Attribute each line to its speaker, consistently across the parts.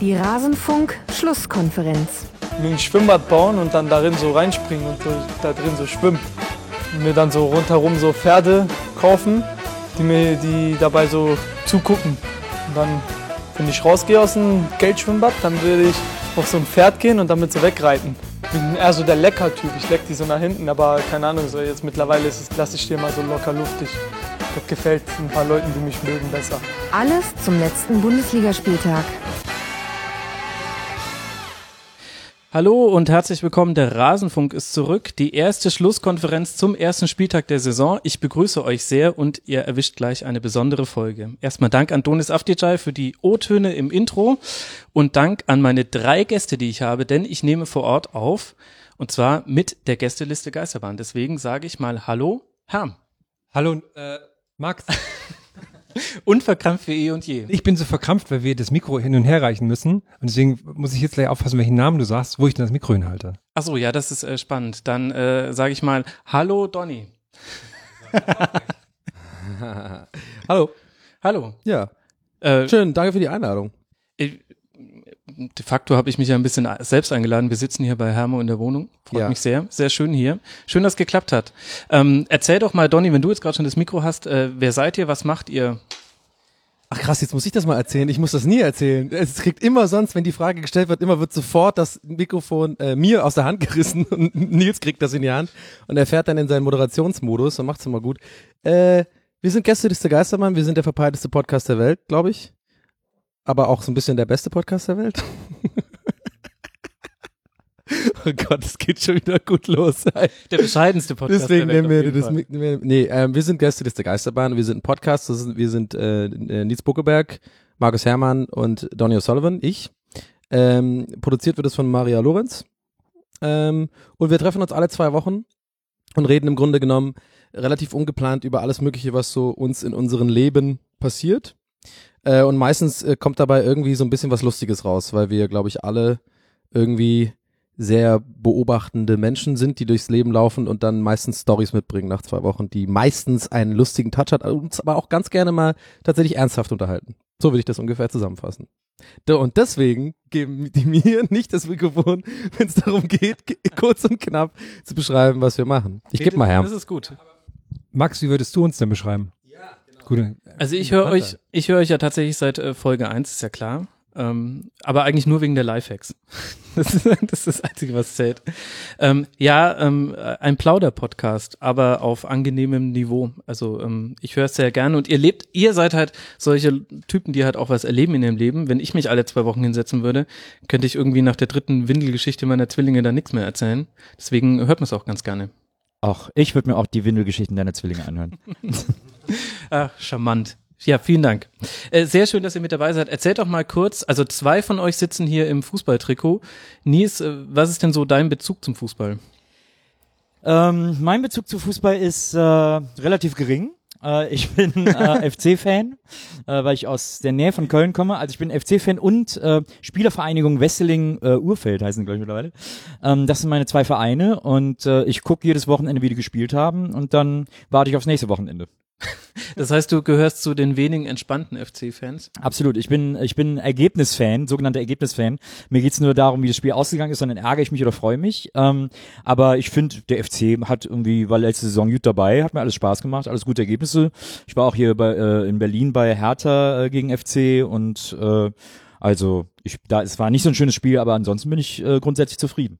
Speaker 1: Die Rasenfunk-Schlusskonferenz.
Speaker 2: Mir ein Schwimmbad bauen und dann darin so reinspringen und so, da drin so schwimmen. Und mir dann so rundherum so Pferde kaufen, die mir die dabei so zugucken. Und dann, wenn ich rausgehe aus dem Geldschwimmbad, dann würde ich auf so ein Pferd gehen und damit so wegreiten. Ich bin eher so der Lecker-Typ. Ich leck die so nach hinten, aber keine Ahnung, so jetzt mittlerweile ist es, lasse ich die mal so locker luftig. Das gefällt ein paar Leuten, die mich mögen, besser.
Speaker 1: Alles zum letzten Bundesligaspieltag.
Speaker 3: Hallo und herzlich willkommen. Der Rasenfunk ist zurück. Die erste Schlusskonferenz zum ersten Spieltag der Saison. Ich begrüße euch sehr und ihr erwischt gleich eine besondere Folge. Erstmal Dank an Donis Afdijay für die O-Töne im Intro und Dank an meine drei Gäste, die ich habe, denn ich nehme vor Ort auf und zwar mit der Gästeliste Geisterbahn. Deswegen sage ich mal Hallo, Herr.
Speaker 4: Hallo, äh, Max.
Speaker 3: Unverkrampft wie eh und je.
Speaker 4: Ich bin so verkrampft, weil wir das Mikro hin und her reichen müssen. Und deswegen muss ich jetzt gleich aufpassen, welchen Namen du sagst, wo ich denn das Mikro hinhalte.
Speaker 3: Ach so, ja, das ist äh, spannend. Dann äh, sage ich mal Hallo, Donny.
Speaker 5: Hallo.
Speaker 3: Hallo.
Speaker 5: Ja.
Speaker 3: Äh,
Speaker 5: Schön, danke für die Einladung.
Speaker 3: De facto habe ich mich ja ein bisschen selbst eingeladen. Wir sitzen hier bei Hermo in der Wohnung. Freut
Speaker 5: Ja.
Speaker 3: mich sehr. Sehr schön hier. Schön, dass es geklappt hat. Ähm, erzähl doch mal, Donny, wenn du jetzt gerade schon das Mikro hast, äh, wer seid ihr, was macht ihr?
Speaker 5: Ach krass, jetzt muss ich das mal erzählen. Ich muss das nie erzählen. Es kriegt immer sonst, wenn die Frage gestellt wird, immer wird sofort das Mikrofon äh, mir aus der Hand gerissen und Nils kriegt das in die Hand und er fährt dann in seinen Moderationsmodus und macht's immer gut. Äh, wir sind Gästeliste Geistermann, wir sind der verpeilteste Podcast der Welt, glaube ich. Aber auch so ein bisschen der beste Podcast der Welt. oh Gott, es geht schon wieder gut los.
Speaker 3: Der bescheidenste Podcast
Speaker 5: Deswegen
Speaker 3: der Welt
Speaker 5: nehmen wir das. Nee, ähm, wir sind Gäste der Geisterbahn. Wir sind ein Podcast. Das sind, wir sind äh, äh, Nils Buckeberg, Markus Herrmann und Donny O'Sullivan, ich. Ähm, produziert wird es von Maria Lorenz. Ähm, und wir treffen uns alle zwei Wochen und reden im Grunde genommen relativ ungeplant über alles Mögliche, was so uns in unserem Leben passiert. Äh, und meistens äh, kommt dabei irgendwie so ein bisschen was Lustiges raus, weil wir, glaube ich, alle irgendwie sehr beobachtende Menschen sind, die durchs Leben laufen und dann meistens Stories mitbringen nach zwei Wochen, die meistens einen lustigen Touch hat, uns aber auch ganz gerne mal tatsächlich ernsthaft unterhalten. So würde ich das ungefähr zusammenfassen. Und deswegen geben die mir nicht das Mikrofon, wenn es darum geht, ge- kurz und knapp zu beschreiben, was wir machen. Ich gebe mal her.
Speaker 3: Das ist gut.
Speaker 4: Max, wie würdest du uns denn beschreiben? Gute.
Speaker 3: Also ich höre euch, ich höre euch ja tatsächlich seit äh, Folge 1, ist ja klar. Ähm, aber eigentlich nur wegen der Lifehacks. Das ist, das ist das Einzige, was zählt. Ähm, ja, ähm, ein Plauder-Podcast, aber auf angenehmem Niveau. Also ähm, ich höre es sehr gerne und ihr lebt, ihr seid halt solche Typen, die halt auch was erleben in ihrem Leben. Wenn ich mich alle zwei Wochen hinsetzen würde, könnte ich irgendwie nach der dritten Windelgeschichte meiner Zwillinge dann nichts mehr erzählen. Deswegen hört man es auch ganz gerne.
Speaker 6: Auch ich würde mir auch die Windelgeschichten deiner Zwillinge anhören.
Speaker 3: Ach, charmant. Ja, vielen Dank. Äh, sehr schön, dass ihr mit dabei seid. Erzählt doch mal kurz, also zwei von euch sitzen hier im Fußballtrikot. Nies, äh, was ist denn so dein Bezug zum Fußball?
Speaker 6: Ähm, mein Bezug zu Fußball ist äh, relativ gering. Äh, ich bin äh, FC-Fan, äh, weil ich aus der Nähe von Köln komme. Also ich bin FC-Fan und äh, Spielervereinigung Wesseling äh, Urfeld heißen glaube ich mittlerweile. Ähm, das sind meine zwei Vereine und äh, ich gucke jedes Wochenende, wie die gespielt haben und dann warte ich aufs nächste Wochenende.
Speaker 3: Das heißt, du gehörst zu den wenigen entspannten FC-Fans.
Speaker 6: Absolut. Ich bin, ich bin Ergebnisfan, sogenannter Ergebnisfan. Mir geht's nur darum, wie das Spiel ausgegangen ist, sondern ärgere ich mich oder freue mich. Ähm, aber ich finde, der FC hat irgendwie, war letzte Saison gut dabei, hat mir alles Spaß gemacht, alles gute Ergebnisse. Ich war auch hier bei, äh, in Berlin bei Hertha äh, gegen FC und äh, also ich, da, es war nicht so ein schönes Spiel, aber ansonsten bin ich äh, grundsätzlich zufrieden.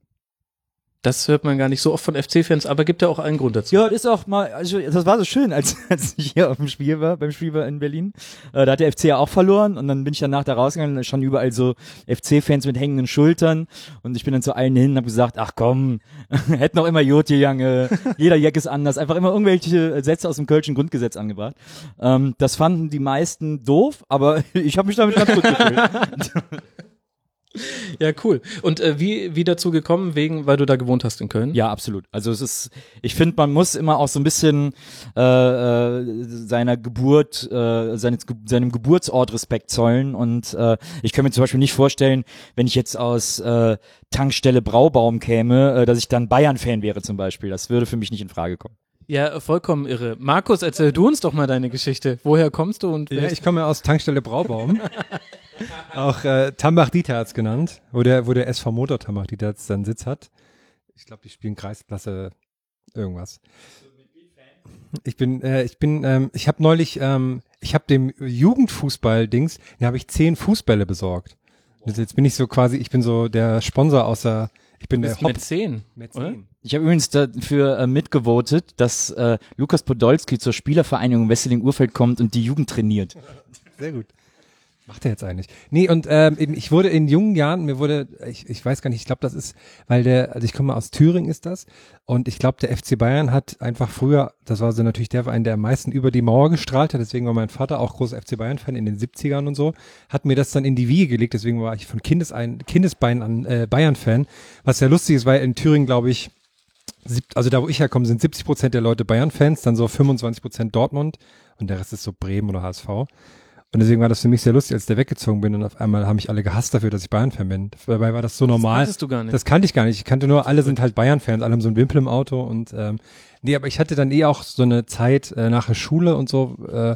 Speaker 3: Das hört man gar nicht so oft von FC-Fans, aber gibt ja auch einen Grund dazu.
Speaker 6: Ja, das ist auch mal, also das war so schön, als, als ich hier auf dem Spiel war, beim Spiel war in Berlin. Äh, da hat der FC ja auch verloren und dann bin ich danach da rausgegangen, schon überall so FC-Fans mit hängenden Schultern und ich bin dann zu allen hin und habe gesagt, ach komm, hätten noch immer Jod Jange, jeder Jack ist anders, einfach immer irgendwelche Sätze aus dem Kölschen Grundgesetz angebracht. Ähm, das fanden die meisten doof, aber ich habe mich damit ganz gut gefühlt.
Speaker 3: Ja, cool. Und äh, wie, wie dazu gekommen, wegen, weil du da gewohnt hast in Köln?
Speaker 6: Ja, absolut. Also es ist, ich finde, man muss immer auch so ein bisschen äh, äh, seiner Geburt, äh, seines, seinem Geburtsort Respekt zollen. Und äh, ich kann mir zum Beispiel nicht vorstellen, wenn ich jetzt aus äh, Tankstelle Braubaum käme, äh, dass ich dann Bayern-Fan wäre zum Beispiel. Das würde für mich nicht in Frage kommen.
Speaker 3: Ja, vollkommen irre. Markus, erzähl du uns doch mal deine Geschichte. Woher kommst du und wer
Speaker 4: Ja, ich komme aus Tankstelle Braubaum. Auch äh, Tambach Dieterz genannt, wo der, wo der SV Motor Tambach Dieterz seinen Sitz hat. Ich glaube, die spielen Kreisklasse irgendwas. Ich bin, äh, ich bin, ähm, ich habe neulich, ähm, ich habe dem Jugendfußball-Dings, da habe ich zehn Fußbälle besorgt. Jetzt bin ich so quasi, ich bin so der Sponsor außer, ich bin der
Speaker 3: bist Mäzen?
Speaker 4: Mäzen.
Speaker 6: Ich habe übrigens dafür äh, mitgevotet, dass äh, Lukas Podolski zur Spielervereinigung Wesseling-Urfeld kommt und die Jugend trainiert.
Speaker 4: Sehr gut. Macht er jetzt eigentlich? Nee, und ähm, ich wurde in jungen Jahren, mir wurde, ich, ich weiß gar nicht, ich glaube, das ist, weil der, also ich komme aus Thüringen ist das, und ich glaube, der FC Bayern hat einfach früher, das war so natürlich der Verein, der am meisten über die Mauer gestrahlt hat, deswegen war mein Vater auch großer FC Bayern-Fan in den 70ern und so, hat mir das dann in die Wiege gelegt, deswegen war ich von Kindesein, Kindesbeinen an äh, Bayern-Fan, was ja lustig ist, weil in Thüringen, glaube ich, also da wo ich herkomme, sind 70 Prozent der Leute Bayern-Fans, dann so 25 Prozent Dortmund und der Rest ist so Bremen oder HSV. Und deswegen war das für mich sehr lustig, als ich da weggezogen bin und auf einmal haben mich alle gehasst dafür, dass ich Bayern-Fan bin. Dabei war das so normal.
Speaker 3: Das du gar nicht.
Speaker 4: Das kannte ich gar nicht. Ich kannte nur, alle sind halt Bayern-Fans, alle haben so ein Wimpel im Auto und ähm, nee, aber ich hatte dann eh auch so eine Zeit äh, nach der Schule und so, äh,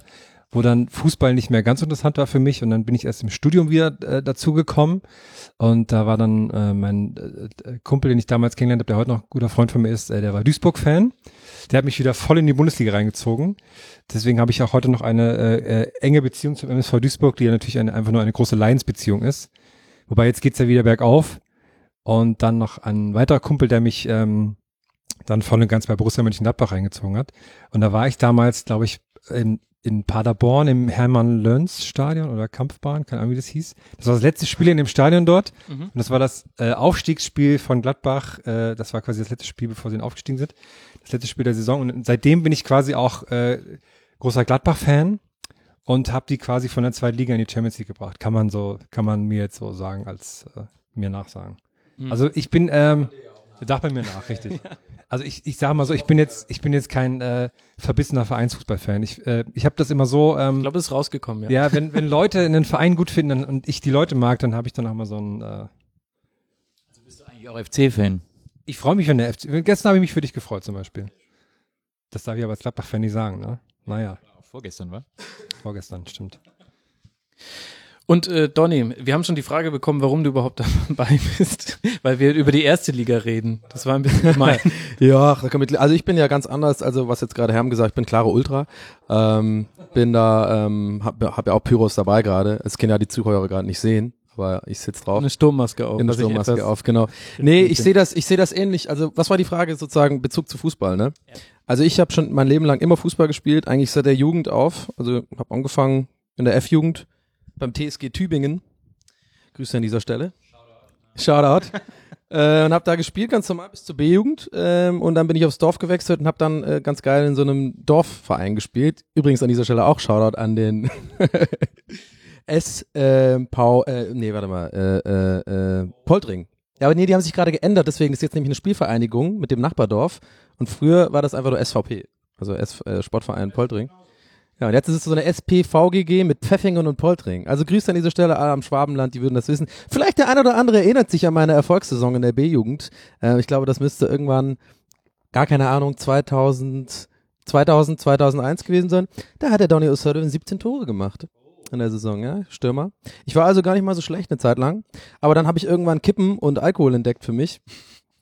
Speaker 4: wo dann Fußball nicht mehr ganz interessant war für mich und dann bin ich erst im Studium wieder äh, dazu gekommen und da war dann äh, mein äh, Kumpel, den ich damals kennengelernt habe, der heute noch ein guter Freund von mir ist, äh, der war Duisburg-Fan. Der hat mich wieder voll in die Bundesliga reingezogen. Deswegen habe ich auch heute noch eine äh, äh, enge Beziehung zum MSV Duisburg, die ja natürlich eine, einfach nur eine große Lions-Beziehung ist. Wobei jetzt geht's ja wieder bergauf. Und dann noch ein weiterer Kumpel, der mich ähm, dann voll und ganz bei Borussia Mönchengladbach reingezogen hat. Und da war ich damals, glaube ich, in, in Paderborn im Hermann-Löns-Stadion oder Kampfbahn, keine Ahnung, wie das hieß. Das war das letzte Spiel in dem Stadion dort.
Speaker 3: Mhm.
Speaker 4: Und das war das äh, Aufstiegsspiel von Gladbach. Äh, das war quasi das letzte Spiel, bevor sie aufgestiegen sind. Das letzte Spiel der Saison. Und seitdem bin ich quasi auch äh, großer Gladbach-Fan und habe die quasi von der zweiten Liga in die Champions League gebracht. Kann man so, kann man mir jetzt so sagen, als äh, mir nachsagen.
Speaker 3: Mhm.
Speaker 4: Also ich bin, ähm, der bei mir nach, richtig. Also ich, ich sage mal so, ich bin jetzt, ich bin jetzt kein äh, verbissener Vereinsfußballfan. Ich, äh, ich habe das immer so, ähm,
Speaker 3: Ich glaube, es ist rausgekommen, ja.
Speaker 4: ja, wenn, wenn Leute einen Verein gut finden dann, und ich die Leute mag, dann habe ich dann auch mal so ein, äh,
Speaker 6: Eigentlich auch FC-Fan.
Speaker 4: ich freue mich, wenn der FC, gestern habe ich mich für dich gefreut zum Beispiel. Das darf ich aber als Gladbach-Fan nicht sagen, ne? Naja,
Speaker 6: Vorgestern, war?
Speaker 4: vorgestern, stimmt.
Speaker 3: Und äh, Donny, wir haben schon die Frage bekommen, warum du überhaupt dabei bist, weil wir über die erste Liga reden. Das war ein bisschen gemein.
Speaker 5: Ja, also ich bin ja ganz anders, also was jetzt gerade Herm gesagt, ich bin klare Ultra. Ähm, bin da, ähm, hab, hab ja auch Pyros dabei gerade. Es können ja die Zuhörer gerade nicht sehen, aber ich sitz drauf.
Speaker 3: Eine Sturmmaske auf. ich
Speaker 5: Sturmmaske auf, genau. Nee, ich sehe das, ich sehe das ähnlich. Also, was war die Frage sozusagen Bezug zu Fußball, ne? Also, ich habe schon mein Leben lang immer Fußball gespielt, eigentlich seit der Jugend auf. Also, habe angefangen in der F-Jugend beim TSG Tübingen. Grüße an dieser Stelle. Shoutout. äh, und habe da gespielt ganz normal bis zur B-Jugend ähm, und dann bin ich aufs Dorf gewechselt und habe dann äh, ganz geil in so einem Dorfverein gespielt. Übrigens an dieser Stelle auch Shoutout an den S. Äh, Paul, äh, nee, warte mal, äh, äh, äh, Poltring. Ja, aber nee, die haben sich gerade geändert, deswegen ist jetzt nämlich eine Spielvereinigung mit dem Nachbardorf und früher war das einfach nur SVP, also S äh, Sportverein Poltring. Ja, und jetzt ist es so eine SPVGG mit Pfeffingen und Poltring. Also Grüße an dieser Stelle alle am Schwabenland, die würden das wissen. Vielleicht der eine oder andere erinnert sich an meine Erfolgssaison in der B-Jugend. Äh, ich glaube, das müsste irgendwann, gar keine Ahnung, 2000, 2000, 2001 gewesen sein. Da hat der Donny O'Sullivan 17 Tore gemacht in der Saison, ja, Stürmer. Ich war also gar nicht mal so schlecht eine Zeit lang, aber dann habe ich irgendwann Kippen und Alkohol entdeckt für mich.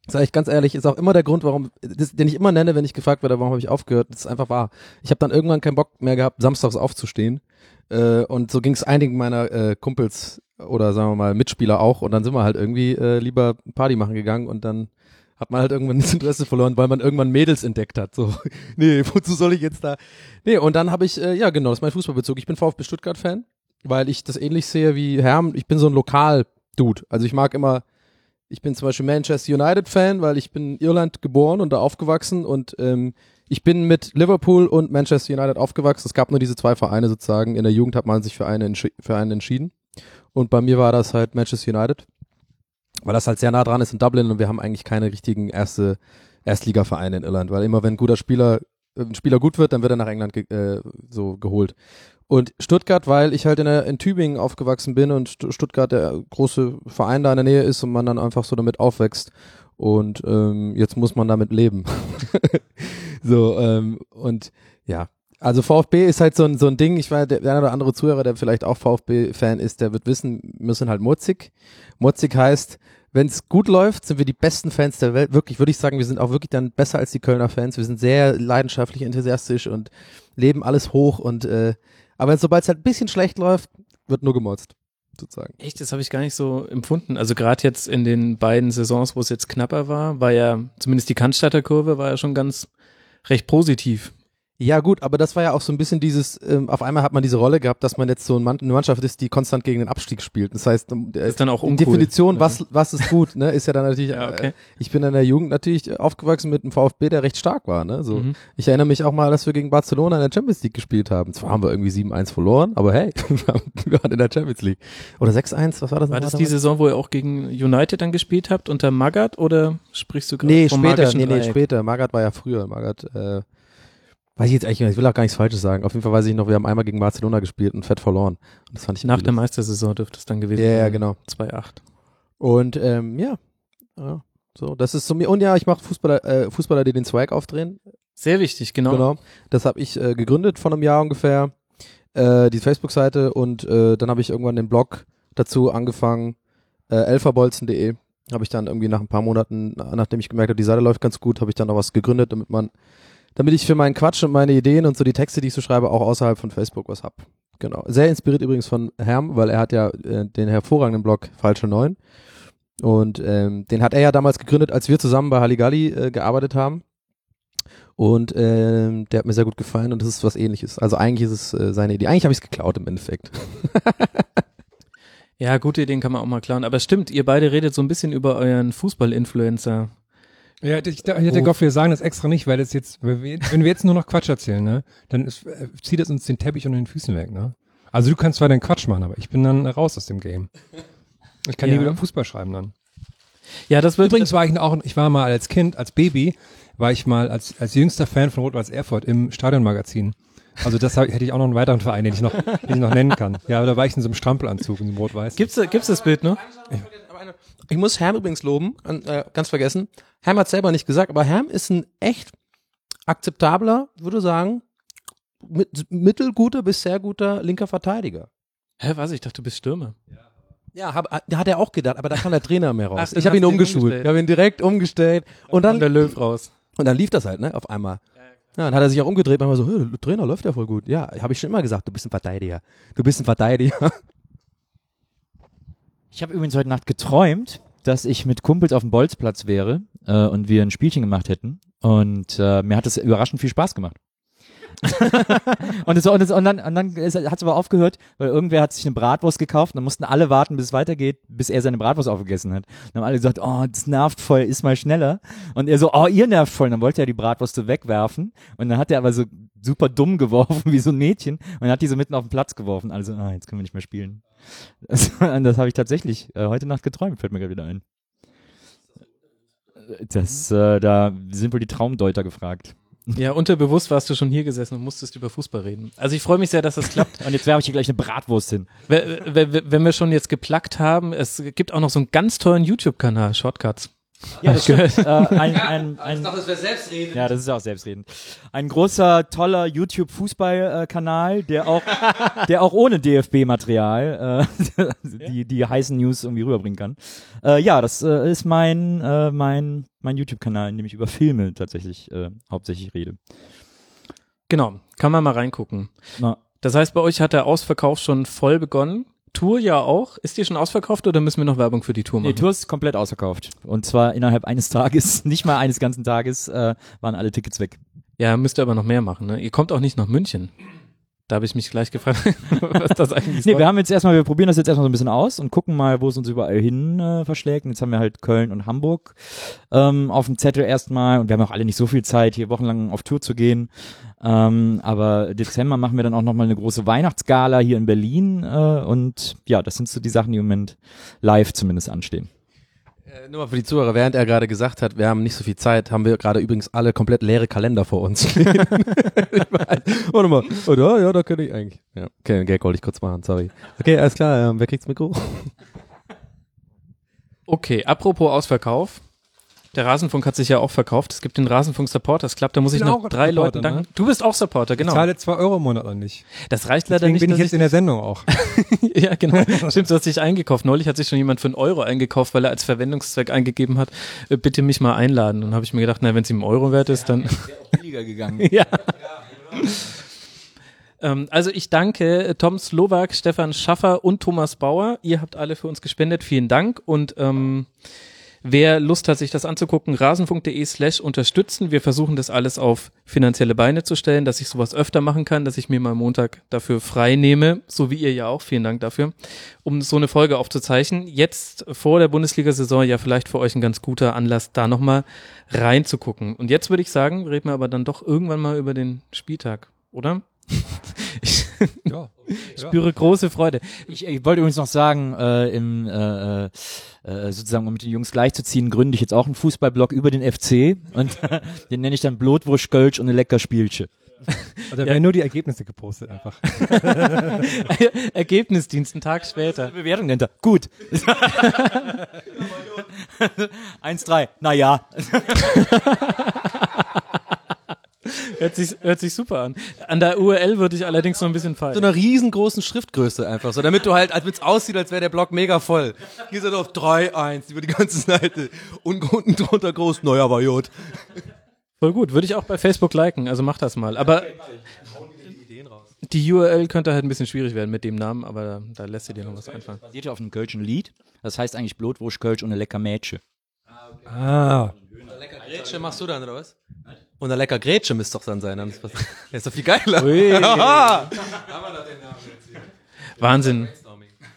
Speaker 5: Sag ich ganz ehrlich, ist auch immer der Grund, warum, das, den ich immer nenne, wenn ich gefragt werde, warum habe ich aufgehört, das ist einfach wahr. Ich habe dann irgendwann keinen Bock mehr gehabt, samstags aufzustehen. Äh, und so ging es einigen meiner äh, Kumpels oder sagen wir mal Mitspieler auch. Und dann sind wir halt irgendwie äh, lieber Party machen gegangen und dann hat man halt irgendwann das Interesse verloren, weil man irgendwann Mädels entdeckt hat. So, nee, wozu soll ich jetzt da? Nee, und dann habe ich, äh, ja genau, das ist mein Fußballbezug. Ich bin VfB Stuttgart-Fan, weil ich das ähnlich sehe wie Herm. Ich bin so ein Lokal-Dude. Also ich mag immer, ich bin zum Beispiel Manchester United-Fan, weil ich bin in Irland geboren und da aufgewachsen und ähm, ich bin mit Liverpool und Manchester United aufgewachsen. Es gab nur diese zwei Vereine sozusagen. In der Jugend hat man sich für, eine für einen entschieden. Und bei mir war das halt Manchester United, weil das halt sehr nah dran ist in Dublin und wir haben eigentlich keine richtigen erste Erstligavereine in Irland, weil immer wenn ein guter Spieler äh, ein Spieler gut wird, dann wird er nach England ge äh, so geholt. Und Stuttgart, weil ich halt in, der, in Tübingen aufgewachsen bin und St Stuttgart der große Verein da in der Nähe ist und man dann einfach so damit aufwächst. Und ähm, jetzt muss man damit leben. so, ähm, und ja, Also VfB ist halt so ein, so ein Ding, ich weiß, der, der eine oder andere Zuhörer, der vielleicht auch VfB-Fan ist, der wird wissen, wir sind halt mutzig. Mutzig heißt, wenn es gut läuft, sind wir die besten Fans der Welt. Wirklich, würde ich sagen, wir sind auch wirklich dann besser als die Kölner Fans. Wir sind sehr leidenschaftlich, enthusiastisch und leben alles hoch und äh, aber sobald es halt ein bisschen schlecht läuft, wird nur gemotzt, sozusagen.
Speaker 3: Echt, das habe ich gar nicht so empfunden. Also gerade jetzt in den beiden Saisons, wo es jetzt knapper war, war ja zumindest die Cannstatter Kurve war ja schon ganz recht positiv.
Speaker 5: Ja gut, aber das war ja auch so ein bisschen dieses, ähm, auf einmal hat man diese Rolle gehabt, dass man jetzt so ein Mann, eine Mannschaft ist, die konstant gegen den Abstieg spielt. Das heißt,
Speaker 3: Das ist dann auch
Speaker 5: die
Speaker 3: uncool.
Speaker 5: Definition, was, was ist gut, ne, ist ja dann natürlich,
Speaker 3: Ja, okay.
Speaker 5: äh, ich bin in der Jugend natürlich aufgewachsen mit einem VfB, der recht stark war, ne, so.
Speaker 3: Mhm.
Speaker 5: Ich erinnere mich auch mal, dass wir gegen Barcelona in der Champions League gespielt haben. Zwar haben wir irgendwie 7-1 verloren, aber hey, wir waren in der Champions League. Oder 6-1, was war das?
Speaker 3: War das die
Speaker 5: damals?
Speaker 3: Saison, wo ihr auch gegen United dann gespielt habt unter Magath oder sprichst du gerade
Speaker 5: Nee,
Speaker 3: vom
Speaker 5: später, nee, nee,
Speaker 3: Dreieck?
Speaker 5: später. Magath war ja früher. Magath, äh, weiß ich jetzt eigentlich, nicht, ich will auch gar nichts Falsches sagen. Auf jeden Fall weiß ich noch, wir haben einmal gegen Barcelona gespielt und fett verloren. Und das fand ich
Speaker 3: Nach der Meistersaison dürfte es dann gewesen
Speaker 5: Ja, ja,
Speaker 3: sein.
Speaker 5: genau.
Speaker 3: 2-8.
Speaker 5: Und ähm, ja. ja, so, das ist so mir. Und ja, ich mache Fußballer, äh, Fußballer, die den Zweig aufdrehen.
Speaker 3: Sehr wichtig, genau.
Speaker 5: Genau. Das habe ich äh, gegründet vor einem Jahr ungefähr. Äh, die Facebook-Seite und äh, dann habe ich irgendwann den Blog dazu angefangen. Äh, elferbolzen.de habe ich dann irgendwie nach ein paar Monaten, nachdem ich gemerkt habe, die Seite läuft ganz gut, habe ich dann noch was gegründet, damit man, damit ich für meinen Quatsch und meine Ideen und so die Texte, die ich so schreibe, auch außerhalb von Facebook was hab. Genau. Sehr inspiriert übrigens von Herm, weil er hat ja äh, den hervorragenden Blog Falsche Neun. Und ähm, den hat er ja damals gegründet, als wir zusammen bei Halligalli äh, gearbeitet haben. Und ähm, der hat mir sehr gut gefallen und das ist was ähnliches. Also eigentlich ist es äh, seine Idee. Eigentlich habe ich es geklaut im Endeffekt.
Speaker 3: Ja, gute Ideen kann man auch mal klauen. Aber stimmt, ihr beide redet so ein bisschen über euren Fußball-Influencer.
Speaker 4: Ja, ich, ich hätte gehofft, wir sagen das extra nicht, weil das jetzt, wenn wir, jetzt nur noch Quatsch erzählen, ne, dann ist, äh, zieht es uns den Teppich unter den Füßen weg, ne? Also du kannst zwar deinen Quatsch machen, aber ich bin dann raus aus dem Game. Ich kann
Speaker 3: Ja.
Speaker 4: nie wieder Fußball schreiben dann.
Speaker 3: Ja, das wird
Speaker 4: Übrigens war ich auch, ich war mal als Kind, als Baby, war ich mal als, als jüngster Fan von Rot-Weiß Erfurt im Stadionmagazin. Also das hab, hätte ich auch noch einen weiteren Verein, den ich noch, den ich noch nennen kann. Ja, da war ich in so einem Strampelanzug, in so einem Rot-Weiß.
Speaker 3: Gibt's, gibt's das Bild noch?
Speaker 5: Ich muss Herm übrigens loben, äh, ganz vergessen. Herm hat selber nicht gesagt, aber Herm ist ein echt akzeptabler, würde sagen, mit, mittelguter bis sehr guter linker Verteidiger.
Speaker 3: Hä, was? Ich dachte, du bist Stürmer.
Speaker 5: Ja, hab, hat er auch gedacht, aber da kam der Trainer mehr raus.
Speaker 3: Ach,
Speaker 5: ich habe ihn umgeschult. Ich habe ihn direkt umgestellt und
Speaker 3: Dann
Speaker 5: dann
Speaker 3: der Löw raus.
Speaker 5: und dann lief das halt, ne, auf einmal. Ja, dann hat er sich auch umgedreht, manchmal so, "Hö, der Trainer läuft ja voll gut. Ja, habe ich schon immer gesagt, du bist ein Verteidiger. Du bist ein Verteidiger.
Speaker 6: Ich habe übrigens heute Nacht geträumt, dass ich mit Kumpels auf dem Bolzplatz wäre äh, und wir ein Spielchen gemacht hätten. Und äh, mir hat es überraschend viel Spaß gemacht. und, es, und, es, und dann, und dann hat es aber aufgehört, weil irgendwer hat sich eine Bratwurst gekauft und dann mussten alle warten, bis es weitergeht, bis er seine Bratwurst aufgegessen hat. Dann haben alle gesagt, oh, das nervt voll, iss mal schneller. Und er so, oh, ihr nervt voll. Und dann wollte er die Bratwurst so wegwerfen und dann hat er aber so super dumm geworfen, wie so ein Mädchen und dann hat die so mitten auf den Platz geworfen. Also, ah, jetzt können wir nicht mehr spielen. Das, das habe ich tatsächlich äh, heute Nacht geträumt, fällt mir gerade wieder ein. Das, äh, da sind wohl die Traumdeuter gefragt.
Speaker 3: Ja, unterbewusst warst du schon hier gesessen und musstest über Fußball reden. Also ich freue mich sehr, dass das klappt.
Speaker 6: Und jetzt werfe ich hier gleich eine Bratwurst hin.
Speaker 3: Wenn- wir schon jetzt geplackt haben, es gibt auch noch so einen ganz tollen YouTube-Kanal, Shortcuts.
Speaker 6: Ja, das stimmt. äh, ein, ein, ein,
Speaker 5: das wäre selbstredend.
Speaker 6: ja, das ist auch selbstredend. Ein großer, toller YouTube-Fußball-Kanal, der auch, der auch ohne DFB-Material äh, die, die heißen News irgendwie rüberbringen kann. Äh, ja, das äh, ist mein, äh, mein, mein YouTube-Kanal, in dem ich über Filme tatsächlich äh, hauptsächlich rede.
Speaker 3: Genau, kann man mal reingucken.
Speaker 6: Na,
Speaker 3: Das heißt, bei euch hat der Ausverkauf schon voll begonnen. Tour ja auch. Ist die schon ausverkauft oder müssen wir noch Werbung für die Tour machen?
Speaker 6: Die Tour ist komplett ausverkauft. Und zwar innerhalb eines Tages, nicht mal eines ganzen Tages, äh, waren alle Tickets weg.
Speaker 3: Ja, müsst ihr aber noch mehr machen. Ne? Ihr kommt auch nicht nach München. Da habe ich mich gleich gefragt, was das eigentlich
Speaker 6: Nee,
Speaker 3: soll.
Speaker 6: wir haben jetzt erstmal, wir probieren das jetzt erstmal so ein bisschen aus und gucken mal, wo es uns überall hin äh, verschlägt. Und jetzt haben wir halt Köln und Hamburg ähm, auf dem Zettel erstmal und wir haben auch alle nicht so viel Zeit, hier wochenlang auf Tour zu gehen. Ähm, aber Dezember machen wir dann auch nochmal eine große Weihnachtsgala hier in Berlin äh, und ja, das sind so die Sachen, die im Moment live zumindest anstehen.
Speaker 5: Äh, nur mal für die Zuhörer, während er gerade gesagt hat, wir haben nicht so viel Zeit, haben wir gerade übrigens alle komplett leere Kalender vor uns. Warte mal. Oh, da, ja, da könnte ich eigentlich. Ja, okay, den Gag wollte ich kurz machen, sorry. Okay, alles klar, ähm, wer kriegt's Mikro?
Speaker 3: Okay, apropos Ausverkauf. Der Rasenfunk hat sich ja auch verkauft. Es gibt den Rasenfunk Supporters Club. Da muss ich
Speaker 4: bin
Speaker 3: noch
Speaker 4: auch
Speaker 3: drei
Speaker 4: Supporter,
Speaker 3: Leuten danken.
Speaker 4: ne?
Speaker 3: Du bist auch Supporter,
Speaker 4: Ich
Speaker 3: genau.
Speaker 4: zahle zwei Euro im Monat an nicht.
Speaker 3: Das reicht leider
Speaker 4: Deswegen
Speaker 3: nicht.
Speaker 4: bin ich jetzt in der Sendung auch.
Speaker 3: ja, genau. Stimmt, du hast dich eingekauft. Neulich hat sich schon jemand für einen Euro eingekauft, weil er als Verwendungszweck eingegeben hat, äh, bitte mich mal einladen. Und habe ich mir gedacht, na, wenn es ihm Euro wert ist, dann.
Speaker 6: Billiger gegangen.
Speaker 3: ja. Ähm, also ich danke äh, Tom Slowak, Stefan Schaffer und Thomas Bauer. Ihr habt alle für uns gespendet. Vielen Dank. Und ähm, wer Lust hat, sich das anzugucken, rasenfunk.de slash unterstützen. Wir versuchen das alles auf finanzielle Beine zu stellen, dass ich sowas öfter machen kann, dass ich mir mal Montag dafür frei nehme, so wie ihr ja auch. Vielen Dank dafür, um so eine Folge aufzuzeichnen. Jetzt vor der Bundesliga-Saison ja vielleicht für euch ein ganz guter Anlass, da nochmal reinzugucken. Und jetzt würde ich sagen, reden wir aber dann doch irgendwann mal über den Spieltag, oder? Ich
Speaker 4: Ja.
Speaker 3: spüre große Freude.
Speaker 6: Ich, ich wollte übrigens noch sagen, äh, im, äh, äh, äh, sozusagen, um mit den Jungs gleichzuziehen, gründe ich jetzt auch einen Fußballblog über den FC und den nenne ich dann Blutwurst, Kölsch und eine lecker Spielche.
Speaker 4: Oder werden nur die Ergebnisse gepostet einfach.
Speaker 3: Ergebnisdienst, einen Tag später.
Speaker 6: Bewertung nennt er. Gut. 1-3. Naja.
Speaker 3: Hört sich, hört sich super an. An der URL würde ich allerdings noch ein bisschen
Speaker 5: so
Speaker 3: fallen.
Speaker 5: einer riesengroßen Schriftgröße einfach, so damit du halt, als es aussieht, als wäre der Block mega voll. Hier sind auf 3-1 über die ganze Seite und unten drunter groß, naja, aber.
Speaker 3: Voll gut. Würde ich auch bei Facebook liken, also mach das mal. Aber die URL könnte halt ein bisschen schwierig werden mit dem Namen, aber da, da lässt dir dir noch was einfallen.
Speaker 6: Basiert ja auf einem Kölschen Lied. Das heißt eigentlich Blutwurst, Kölsch und eine lecker Mädchen.
Speaker 4: Ah,
Speaker 5: Lecker Grätsche machst du dann, oder was? Und ein lecker Grätsche müsste doch dann sein. Dann ist, ist doch viel geiler.
Speaker 3: Ui.
Speaker 5: Haha.
Speaker 3: Wahnsinn.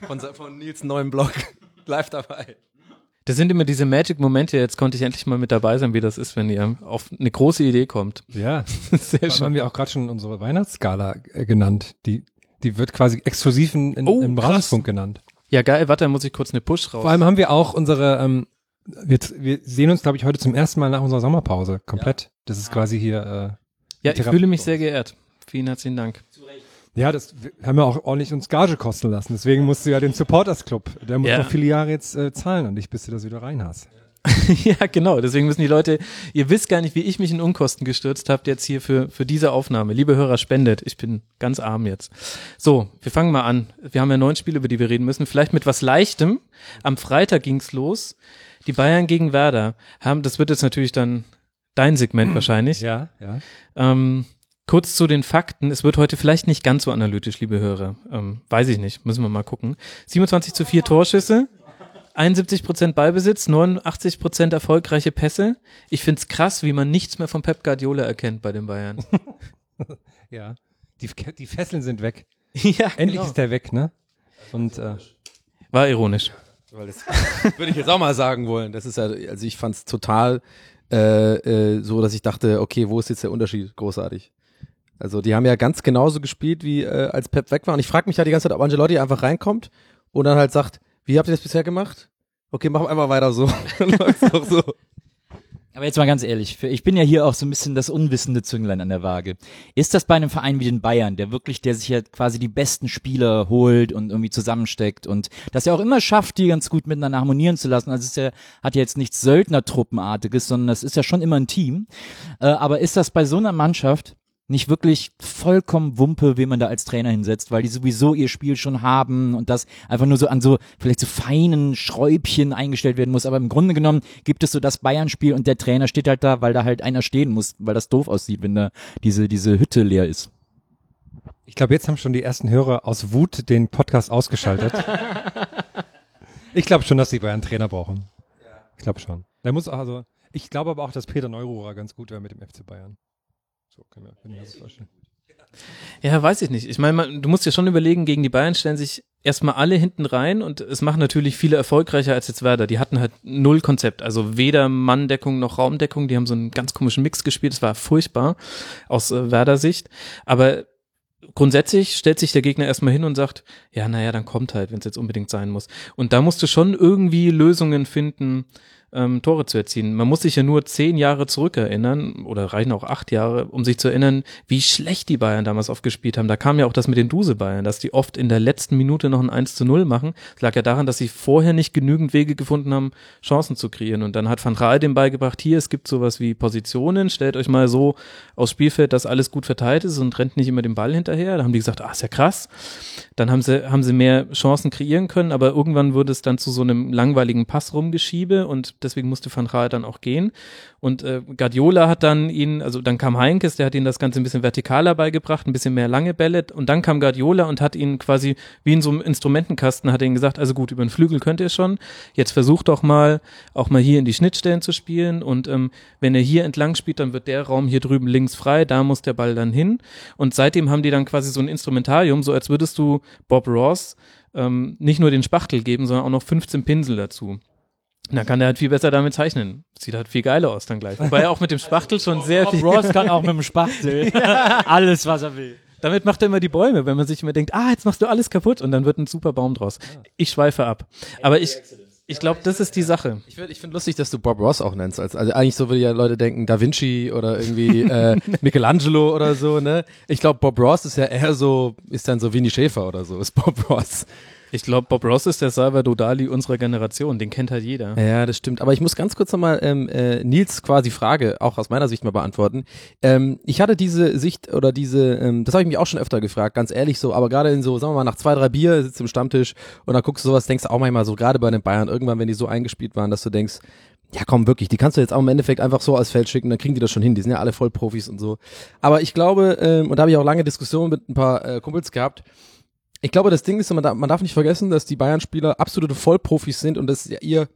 Speaker 5: von, von Nils neuen Blog. Live dabei.
Speaker 3: Das sind immer diese Magic-Momente. Jetzt konnte ich endlich mal mit dabei sein, wie das ist, wenn ihr auf eine große Idee kommt.
Speaker 4: ja.
Speaker 3: Sehr schön.
Speaker 4: haben wir auch gerade schon unsere Weihnachtsskala äh, genannt. Die, die wird quasi exklusiv in,
Speaker 3: Oh,
Speaker 4: im. Rasenfunk genannt.
Speaker 3: Ja, geil. Warte, da muss ich kurz eine Push raus.
Speaker 4: Vor allem haben wir auch unsere, ähm, wir, wir sehen uns, glaube ich, heute zum ersten Mal nach unserer Sommerpause komplett. Das ist quasi hier, äh,
Speaker 3: ja, ich fühle mich sehr geehrt. Vielen herzlichen Dank.
Speaker 4: ja, das wir haben wir auch ordentlich uns Gage kosten lassen. Deswegen musst du ja den Supporters Club, der muss
Speaker 3: Ja.
Speaker 4: noch viele Jahre jetzt äh, zahlen an dich, bis du das wieder rein hast.
Speaker 3: ja, genau. Deswegen müssen die Leute, ihr wisst gar nicht, wie ich mich in Unkosten gestürzt habe jetzt hier für, für diese Aufnahme. Liebe Hörer, spendet. Ich bin ganz arm jetzt. So, wir fangen mal an. Wir haben ja neun Spiele, über die wir reden müssen. Vielleicht mit was Leichtem. Am Freitag ging's los. Die Bayern gegen Werder haben, das wird jetzt natürlich dann dein Segment wahrscheinlich.
Speaker 4: Ja, ja.
Speaker 3: Ähm, kurz zu den Fakten. Es wird heute vielleicht nicht ganz so analytisch, liebe Hörer. Ähm, weiß ich nicht. Müssen wir mal gucken. 27 zu 4 Torschüsse. 71 Prozent Ballbesitz, 89 Prozent erfolgreiche Pässe. Ich find's krass, wie man nichts mehr von Pep Guardiola erkennt bei den Bayern.
Speaker 4: Ja. Die, die Fesseln sind weg.
Speaker 3: ja,
Speaker 4: Endlich
Speaker 3: genau.
Speaker 4: ist der weg, ne? Und äh,
Speaker 3: War ironisch.
Speaker 5: Weil das würde ich jetzt auch mal sagen wollen. Das ist ja, also ich fand es total äh, äh, so, dass ich dachte, okay, wo ist jetzt der Unterschied? Großartig. Also die haben ja ganz genauso gespielt, wie äh, als Pep weg war. Und ich frage mich ja die ganze Zeit, ob Angelotti einfach reinkommt und dann halt sagt, wie habt ihr das bisher gemacht? Okay, wir einfach weiter so. Dann läuft's doch so.
Speaker 6: Aber jetzt mal ganz ehrlich, ich bin ja hier auch so ein bisschen das unwissende Zünglein an der Waage. Ist das bei einem Verein wie den Bayern, der wirklich, der sich ja quasi die besten Spieler holt und irgendwie zusammensteckt und das ja auch immer schafft, die ganz gut miteinander harmonieren zu lassen. Also es ist ja, hat ja jetzt nichts Söldnertruppenartiges, sondern das ist ja schon immer ein Team. Äh, aber ist das bei so einer Mannschaft nicht wirklich vollkommen Wumpe, wen man da als Trainer hinsetzt, weil die sowieso ihr Spiel schon haben und das einfach nur so an so vielleicht so feinen Schräubchen eingestellt werden muss. Aber im Grunde genommen gibt es so das Bayern-Spiel und der Trainer steht halt da, weil da halt einer stehen muss, weil das doof aussieht, wenn da diese, diese Hütte leer ist.
Speaker 4: ich glaube, jetzt haben schon die ersten Hörer aus Wut den Podcast ausgeschaltet. ich glaube schon, dass die Bayern Trainer brauchen. Ich glaube schon. Der muss also, ich glaube aber auch, dass Peter Neururer ganz gut wäre mit dem FC Bayern. So, kann mir, kann das vorstellen.
Speaker 3: Ja, weiß ich nicht. Ich meine, du musst dir schon überlegen, gegen die Bayern stellen sich erstmal alle hinten rein und es machen natürlich viele erfolgreicher als jetzt Werder. Die hatten halt null Konzept. Also weder Manndeckung noch Raumdeckung. Die haben so einen ganz komischen Mix gespielt. Es war furchtbar aus äh, Werder Sicht. Aber grundsätzlich stellt sich der Gegner erstmal hin und sagt, ja, naja, dann kommt halt, wenn es jetzt unbedingt sein muss. Und da musst du schon irgendwie Lösungen finden, ähm, Tore zu erzielen. Man muss sich ja nur zehn Jahre zurückerinnern, oder reichen auch acht Jahre, um sich zu erinnern, wie schlecht die Bayern damals oft gespielt haben. Da kam ja auch das mit den Duse-Bayern, dass die oft in der letzten Minute noch ein 1 zu 0 machen. Das lag ja daran, dass sie vorher nicht genügend Wege gefunden haben, Chancen zu kreieren. Und dann hat Van Raal dem beigebracht, hier, es gibt sowas wie Positionen, stellt euch mal so aufs Spielfeld, dass alles gut verteilt ist und rennt nicht immer den Ball hinterher. Da haben die gesagt, ah, ist ja krass. Dann haben sie, haben sie mehr Chancen kreieren können, aber irgendwann wurde es dann zu so einem langweiligen Pass rumgeschiebe und deswegen musste Van Gaal dann auch gehen. Und äh, Guardiola hat dann ihn, also dann kam Heinkes, der hat ihn das Ganze ein bisschen vertikaler beigebracht, ein bisschen mehr lange Bälle. Und dann kam Guardiola und hat ihn quasi wie in so einem Instrumentenkasten, hat er ihn gesagt, also gut, über den Flügel könnt ihr schon. Jetzt versucht doch mal, auch mal hier in die Schnittstellen zu spielen. Und ähm, wenn er hier entlang spielt, dann wird der Raum hier drüben links frei, da muss der Ball dann hin. Und seitdem haben die dann quasi so ein Instrumentarium, so als würdest du Bob Ross ähm, nicht nur den Spachtel geben, sondern auch noch 15 Pinsel dazu. Da kann er halt viel besser damit zeichnen. Sieht halt viel geiler aus dann gleich. Wobei er auch mit dem Spachtel schon sehr
Speaker 6: Bob
Speaker 3: viel.
Speaker 6: Ross kann auch mit dem Spachtel alles, was er will.
Speaker 3: Damit macht er immer die Bäume, wenn man sich immer denkt, ah, jetzt machst du alles kaputt und dann wird ein super Baum draus. Ich schweife ab. Aber ich, ich glaube, das ist die Sache.
Speaker 5: Ich finde ich find lustig, dass du Bob Ross auch nennst. Als, also eigentlich so würde ja Leute denken, Da Vinci oder irgendwie äh, Michelangelo oder so, ne? Ich glaube, Bob Ross ist ja eher so, ist dann so Winnie Schäfer oder so, ist Bob Ross.
Speaker 3: Ich glaube, Bob Ross ist der Salvador Dali unserer Generation. Den kennt halt jeder.
Speaker 5: Ja, das stimmt. Aber ich muss ganz kurz nochmal ähm, äh, Nils quasi Frage auch aus meiner Sicht mal beantworten. Ähm, ich hatte diese Sicht oder diese, ähm, das habe ich mich auch schon öfter gefragt, ganz ehrlich so, aber gerade in so, sagen wir mal, nach zwei, drei Bier sitzt im Stammtisch und dann guckst du sowas, denkst du auch manchmal so, gerade bei den Bayern, irgendwann, wenn die so eingespielt waren, dass du denkst, ja komm, wirklich, die kannst du jetzt auch im Endeffekt einfach so als Feld schicken, dann kriegen die das schon hin, die sind ja alle Vollprofis und so. Aber ich glaube, ähm, und da habe ich auch lange Diskussionen mit ein paar äh, Kumpels gehabt, ich glaube, das Ding ist, man darf, nicht vergessen, dass die Bayern-Spieler absolute Vollprofis sind und das ja ihr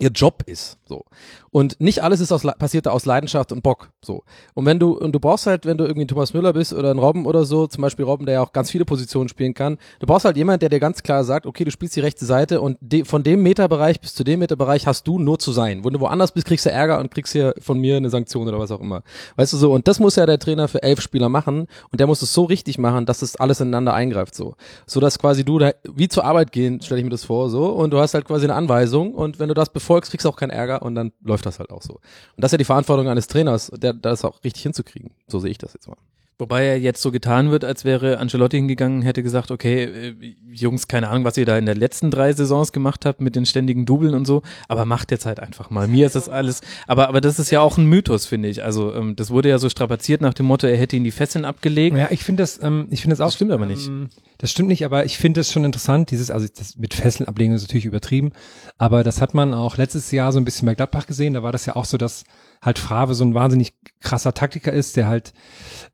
Speaker 5: ihr Job ist so. Und nicht alles ist aus passiert da aus Leidenschaft und Bock so. Und wenn du und du brauchst halt wenn du irgendwie Thomas Müller bist oder ein Robben oder so zum Beispiel Robben der ja auch ganz viele Positionen spielen kann du brauchst halt jemand der dir ganz klar sagt okay du spielst die rechte Seite und de, von dem Meterbereich bis zu dem Meterbereich hast du nur zu sein. Wenn du woanders bist kriegst du Ärger und kriegst hier von mir eine Sanktion oder was auch immer. Weißt du so? Und das muss ja der Trainer für elf Spieler machen und der muss es so richtig machen dass es alles ineinander eingreift so. So dass quasi du da wie zur Arbeit gehen stelle ich mir das vor so. Und du hast halt quasi eine Anweisung und wenn du das befolgst, kriegst du auch keinen Ärger und dann läuft das halt auch so. Und das ist ja die Verantwortung eines Trainers, der das auch richtig hinzukriegen. So sehe ich das jetzt mal.
Speaker 3: Wobei er jetzt so getan wird, als wäre Ancelotti hingegangen, hätte gesagt, okay, äh, Jungs, keine Ahnung, was ihr da in den letzten drei Saisons gemacht habt mit den ständigen Dubeln und so, aber macht jetzt halt einfach mal. Mir ist das alles, aber, aber das ist ja auch ein Mythos, finde ich. Also ähm, das wurde ja so strapaziert nach dem Motto, er hätte ihn die Fesseln abgelegt.
Speaker 4: Ja, ich finde das, ähm, ich finde das auch.
Speaker 3: Das stimmt aber nicht.
Speaker 4: Ähm, das stimmt nicht, aber ich finde es schon interessant, dieses, also das mit Fesseln ablegen ist natürlich übertrieben, aber das hat man auch letztes Jahr so ein bisschen bei Gladbach gesehen, da war das ja auch so, dass halt Frave so ein wahnsinnig krasser Taktiker ist, der halt,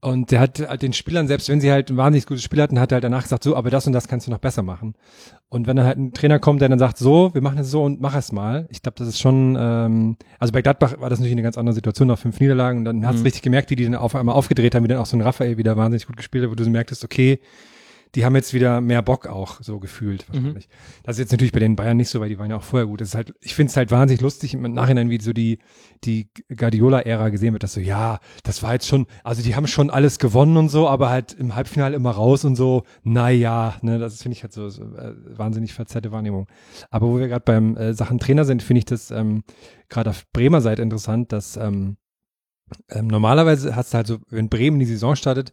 Speaker 4: und der hat halt den Spielern, selbst wenn sie halt ein wahnsinnig gutes Spiel hatten, hat er halt danach gesagt, so, aber das und das kannst du noch besser machen. Und wenn dann halt ein Trainer kommt, der dann sagt, so, wir machen es so und mach es mal, ich glaube, das ist schon, ähm, also bei Gladbach war das natürlich eine ganz andere Situation, nach fünf Niederlagen, und dann hast du
Speaker 3: Mhm.
Speaker 4: richtig gemerkt, wie die dann auf einmal aufgedreht haben, wie dann auch so ein Raphael wieder wahnsinnig gut gespielt hat, wo du so merktest, okay, die haben jetzt wieder mehr Bock auch so gefühlt wahrscheinlich. Das ist jetzt natürlich bei den Bayern nicht so, weil die waren ja auch vorher gut. Das ist halt, ich finde es halt wahnsinnig lustig im Nachhinein, wie so die die Guardiola-Ära gesehen wird, dass so ja, das war jetzt schon, also die haben schon alles gewonnen und so, aber halt im Halbfinale immer raus und so. Na ja, ne, das finde ich halt so, so äh, wahnsinnig verzerrte Wahrnehmung. Aber wo wir gerade beim äh, Sachen Trainer sind, finde ich das ähm, gerade auf Bremer Seite interessant, dass ähm, ähm, normalerweise hast du halt so, wenn Bremen die Saison startet,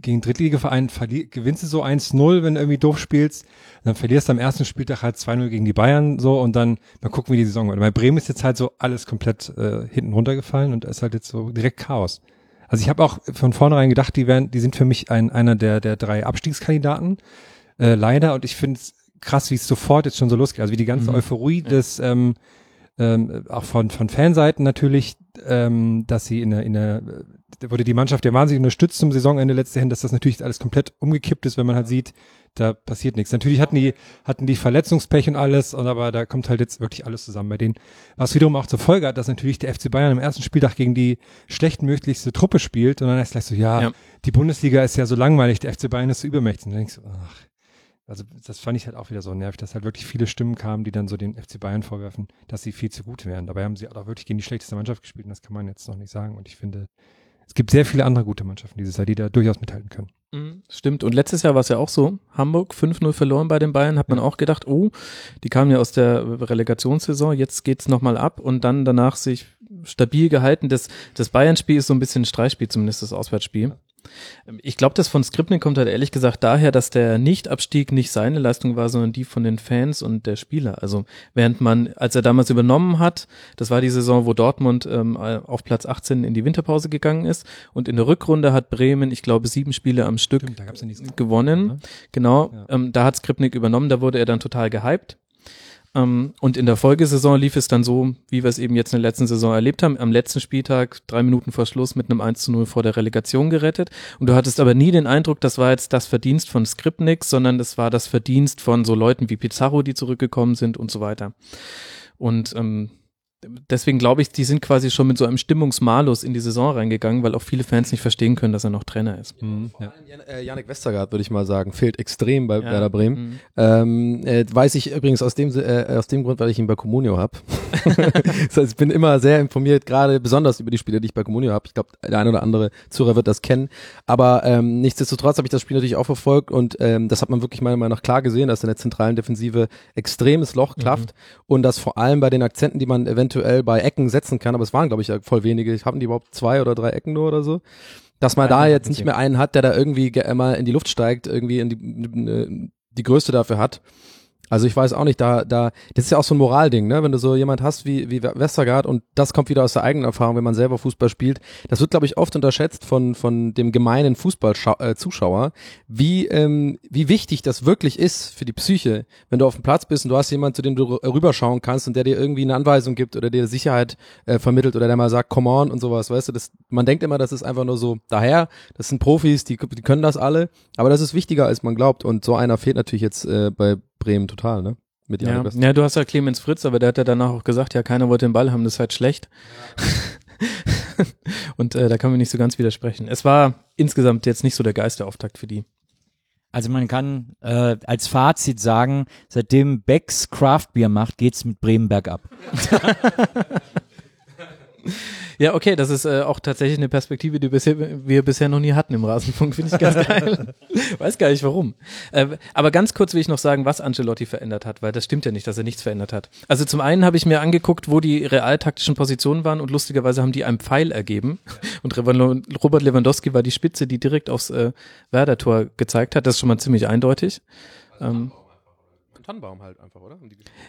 Speaker 4: gegen Drittligaverein gewinnst du so 1-0, wenn du irgendwie doof spielst. Dann verlierst du am ersten Spieltag halt 2-0 gegen die Bayern so und dann mal gucken, wie die Saison wird. Bei Bremen ist jetzt halt so alles komplett äh, hinten runtergefallen und es ist halt jetzt so direkt Chaos. Also ich habe auch von vornherein gedacht, die werden, die sind für mich ein, einer der, der drei Abstiegskandidaten. Äh, leider. Und ich finde es krass, wie es sofort jetzt schon so losgeht. Also wie die ganze
Speaker 3: Mhm.
Speaker 4: Euphorie des ähm, ähm, auch von, von Fanseiten natürlich, ähm, dass sie in der, in der, wurde die Mannschaft ja wahnsinnig unterstützt zum Saisonende letzte Hin, dass das natürlich alles komplett umgekippt ist, wenn man halt sieht, da passiert nichts. Natürlich hatten die, hatten die Verletzungspech und alles, und aber da kommt halt jetzt wirklich alles zusammen bei denen. Was wiederum auch zur Folge hat, dass natürlich der FC Bayern am ersten Spieltag gegen die schlechtmöglichste Truppe spielt und dann ist gleich so, ja,
Speaker 3: Ja.
Speaker 4: die Bundesliga ist ja so langweilig, der FC Bayern ist so übermächtig. Und dann denkst du, ach, also das fand ich halt auch wieder so nervig, dass halt wirklich viele Stimmen kamen, die dann so den FC Bayern vorwerfen, dass sie viel zu gut wären. Dabei haben sie auch wirklich gegen die schlechteste Mannschaft gespielt und das kann man jetzt noch nicht sagen. Und ich finde, es gibt sehr viele andere gute Mannschaften dieses Jahr, die da durchaus mithalten können.
Speaker 3: Mhm, Stimmt. Und letztes Jahr war es ja auch so. Hamburg 5-0 verloren bei den Bayern. Hat man auch gedacht, oh, die kamen ja aus der Relegationssaison. Jetzt geht's nochmal ab und dann danach sich stabil gehalten. Das, das Bayern-Spiel ist so ein bisschen ein Streichspiel, zumindest das Auswärtsspiel. Ähm, Ich glaube, das von Skripnik kommt halt ehrlich gesagt daher, dass der Nichtabstieg nicht seine Leistung war, sondern die von den Fans und der Spieler. Also während man, als er damals übernommen hat, das war die Saison, wo Dortmund ähm, auf Platz 18 in die Winterpause gegangen ist und in der Rückrunde hat Bremen, ich glaube, sieben Spiele am Stück
Speaker 4: Stimmt, ja
Speaker 3: gewonnen.
Speaker 4: Ne?
Speaker 3: Genau,
Speaker 4: Ja.
Speaker 3: ähm, da hat Skripnik übernommen, da wurde er dann total gehypt. Ähm, und in der Folgesaison lief es dann so, wie wir es eben jetzt in der letzten Saison erlebt haben. Am letzten Spieltag, drei Minuten vor Schluss, mit einem 1 zu 0 vor der Relegation gerettet. Und du hattest aber nie den Eindruck, das war jetzt das Verdienst von Skripnik, sondern das war das Verdienst von so Leuten wie Pizarro, die zurückgekommen sind und so weiter. Und ähm, deswegen glaube ich, die sind quasi schon mit so einem Stimmungsmalus in die Saison reingegangen, weil auch viele Fans nicht verstehen können, dass er noch Trainer ist.
Speaker 4: Mhm, ja.
Speaker 5: Jan, äh, Janik Westergaard, würde ich mal sagen, fehlt extrem bei
Speaker 3: Ja.
Speaker 5: Werder Bremen.
Speaker 3: Mhm.
Speaker 5: Ähm, äh, weiß ich übrigens aus dem, äh, aus dem Grund, weil ich ihn bei Comunio habe. das heißt, ich bin immer sehr informiert, gerade besonders über die Spiele, die ich bei Comunio habe. Ich glaube, der eine oder andere Zuhörer wird das kennen. Aber ähm, nichtsdestotrotz habe ich das Spiel natürlich auch verfolgt und ähm, das hat man wirklich meiner Meinung nach klar gesehen, dass in der zentralen Defensive extremes Loch klafft und dass vor allem bei den Akzenten, die man eventuell bei Ecken setzen kann, aber es waren, glaube ich, voll wenige. Haben die überhaupt zwei oder drei Ecken nur oder so? Dass man da jetzt nicht mehr einen hat, der da irgendwie ge- mal in die Luft steigt, irgendwie in die, ne- die Größte dafür hat. Also ich weiß auch nicht, da, da, das ist ja auch so ein Moralding, ne? Wenn du so jemand hast wie, wie Westergaard und das kommt wieder aus der eigenen Erfahrung, wenn man selber Fußball spielt. Das wird, glaube ich, oft unterschätzt von, von dem gemeinen Fußballzuschauer, äh, wie, ähm, wie wichtig das wirklich ist für die Psyche, wenn du auf dem Platz bist und du hast jemanden, zu dem du rüberschauen kannst und der dir irgendwie eine Anweisung gibt oder dir Sicherheit äh, vermittelt oder der mal sagt, come on und sowas, weißt du, das, man denkt immer, das ist einfach nur so daher, das sind Profis, die, die können das alle, aber das ist wichtiger, als man glaubt und so einer fehlt natürlich jetzt äh, bei Bremen total, ne? Mit
Speaker 3: Ja, ja, du hast ja Clemens Fritz, aber der hat ja danach auch gesagt, ja, keiner wollte den Ball haben, das ist halt schlecht. Und äh, da kann man nicht so ganz widersprechen. Es war insgesamt jetzt nicht so der Geisterauftakt für die.
Speaker 6: Also man kann äh, als Fazit sagen, seitdem Becks Craft Beer macht, geht's mit Bremen bergab.
Speaker 3: Ja, okay, das ist äh, auch tatsächlich eine Perspektive, die bisher, wir bisher noch nie hatten im Rasenfunk. Finde ich ganz geil. Weiß gar nicht warum. Äh, aber ganz kurz will ich noch sagen, was Ancelotti verändert hat, weil das stimmt ja nicht, dass er nichts verändert hat. Also zum einen habe ich mir angeguckt, wo die realtaktischen Positionen waren und lustigerweise haben die einen Pfeil ergeben. Und Robert Lewandowski war die Spitze, die direkt aufs äh, Werder-Tor gezeigt hat. Das ist schon mal ziemlich eindeutig. Ähm,
Speaker 5: Tannenbaum halt einfach, oder?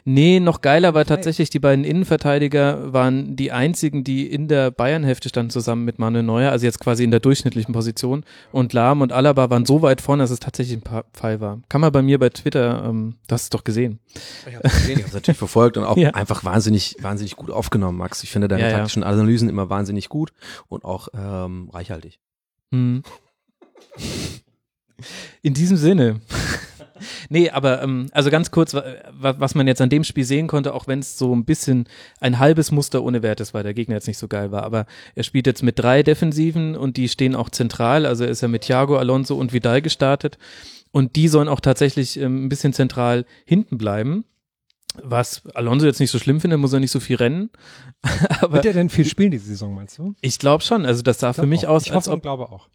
Speaker 3: Nee, noch geiler war tatsächlich, die beiden Innenverteidiger waren die einzigen, die in der Bayern-Hälfte standen zusammen mit Manuel Neuer, also jetzt quasi in der durchschnittlichen Position. Und Lahm und Alaba waren so weit vorne, dass es tatsächlich ein Fall war. Kann man bei mir bei Twitter, ähm, das hast du doch gesehen.
Speaker 5: Ich habe es natürlich verfolgt und auch
Speaker 3: Ja.
Speaker 5: einfach wahnsinnig, wahnsinnig gut aufgenommen, Max. Ich finde deine
Speaker 3: Ja, ja.
Speaker 5: taktischen Analysen immer wahnsinnig gut und auch ähm, reichhaltig.
Speaker 3: Hm. In diesem Sinne. nee, aber ähm, also ganz kurz, wa- wa- was man jetzt an dem Spiel sehen konnte, auch wenn es so ein bisschen ein halbes Muster ohne Wert ist, weil der Gegner jetzt nicht so geil war, aber er spielt jetzt mit drei Defensiven und die stehen auch zentral, also ist er mit Thiago, Alonso und Vidal gestartet. Und die sollen auch tatsächlich ähm, ein bisschen zentral hinten bleiben. Was Alonso jetzt nicht so schlimm findet, muss er nicht so viel rennen. aber
Speaker 4: Wird er denn viel spielen diese Saison, meinst du?
Speaker 3: ich glaube schon, also das sah für mich aus,
Speaker 4: ich
Speaker 3: als
Speaker 4: hoffe
Speaker 3: ob
Speaker 4: glaube auch.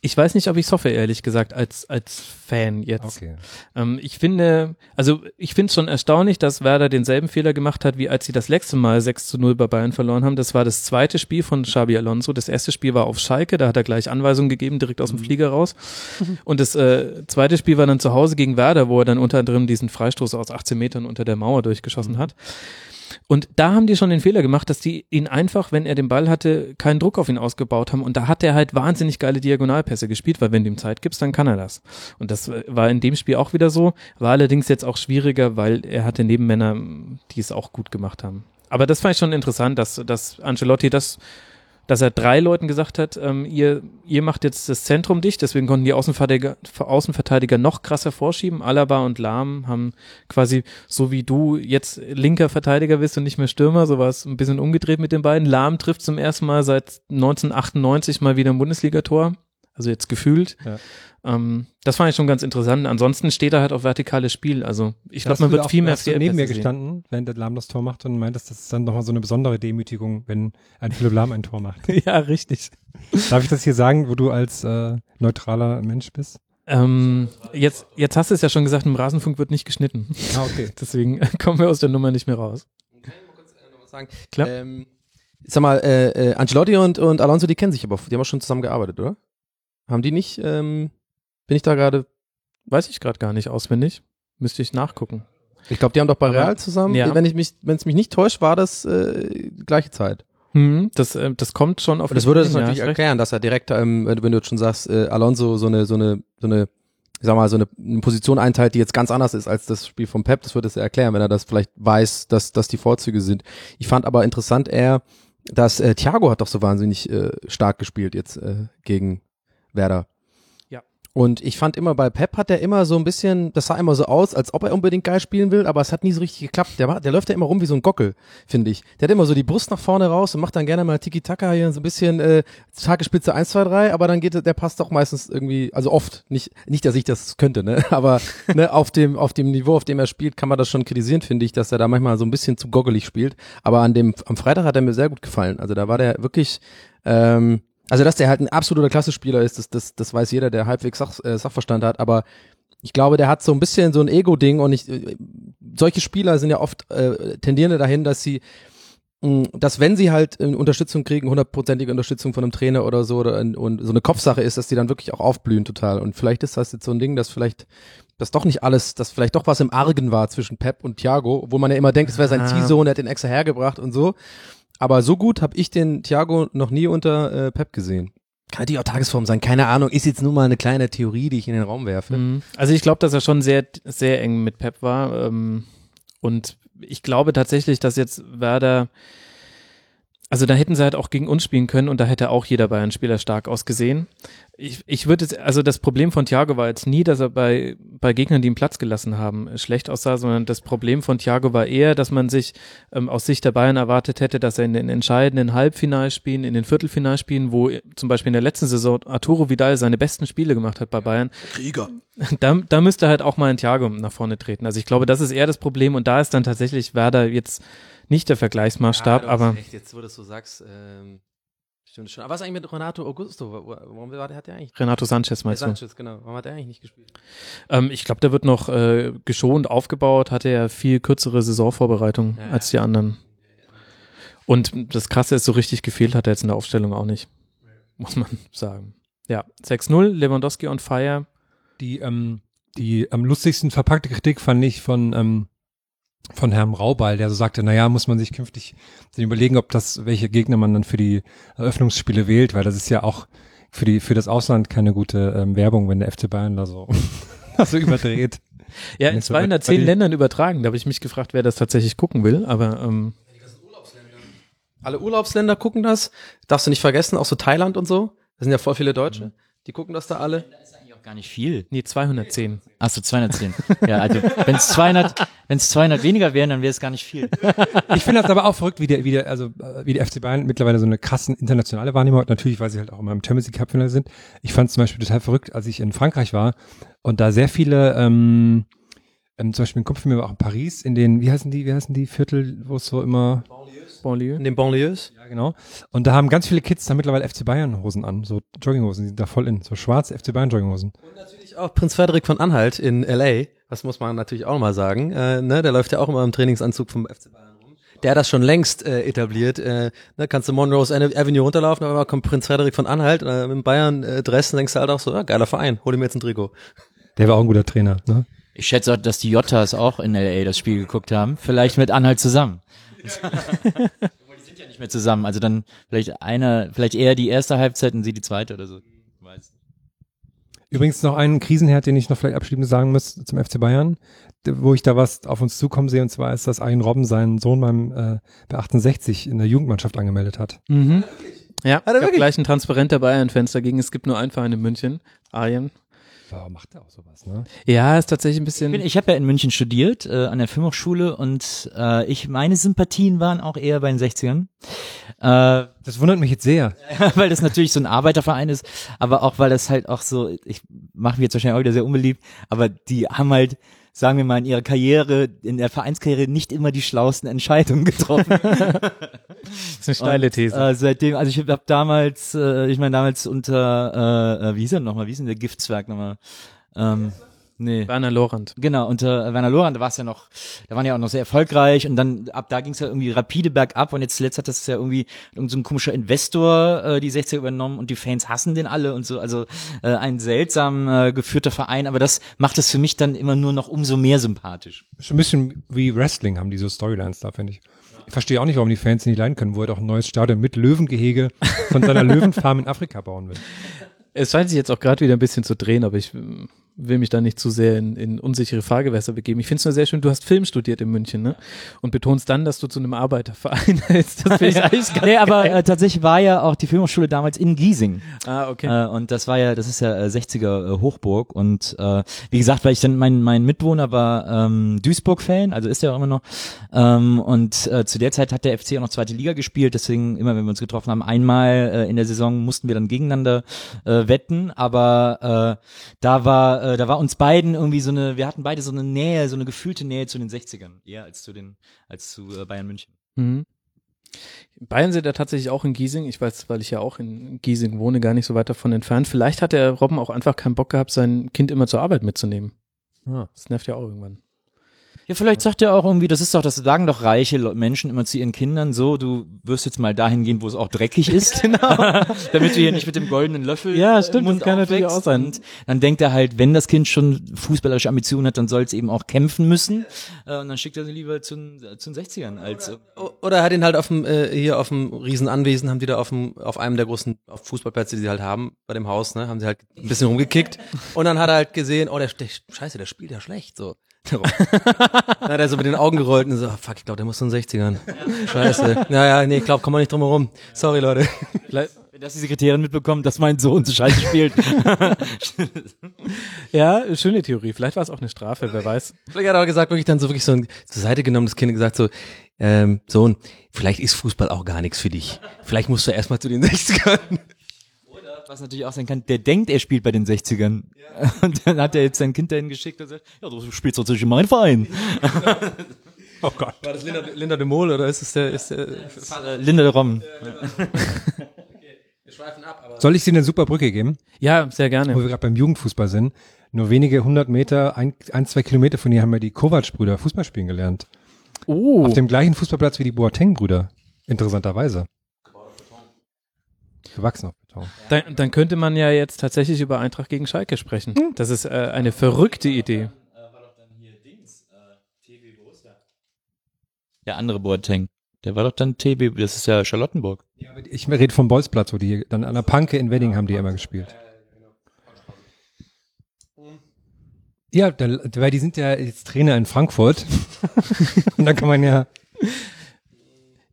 Speaker 3: ich weiß nicht, ob ich hoffe, ehrlich gesagt, als, als Fan jetzt.
Speaker 4: Okay.
Speaker 3: Ähm, ich finde, also ich finde es schon erstaunlich, dass Werder denselben Fehler gemacht hat, wie als sie das letzte Mal 6 zu 0 bei Bayern verloren haben. Das war das zweite Spiel von Xabi Alonso. Das erste Spiel war auf Schalke, da hat er gleich Anweisungen gegeben, direkt aus dem Flieger raus. Und das äh, zweite Spiel war dann zu Hause gegen Werder, wo er dann unter anderem diesen Freistoß aus 18 Metern unter der Mauer durchgeschossen hat. Und da haben die schon den Fehler gemacht, dass die ihn einfach, wenn er den Ball hatte, keinen Druck auf ihn ausgebaut haben. Und da hat er halt wahnsinnig geile Diagonalpässe gespielt, weil wenn du ihm Zeit gibst, dann kann er das. Und das äh, war in dem Spiel auch wieder so, war allerdings jetzt auch schwieriger, weil er hatte Nebenmänner, die es auch gut gemacht haben. Aber das fand ich schon interessant, dass, dass Ancelotti das, dass er drei Leuten gesagt hat, ähm, ihr, ihr macht jetzt das Zentrum dicht, deswegen konnten die Außenverteidiger, Außenverteidiger noch krasser vorschieben. Alaba und Lahm haben quasi, so wie du jetzt linker Verteidiger bist und nicht mehr Stürmer, so war es ein bisschen umgedreht mit den beiden. Lahm trifft zum ersten Mal seit 1998 mal wieder ein Bundesligator. Also jetzt gefühlt.
Speaker 4: Ja.
Speaker 3: Ähm, das fand ich schon ganz interessant. Ansonsten steht er halt auf vertikales Spiel. Also ich glaube, man wird
Speaker 4: auch-
Speaker 3: viel mehr
Speaker 4: hast du neben mir gestanden, während der Lahm das Tor macht und meintest, das ist dann nochmal so eine besondere Demütigung, wenn ein Philipp Lahm ein Tor macht.
Speaker 3: ja, richtig.
Speaker 4: Darf ich das hier sagen, wo du als äh, neutraler Mensch bist?
Speaker 3: Ähm, jetzt, jetzt hast du es ja schon gesagt, im Rasenfunk wird nicht geschnitten.
Speaker 4: Ah, okay.
Speaker 3: Deswegen kommen wir aus der Nummer nicht mehr raus.
Speaker 5: sagen.
Speaker 3: Klar.
Speaker 5: Ähm, sag mal, äh, äh, Ancelotti und, und Alonso, die kennen sich aber, die haben auch schon zusammen gearbeitet, oder? Haben die nicht, ähm, bin ich da gerade,
Speaker 3: Weiß ich gerade gar nicht auswendig. Müsste ich nachgucken.
Speaker 5: ich glaube, die haben doch bei Real zusammen,
Speaker 3: ja.
Speaker 5: wenn ich mich, wenn es mich nicht täuscht, war das äh, gleiche Zeit.
Speaker 3: Hm, das, äh, das kommt schon auf
Speaker 5: Und das würde das natürlich erklären, dass er direkt, ähm, wenn du- wenn du jetzt schon sagst, äh, Alonso so eine, so eine, so eine, ich sag mal, so eine, eine Position einteilt, die jetzt ganz anders ist als das Spiel von Pep, das würde es erklären, wenn er das vielleicht weiß, dass, dass die Vorzüge sind. Ich fand aber interessant eher, dass äh, Thiago hat doch so wahnsinnig äh, stark gespielt jetzt äh, gegen Werder. Und ich fand immer, bei Pep hat er immer so ein bisschen, das sah immer so aus, als ob er unbedingt geil spielen will, aber es hat nie so richtig geklappt. Der, war, der läuft ja immer rum wie so ein Gockel, finde ich. Der hat immer so die Brust nach vorne raus und macht dann gerne mal Tiki-Taka hier so ein bisschen äh, Tagespitze 1, 2, 3, aber dann geht er- der passt doch meistens irgendwie, also oft, nicht, nicht, dass ich das könnte, ne? Aber ne, auf dem, auf dem Niveau, auf dem er spielt, kann man das schon kritisieren, finde ich, dass er da manchmal so ein bisschen zu goggelig spielt. Aber an dem, am Freitag hat er mir sehr gut gefallen. Also da war der wirklich, ähm, also dass der halt ein absoluter Klassespieler ist, das, das, das weiß jeder, der halbwegs Sach, äh, Sachverstand hat, aber ich glaube, der hat so ein bisschen so ein Ego-Ding und ich, äh, solche Spieler sind ja oft äh, tendieren dahin, dass sie mh, dass wenn sie halt äh, Unterstützung kriegen, hundertprozentige Unterstützung von einem Trainer oder so oder und, und so eine Kopfsache ist, dass die dann wirklich auch aufblühen total. Und vielleicht ist das jetzt so ein Ding, dass vielleicht dass doch nicht alles, dass vielleicht doch was im Argen war zwischen Pep und Thiago, wo man ja immer denkt, es wäre sein
Speaker 3: Ah.
Speaker 5: Ziehsohn, der hat den extra hergebracht und so. Aber so gut habe ich den Thiago noch nie unter äh, Pep gesehen. Kann natürlich auch Tagesform sein, keine Ahnung, ist jetzt nur mal eine kleine Theorie, die ich in den Raum werfe.
Speaker 3: Mhm. Also ich glaube, dass er schon sehr, sehr eng mit Pep war. Ähm, und ich glaube tatsächlich, dass jetzt Werder, also da hätten sie halt auch gegen uns spielen können und da hätte auch jeder Bayern-Spieler stark ausgesehen. Ich, ich würde jetzt, also das Problem von Thiago war jetzt nie, dass er bei, bei Gegnern, die ihn Platz gelassen haben, schlecht aussah, sondern das Problem von Thiago war eher, dass man sich ähm, aus Sicht der Bayern erwartet hätte, dass er in den entscheidenden Halbfinalspielen, in den Viertelfinalspielen, wo zum Beispiel in der letzten Saison Arturo Vidal seine besten Spiele gemacht hat bei Bayern, da, da müsste halt auch mal ein Thiago nach vorne treten. Also ich glaube, das ist eher das Problem und da ist dann tatsächlich Werder jetzt nicht der Vergleichsmaßstab, aber
Speaker 5: Echt, jetzt, wo du das so sagst, ähm, stimmt schon. Aber was eigentlich mit Renato Augusto? Wa- wa- Warum war der, hat der eigentlich?
Speaker 3: Renato Sanchez meinst du?
Speaker 5: Sanchez, genau. Warum hat der eigentlich nicht gespielt?
Speaker 3: Ähm, ich glaube, der wird noch äh, geschont aufgebaut, hatte ja viel kürzere Saisonvorbereitung
Speaker 5: Ja,
Speaker 3: als die anderen. Und das Krasse ist, so richtig gefehlt hat er jetzt in der Aufstellung auch nicht, muss man sagen. Ja, 6-0, Lewandowski on fire.
Speaker 4: Die, ähm, die am lustigsten verpackte Kritik fand ich von, ähm, von Herrn Raubal, der so sagte, naja, muss man sich künftig dann überlegen, ob das, welche Gegner man dann für die Eröffnungsspiele wählt, weil das ist ja auch für die, für das Ausland keine gute ähm, Werbung, wenn der FC Bayern da so, so überdreht.
Speaker 3: Ja, in
Speaker 4: Nicht so
Speaker 3: 210
Speaker 4: weit-
Speaker 3: Ländern übertragen. Da habe ich mich gefragt, wer das tatsächlich gucken will, aber ähm,
Speaker 5: Alle Urlaubsländer gucken das. Darfst du nicht vergessen, auch so Thailand und so. Da sind ja voll viele Deutsche. Die gucken das da alle.
Speaker 7: Gar nicht viel.
Speaker 3: nee, 210.
Speaker 7: Achso, 210. ja, also wenn es 200, wenn es 200 weniger wären, dann wäre es gar nicht viel.
Speaker 4: Ich finde das aber auch verrückt, wie der, wie der, also äh, wie der FC Bayern mittlerweile so eine krassen internationale Wahrnehmung hat. Natürlich, weil sie halt auch immer im Champions League Cup Finale sind. Ich fand es zum Beispiel total verrückt, als ich in Frankreich war und da sehr viele, ähm, ähm, zum Beispiel ein Kumpel von mir war auch in Paris, in den, wie heißen die, wie heißen die Viertel, wo es so immer,
Speaker 3: Banlieue.
Speaker 5: In den Banlieues.
Speaker 4: ja genau. Und da haben ganz viele Kids da mittlerweile FC Bayern Hosen an, so Jogginghosen, die sind da voll in, so schwarze FC Bayern Jogginghosen.
Speaker 5: Natürlich auch Prinz Frederik von Anhalt in L.A. Das muss man natürlich auch mal sagen. Äh, ne, der läuft ja auch immer im Trainingsanzug vom FC Bayern rum. Der hat das schon längst äh, etabliert. Äh, ne, kannst du Monrose Ave- Avenue runterlaufen, aber kommt Prinz Frederik von Anhalt äh, mit dem Bayern äh, Dresden, denkst du halt auch so, ja, geiler Verein, hol mir jetzt ein Trikot.
Speaker 4: Der war auch ein guter Trainer, ne?
Speaker 7: Ich schätze auch, dass die Jottas auch in LA das Spiel geguckt haben. Vielleicht mit Anhalt zusammen. Obwohl, die sind ja nicht mehr zusammen. Also dann vielleicht einer, vielleicht eher die erste Halbzeit und sie die zweite oder so. Weiß.
Speaker 4: Übrigens noch einen Krisenherd, den ich noch vielleicht abschließend sagen muss zum FC Bayern, wo ich da was auf uns zukommen sehe, und zwar ist, dass Arjen Robben seinen Sohn beim äh, bei 68 in der Jugendmannschaft angemeldet hat.
Speaker 3: Mhm. Ja,
Speaker 5: er
Speaker 3: gab
Speaker 5: wirklich?
Speaker 3: gleich ein Transparent der Bayern-Fans dagegen. Es gibt nur einen Verein in München, Arjen.
Speaker 4: Warum macht er auch sowas, ne?
Speaker 3: Ja, ist tatsächlich ein
Speaker 6: Ich,
Speaker 3: bisschen.
Speaker 6: bin- ich habe ja in München studiert, äh, an der Filmhochschule und äh, ich meine Sympathien waren auch eher bei den 60ern. Äh,
Speaker 4: Das wundert mich jetzt sehr.
Speaker 6: weil das natürlich so ein Arbeiterverein ist, aber auch weil das halt auch so, ich mache mich jetzt wahrscheinlich auch wieder sehr unbeliebt, aber die haben halt, sagen wir mal, in ihrer Karriere, in der Vereinskarriere nicht immer die schlauesten Entscheidungen getroffen.
Speaker 3: Das ist eine steile
Speaker 6: Und,
Speaker 3: These.
Speaker 6: Äh, seitdem, also ich habe damals, äh, ich meine damals unter, äh, äh, wie hieß er nochmal, wie hieß denn der Giftzwerg nochmal? Ähm, nee.
Speaker 3: Werner Lorand.
Speaker 6: Genau, unter Werner Lorand, da war es ja noch, da waren ja auch noch sehr erfolgreich und dann ab da ging es ja irgendwie rapide bergab und jetzt zuletzt hat das ja irgendwie irgend so ein komischer Investor äh, die 60er übernommen und die Fans hassen den alle und so, also äh, ein seltsam äh, geführter Verein, aber das macht es für mich dann immer nur noch umso mehr sympathisch.
Speaker 4: Schon ein bisschen wie Wrestling haben diese Storylines da, finde ich. Ich verstehe auch nicht, warum die Fans nicht leiden können, wo er doch ein neues Stadion mit Löwengehege von seiner Löwenfarm in Afrika bauen will.
Speaker 3: Es scheint sich jetzt auch gerade wieder ein bisschen zu drehen, aber ich will mich da nicht zu sehr in, in unsichere Fahrgewässer begeben. Ich finde es nur sehr schön, du hast Film studiert in München, ne? Und betonst dann, dass du zu einem Arbeiterverein hältst. Das finde ich eigentlich ganz
Speaker 6: Nee, aber
Speaker 3: geil.
Speaker 6: äh, tatsächlich war ja auch die Filmhochschule damals in Giesing.
Speaker 3: Ah, okay.
Speaker 6: Äh, und das war ja, das ist ja äh, 60er äh, Hochburg und äh, wie gesagt, weil ich dann mein mein Mitwohner war ähm, Duisburg-Fan, also ist er auch immer noch. Ähm, und äh, zu der Zeit hat der FC auch noch zweite Liga gespielt, deswegen immer, wenn wir uns getroffen haben, einmal äh, in der Saison mussten wir dann gegeneinander äh, wetten, aber äh, da war äh, da war uns beiden irgendwie so eine, wir hatten beide so eine Nähe, so eine gefühlte Nähe zu den 60ern, eher als zu den als zu äh, Bayern München.
Speaker 3: Mhm. Bayern sind ja tatsächlich auch in Giesing. Ich weiß, weil ich ja auch in Giesing wohne, gar nicht so weit davon entfernt. Vielleicht hat der Robben auch einfach keinen Bock gehabt, sein Kind immer zur Arbeit mitzunehmen.
Speaker 4: Ah.
Speaker 3: Das nervt ja auch irgendwann.
Speaker 6: Ja, vielleicht sagt er auch irgendwie, das ist doch, das sagen doch reiche Menschen immer zu ihren Kindern so, du wirst jetzt mal dahin gehen, wo es auch dreckig ist. genau. Damit du hier nicht mit dem goldenen Löffel
Speaker 3: Ja, stimmt,
Speaker 6: im Mund
Speaker 3: das kann natürlich auch sein.
Speaker 6: Und dann denkt er halt, wenn das Kind schon fußballerische Ambitionen hat, dann soll es eben auch kämpfen müssen. Äh, und dann schickt er sie lieber zu, den- zu den 60ern als
Speaker 5: Oder er hat ihn halt auf dem, äh, hier auf dem Riesenanwesen, haben die da auf dem, auf einem der großen auf Fußballplätze, die sie halt haben, bei dem Haus, ne, haben sie halt ein bisschen rumgekickt. Und dann hat er halt gesehen, oh, der, der Scheiße, der spielt ja schlecht, so. dann hat er so mit den Augen gerollt und so, ah, fuck, ich glaube, der muss zu den 60ern. Scheiße. Naja, nee, ich glaube, komm mal nicht drum herum. Sorry, Leute.
Speaker 3: Vielleicht,
Speaker 6: dass die Sekretärin mitbekommt, dass mein Sohn so scheiße spielt.
Speaker 3: ja, schöne Theorie. Vielleicht war es auch eine Strafe, wer weiß.
Speaker 5: Vielleicht hat er auch gesagt, wirklich dann so wirklich so ein, zur Seite genommen, das Kind und gesagt so, ähm, Sohn, vielleicht ist Fußball auch gar nichts für dich. Vielleicht musst du erstmal zu den 60ern.
Speaker 6: Was natürlich auch sein kann, der denkt, er spielt bei den 60ern. Und dann hat er jetzt sein Kind dahin geschickt und sagt, ja, du spielst natürlich in meinem Verein.
Speaker 4: Oh Gott.
Speaker 5: War das Linda, Linda de Mol oder ist es der, ist der,
Speaker 6: Äh, Linda de Rom.
Speaker 5: wir schweifen ab, aber.
Speaker 4: Soll ich dir eine super Brücke geben,
Speaker 3: Ja, sehr
Speaker 4: wo
Speaker 3: gerne.
Speaker 4: wir gerade beim Jugendfußball sind? Nur wenige hundert Meter, ein, ein zwei Kilometer von hier haben wir die Kovac-Brüder Fußball spielen gelernt.
Speaker 3: Oh,
Speaker 4: Auf dem gleichen Fußballplatz wie die Boateng-Brüder. Interessanterweise. Gewachsen Beton.
Speaker 3: dann, dann könnte man ja jetzt tatsächlich über Eintracht gegen Schalke sprechen. Das ist äh, eine verrückte Idee.
Speaker 6: Der andere Boateng. Der war doch dann TB, das ist ja Charlottenburg.
Speaker 4: Ja, aber ich rede vom Bolzplatz, wo die hier, dann an der Panke in Wedding haben die immer gespielt. Ja, da, weil die sind ja jetzt Trainer in Frankfurt. Und dann kann man ja,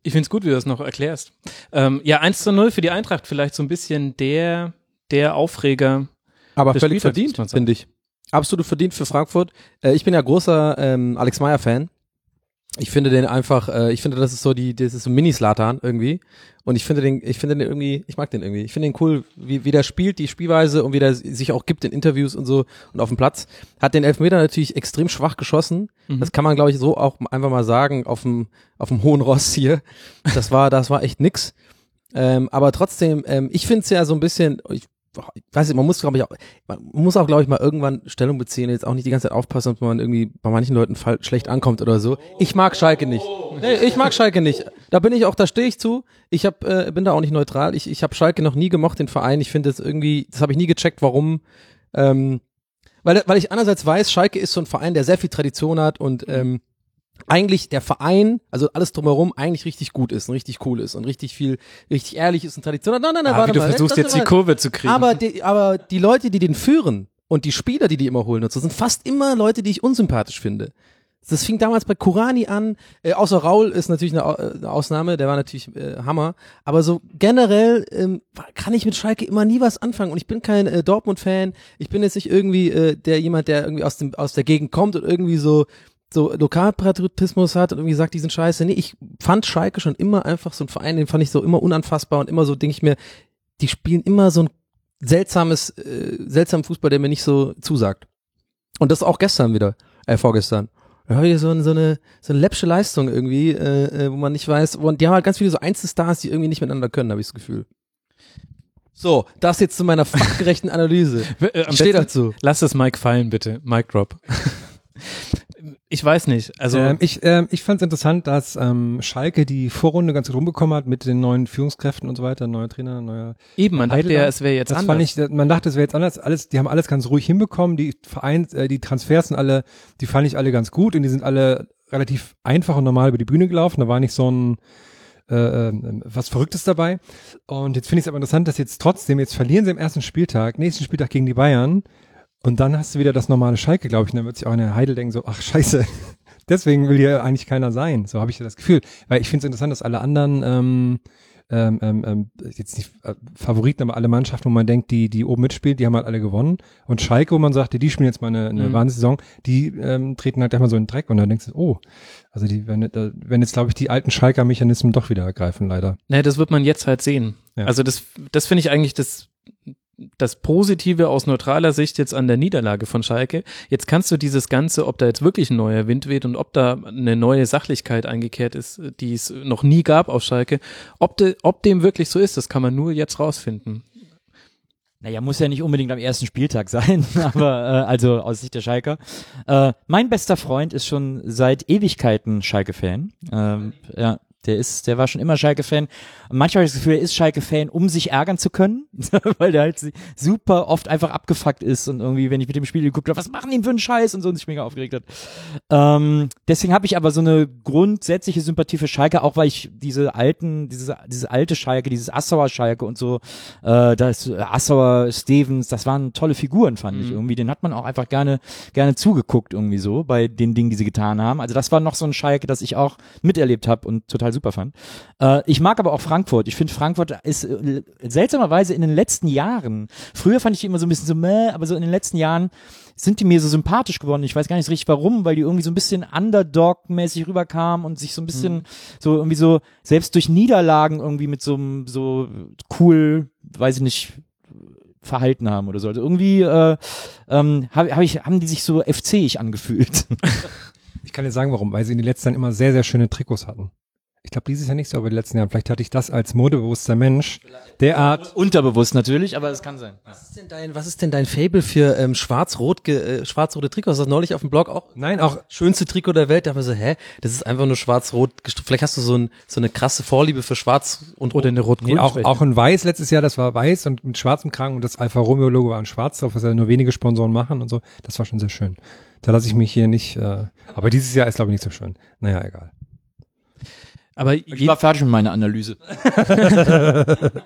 Speaker 3: Ich find's gut, wie du das noch erklärst. Ähm, ja, 1 zu 0 für die Eintracht, vielleicht so ein bisschen der, der Aufreger.
Speaker 5: Aber völlig
Speaker 3: Spieltags,
Speaker 5: verdient, finde ich. Absolut verdient für Frankfurt. Äh, ich bin ja großer ähm, Alex Meyer Fan. Ich finde den einfach, äh, ich finde, das ist so die, das ist so Mini-Slatan irgendwie. Und ich finde den, ich finde den irgendwie, ich mag den irgendwie. Ich finde den cool, wie, wie der spielt, die Spielweise und wie der sich auch gibt in Interviews und so und auf dem Platz. Hat den Elfmeter natürlich extrem schwach geschossen.
Speaker 3: Mhm.
Speaker 5: Das kann man, glaube ich, so auch einfach mal sagen, auf dem, auf dem hohen Ross hier. Das war, das war echt nix. Ähm, aber trotzdem, ähm, ich finde es ja so ein bisschen, ich, ich weiß nicht, man muss, glaube ich, auch, man muss auch, glaube ich, mal irgendwann Stellung beziehen, jetzt auch nicht die ganze Zeit aufpassen, ob man irgendwie bei manchen Leuten schlecht ankommt oder so. Ich mag Schalke nicht. Nee, ich mag Schalke nicht. Da bin ich auch, da stehe ich zu. Ich hab, äh, bin da auch nicht neutral. Ich, ich habe Schalke noch nie gemocht, den Verein. Ich finde das irgendwie, das habe ich nie gecheckt, warum. Ähm, weil, weil ich einerseits weiß, Schalke ist so ein Verein, der sehr viel Tradition hat und ähm, eigentlich der Verein, also alles drumherum, eigentlich richtig gut ist und richtig cool ist und richtig viel, richtig ehrlich ist und Tradition hat. Nein, nein, nein,
Speaker 3: Ah,
Speaker 5: warte
Speaker 3: wie du
Speaker 5: mal.
Speaker 3: versuchst jetzt die
Speaker 5: das-
Speaker 3: Kurve zu kriegen.
Speaker 5: aber die, aber die Leute, die den führen und die Spieler, die die immer holen und so, sind fast immer Leute, die ich unsympathisch finde. Das fing damals bei Kurani an, äh, außer Raul ist natürlich eine, Au- äh, eine Ausnahme, der war natürlich äh, Hammer, aber so generell ähm, kann ich mit Schalke immer nie was anfangen und ich bin kein äh, Dortmund-Fan, ich bin jetzt nicht irgendwie äh, der jemand, der irgendwie aus dem aus der Gegend kommt und irgendwie so so Lokalpatriotismus hat und irgendwie sagt, die sind scheiße. Nee, ich fand Schalke schon immer einfach so ein Verein, den fand ich so immer unanfassbar und immer so, denke ich mir, die spielen immer so ein seltsames, äh, seltsamen Fußball, der mir nicht so zusagt. Und das auch gestern wieder, äh, vorgestern. Da habe ich so, ein- so eine so eine läppsche Leistung irgendwie, äh, äh, wo man nicht weiß, und die haben halt ganz viele so Einzelstars, die irgendwie nicht miteinander können, habe ich das Gefühl. So, das jetzt zu meiner fachgerechten Analyse.
Speaker 3: Äh,
Speaker 5: Ich stehe dazu.
Speaker 3: Lass das Mike fallen, bitte. Mike Drop. ich weiß nicht. Also
Speaker 4: ähm, ich ähm, ich fand es interessant, dass ähm, Schalke die Vorrunde ganz gut rumbekommen hat mit den neuen Führungskräften und so weiter, neuer Trainer, neuer.
Speaker 3: eben, man dachte
Speaker 4: Heideler.
Speaker 3: ja, es wäre jetzt
Speaker 4: Das
Speaker 3: anders.
Speaker 4: fand ich, man dachte, es wäre jetzt anders. Alles, die haben alles ganz ruhig hinbekommen. Die Vereins, äh, die Transfers sind alle, die fand ich alle ganz gut und die sind alle relativ einfach und normal über die Bühne gelaufen. Da war nicht so ein äh, ähm, was Verrücktes dabei. Und jetzt finde ich es aber interessant, dass jetzt trotzdem, jetzt verlieren sie am ersten Spieltag, nächsten Spieltag gegen die Bayern. Und dann hast du wieder das normale Schalke, glaube ich. Und dann wird sich auch in der Heidel denken so, ach scheiße, deswegen will hier eigentlich keiner sein. So habe ich das Gefühl. Weil ich finde es interessant, dass alle anderen ähm, ähm, ähm, ähm, jetzt nicht äh, Favoriten, aber alle Mannschaften, wo man denkt, die, die oben mitspielen, die haben halt alle gewonnen. Und Schalke, wo man sagte, die spielen jetzt mal eine, eine
Speaker 3: Mhm.
Speaker 4: Wahnsinnssaison, die ähm, treten halt immer so in den Dreck und dann denkst du, oh, also die werden, werden jetzt, glaube ich, die alten Schalker Mechanismen doch wieder ergreifen, leider.
Speaker 3: Naja, das wird man jetzt halt sehen.
Speaker 4: Ja.
Speaker 3: Also das, das finde ich eigentlich das, das Positive aus neutraler Sicht jetzt an der Niederlage von Schalke. Jetzt kannst du dieses Ganze, ob da jetzt wirklich ein neuer Wind weht und ob da eine neue Sachlichkeit eingekehrt ist, die es noch nie gab auf Schalke, ob, de, ob dem wirklich so ist, das kann man nur jetzt rausfinden.
Speaker 6: Naja, muss ja nicht unbedingt am ersten Spieltag sein, aber äh, also aus Sicht der Schalker. Äh, mein bester Freund ist schon seit Ewigkeiten Schalke-Fan. Ähm, ja, der ist, der war schon immer Schalke-Fan. Manchmal habe ich das Gefühl, er ist Schalke-Fan, um sich ärgern zu können, weil der halt super oft einfach abgefuckt ist und irgendwie, wenn ich mit dem Spiel geguckt habe, was machen die für einen Scheiß und so und sich mega aufgeregt hat. Ähm, deswegen habe ich aber so eine grundsätzliche Sympathie für Schalke, auch weil ich diese alten, diese, diese alte Schalke, dieses Assauer Schalke und so, äh, das Assauer, Stevens, das waren tolle Figuren, fand ich irgendwie. Den hat man auch einfach gerne, gerne zugeguckt irgendwie so bei den Dingen, die sie getan haben. Also das war noch so ein Schalke, das ich auch miterlebt habe und total super fand. Äh, ich mag aber auch Frankfurt. Ich finde Frankfurt ist äh, seltsamerweise in den letzten Jahren, früher fand ich die immer so ein bisschen so meh, aber so in den letzten Jahren sind die mir so sympathisch geworden. Ich weiß gar nicht so richtig warum, weil die irgendwie so ein bisschen Underdog-mäßig rüberkamen und sich so ein bisschen so irgendwie so selbst durch Niederlagen irgendwie mit so einem so cool, weiß ich nicht, verhalten haben oder so. Also irgendwie äh, ähm, hab, hab ich, haben die sich so FC-ig angefühlt.
Speaker 4: Ich kann dir sagen, warum, weil sie in den letzten Jahren immer sehr, sehr schöne Trikots hatten. Ich glaube, dieses Jahr nicht so, aber die letzten Jahre. Vielleicht hatte ich das als modebewusster Mensch derart.
Speaker 6: Unterbewusst natürlich, aber es kann sein.
Speaker 5: Was ist denn dein, was ist denn dein Fable für ähm, schwarz-rot, äh, schwarz-rote Trikots? Hast du das neulich auf dem Blog auch?
Speaker 4: Nein, auch
Speaker 5: Schönste Trikot der Welt. Da haben wir so, hä? Das ist einfach nur schwarz-rot. Vielleicht hast du so, ein, so eine krasse Vorliebe für schwarz und
Speaker 3: Oder eine rot
Speaker 4: Nee, auch, auch ein Weiß letztes Jahr, das war weiß und mit schwarzem Kragen und das Alfa Romeo Logo war in schwarz drauf, was ja nur wenige Sponsoren machen und so. Das war schon sehr schön. Da lasse ich mich hier nicht, äh, aber dieses Jahr ist glaube ich nicht so schön. Naja, egal.
Speaker 3: Aber
Speaker 6: Ich war fertig mit meiner Analyse.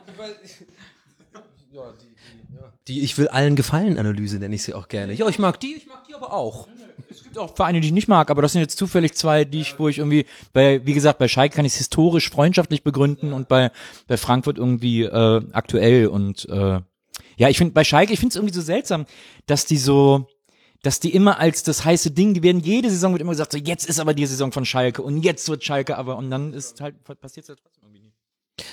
Speaker 5: Die Ich will allen gefallen Analyse nenne ich sie auch gerne. Ja, ich mag die, ich mag die aber auch.
Speaker 6: Es gibt auch Vereine, die ich nicht mag, aber das sind jetzt zufällig zwei, die ich, wo ich irgendwie, bei, wie gesagt, bei Schalke kann ich es historisch freundschaftlich begründen und bei, bei Frankfurt irgendwie äh, aktuell und äh, ja, ich finde bei Schalke, ich finde es irgendwie so seltsam, dass die so, dass die immer als das heiße Ding, die werden jede Saison wird immer gesagt, so jetzt ist aber die Saison von Schalke und jetzt wird Schalke aber und dann ist halt passiert halt.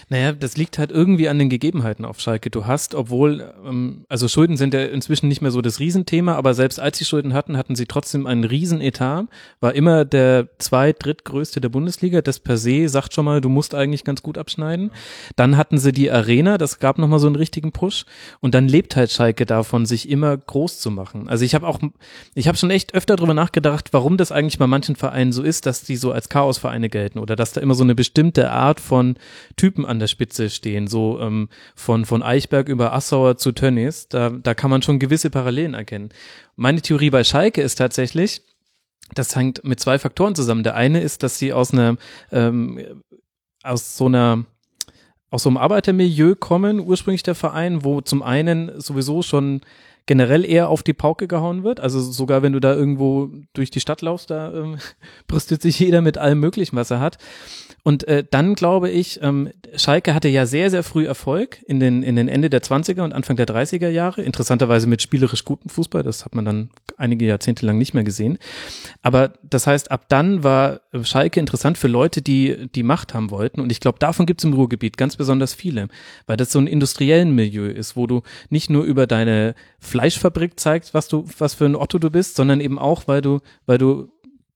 Speaker 3: Naja, das liegt halt irgendwie an den Gegebenheiten auf Schalke. Du hast, obwohl, ähm, also Schulden sind ja inzwischen nicht mehr so das Riesenthema, aber selbst als sie Schulden hatten, hatten sie trotzdem einen Riesenetat, war immer der zweit-, drittgrößte der Bundesliga. Das per se sagt schon mal, du musst eigentlich ganz gut abschneiden. Dann hatten sie die Arena, das gab nochmal so einen richtigen Push. Und dann lebt halt Schalke davon, sich immer groß zu machen. Also ich habe auch, ich habe schon echt öfter drüber nachgedacht, warum das eigentlich bei manchen Vereinen so ist, dass die so als Chaosvereine gelten oder dass da immer so eine bestimmte Art von Typen an der Spitze stehen, so ähm, von, von Eichberg über Assauer zu Tönnies, da, da kann man schon gewisse Parallelen erkennen. Meine Theorie bei Schalke ist tatsächlich, das hängt mit zwei Faktoren zusammen. Der eine ist, dass sie aus einer, ähm, aus so einer, aus so einem Arbeitermilieu kommen, ursprünglich der Verein, wo zum einen sowieso schon generell eher auf die Pauke gehauen wird. Also sogar wenn du da irgendwo durch die Stadt laufst, da ähm, brüstet sich jeder mit allem Möglichen, was er hat. Und äh, dann glaube ich, ähm, Schalke hatte ja sehr, sehr früh Erfolg in den, in den Ende der 20er und Anfang der 30er Jahre. Interessanterweise mit spielerisch gutem Fußball. Das hat man dann einige Jahrzehnte lang nicht mehr gesehen. Aber das heißt, ab dann war Schalke interessant für Leute, die die Macht haben wollten. Und ich glaube, davon gibt es im Ruhrgebiet ganz besonders viele, weil das so ein industriellen Milieu ist, wo du nicht nur über deine Fleischfabrik zeigst, was du, was für ein Otto du bist, sondern eben auch, weil du, weil du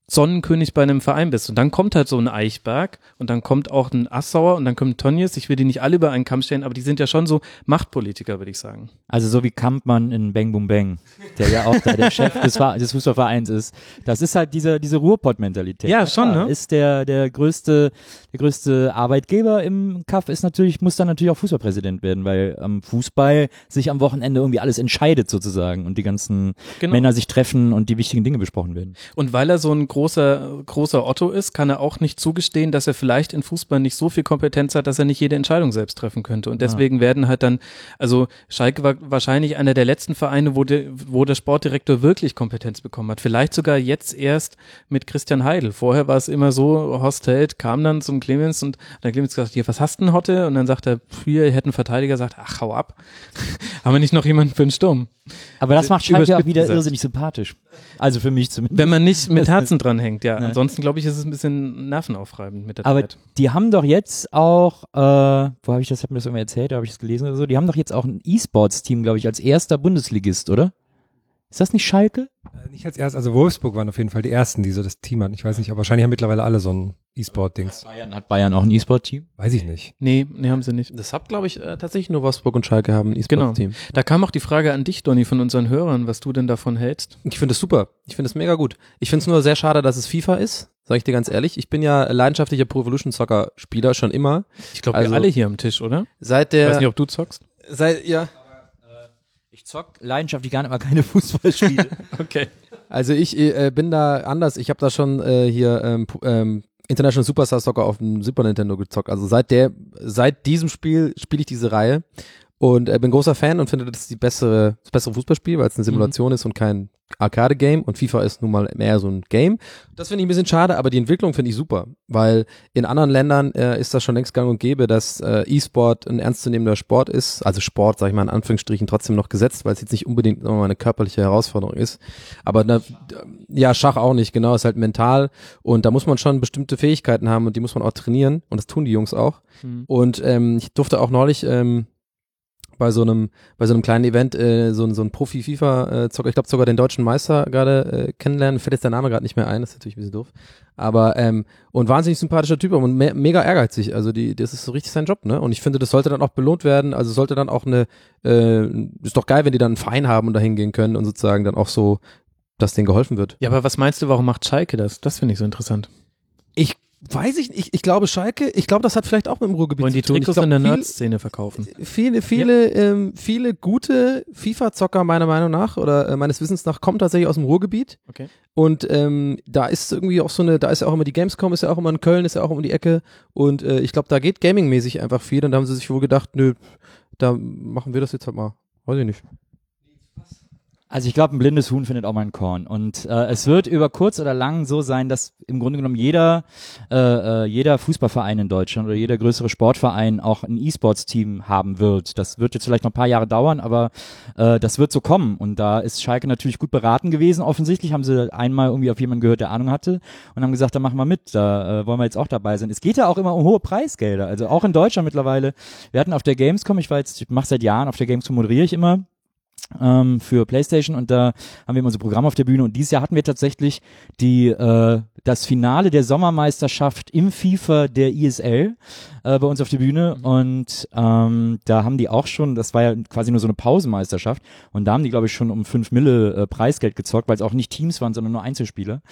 Speaker 3: Sonnenkönig bei einem Verein bist. Und dann kommt halt so ein Eichberg und dann kommt auch ein Assauer und dann kommt Tonjes. Ich will die nicht alle über einen Kamm stellen, aber die sind ja schon so Machtpolitiker, würde ich sagen.
Speaker 6: Also so wie Kampmann in Bang Boom Bang, der ja auch der Chef des, des Fußballvereins ist. Das ist halt diese, diese Ruhrpott-Mentalität.
Speaker 3: Ja, schon, ne?
Speaker 6: Ist der, der größte, der größte Arbeitgeber im Kaff ist natürlich, muss dann natürlich auch Fußballpräsident werden, weil am Fußball sich am Wochenende irgendwie alles entscheidet sozusagen und die ganzen
Speaker 3: Genau.
Speaker 6: Männer sich treffen und die wichtigen Dinge besprochen werden.
Speaker 3: Und weil er so ein großer, großer Otto ist, kann er auch nicht zugestehen, dass er vielleicht in Fußball nicht so viel Kompetenz hat, dass er nicht jede Entscheidung selbst treffen könnte. Und deswegen werden halt dann, also Schalke war wahrscheinlich einer der letzten Vereine, wo, de, wo der Sportdirektor wirklich Kompetenz bekommen hat. Vielleicht sogar jetzt erst mit Christian Heidel. Vorher war es immer so, Horst Held kam dann zum Clemens und dann Clemens gesagt, hier, was hast du denn heute? Und dann sagt er, hier hätte ein Verteidiger gesagt, ach, hau ab. Haben wir nicht noch jemanden für den Sturm?
Speaker 6: Aber das macht Schalke auch wieder irrsinnig sympathisch. Also für mich zumindest.
Speaker 3: Wenn man nicht mit Herzen dran hängt, ja.
Speaker 6: Nein.
Speaker 3: Ansonsten glaube ich, ist es ein bisschen nervenaufreibend mit der
Speaker 6: Aber
Speaker 3: Zeit.
Speaker 6: die haben doch jetzt auch, äh, wo habe ich das, hab mir das irgendwann erzählt, habe ich das gelesen oder so, die haben doch jetzt auch ein E-Sports-Team, glaube ich, als erster Bundesligist, oder? Ist das nicht Schalke?
Speaker 4: Äh, Nicht als erstes, also Wolfsburg waren auf jeden Fall die ersten, die so das Team hatten. Ich weiß nicht, aber wahrscheinlich haben mittlerweile alle so ein E-Sport-Dings.
Speaker 6: Bayern hat Bayern auch ein E-Sport-Team.
Speaker 4: Weiß ich nicht.
Speaker 3: Nee, nee, haben sie nicht.
Speaker 5: Das hat, glaube ich, äh, tatsächlich nur Wolfsburg und Schalke haben ein
Speaker 3: Genau.
Speaker 5: E-Sport-Team.
Speaker 3: Da kam auch die Frage an dich, Donny, von unseren Hörern, was du denn davon hältst.
Speaker 5: Ich finde es super. Ich finde es mega gut. Ich finde es nur sehr schade, dass es FIFA ist. Sag ich dir ganz ehrlich. Ich bin ja leidenschaftlicher Pro Evolution Soccer Spieler schon immer.
Speaker 3: Ich glaube,
Speaker 5: Also-
Speaker 3: wir alle hier am Tisch, oder?
Speaker 5: Seit
Speaker 3: Ich weiß
Speaker 5: der,
Speaker 3: nicht, ob du zockst.
Speaker 5: seit, ja.
Speaker 6: Ich zock leidenschaftlich gar nicht mal keine Fußballspiele.
Speaker 3: Okay.
Speaker 5: Also ich äh, bin da anders. Ich habe da schon äh, hier ähm, ähm, International Superstar Soccer auf dem Super Nintendo gezockt. Also seit der, seit diesem Spiel spiele ich diese Reihe und äh, bin großer Fan und finde, das ist die bessere, das bessere Fußballspiel, weil es eine Simulation ist und kein Arcade-Game und FIFA ist nun mal mehr so ein Game. Das finde ich ein bisschen schade, aber die Entwicklung finde ich super, weil in anderen Ländern äh, ist das schon längst gang und gäbe, dass äh, E-Sport ein ernstzunehmender Sport ist, also Sport, sag ich mal in Anführungsstrichen, trotzdem noch gesetzt, weil es jetzt nicht unbedingt sagen wir mal, eine körperliche Herausforderung ist. Aber na, ja, Schach auch nicht, genau, ist halt mental und da muss man schon bestimmte Fähigkeiten haben und die muss man auch trainieren und das tun die Jungs auch.
Speaker 3: Mhm.
Speaker 5: Und ähm, ich durfte auch neulich ähm, bei so einem bei so einem kleinen Event äh, so, ein- so ein Profi FIFA Zocker, ich glaube sogar den deutschen Meister gerade äh, kennenlernen, fällt jetzt der Name gerade nicht mehr ein, das ist natürlich ein bisschen doof. Aber ähm, und wahnsinnig sympathischer Typ und me mega ehrgeizig, also die das ist so richtig sein Job, ne? Und ich finde, das sollte dann auch belohnt werden, also sollte dann auch eine äh, ist doch geil, wenn die dann einen Verein haben und da hingehen können und sozusagen dann auch so dass denen geholfen wird.
Speaker 3: Ja, aber was meinst du, warum macht Schalke das? Das finde ich so interessant.
Speaker 5: Weiß ich nicht, ich glaube Schalke, ich glaube, das hat vielleicht auch mit dem Ruhrgebiet
Speaker 3: Wollen die
Speaker 5: zu tun. Ich
Speaker 3: Trikots
Speaker 5: glaub,
Speaker 3: in der Nerd-Szene verkaufen?
Speaker 5: Viele, viele, ähm, viele gute FIFA-Zocker meiner Meinung nach oder äh, meines Wissens nach kommen tatsächlich aus dem Ruhrgebiet.
Speaker 3: Okay.
Speaker 5: Und ähm, da ist irgendwie auch so eine, da ist ja auch immer die Gamescom, ist ja auch immer in Köln, ist ja auch um die Ecke. Und äh, ich glaube, da geht Gaming-mäßig einfach viel. Und da haben sie sich wohl gedacht, nö, da machen wir das jetzt halt mal. Weiß ich nicht.
Speaker 6: Also ich glaube, ein blindes Huhn findet auch mal ein Korn. Und äh, es wird über kurz oder lang so sein, dass im Grunde genommen jeder, äh, äh, jeder Fußballverein in Deutschland oder jeder größere Sportverein auch ein E-Sports-Team haben wird. Das wird jetzt vielleicht noch ein paar Jahre dauern, aber äh, das wird so kommen. Und da ist Schalke natürlich gut beraten gewesen. Offensichtlich haben sie einmal irgendwie auf jemanden gehört, der Ahnung hatte und haben gesagt, da machen wir mit, da äh, wollen wir jetzt auch dabei sein. Es geht ja auch immer um hohe Preisgelder. Also auch in Deutschland mittlerweile. Wir hatten auf der Gamescom, ich war jetzt, ich mache seit Jahren auf der Gamescom moderiere ich immer ähm, für PlayStation und da haben wir immer so Programm auf der Bühne und dieses Jahr hatten wir tatsächlich die äh, das Finale der Sommermeisterschaft im FIFA der ISL äh, bei uns auf der Bühne. Und ähm, da haben die auch schon, das war ja quasi nur so eine Pausenmeisterschaft. Und da haben die glaube ich schon um 5 Mille äh, Preisgeld gezockt, weil es auch nicht Teams waren, sondern nur Einzelspieler.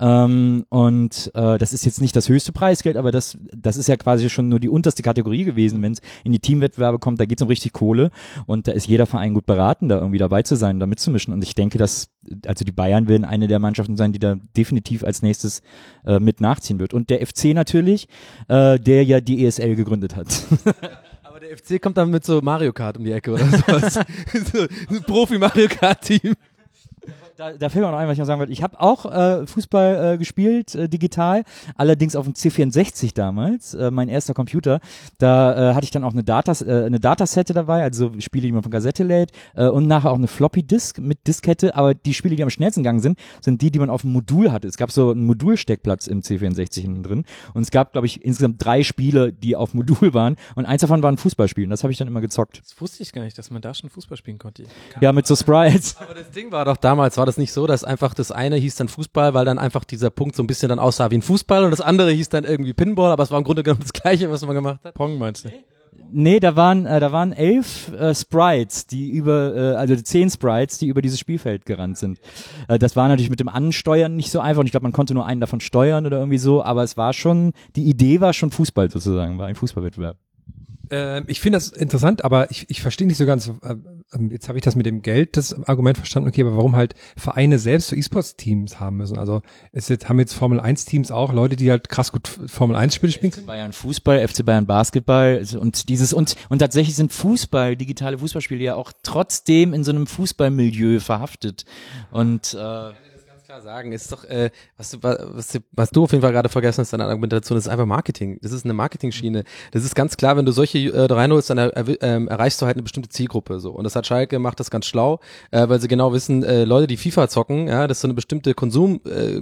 Speaker 6: Ähm, und äh, das ist jetzt nicht das höchste Preisgeld, aber das das ist ja quasi schon nur die unterste Kategorie gewesen, wenn es in die Teamwettbewerbe kommt, da geht es um richtig Kohle. Und da ist jeder Verein gut beraten, da irgendwie dabei zu sein, da mitzumischen. Und ich denke, dass, also die Bayern werden eine der Mannschaften sein, die da definitiv als nächstes äh, mit nachziehen wird. Und der FC natürlich, äh, der ja die ESL gegründet hat.
Speaker 5: Aber Der FC kommt dann mit so Mario Kart um die Ecke oder sowas. so, Profi-Mario Kart-Team.
Speaker 6: Da, da fällt mir noch ein, was ich noch sagen wollte. Ich habe auch äh, Fußball äh, gespielt, äh, digital, allerdings auf dem C64 damals, äh, mein erster Computer. Da äh, hatte ich dann auch eine, Datas, äh, eine Datasette dabei, also Spiele, die man von Kassette lädt, äh, und nachher auch eine Floppy-Disk mit Diskette, aber die Spiele, die am schnellsten gegangen sind, sind die, die man auf dem Modul hatte. Es gab so einen Modulsteckplatz im C64 hinten drin und es gab, glaube ich, insgesamt drei Spiele, die auf Modul waren und eins davon war ein Fußballspiel und das habe ich dann immer gezockt.
Speaker 3: Das wusste ich gar nicht, dass man da schon Fußball spielen konnte.
Speaker 6: Ja, mit so Sprites.
Speaker 5: Aber das Ding war doch damals, war das nicht so, dass einfach das eine hieß dann Fußball, weil dann einfach dieser Punkt so ein bisschen dann aussah wie ein Fußball und das andere hieß dann irgendwie Pinball, aber es war im Grunde genommen das Gleiche, was man gemacht hat.
Speaker 3: Pong meinst du?
Speaker 6: Nee, da waren, äh, da waren elf äh, Sprites, die über, äh, also zehn Sprites, die über dieses Spielfeld gerannt sind. Äh, das war natürlich mit dem Ansteuern nicht so einfach und ich glaube, man konnte nur einen davon steuern oder irgendwie so, aber es war schon, die Idee war schon Fußball sozusagen, war ein Fußballwettbewerb.
Speaker 4: Ähm, ich finde das interessant, aber ich, ich verstehe nicht so ganz, äh, ähm, jetzt habe ich das mit dem Geld, das Argument verstanden, okay, aber warum halt Vereine selbst so E-Sports-Teams haben müssen? Also es jetzt, haben jetzt Formel-1-Teams auch Leute, die halt krass gut Formel-1-Spiele spielen können?
Speaker 6: Bayern Fußball, FC Bayern Basketball und dieses und und tatsächlich sind Fußball, digitale Fußballspiele ja auch trotzdem in so einem Fußballmilieu verhaftet und äh,
Speaker 5: sagen, ist doch, äh, was, du, was, was du auf jeden Fall gerade vergessen hast, deine Argumentation, das ist einfach Marketing. Das ist eine Marketing-Schiene. Das ist ganz klar, wenn du solche äh, reinholst, dann er, ähm, erreichst du halt eine bestimmte Zielgruppe. so. Und das hat Schalke macht das ganz schlau, äh, weil sie genau wissen, äh, Leute, die FIFA zocken, ja, das ist so eine bestimmte Konsum, äh,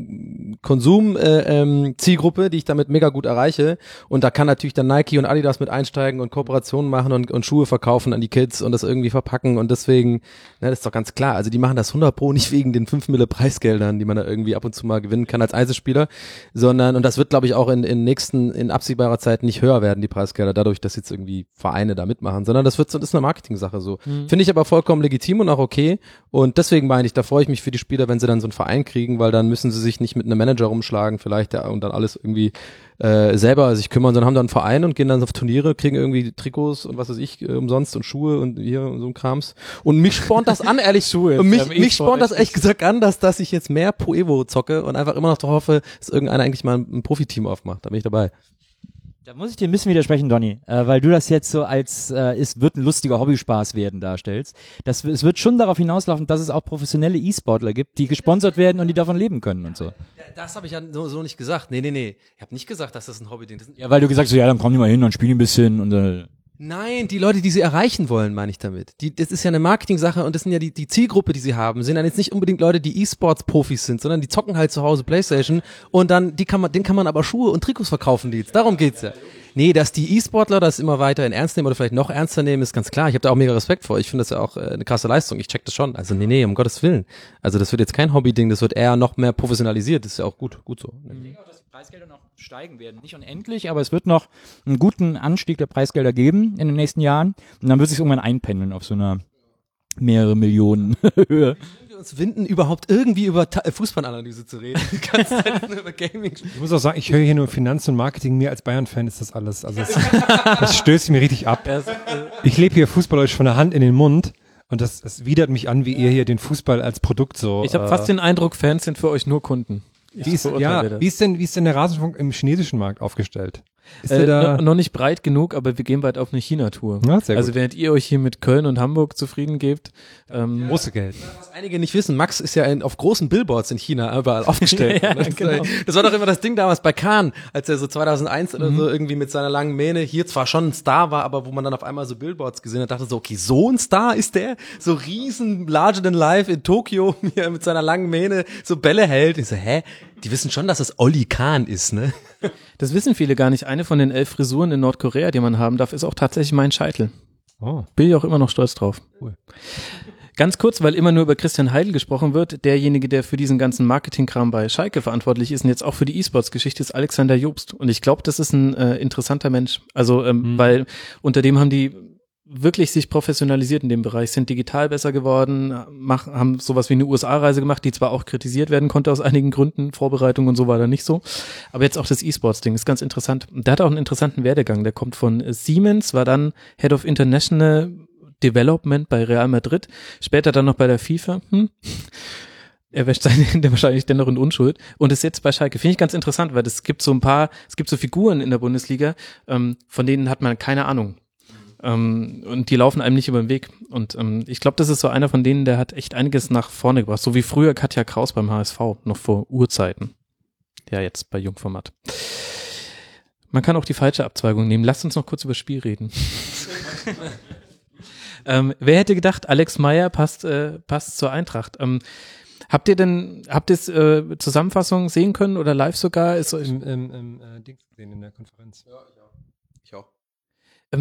Speaker 5: Konsum äh, ähm, Zielgruppe, die ich damit mega gut erreiche. Und da kann natürlich dann Nike und Adidas mit einsteigen und Kooperationen machen und, und Schuhe verkaufen an die Kids und das irgendwie verpacken. Und deswegen, ne, das ist doch ganz klar. Also die machen das 100 pro nicht wegen den 5 Mille Preisgeldern, die man da irgendwie ab und zu mal gewinnen kann als Einzelspieler, sondern, und das wird, glaube ich, auch in, in nächsten, in absehbarer Zeit nicht höher werden, die Preisgelder, dadurch, dass jetzt irgendwie Vereine da mitmachen, sondern das wird so, das ist eine Marketing-Sache so. Finde ich aber vollkommen legitim und auch okay. Und deswegen meine ich, da freue ich mich für die Spieler, wenn sie dann so einen Verein kriegen, weil dann müssen sie sich nicht mit einem Manager rumschlagen, vielleicht, ja, und dann alles irgendwie äh, selber sich kümmern, sondern haben dann einen Verein und gehen dann auf Turniere, kriegen irgendwie Trikots und was weiß ich, äh, umsonst und Schuhe und hier und so ein Krams. Und mich spornt das an, ehrlich.
Speaker 3: Schuhe,
Speaker 5: Und mich, mich spornt das
Speaker 3: echt
Speaker 5: echt gesagt an, dass, dass ich jetzt mehr Pro Evo zocke und einfach immer noch hoffe, dass irgendeiner eigentlich mal ein Profiteam aufmacht. Da bin ich dabei.
Speaker 6: Da muss ich dir ein bisschen widersprechen, Donny, äh, weil du das jetzt so als äh, es wird ein lustiger Hobbyspaß werden darstellst. Das, es wird schon darauf hinauslaufen, dass es auch professionelle E-Sportler gibt, die gesponsert werden und die davon leben können und so.
Speaker 5: Das habe ich ja so, so nicht gesagt. Nee, nee, nee. Ich habe nicht gesagt, dass das ein Hobby-Ding ist.
Speaker 6: Ja, weil du gesagt hast, ja, dann komm die mal hin und spiel ein bisschen und äh,
Speaker 5: Nein, die Leute, die sie erreichen wollen, meine ich damit. Die, das ist ja eine Marketing-Sache und das sind ja die, die Zielgruppe, die sie haben. Sind dann jetzt nicht unbedingt Leute, die E-Sports-Profis sind, sondern die zocken halt zu Hause Playstation und dann, die kann man, denen kann man aber Schuhe und Trikots verkaufen, die jetzt. Darum geht's ja. Nee, dass die E-Sportler das immer weiter in ernst nehmen oder vielleicht noch ernster nehmen, ist ganz klar. Ich habe da auch mega Respekt vor. Ich finde das ja auch äh, eine krasse Leistung. Ich check das schon. Also nee, nee, um Gottes Willen. Also das wird jetzt kein Hobby-Ding, das wird eher noch mehr professionalisiert. Das ist ja auch gut, gut so.
Speaker 6: dass die Preisgelder noch steigen werden. Nicht unendlich, aber es wird noch einen guten Anstieg der Preisgelder geben in den nächsten Jahren. Und dann wird sich irgendwann einpendeln auf so einer mehrere Millionen Höhe.
Speaker 5: wir uns winden, überhaupt irgendwie über Ta- äh, Fußballanalyse zu reden. Zeit nur über Gaming.
Speaker 4: Ich muss auch sagen, ich höre hier nur Finanz und Marketing. Mir als Bayern-Fan ist das alles. Also das, das stößt mir richtig ab. Ich lebe hier fußballerisch von der Hand in den Mund und das, das widert mich an, wie ihr hier den Fußball als Produkt so.
Speaker 3: Ich habe
Speaker 4: äh,
Speaker 3: fast den Eindruck, Fans sind für euch nur Kunden.
Speaker 4: Wie ist, ja, wie ist denn, wie ist denn der Rasenfunk im chinesischen Markt aufgestellt? Ist
Speaker 3: Äh,
Speaker 4: da?
Speaker 3: no, noch nicht breit genug, aber wir gehen bald auf eine China-Tour.
Speaker 4: Ja,
Speaker 3: also während ihr euch hier mit Köln und Hamburg zufrieden gebt, ähm,
Speaker 4: Große Geld.
Speaker 5: Was einige nicht wissen, Max ist ja in, auf großen Billboards in China überall aufgestellt.
Speaker 3: Ja,
Speaker 5: das,
Speaker 3: genau.
Speaker 5: das war doch immer das Ding damals bei Kahn, als er so 2001 oder so irgendwie mit seiner langen Mähne hier zwar schon ein Star war, aber wo man dann auf einmal so Billboards gesehen hat, dachte so, okay, so ein Star ist der? So riesen, larger than life in Tokio, wie er mit seiner langen Mähne so Bälle hält. Ich so, hä? Die wissen schon, dass es Olli Kahn ist, ne?
Speaker 3: das wissen viele gar nicht. Eine von den elf Frisuren in Nordkorea, die man haben darf, ist auch tatsächlich mein Scheitel.
Speaker 4: Oh.
Speaker 3: Bin ich auch immer noch stolz drauf.
Speaker 4: Cool.
Speaker 3: Ganz kurz, weil immer nur über Christian Heidel gesprochen wird, derjenige, der für diesen ganzen Marketingkram bei Schalke verantwortlich ist und jetzt auch für die E-Sports-Geschichte ist Alexander Jobst. Und ich glaube, das ist ein äh, interessanter Mensch. Also, ähm, weil unter dem haben die wirklich sich professionalisiert in dem Bereich, sind digital besser geworden, mach, haben sowas wie eine USA-Reise gemacht, die zwar auch kritisiert werden konnte aus einigen Gründen, Vorbereitung und so war da nicht so, aber jetzt auch das E-Sports-Ding ist ganz interessant. Der hat auch einen interessanten Werdegang, der kommt von Siemens, war dann Head of International Development bei Real Madrid, später dann noch bei der FIFA. Hm. Er wäscht seine Hände wahrscheinlich dennoch in Unschuld und ist jetzt bei Schalke. Finde ich ganz interessant, weil es gibt so ein paar, es gibt so Figuren in der Bundesliga, ähm, von denen hat man keine Ahnung. Ähm, und die laufen einem nicht über den Weg. Und ähm, ich glaube, das ist so einer von denen, der hat echt einiges nach vorne gebracht. So wie früher Katja Kraus beim HSV, noch vor Urzeiten. Ja, jetzt bei Jungformat. Man kann auch die falsche Abzweigung nehmen. Lasst uns noch kurz über das Spiel reden. ähm, wer hätte gedacht, Alex Meyer passt, äh, passt zur Eintracht? Ähm, habt ihr denn, habt ihr äh, Zusammenfassung sehen können oder live sogar? Ist,
Speaker 4: Im, im, im äh, Dings gesehen in der Konferenz.
Speaker 3: Ähm,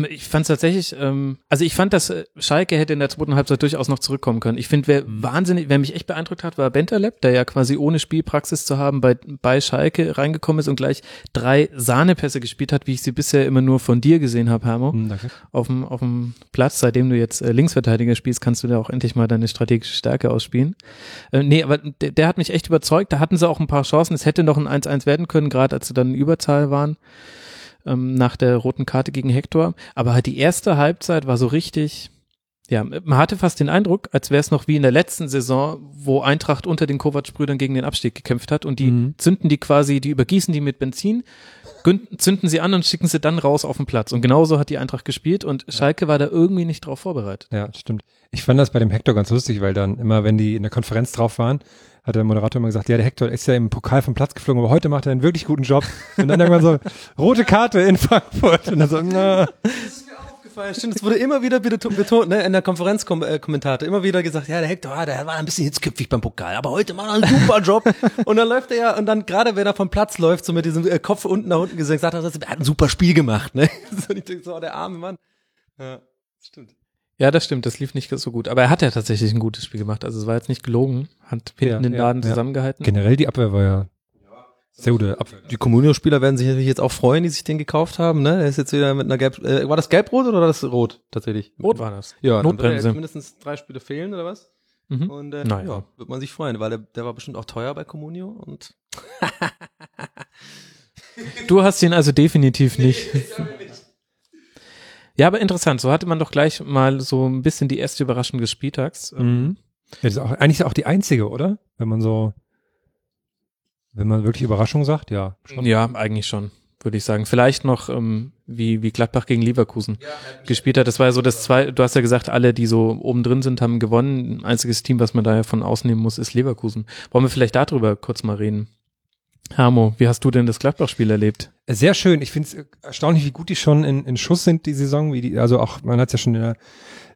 Speaker 3: ich fand tatsächlich, ähm, also ich fand, dass äh, Schalke hätte in der zweiten Halbzeit durchaus noch zurückkommen können. Ich finde, wer wahnsinnig, wer mich echt beeindruckt hat, war Bentaleb, der ja quasi ohne Spielpraxis zu haben bei, bei Schalke reingekommen ist und gleich drei Sahnepässe gespielt hat, wie ich sie bisher immer nur von dir gesehen habe, Hermo,
Speaker 4: Hm, danke.
Speaker 3: auf dem, auf dem Platz. Seitdem du jetzt äh, Linksverteidiger spielst, kannst du da auch endlich mal deine strategische Stärke ausspielen. Äh, nee, aber der, der hat mich echt überzeugt. Da hatten sie auch ein paar Chancen. Es hätte noch ein 1-1 werden können, gerade als sie dann in Überzahl waren ähm, nach der roten Karte gegen Hector. Aber halt die erste Halbzeit war so richtig, ja, man hatte fast den Eindruck, als wäre es noch wie in der letzten Saison, wo Eintracht unter den Kovac-Brüdern gegen den Abstieg gekämpft hat und die
Speaker 4: Mhm.
Speaker 3: zünden die quasi, die übergießen die mit Benzin, zünden sie an und schicken sie dann raus auf den Platz. Und genauso hat die Eintracht gespielt und Schalke war da irgendwie nicht drauf vorbereitet.
Speaker 4: Ja, stimmt. Ich fand das bei dem Hector ganz lustig, weil dann immer, wenn die in der Konferenz drauf waren, hat der Moderator immer gesagt, ja, der Hector ist ja im Pokal vom Platz geflogen, aber heute macht er einen wirklich guten Job. Und dann irgendwann so, rote Karte in Frankfurt. Und dann so, na,
Speaker 5: aufgefallen. Stimmt, es wurde immer wieder beto- betont, ne, in der Konferenzkommentator, immer wieder gesagt, ja, der Hector, ah, der war ein bisschen hitzköpfig beim Pokal, aber heute macht er einen super Job. und dann läuft er ja, und dann gerade wenn er vom Platz läuft, so mit diesem äh, Kopf unten nach unten gesenkt, sagt er, er hat ein super Spiel gemacht, ne. So, ich denke so, oh, der arme Mann. Ja, stimmt.
Speaker 3: Ja, das stimmt, das lief nicht so gut. Aber er hat ja tatsächlich ein gutes Spiel gemacht. Also es war jetzt nicht gelogen, hat hinten
Speaker 4: Ja,
Speaker 3: den Laden
Speaker 4: ja.
Speaker 3: zusammengehalten.
Speaker 4: generell die Abwehr war ja sehr gute Abwehr.
Speaker 5: Die Communio-Spieler werden sich natürlich jetzt auch freuen, die sich den gekauft haben, ne. Der ist jetzt wieder mit einer Gelb, äh, war das Gelb-Rot oder war das Rot, tatsächlich?
Speaker 3: Rot war das.
Speaker 5: Ja, dann
Speaker 3: Notbremse.
Speaker 5: jetzt mindestens drei Spiele fehlen, oder was?
Speaker 3: Mhm.
Speaker 5: Und äh,
Speaker 3: Naja.
Speaker 5: ja, wird man sich freuen, weil der, der war bestimmt auch teuer bei Communio und
Speaker 3: Du hast ihn also definitiv nicht. Ja, aber interessant. So hatte man doch gleich mal so ein bisschen die erste Überraschung des Spieltags.
Speaker 4: Mhm. Ja, das ist auch, eigentlich auch die einzige, oder? Wenn man so, wenn man wirklich Überraschung sagt, ja. Schon.
Speaker 3: Ja, eigentlich schon, würde ich sagen. Vielleicht noch, ähm, wie, wie Gladbach gegen Leverkusen gespielt hat. Das war ja so das zwei, du hast ja gesagt, alle, die so oben drin sind, haben gewonnen. Ein einziges Team, was man da ja von ausnehmen muss, ist Leverkusen. Wollen wir vielleicht darüber kurz mal reden? Hermo, wie hast du denn das Gladbach-Spiel erlebt?
Speaker 4: Sehr schön. Ich finde es erstaunlich, wie gut die schon in, in Schuss sind, die Saison. Wie die, also auch, man hat ja schon in der,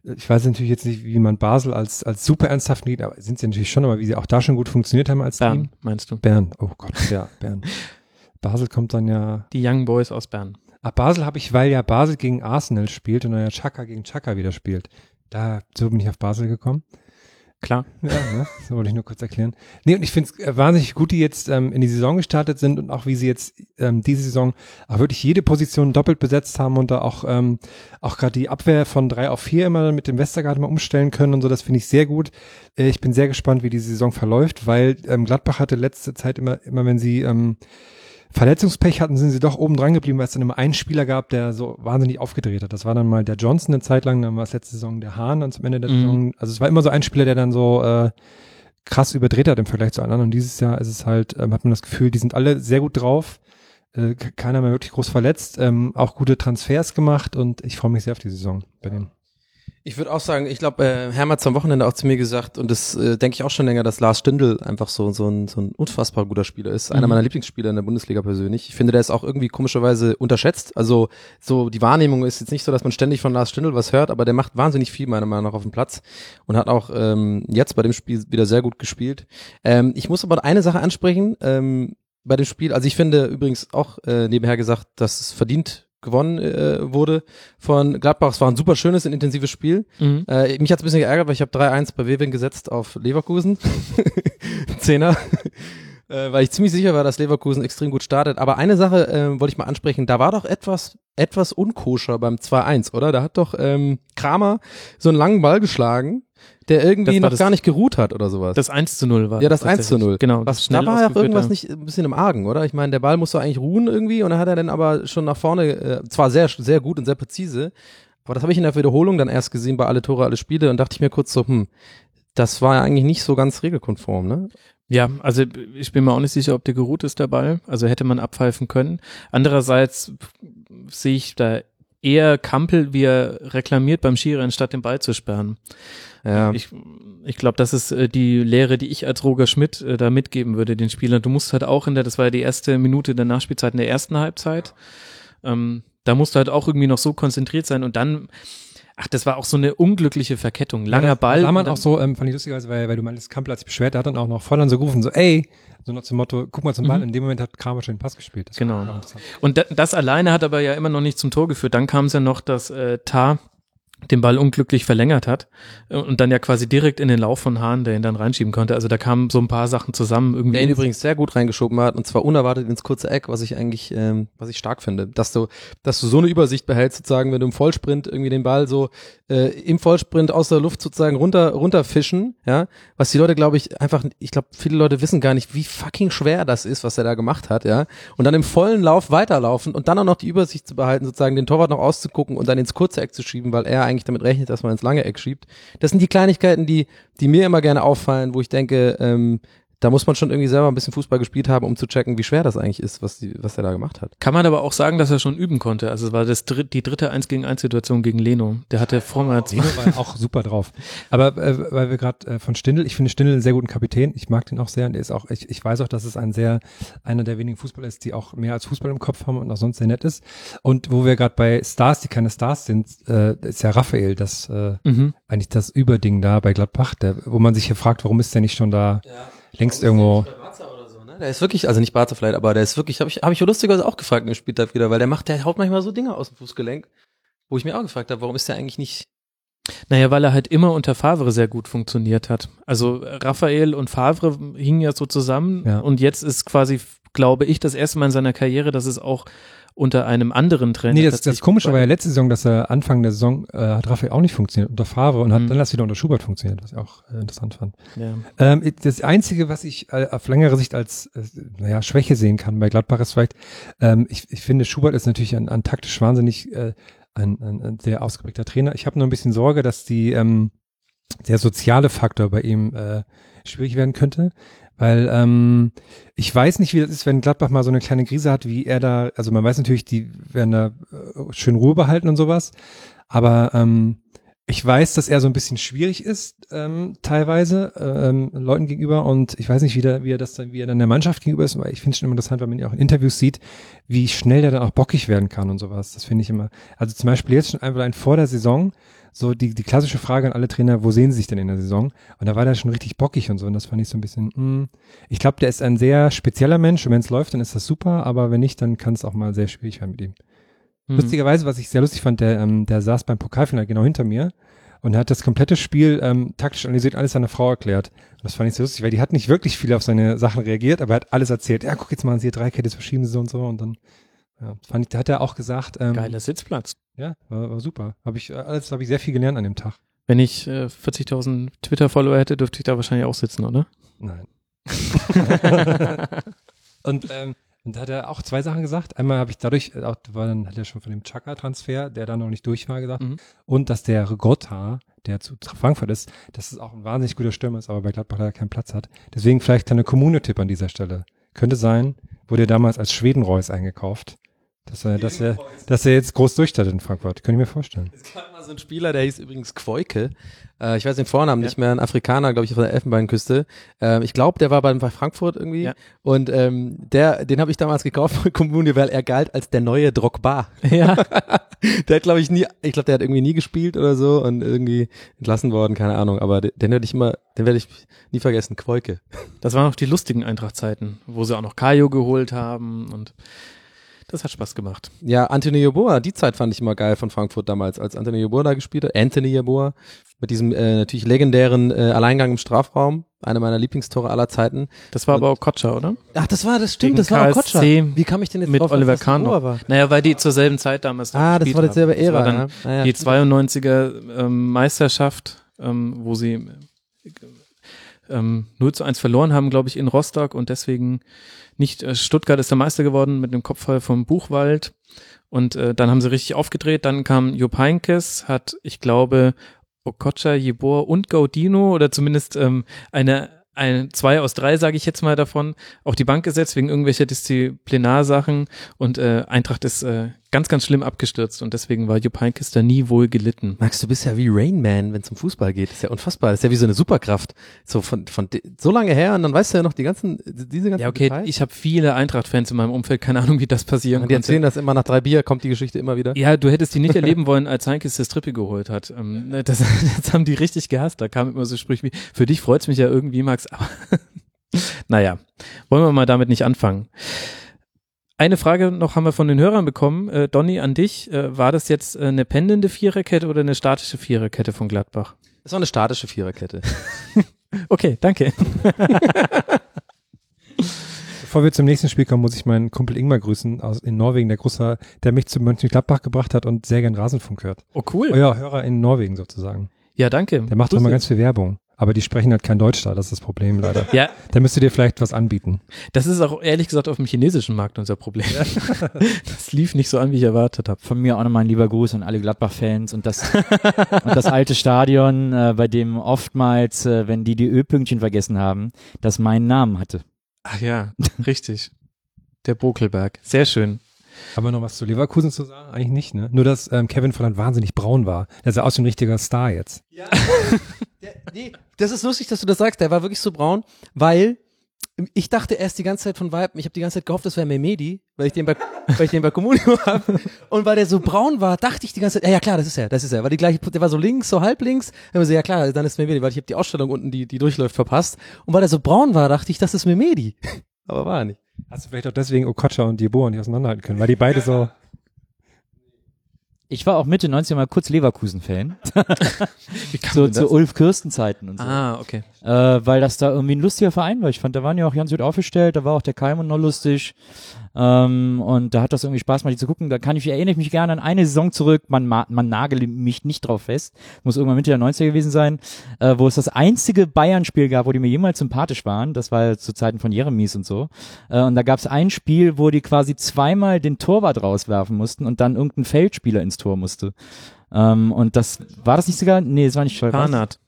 Speaker 4: ich weiß natürlich jetzt nicht, wie man Basel als, als super ernsthaft liegt, aber sind sie natürlich schon, aber wie sie auch da schon gut funktioniert haben als
Speaker 3: Bern,
Speaker 4: Team.
Speaker 3: meinst du?
Speaker 4: Bern, oh Gott, ja, Bern. Basel kommt dann ja.
Speaker 3: Die Young Boys aus Bern.
Speaker 4: Ah, Basel habe ich, weil ja Basel gegen Arsenal spielt und dann ja Chaka gegen Chaka wieder spielt. Da, so bin ich auf Basel gekommen.
Speaker 3: Klar.
Speaker 4: Ja, ne? das wollte ich nur kurz erklären. Nee, und ich finde es wahnsinnig gut, die jetzt ähm, in die Saison gestartet sind und auch wie sie jetzt ähm, diese Saison auch wirklich jede Position doppelt besetzt haben und da auch ähm, auch gerade die Abwehr von drei auf vier immer mit dem Westergaard mal umstellen können und so, das finde ich sehr gut. Äh, ich bin sehr gespannt, wie die Saison verläuft, weil ähm, Gladbach hatte letzte Zeit immer, immer wenn sie ähm, Verletzungspech hatten, sind sie doch oben dran geblieben, weil es dann immer einen Spieler gab, der so wahnsinnig aufgedreht hat. Das war dann mal der Johnson eine Zeit lang, dann war es letzte Saison der Hahn und zum Ende der
Speaker 3: Mhm.
Speaker 4: Saison. Also es war immer so ein Spieler, der dann so äh, krass überdreht hat im Vergleich zu anderen. Und dieses Jahr ist es halt, ähm, hat man das Gefühl, die sind alle sehr gut drauf. Äh, ke- keiner mehr wirklich groß verletzt, ähm, auch gute Transfers gemacht und ich freue mich sehr auf die Saison bei denen.
Speaker 5: Ich würde auch sagen, ich glaube, äh, Herm hat am Wochenende auch zu mir gesagt, und das äh, denke ich auch schon länger, dass Lars Stindl einfach so, so, ein, so ein unfassbar guter Spieler ist. Einer
Speaker 3: Mhm.
Speaker 5: meiner Lieblingsspieler in der Bundesliga persönlich. Ich finde, der ist auch irgendwie komischerweise unterschätzt. Also so die Wahrnehmung ist jetzt nicht so, dass man ständig von Lars Stindl was hört, aber der macht wahnsinnig viel meiner Meinung nach auf dem Platz und hat auch ähm, jetzt bei dem Spiel wieder sehr gut gespielt. Ähm, ich muss aber eine Sache ansprechen ähm, bei dem Spiel. Also ich finde übrigens auch äh, nebenher gesagt, dass es verdient gewonnen äh, wurde von Gladbach. Es war ein super schönes und intensives Spiel.
Speaker 3: Mhm.
Speaker 5: Äh, mich hat's ein bisschen geärgert, weil ich habe 3-1 bei Wewing gesetzt auf Leverkusen. Zehner. äh, weil ich ziemlich sicher war, dass Leverkusen extrem gut startet. Aber eine Sache äh, wollte ich mal ansprechen. Da war doch etwas, etwas unkoscher beim 2-1, oder? Da hat doch ähm, Kramer so einen langen Ball geschlagen, der irgendwie noch
Speaker 3: das-
Speaker 5: gar nicht geruht hat oder sowas.
Speaker 3: Das 1 zu 0 war
Speaker 5: ja, das 1 zu 0.
Speaker 3: Genau.
Speaker 5: Was,
Speaker 3: das schnell
Speaker 5: da war ja irgendwas nicht ein bisschen im Argen, oder? Ich meine, der Ball muss doch eigentlich ruhen irgendwie und dann hat er dann aber schon nach vorne, äh, zwar sehr, sehr gut und sehr präzise, aber das habe ich in der Wiederholung dann erst gesehen bei alle Tore, alle Spiele und dachte ich mir kurz so, hm, das war ja eigentlich nicht so ganz regelkonform, ne?
Speaker 3: Ja, also ich bin mir auch nicht sicher, ob der geruht ist, der Ball. Also hätte man abpfeifen können. Andererseits sehe ich da eher Kampel, wie er reklamiert beim Skirennen, statt den Ball zu sperren.
Speaker 5: Ja.
Speaker 3: Ich, ich glaube, das ist äh, die Lehre, die ich als Roger Schmidt äh, da mitgeben würde, den Spielern. Du musst halt auch in der, das war ja die erste Minute der Nachspielzeit in der ersten Halbzeit, ähm, da musst du halt auch irgendwie noch so konzentriert sein und dann, ach, das war auch so eine unglückliche Verkettung. Langer
Speaker 4: Ja,
Speaker 3: Ball.
Speaker 4: War man auch so, ähm, fand ich lustigerweise, weil, weil du meintest, Kampel hat sich beschwert, der hat dann auch noch voll dann so gerufen, so, ey, so nach dem Motto, guck mal zum Ball.
Speaker 3: Mhm.
Speaker 4: In dem Moment hat Kramer schon den Pass gespielt. Das
Speaker 3: Genau. Und da, das alleine hat aber ja immer noch nicht zum Tor geführt. Dann kam es ja noch, dass äh, Tar den Ball unglücklich verlängert hat äh, und dann ja quasi direkt in den Lauf von Hahn, der ihn dann reinschieben konnte. Also da kamen so ein paar Sachen zusammen irgendwie.
Speaker 5: Der ihn übrigens sehr gut reingeschoben hat und zwar unerwartet ins kurze Eck, was ich eigentlich, ähm, was ich stark finde, dass du, dass du so eine Übersicht behältst, sozusagen, wenn du im Vollsprint irgendwie den Ball so äh, im Vollsprint aus der Luft sozusagen runter runterfischen, ja, was die Leute, glaube ich, einfach, ich glaube, viele Leute wissen gar nicht, wie fucking schwer das ist, was er da gemacht hat, ja, und dann im vollen Lauf weiterlaufen und dann auch noch die Übersicht zu behalten, sozusagen den Torwart noch auszugucken und dann ins kurze Eck zu schieben, weil er eigentlich damit rechnet, dass man ins lange Eck schiebt. Das sind die Kleinigkeiten, die, die mir immer gerne auffallen, wo ich denke, ähm, da muss man schon irgendwie selber ein bisschen Fußball gespielt haben, um zu checken, wie schwer das eigentlich ist, was, die, was er da gemacht hat.
Speaker 3: Kann man aber auch sagen, dass er schon üben konnte. Also es war das dritt, die dritte 1 gegen 1 Situation gegen Leno. Der hatte vormals.
Speaker 4: Lino war auch super drauf. Aber äh, weil wir gerade äh, von Stindl, ich finde Stindl einen sehr guten Kapitän. Ich mag den auch sehr. Und der ist auch, ich, ich weiß auch, dass es ein sehr, einer der wenigen Fußballer ist, die auch mehr als Fußball im Kopf haben und auch sonst sehr nett ist. Und wo wir gerade bei Stars, die keine Stars sind, äh, ist ja Raphael, das äh,
Speaker 3: Mhm.
Speaker 4: eigentlich das Überding da bei Gladbach, der, wo man sich hier fragt, warum ist der nicht schon da längst irgendwo.
Speaker 5: Der ist wirklich, also nicht Barca vielleicht, aber der ist wirklich, habe ich, hab ich lustigerweise auch gefragt im Spieltag wieder, weil der macht, der haut manchmal so Dinge aus dem Fußgelenk, wo ich mir auch gefragt habe, warum ist der eigentlich nicht
Speaker 3: Naja, weil er halt immer unter Favre sehr gut funktioniert hat. Also Raphael und Favre hingen ja so zusammen
Speaker 4: Ja.
Speaker 3: und jetzt ist quasi, glaube ich, das erste Mal in seiner Karriere, dass es auch unter einem anderen Trainer.
Speaker 4: Nee, das, das Komische war ja letzte Saison, dass er Anfang der Saison äh, hat Raphael auch nicht funktioniert unter Favre und hat
Speaker 3: Mhm.
Speaker 4: dann erst wieder unter Schubert funktioniert, was ich auch äh, interessant fand.
Speaker 3: Ja.
Speaker 4: Ähm, das Einzige, was ich äh, auf längere Sicht als äh, naja, Schwäche sehen kann bei Gladbach ist vielleicht, ähm, ich, ich finde, Schubert ist natürlich ein, ein taktisch wahnsinnig äh, ein, ein, ein sehr ausgeprägter Trainer. Ich habe nur ein bisschen Sorge, dass die ähm, der soziale Faktor bei ihm äh, schwierig werden könnte. Weil ähm, ich weiß nicht, wie das ist, wenn Gladbach mal so eine kleine Krise hat, wie er da, also man weiß natürlich, die werden da äh, schön Ruhe behalten und sowas, aber ähm, ich weiß, dass er so ein bisschen schwierig ist, ähm, teilweise, ähm, Leuten gegenüber und ich weiß nicht, wie, der, wie er das dann, wie er dann der Mannschaft gegenüber ist, aber ich finde es schon immer interessant, weil man ihn auch in Interviews sieht, wie schnell der dann auch bockig werden kann und sowas. Das finde ich immer. Also zum Beispiel jetzt schon einfach ein vor der Saison, so die, die klassische Frage an alle Trainer, wo sehen sie sich denn in der Saison? Und da war der schon richtig bockig und so. Und das fand ich so ein bisschen, mh. ich glaube, der ist ein sehr spezieller Mensch und wenn es läuft, dann ist das super, aber wenn nicht, dann kann es auch mal sehr schwierig werden mit ihm.
Speaker 3: Mhm.
Speaker 4: Lustigerweise, was ich sehr lustig fand, der, ähm, der saß beim Pokalfinale genau hinter mir und hat das komplette Spiel ähm, taktisch analysiert, alles seiner Frau erklärt. Und das fand ich so lustig, weil die hat nicht wirklich viel auf seine Sachen reagiert, aber er hat alles erzählt. Ja, guck jetzt mal, sie Dreikette, das verschieben sie so und so und dann, ja, fand ich, da hat er auch gesagt, ähm,
Speaker 3: Geiler Sitzplatz.
Speaker 4: ja, war, war super. Habe ich äh, alles, habe ich sehr viel gelernt an dem Tag.
Speaker 3: Wenn ich äh, 40.000 Twitter-Follower hätte, dürfte ich da wahrscheinlich auch sitzen, oder?
Speaker 4: Nein. und ähm, und da hat er auch zwei Sachen gesagt. Einmal habe ich dadurch, äh, auch, war dann hat er schon von dem Chaka-Transfer, der da noch nicht durch war, gesagt.
Speaker 3: Mhm.
Speaker 4: Und dass der Gotha, der zu Frankfurt ist, dass es auch ein wahnsinnig guter Stürmer ist, aber bei Gladbach leider keinen Platz hat. Deswegen vielleicht kleiner Kommune-Tipp an dieser Stelle. Könnte sein, wurde er damals als Schwedenreus eingekauft. Dass er, dass er, dass er jetzt groß durchstartet in Frankfurt. Könnte ich mir vorstellen.
Speaker 5: Es gab mal so einen Spieler, der hieß übrigens Quoike. Äh, ich weiß den Vornamen nicht mehr, ein Afrikaner, glaube ich, von der Elfenbeinküste. Ähm, ich glaube, der war bei, bei Frankfurt irgendwie.
Speaker 3: Ja.
Speaker 5: Und ähm, der, den habe ich damals gekauft von Kommune, weil er galt als der neue Drogba.
Speaker 3: Ja.
Speaker 5: der hat, glaube ich, nie, ich glaube, der hat irgendwie nie gespielt oder so und irgendwie entlassen worden, keine Ahnung. Aber den, den werde ich immer, den werde ich nie vergessen, Quoike.
Speaker 3: Das waren auch die lustigen Eintracht-Zeiten, wo sie auch noch Kajo geholt haben und das hat Spaß gemacht.
Speaker 5: Ja, Anthony Yeboah, die Zeit fand ich immer geil von Frankfurt damals, als Anthony Yeboah da gespielt hat. Anthony Yeboah mit diesem äh, natürlich legendären äh, Alleingang im Strafraum, einer meiner Lieblingstore aller Zeiten.
Speaker 3: Das war aber auch Kotscher, oder?
Speaker 5: Ach, das war, das
Speaker 3: Gegen
Speaker 5: stimmt, das war auch Kotscher. Wie kam ich denn jetzt
Speaker 3: mit
Speaker 5: drauf,
Speaker 3: Oliver Kahn
Speaker 5: Yeboah
Speaker 3: noch.
Speaker 5: war?
Speaker 3: Naja, weil die zur selben Zeit damals
Speaker 5: Ah, das
Speaker 3: gespielt
Speaker 5: war dieselbe
Speaker 3: haben. Das
Speaker 5: Ära.
Speaker 3: war dann
Speaker 5: ja. Ah, ja.
Speaker 3: die 92er ähm, Meisterschaft, ähm, wo sie ähm, 0 zu 1 verloren haben, glaube ich, in Rostock und deswegen nicht, äh, Stuttgart ist der Meister geworden mit dem Kopfball vom Buchwald. Und äh, dann haben sie richtig aufgedreht, dann kam Jupp Heynckes, hat, ich glaube, Okocha, Jebor und Gaudino oder zumindest ähm, eine ein, zwei aus drei, sage ich jetzt mal davon, auf die Bank gesetzt wegen irgendwelcher Disziplinarsachen. Und äh, Eintracht ist äh, ganz, ganz schlimm abgestürzt und deswegen war Jupp Heynckes da nie wohl gelitten.
Speaker 5: Max, du bist ja wie Rain Man, wenn es um Fußball geht. Das ist ja unfassbar. Das ist ja wie so eine Superkraft. So von, von so lange her und dann weißt du ja noch die ganzen, diese ganzen
Speaker 3: Ja, okay,
Speaker 5: Details.
Speaker 3: ich habe viele Eintracht-Fans in meinem Umfeld, keine Ahnung, wie das passieren
Speaker 5: und die
Speaker 3: konnte.
Speaker 5: erzählen das immer nach drei Bier, kommt die Geschichte immer wieder.
Speaker 3: Ja, du hättest die nicht erleben wollen, als Heinkes das Triple geholt hat. Ähm, ne, das, das haben die richtig gehasst. Da kamen immer so Sprüche wie, für dich freut's mich ja irgendwie, Max, aber naja, wollen wir mal damit nicht anfangen. Eine Frage noch haben wir von den Hörern bekommen. Äh, Donny, an dich. Äh, war das jetzt äh, eine pendelnde Viererkette oder eine statische Viererkette von Gladbach?
Speaker 5: Das war eine statische Viererkette.
Speaker 3: Okay, danke.
Speaker 4: Bevor wir zum nächsten Spiel kommen, muss ich meinen Kumpel Ingmar grüßen aus in Norwegen, der großer, der mich zu Mönchengladbach gebracht hat und sehr gern Rasenfunk hört.
Speaker 3: Oh, cool.
Speaker 4: Euer Hörer in Norwegen sozusagen.
Speaker 3: Ja, danke.
Speaker 4: Der macht
Speaker 3: Grüße.
Speaker 4: immer ganz viel Werbung. Aber die sprechen halt kein Deutsch da, das ist das Problem leider.
Speaker 3: Ja,
Speaker 4: Da müsst ihr dir vielleicht was anbieten.
Speaker 3: das ist auch ehrlich gesagt auf dem chinesischen Markt unser Problem. das lief nicht so an, wie ich erwartet habe.
Speaker 6: Von mir auch nochmal ein lieber Gruß an alle Gladbach-Fans und das, und das alte Stadion, äh, bei dem oftmals, äh, wenn die die Ö-Pünktchen vergessen haben, das meinen Namen hatte.
Speaker 3: Ach ja, richtig. Der Bokelberg. Sehr schön.
Speaker 4: Haben wir noch was zu Leverkusen zu sagen? Eigentlich nicht, ne? Nur, dass ähm, Kevin Volland wahnsinnig braun war. Er sah aus wie ein richtiger Star jetzt.
Speaker 5: Der, nee, das ist lustig, dass du das sagst. Der war wirklich so braun, weil ich dachte erst die ganze Zeit von Weiben, ich habe die ganze Zeit gehofft, das wäre Mehmedi, weil ich den bei, weil ich den bei Communio habe. Und weil der so braun war, dachte ich die ganze Zeit, ja, ja klar, das ist er, das ist er. War die gleiche, der war so links, so halb links. Dann so, ja klar, dann ist Mehmedi, weil ich habe die Ausstellung unten, die, die durchläuft, verpasst. Und weil er so braun war, dachte ich, das ist Mehmedi. Aber war er nicht.
Speaker 4: Hast du vielleicht auch deswegen Okocha und Dieboa nicht auseinanderhalten können, weil die beide so,
Speaker 6: Ich war auch Mitte 90 mal kurz Leverkusen-Fan. So zu? Ulf Kirsten-Zeiten und so.
Speaker 3: Ah, okay.
Speaker 6: äh, weil das da irgendwie ein lustiger Verein war. Ich fand, da waren ja auch ganz gut aufgestellt, da war auch der Keim noch lustig. Ähm, und da hat das irgendwie Spaß gemacht, die zu gucken. Da kann ich, erinnere ich mich gerne an eine Saison zurück, man, ma- man nagele mich nicht drauf fest, muss irgendwann Mitte der 90er gewesen sein, äh, wo es das einzige Bayern-Spiel gab, wo die mir jemals sympathisch waren. Das war zu Zeiten von Jeremies und so. Äh, und da gab es ein Spiel, wo die quasi zweimal den Torwart rauswerfen mussten und dann irgendein Feldspieler ins Tor musste. Ähm, und das, war das nicht sogar? Nee, es war nicht Scholl.
Speaker 3: Tarnat.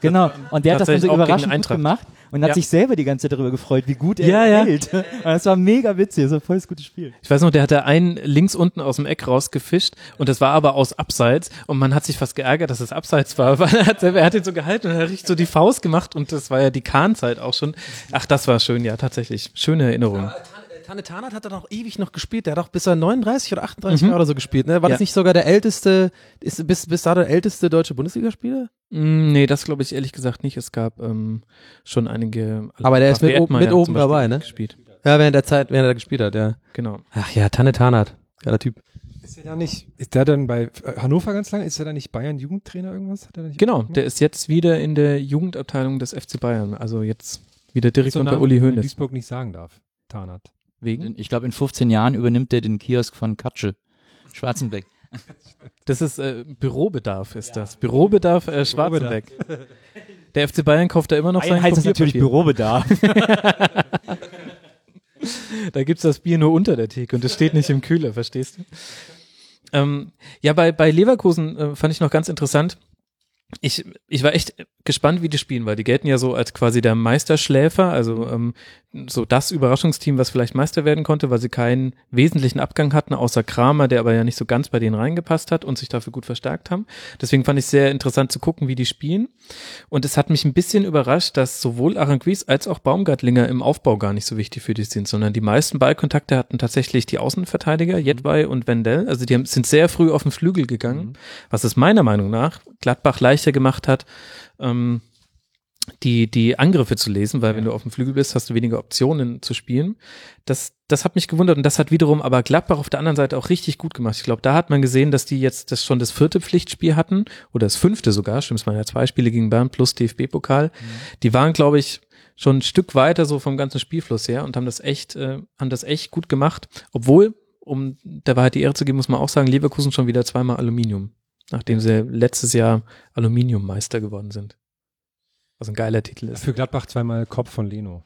Speaker 6: Genau. Und der hat das dann so überraschend gut gemacht und hat
Speaker 3: Ja.
Speaker 6: sich selber die ganze Zeit darüber gefreut, wie gut er
Speaker 3: Ja, ja.
Speaker 6: hält. Und das war mega witzig, das war voll das gute Spiel.
Speaker 3: Ich weiß noch, der hatte einen links unten aus dem Eck rausgefischt und das war aber aus Abseits und man hat sich fast geärgert, dass es Abseits war, weil er hat, selber- er hat ihn so gehalten und er hat richtig so die Faust gemacht und das war ja die Kahnzeit auch schon. Ach, das war schön, ja, tatsächlich. Schöne Erinnerung.
Speaker 5: Tane Tarnat hat er doch ewig noch gespielt. Der hat auch bis er 39 oder 38 Jahre oder so gespielt. Ne? War das
Speaker 3: Ja.
Speaker 5: nicht sogar der älteste, ist bis, bis da der älteste deutsche Bundesligaspieler?
Speaker 3: Mm, nee, das glaube ich ehrlich gesagt nicht. Es gab ähm, schon einige.
Speaker 5: Aber der ist mit oben-
Speaker 3: Erdmann
Speaker 5: mit oben dabei, ne?
Speaker 3: Gespielt.
Speaker 5: Ja, während der Zeit, während er da gespielt hat, ja.
Speaker 3: Genau.
Speaker 5: Ach ja, Tanne Tarnat. Geiler Typ.
Speaker 4: ist er da nicht, ist der dann bei äh, Hannover ganz lange? Ist er da nicht Bayern-Jugendtrainer irgendwas? Hat er da nicht
Speaker 3: Genau, der ist jetzt wieder in der Jugendabteilung des FC Bayern. Also jetzt wieder direkt
Speaker 4: so
Speaker 3: unter
Speaker 4: Namen,
Speaker 3: Uli Hoeneß.
Speaker 4: Duisburg nicht sagen darf. Tarnat.
Speaker 3: Wegen?
Speaker 6: Ich glaube, in 15 Jahren übernimmt er den Kiosk von Katsche. Schwarzenbeck.
Speaker 3: Das ist äh, Bürobedarf, ist das. Bürobedarf äh, Schwarzenbeck. Der FC Bayern kauft da immer noch sein
Speaker 6: heißt es natürlich. Bürobedarf.
Speaker 3: Da gibt's das Bier nur unter der Theke und es steht nicht im Kühler, verstehst du? Ähm, ja, bei, bei Leverkusen äh, fand ich noch ganz interessant. Ich, ich war echt gespannt, wie die spielen, weil die gelten ja so als quasi der Meisterschläfer, also ähm, so das Überraschungsteam, was vielleicht Meister werden konnte, weil sie keinen wesentlichen Abgang hatten, außer Kramer, der aber ja nicht so ganz bei denen reingepasst hat und sich dafür gut verstärkt haben. Deswegen fand ich sehr interessant zu gucken, wie die spielen. Und es hat mich ein bisschen überrascht, dass sowohl Aranguiz als auch Baumgartlinger im Aufbau gar nicht so wichtig für die sind, sondern die meisten Ballkontakte hatten tatsächlich die Außenverteidiger, Jedwai und Wendell. Also die haben, sind sehr früh auf den Flügel gegangen, was es meiner Meinung nach Gladbach leichter gemacht hat, ähm, die, die Angriffe zu lesen, weil wenn du auf dem Flügel bist, hast du weniger Optionen zu spielen. Das, das hat mich gewundert und das hat wiederum aber Gladbach auf der anderen Seite auch richtig gut gemacht. Ich glaube, da hat man gesehen, dass die jetzt das schon das vierte Pflichtspiel hatten oder das fünfte sogar, stimmt, es waren ja zwei Spiele gegen Bern plus DFB-Pokal. Die waren, glaube ich, schon ein Stück weiter so vom ganzen Spielfluss her und haben das echt, äh, haben das echt gut gemacht. Obwohl, um der Wahrheit die Ehre zu geben, muss man auch sagen, Leverkusen schon wieder zweimal Aluminium, nachdem sie letztes Jahr Aluminiummeister geworden sind. Was ein geiler Titel ist.
Speaker 4: Für Gladbach zweimal Kopf von Leno.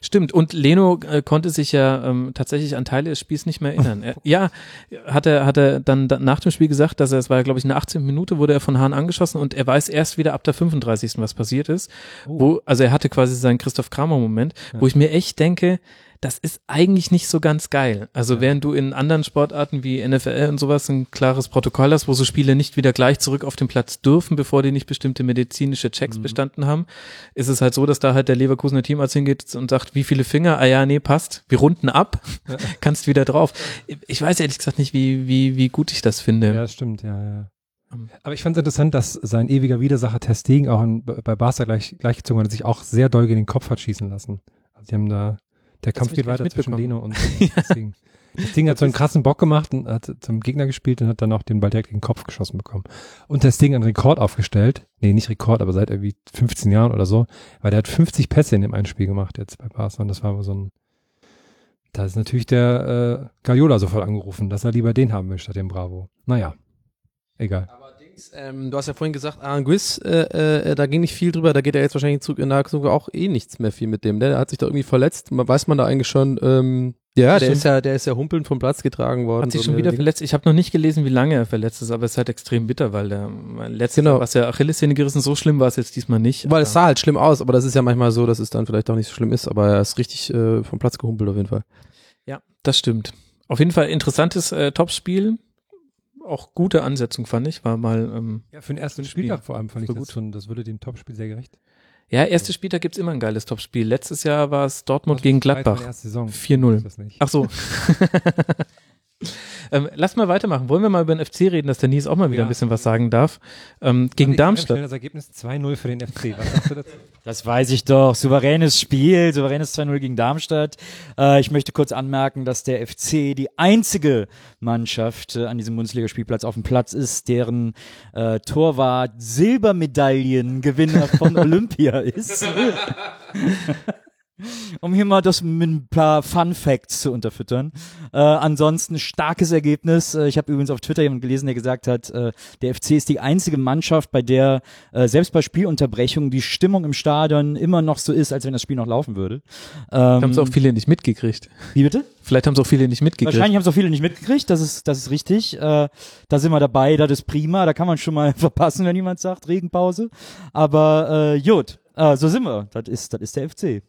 Speaker 3: Stimmt, und Leno äh, konnte sich ja ähm, tatsächlich an Teile des Spiels nicht mehr erinnern. Er, ja, hat er, hat er dann da, nach dem Spiel gesagt, dass er, es war ja, glaube ich, in der 18. Minute wurde er von Hahn angeschossen und er weiß erst wieder ab der 35. was passiert ist. Wo, also er hatte quasi seinen Christoph Kramer-Moment, wo ich mir echt denke, das ist eigentlich nicht so ganz geil. Also während du in anderen Sportarten wie NFL und sowas ein klares Protokoll hast, wo so Spieler nicht wieder gleich zurück auf den Platz dürfen, bevor die nicht bestimmte medizinische Checks
Speaker 6: Mhm.
Speaker 3: bestanden haben, ist es halt so, dass da halt der Leverkusener Teamarzt hingeht und sagt, wie viele Finger? Ah ja, nee, passt. Wir runden ab. Kannst wieder drauf. Ich weiß ehrlich gesagt nicht, wie, wie, wie gut ich das finde.
Speaker 4: Ja, stimmt, ja, ja.
Speaker 3: Ähm.
Speaker 4: Aber ich fand es interessant, dass sein ewiger Widersacher Testegen auch in, bei Barca gleich, gleichgezogen hat und sich auch sehr doll gegen den Kopf hat schießen lassen. Also die haben da, der Kampf geht weiter zwischen. Leno und Testegen. Testegen hat so einen krassen Bock gemacht und hat zum Gegner gespielt und hat dann auch den Ball direkt gegen den Kopf geschossen bekommen. Und Testegen einen Rekord aufgestellt. Nee, nicht Rekord, aber seit irgendwie 15 Jahren oder so. Weil der hat 50 Pässe in dem einen Spiel gemacht jetzt bei Barca und das war aber so ein, da ist natürlich der äh, Guardiola sofort angerufen, dass er lieber den haben will statt den Bravo. Naja, egal.
Speaker 5: Ähm, du hast ja vorhin gesagt, Aaron Gwiss, äh, äh, da ging nicht viel drüber, da geht er jetzt wahrscheinlich zurück in der Zukunft auch eh nichts mehr viel mit dem. ne? Der hat sich da irgendwie verletzt, man, weiß man da eigentlich schon, ähm, ja, der
Speaker 3: Stimmt.
Speaker 5: ist ja, der ist ja humpelnd vom Platz getragen worden.
Speaker 3: Hat sich
Speaker 5: so
Speaker 3: schon wieder verletzt. Ich habe noch nicht gelesen, wie lange er verletzt ist, aber es ist halt extrem bitter, weil der mein letztes
Speaker 5: Genau.
Speaker 3: Jahr was ja Achillessehne gerissen, so schlimm war es jetzt diesmal nicht.
Speaker 5: Weil es sah halt schlimm aus, aber das ist ja manchmal so, dass es dann vielleicht auch nicht so schlimm ist, aber er ist richtig äh, vom Platz gehumpelt auf jeden Fall.
Speaker 3: Ja, das stimmt. Auf jeden Fall interessantes äh, Topspiel. Auch gute Ansetzung fand ich, war mal ähm,
Speaker 4: Ja, für den ersten
Speaker 3: Spiel.
Speaker 4: Spieltag vor allem fand ich
Speaker 3: So
Speaker 4: das
Speaker 3: gut.
Speaker 4: schon, das würde dem Topspiel sehr gerecht.
Speaker 3: ja, erste Spieltag gibt's immer ein geiles Topspiel. Letztes Jahr war es Dortmund gegen Gladbach.
Speaker 4: erste Saison.
Speaker 3: 4-0.
Speaker 4: Ich weiß das nicht.
Speaker 3: Ach so. ähm, lass mal weitermachen. Wollen wir mal über den FC reden, dass der Nies auch mal wieder
Speaker 4: Ja.
Speaker 3: ein bisschen was sagen darf? Ähm, gegen Darmstadt.
Speaker 4: Das Ergebnis 2-0 für den FC. Was sagst du dazu?
Speaker 6: Das weiß ich doch. Souveränes Spiel, souveränes 2-0 gegen Darmstadt. Äh, ich möchte kurz anmerken, dass der FC die einzige Mannschaft äh, an diesem Bundesligaspielplatz auf dem Platz ist, deren äh, Torwart Silbermedaillengewinner von Olympia ist. Um hier mal das mit ein paar Fun Facts zu unterfüttern. Äh, ansonsten starkes Ergebnis. Äh, ich habe übrigens auf Twitter jemanden gelesen, der gesagt hat, äh, der FC ist die einzige Mannschaft, bei der äh, selbst bei Spielunterbrechungen die Stimmung im Stadion immer noch so ist, als wenn das Spiel noch laufen würde. Ähm,
Speaker 3: Haben es auch viele nicht mitgekriegt.
Speaker 6: wie bitte?
Speaker 3: Vielleicht haben es auch viele nicht mitgekriegt.
Speaker 6: Wahrscheinlich haben es auch viele nicht mitgekriegt, das ist, das ist richtig. Äh, da sind wir dabei, das ist prima, da kann man schon mal verpassen, wenn jemand sagt, Regenpause. Aber äh, gut, äh, so sind wir. Das ist, das ist der FC.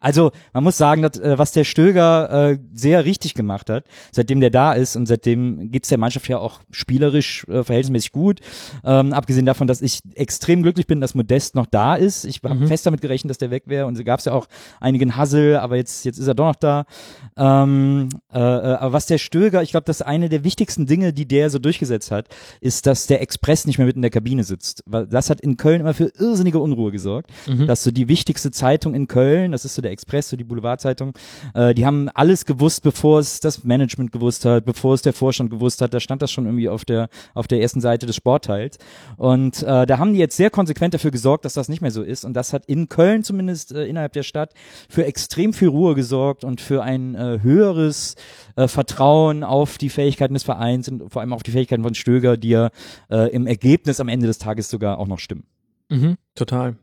Speaker 6: Also man muss sagen, dass, äh, was der Stöger äh, sehr richtig gemacht hat, seitdem der da ist und seitdem geht's der Mannschaft ja auch spielerisch äh, verhältnismäßig gut. Ähm, abgesehen davon, dass ich extrem glücklich bin, dass Modest noch da ist. Ich habe
Speaker 3: Mhm.
Speaker 6: fest damit gerechnet, dass der weg wäre und so gab's ja auch einigen Hassel, aber jetzt, jetzt ist er doch noch da. Ähm, äh, äh, aber was der Stöger, ich glaube, das eine der wichtigsten Dinge, die der so durchgesetzt hat, ist, dass der Express nicht mehr mit in der Kabine sitzt. Weil das hat in Köln immer für irrsinnige Unruhe gesorgt.
Speaker 3: Mhm.
Speaker 6: Dass so die wichtigste Zeitung in Köln, das ist so der Express, die Boulevardzeitung, äh, die haben alles gewusst, bevor es das Management gewusst hat, bevor es der Vorstand gewusst hat. Da stand das schon irgendwie auf der auf der ersten Seite des Sportteils. Und äh, da haben die jetzt sehr konsequent dafür gesorgt, dass das nicht mehr so ist. Und das hat in Köln zumindest äh, innerhalb der Stadt für extrem viel Ruhe gesorgt und für ein äh, höheres äh, Vertrauen auf die Fähigkeiten des Vereins und vor allem auf die Fähigkeiten von Stöger, die ja äh, im Ergebnis am Ende des Tages sogar auch noch stimmen.
Speaker 3: Mhm, total.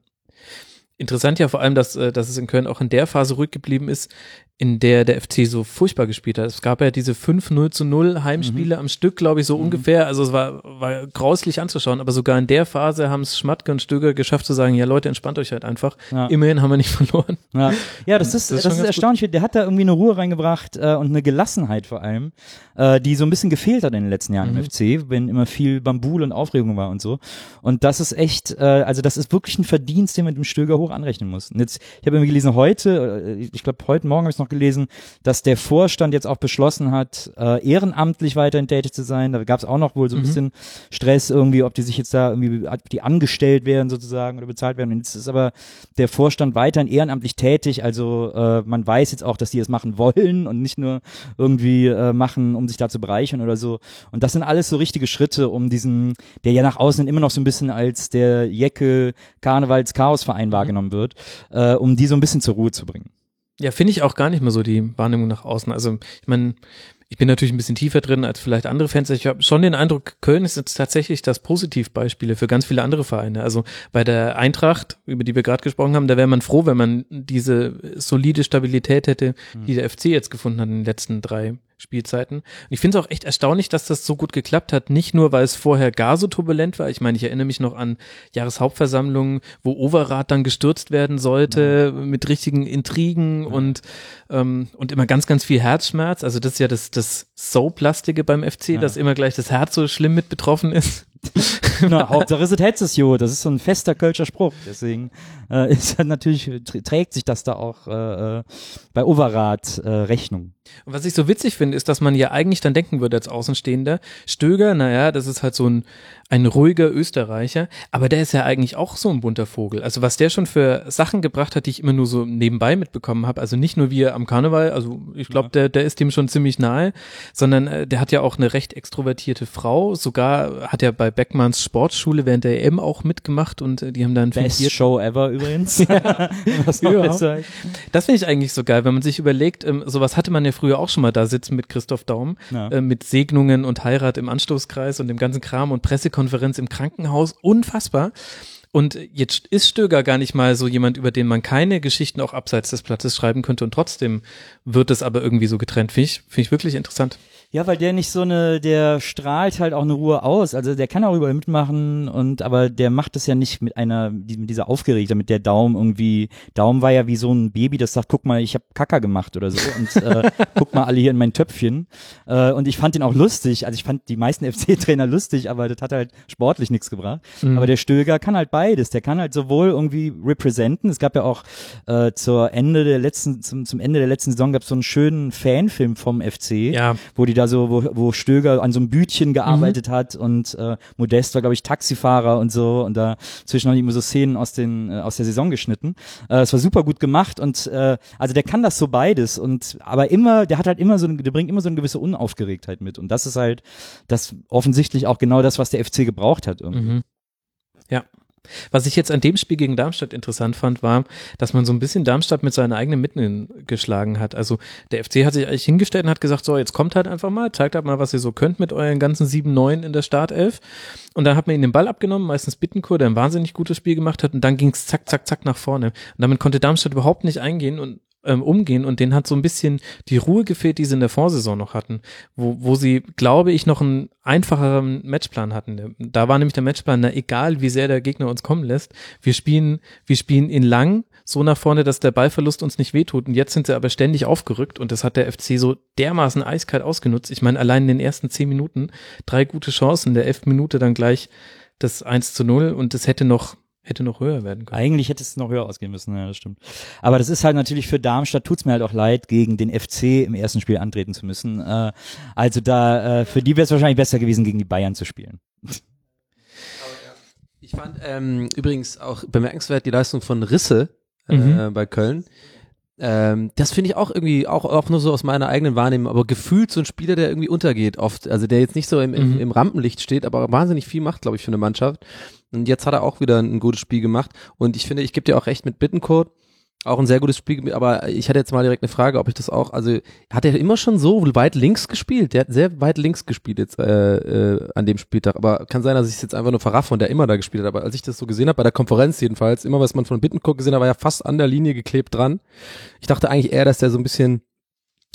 Speaker 3: Interessant ja vor allem, dass, äh, dass es in Köln auch in der Phase ruhig geblieben ist, in der der FC so furchtbar gespielt hat. Es gab ja diese 5-0 zu 0 Heimspiele am Stück, glaube ich, so ungefähr. Also es war, war grauslich anzuschauen, aber sogar in der Phase haben es Schmatke und Stöger geschafft zu sagen, ja Leute, entspannt euch halt einfach.
Speaker 6: Ja.
Speaker 3: Immerhin haben wir nicht verloren.
Speaker 6: Ja, ja das ist,
Speaker 3: Das
Speaker 6: das
Speaker 3: ist
Speaker 6: ist,
Speaker 3: schon ganz
Speaker 6: erstaunlich. Der hat da irgendwie eine Ruhe reingebracht äh, und eine Gelassenheit vor allem, äh, die so ein bisschen gefehlt hat in den letzten Jahren
Speaker 3: Mhm.
Speaker 6: im FC, wenn immer viel Bambul und Aufregung war und so. Und das ist echt, äh, also das ist wirklich ein Verdienst, den man dem Stöger hoch anrechnen muss. Und jetzt, ich habe irgendwie gelesen heute, äh, ich glaube heute Morgen habe ich noch gelesen, dass der Vorstand jetzt auch beschlossen hat, äh, ehrenamtlich weiterhin tätig zu sein. Da gab es auch noch wohl so ein
Speaker 3: Mhm.
Speaker 6: bisschen Stress irgendwie, ob die sich jetzt da irgendwie, ob die angestellt werden sozusagen oder bezahlt werden. Und jetzt ist aber der Vorstand weiterhin ehrenamtlich tätig. Also äh, man weiß jetzt auch, dass die es machen wollen und nicht nur irgendwie äh, machen, um sich da zu bereichern oder so. Und das sind alles so richtige Schritte, um diesen, der ja nach außen immer noch so ein bisschen als der Jecke Karnevals Chaosverein wahrgenommen wird, äh, um die so ein bisschen zur Ruhe zu bringen.
Speaker 3: Ja, finde ich auch gar nicht mehr so die Wahrnehmung nach außen. Also ich meine, ich bin natürlich ein bisschen tiefer drin als vielleicht andere Fans. Ich habe schon den Eindruck, Köln ist jetzt tatsächlich das Positivbeispiel für ganz viele andere Vereine. Also bei der Eintracht, über die wir gerade gesprochen haben, da wäre man froh, wenn man diese solide Stabilität hätte, die der FC jetzt gefunden hat in den letzten drei Spielzeiten. Und ich finde es auch echt erstaunlich, dass das so gut geklappt hat. Nicht nur, weil es vorher gar so turbulent war. Ich meine, ich erinnere mich noch an Jahreshauptversammlungen, wo Overath dann gestürzt werden sollte mit richtigen Intrigen und ähm, und immer ganz, ganz viel Herzschmerz. Also das ist ja das das So-Plastige beim FC, dass immer gleich das Herz so schlimm mit betroffen ist.
Speaker 6: Na, Hauptsache es hättest es jo. Das ist so ein fester Kölscher Spruch. Deswegen äh, ist halt natürlich, tr- trägt sich das da auch äh, äh, bei Overath äh, Rechnung.
Speaker 3: Und was ich so witzig finde, ist, dass man ja eigentlich dann denken würde als Außenstehender, Stöger, naja, das ist halt so ein, ein ruhiger Österreicher, aber der ist ja eigentlich auch so ein bunter Vogel. Also was der schon für Sachen gebracht hat, die ich immer nur so nebenbei mitbekommen habe, also nicht nur wie er am Karneval, also ich glaube, der, der ist dem schon ziemlich nahe, sondern äh, der hat ja auch eine recht extrovertierte Frau, sogar hat er bei Beckmanns Sportschule während der EM auch mitgemacht und äh, die haben dann
Speaker 6: Best
Speaker 3: fingiert-
Speaker 6: Show ever übrigens. Was noch
Speaker 3: Überhaupt.
Speaker 6: besser.
Speaker 3: Das finde ich eigentlich so geil, wenn man sich überlegt, ähm, sowas hatte man ja früher auch schon mal da sitzen mit Christoph Daum,
Speaker 6: Ja.
Speaker 3: äh, mit Segnungen und Heirat im Anstoßkreis und dem ganzen Kram und Pressekonferenz im Krankenhaus. Unfassbar. Und jetzt ist Stöger gar nicht mal so jemand, über den man keine Geschichten auch abseits des Platzes schreiben könnte und trotzdem wird es aber irgendwie so getrennt. Finde ich, finde ich wirklich interessant.
Speaker 6: Ja, weil der nicht so eine, der strahlt halt auch eine Ruhe aus. Also der kann auch überall mitmachen und aber der macht es ja nicht mit einer, mit dieser Aufgeregtheit, mit der Daumen irgendwie. Daumen war ja wie so ein Baby, das sagt, guck mal, ich habe Kacker gemacht oder so und äh, guck mal alle hier in mein Töpfchen. Äh, und ich fand ihn auch lustig. Also ich fand die meisten FC-Trainer lustig, aber das hat halt sportlich nichts gebracht. Aber der Stöger kann halt beides. Der kann halt sowohl irgendwie representen. Es gab ja auch äh, zur Ende der letzten, zum, zum Ende der letzten Saison gab es so einen schönen Fanfilm vom FC
Speaker 3: Ja.
Speaker 6: wo die da so, wo, wo Stöger an so einem Bütchen gearbeitet hat und äh, Modest war, glaube ich, Taxifahrer und so und da zwischen die immer so Szenen aus den äh, aus der Saison geschnitten. Äh, es war super gut gemacht und äh, also der kann das so beides und aber immer, der hat halt immer so, der bringt immer so eine gewisse Unaufgeregtheit mit und das ist halt das offensichtlich auch genau das, was der FC gebraucht hat. Irgendwie.
Speaker 3: Mhm. Ja. Was ich jetzt an dem Spiel gegen Darmstadt interessant fand, war, dass man so ein bisschen Darmstadt mit seinen eigenen Mitteln geschlagen hat. Also der FC hat sich eigentlich hingestellt und hat gesagt, so, jetzt kommt halt einfach mal, zeigt halt mal, was ihr so könnt mit euren ganzen 7-9 in der Startelf. Und dann hat man ihnen den Ball abgenommen, meistens Bittenkur, der ein wahnsinnig gutes Spiel gemacht hat und dann ging's zack, zack, zack nach vorne. Und damit konnte Darmstadt überhaupt nicht eingehen und ähm, umgehen und denen hat so ein bisschen die Ruhe gefehlt, die sie in der Vorsaison noch hatten, wo, wo sie, glaube ich, noch einen einfacheren Matchplan hatten. Da war nämlich der Matchplan, na egal wie sehr der Gegner uns kommen lässt, wir spielen, wir spielen ihn lang, so nach vorne, dass der Ballverlust uns nicht wehtut. Und jetzt sind sie aber ständig aufgerückt und das hat der FC so dermaßen eiskalt ausgenutzt. Ich meine, allein in den ersten zehn Minuten drei gute Chancen, der elften Minute dann gleich das 1 zu 0 und das hätte noch, hätte noch höher werden können.
Speaker 6: Eigentlich hätte es noch höher ausgehen müssen, ja, das stimmt. Aber das ist halt natürlich für Darmstadt, tut's mir halt auch leid, gegen den FC im ersten Spiel antreten zu müssen. Äh, also da, äh, für die wäre es wahrscheinlich besser gewesen, gegen die Bayern zu spielen.
Speaker 5: Ich fand ähm, übrigens auch bemerkenswert die Leistung von Risse äh,
Speaker 3: Mhm.
Speaker 5: bei Köln. Ähm, das finde ich auch irgendwie, auch, auch nur so aus meiner eigenen Wahrnehmung, aber gefühlt so ein Spieler, der irgendwie untergeht oft. Also der jetzt nicht so im, im,
Speaker 3: Mhm.
Speaker 5: im Rampenlicht steht, aber wahnsinnig viel macht, glaube ich, für eine Mannschaft. Und jetzt hat er auch wieder ein gutes Spiel gemacht. Und ich finde, ich gebe dir auch recht mit Bittencourt. Auch ein sehr gutes Spiel, aber ich hatte jetzt mal direkt eine Frage, ob ich das auch, also hat er immer schon so weit links gespielt? Der hat sehr weit links gespielt jetzt äh, äh, an dem Spieltag, aber kann sein, dass ich es jetzt einfach nur verraffe und der immer da gespielt hat, aber als ich das so gesehen habe, bei der Konferenz jedenfalls, immer was man von Bittencourt gesehen hat, war ja fast an der Linie geklebt dran. Ich dachte eigentlich eher, dass der so ein bisschen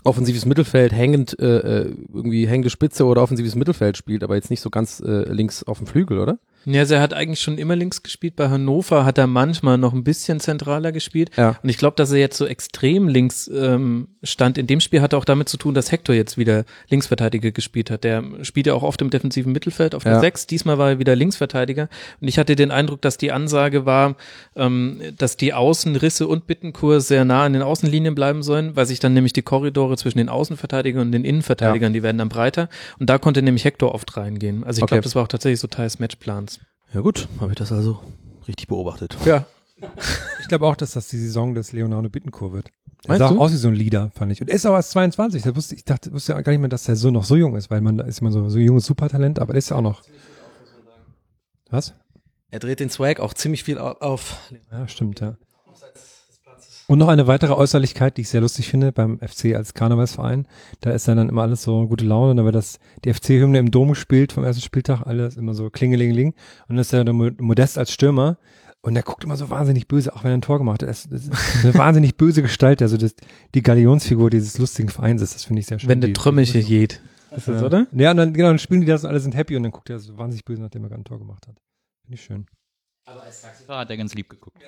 Speaker 5: offensives Mittelfeld hängend, äh, äh, irgendwie hängende Spitze oder offensives Mittelfeld spielt, aber jetzt nicht so ganz äh, links auf dem Flügel, oder?
Speaker 3: Ja, also er hat eigentlich schon immer links gespielt. Bei Hannover hat er manchmal noch ein bisschen zentraler gespielt.
Speaker 5: Ja.
Speaker 3: Und ich glaube, dass er jetzt so extrem links ähm, stand in dem Spiel, hat auch damit zu tun, dass Hector jetzt wieder Linksverteidiger gespielt hat. Der spielt ja auch oft im defensiven Mittelfeld auf der
Speaker 5: Ja.
Speaker 3: 6. Diesmal war er wieder Linksverteidiger. Und ich hatte den Eindruck, dass die Ansage war, ähm, dass die Außenrisse und Bittenkur sehr nah an den Außenlinien bleiben sollen, weil sich dann nämlich die Korridore zwischen den Außenverteidigern und den Innenverteidigern, die werden dann breiter. Und da konnte nämlich Hector oft reingehen. Also ich
Speaker 5: Okay.
Speaker 3: glaube, das war auch tatsächlich so Teil des Matchplans.
Speaker 5: Ja gut, habe ich das also richtig beobachtet.
Speaker 3: Ja.
Speaker 4: Ich glaube auch, dass das die Saison des Leonardo Bittencourt wird. Der
Speaker 5: Meinst
Speaker 4: sah auch
Speaker 5: du?
Speaker 4: aus wie so ein Leader, fand ich. Und er ist auch erst 22. Da wusste, ich dachte, wusste ja gar nicht mehr, dass er so noch so jung ist, weil man da ist immer so, so junges Supertalent, aber der ist ja auch noch. Was?
Speaker 5: Er dreht den Swag auch ziemlich viel au- auf.
Speaker 4: Ja, stimmt, ja. Und noch eine weitere Äußerlichkeit, die ich sehr lustig finde beim FC als Karnevalsverein. Da ist dann, dann immer alles so gute Laune. Und dann wird das, die FC-Hymne im Dom gespielt vom ersten Spieltag, alles immer so klingelingeling. Und dann ist ja der Mo- Modest als Stürmer. Und der guckt immer so wahnsinnig böse, auch wenn er ein Tor gemacht hat. Das, ist eine wahnsinnig böse Gestalt, also das, die Galionsfigur dieses lustigen Vereins ist. Das finde ich sehr schön.
Speaker 3: Wenn der Trümmelche geht. Ist das, oder?
Speaker 4: Ja, und dann, genau, dann spielen die das und alle sind happy und dann guckt er so wahnsinnig böse, nachdem er gerade ein Tor gemacht hat. Finde ich schön.
Speaker 7: Aber als Taxifahrer hat er ganz lieb geguckt.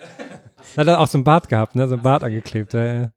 Speaker 4: Hat er auch so ein Bart gehabt, ne? So ein Bart angeklebt. Ja, ja.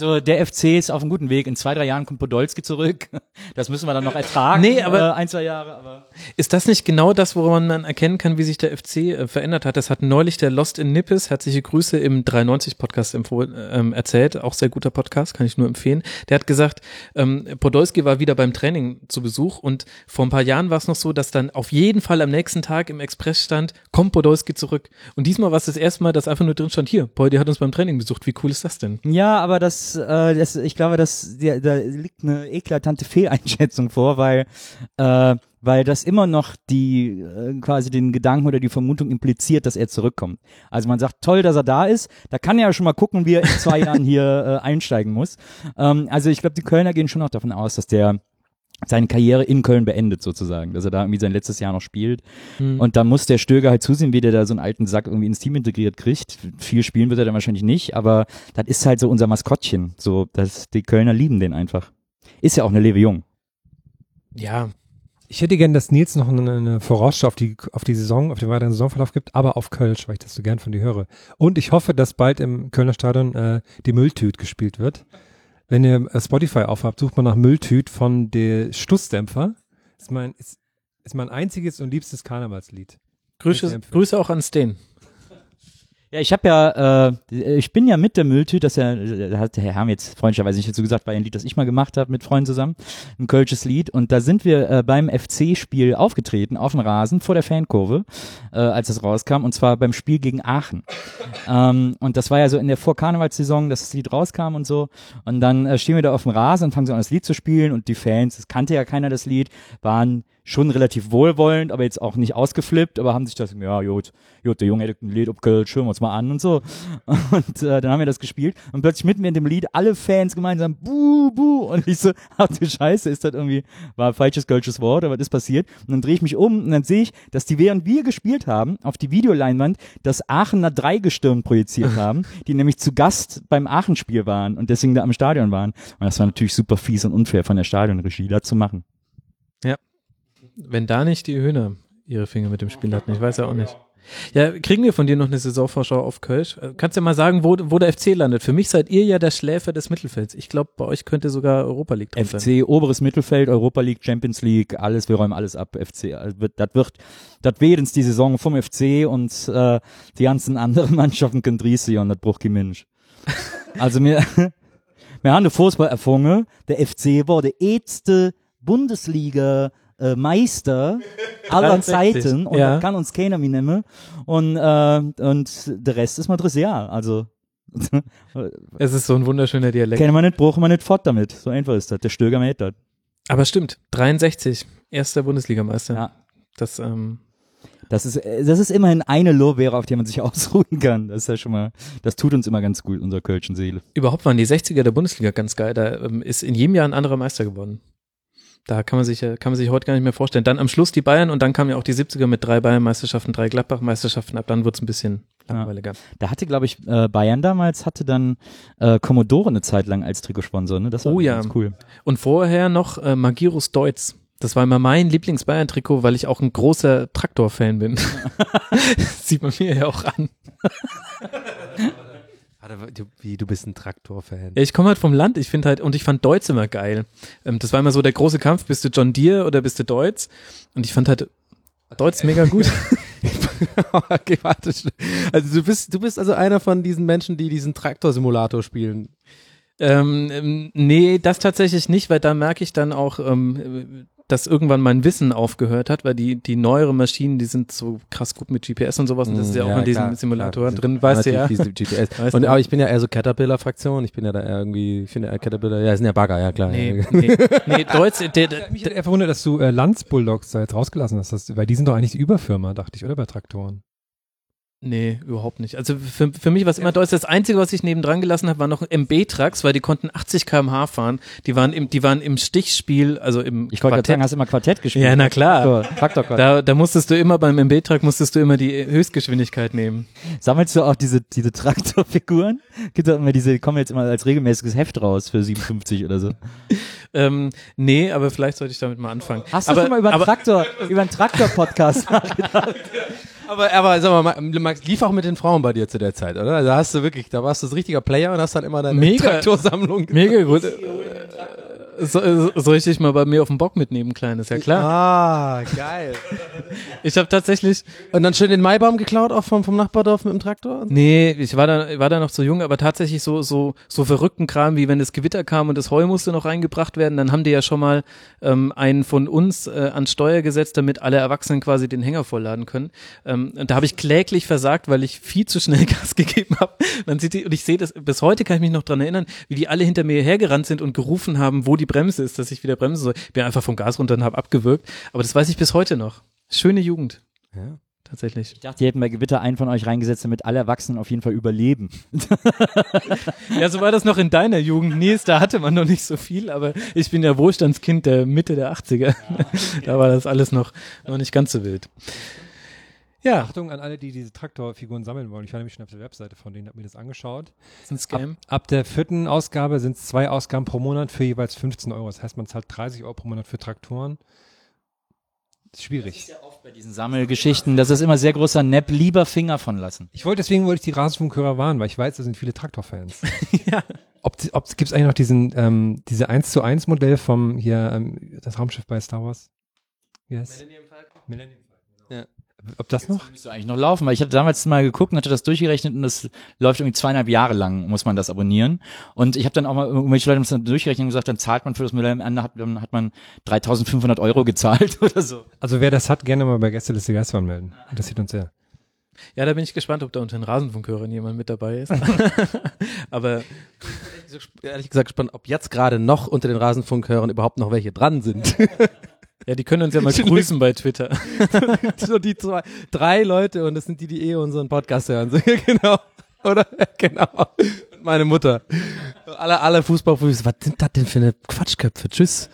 Speaker 6: Also der FC ist auf einem guten Weg. In zwei, drei Jahren kommt Podolski zurück. Das müssen wir dann noch ertragen.
Speaker 3: Nee, aber-
Speaker 6: äh, ein, zwei Jahre, aber.
Speaker 3: Ist das nicht genau das, woran man erkennen kann, wie sich der FC äh, verändert hat? Das hat neulich der Lost in Nippes, herzliche Grüße, im 390-Podcast ähm, erzählt. Auch sehr guter Podcast, kann ich nur empfehlen. Der hat gesagt, ähm, Podolski war wieder beim Training zu Besuch und vor ein paar Jahren war es noch so, dass dann auf jeden Fall am nächsten Tag im Express stand, kommt Podolski zurück. Und diesmal war es das erste Mal, dass einfach nur drin stand, hier, Poldi hat uns beim Training besucht. Wie cool ist das denn?
Speaker 6: Ja, aber das, äh, das ich glaube, das, da, da liegt eine eklatante Fehleinschätzung vor, weil, äh, weil das immer noch die äh, quasi den Gedanken oder die Vermutung impliziert, dass er zurückkommt. Also man sagt, toll, dass er da ist. Da kann er ja schon mal gucken, wie er in zwei Jahren hier äh, einsteigen muss. Ähm, also ich glaube, die Kölner gehen schon noch davon aus, dass der seine Karriere in Köln beendet sozusagen, dass er da irgendwie sein letztes Jahr noch spielt. Und da muss der Stöger halt zusehen, wie der da so einen alten Sack irgendwie ins Team integriert kriegt. Viel spielen wird er dann wahrscheinlich nicht, aber das ist halt so unser Maskottchen. So, das, die Kölner lieben den einfach. Ist ja auch eine Lewe Jung.
Speaker 3: Ja,
Speaker 4: Ich hätte gern, dass Nils noch eine, eine Vorausschau auf die, auf die Saison, auf den weiteren Saisonverlauf gibt, aber auf Kölsch, weil ich das so gern von dir höre. Und ich hoffe, dass bald im Kölner Stadion äh, die Mülltüt gespielt wird. Wenn ihr äh, Spotify aufhabt, sucht man nach Mülltüt von der Stussdämpfer. Ist mein, ist, ist mein einziges und liebstes Karnevalslied.
Speaker 3: Grüße. Grüße auch an Steen.
Speaker 6: Ja, ich habe ja, äh, ich bin ja mit der Mülltüte, das ja, da hat Herm jetzt freundlicherweise nicht dazu gesagt, war ein Lied, das ich mal gemacht habe mit Freunden zusammen, ein kölsches Lied. Und da sind wir äh, beim FC-Spiel aufgetreten, auf dem Rasen, vor der Fankurve, äh, als das rauskam, und zwar beim Spiel gegen Aachen. ähm, und das war ja so in der Vorkarnevalssaison, dass das Lied rauskam und so. Und dann äh, stehen wir da auf dem Rasen und fangen so an, das Lied zu spielen und die Fans, das kannte ja keiner das Lied, waren schon relativ wohlwollend, aber jetzt auch nicht ausgeflippt, aber haben sich das, ja, gut, gut, der Junge hätte ein Lied ob Kölsch, hören wir uns mal an und so. Und äh, dann haben wir das gespielt und plötzlich mitten in dem Lied alle Fans gemeinsam buh, buh und ich so, ach du Scheiße, ist das irgendwie, war falsches kölsches Wort, aber das ist passiert. Und dann drehe ich mich um und dann sehe ich, dass die, während wir gespielt haben, auf die Videoleinwand das Aachener Dreigestirn projiziert haben, die nämlich zu Gast beim Aachen-Spiel waren und deswegen da am Stadion waren. Und das war natürlich super fies und unfair von der Stadionregie, da zu machen.
Speaker 3: Wenn da nicht die Höhner ihre Finger mit dem Spiel hatten, ich weiß ja auch nicht. Ja, kriegen wir von dir noch eine Saisonvorschau auf Kölsch? Äh, Kannst du ja mal sagen, wo, wo der FC landet? Für mich seid ihr ja der Schläfer des Mittelfelds. Ich glaube, bei euch könnte sogar Europa League drin sein.
Speaker 6: FC, oberes Mittelfeld, Europa League, Champions League, alles, wir räumen alles ab. FC, also das wird, das wird uns die Saison vom FC und äh, die ganzen anderen Mannschaften können und das braucht kein Mensch. Also wir, wir haben den Fußball erfunden. Der FC war der erste Bundesliga äh, Meister aller
Speaker 3: 63,
Speaker 6: Zeiten und
Speaker 3: ja.
Speaker 6: das kann uns keiner mehr nehmen. Und, äh, und der Rest ist Madrid, also
Speaker 3: Es ist so ein wunderschöner Dialekt.
Speaker 6: kennen wir nicht, brauchen wir nicht fort damit. So einfach ist das. Der Stöger mäht das.
Speaker 3: Aber stimmt, 63, erster Bundesligameister.
Speaker 6: Ja.
Speaker 3: Das, ähm,
Speaker 6: Das ist, das ist immerhin eine Lorbeere, auf der man sich ausruhen kann. Das ist ja schon mal, das tut uns immer ganz gut, unserer Kölschen Seele.
Speaker 3: überhaupt waren die 60er der Bundesliga ganz geil. Da ähm, ist in jedem Jahr ein anderer Meister geworden. Da kann man sich, kann man sich heute gar nicht mehr vorstellen. Dann am Schluss die Bayern und dann kamen ja auch die 70er mit drei Bayern-Meisterschaften, drei Gladbach-Meisterschaften. Ab dann wird's ein bisschen langweiliger.
Speaker 6: Da hatte, glaube ich, äh, Bayern damals hatte dann äh, Commodore eine Zeit lang als Trikotsponsor, ne? Das war
Speaker 3: Oh ja.
Speaker 6: ganz cool.
Speaker 3: Und vorher noch äh, Magirus Deutz. Das war immer mein Lieblings-Bayern-Trikot, weil ich auch ein großer Traktor-Fan bin. Sieht man mir ja auch an.
Speaker 5: Du, wie, du bist ein Traktor-Fan.
Speaker 3: Ja, ich komme halt vom Land, ich finde halt, und ich fand Deutz immer geil. Ähm, das war immer so der große Kampf, bist du John Deere oder bist du Deutz? Und ich fand halt Deutz mega gut.
Speaker 5: okay, warte. Also du bist, du bist also einer von diesen Menschen, die diesen Traktor-Simulator spielen.
Speaker 3: ähm, ähm, nee, das tatsächlich nicht, weil da merke ich dann auch, ähm, dass irgendwann mein Wissen aufgehört hat, weil die, die neueren Maschinen, die sind so krass gut mit GPS und sowas und das ist ja auch in diesem
Speaker 5: klar,
Speaker 3: Simulator
Speaker 5: klar.
Speaker 3: drin, weißt du ja.
Speaker 5: GPS.
Speaker 3: Weißt
Speaker 5: und,
Speaker 3: du.
Speaker 5: aber ich bin ja eher so Caterpillar-Fraktion. Ich bin ja da eher irgendwie, ich finde ja Caterpillar, ja, sind ja Bagger, ja klar.
Speaker 3: Nee, nee, nee, Deutz, der, der,
Speaker 4: Mich hat eher verwundert, dass du äh, Lanz Bulldogs da jetzt rausgelassen hast, das, weil die sind doch eigentlich die Überfirma, dachte ich, oder bei Traktoren.
Speaker 3: Nee, überhaupt nicht. Also für, für mich war es immer Deutsch. Das Einzige, was ich nebendran gelassen habe, waren noch MB-Trucks, weil die konnten 80 km/h fahren. Die waren im, die waren im Stichspiel, also im
Speaker 6: Ich wollte gerade sagen, hast du immer Quartett gespielt?
Speaker 3: Ja, na klar.
Speaker 6: Traktor, Traktorquartett.
Speaker 3: Da, da musstest du immer beim MB-Truck musstest du immer die Höchstgeschwindigkeit nehmen.
Speaker 6: Sammelst du auch diese, diese Traktorfiguren? Gibt doch immer diese, kommen jetzt immer als regelmäßiges Heft raus für 57 oder so.
Speaker 3: Ähm, nee, aber vielleicht sollte ich damit mal anfangen.
Speaker 6: Hast du
Speaker 3: aber,
Speaker 6: schon mal über einen
Speaker 3: aber,
Speaker 6: Traktor, über einen Traktor-Podcast nachgedacht?
Speaker 5: Aber, aber sag mal, Max, lief auch mit den Frauen bei dir zu der Zeit, oder? Also hast du wirklich, da warst du ein richtiger Player und hast dann immer deine
Speaker 3: Mega.
Speaker 5: Traktorsammlung.
Speaker 3: Mega gut. So, soll ich dich mal bei mir auf den Bock mitnehmen, Kleines? Ja klar.
Speaker 5: Ah, geil.
Speaker 3: Ich habe tatsächlich,
Speaker 5: Und dann schön den Maibaum geklaut, auch vom, vom Nachbardorf mit dem Traktor?
Speaker 3: nee, ich war da, war da noch zu jung, aber tatsächlich so, so, so verrückten Kram, wie wenn das Gewitter kam und das Heu musste noch reingebracht werden, dann haben die ja schon mal ähm, einen von uns äh, ans Steuer gesetzt, damit alle Erwachsenen quasi den Hänger vollladen können. Ähm, und da habe ich kläglich versagt, weil ich viel zu schnell Gas gegeben habe. Dann sieht die, und ich sehe das, bis heute kann ich mich noch dran erinnern, wie die alle hinter mir hergerannt sind und gerufen haben, wo die Bremse ist, dass ich wieder bremsen soll. Bin einfach vom Gas runter und habe abgewürgt. Aber das weiß ich bis heute noch. Schöne Jugend.
Speaker 5: Ja.
Speaker 3: Tatsächlich.
Speaker 6: Ich dachte, die hätten bei Gewitter einen von euch reingesetzt, damit alle Erwachsenen auf jeden Fall überleben.
Speaker 3: Ja, so war das noch in deiner Jugend, Nils. Da hatte man noch nicht so viel, aber ich bin ja Wohlstandskind der Mitte der 80er. Da war das alles noch, noch nicht ganz so wild. Ja,
Speaker 4: Achtung an alle, die diese Traktorfiguren sammeln wollen. Ich war nämlich schon auf der Webseite von denen, habe mir das angeschaut.
Speaker 3: das ist ein Scam.
Speaker 4: Ab der vierten Ausgabe sind es zwei Ausgaben pro Monat für jeweils 15 Euro. Das heißt, man zahlt 30 Euro pro Monat für Traktoren. Das ist schwierig.
Speaker 7: Ja, oft bei diesen Sammelgeschichten, das ist immer sehr großer Nepp, lieber Finger von lassen.
Speaker 4: Ich wollte deswegen wollte ich die Rasenfunkhörer warnen, weil ich weiß, da sind viele Traktorfans.
Speaker 3: Ja.
Speaker 4: Ob, ob gibt es eigentlich noch diesen ähm, diese 1 zu 1 Modell vom hier ähm, das Raumschiff bei Star Wars? Yes. Millennium Falcon.
Speaker 5: Ja.
Speaker 4: Ob das noch?
Speaker 7: Müsste eigentlich noch laufen, weil ich hatte damals mal geguckt und hatte das durchgerechnet und das läuft irgendwie zweieinhalb Jahre lang, muss man das abonnieren. Und ich habe dann auch mal irgendwelche Leute haben das dann durchgerechnet und gesagt, dann zahlt man für das Modell am Ende hat, dann hat man 3500 Euro gezahlt oder so.
Speaker 4: Also wer das hat, gerne mal bei Gästeliste Geisterbahn melden. Interessiert uns sehr.
Speaker 3: ja, da bin ich gespannt, ob da unter den Rasenfunkhörern jemand mit dabei ist. aber
Speaker 5: Ehrlich gesagt gespannt, ob jetzt gerade noch unter den Rasenfunkhörern überhaupt noch welche dran sind.
Speaker 3: ja, die können uns ja mal grüßen bei Twitter.
Speaker 5: so die zwei, drei Leute und das sind die, die eh unseren Podcast hören. Genau. Oder? Genau. Und meine Mutter. Alle, alle Fußballprofis, was sind das denn für eine Quatschköpfe? Tschüss.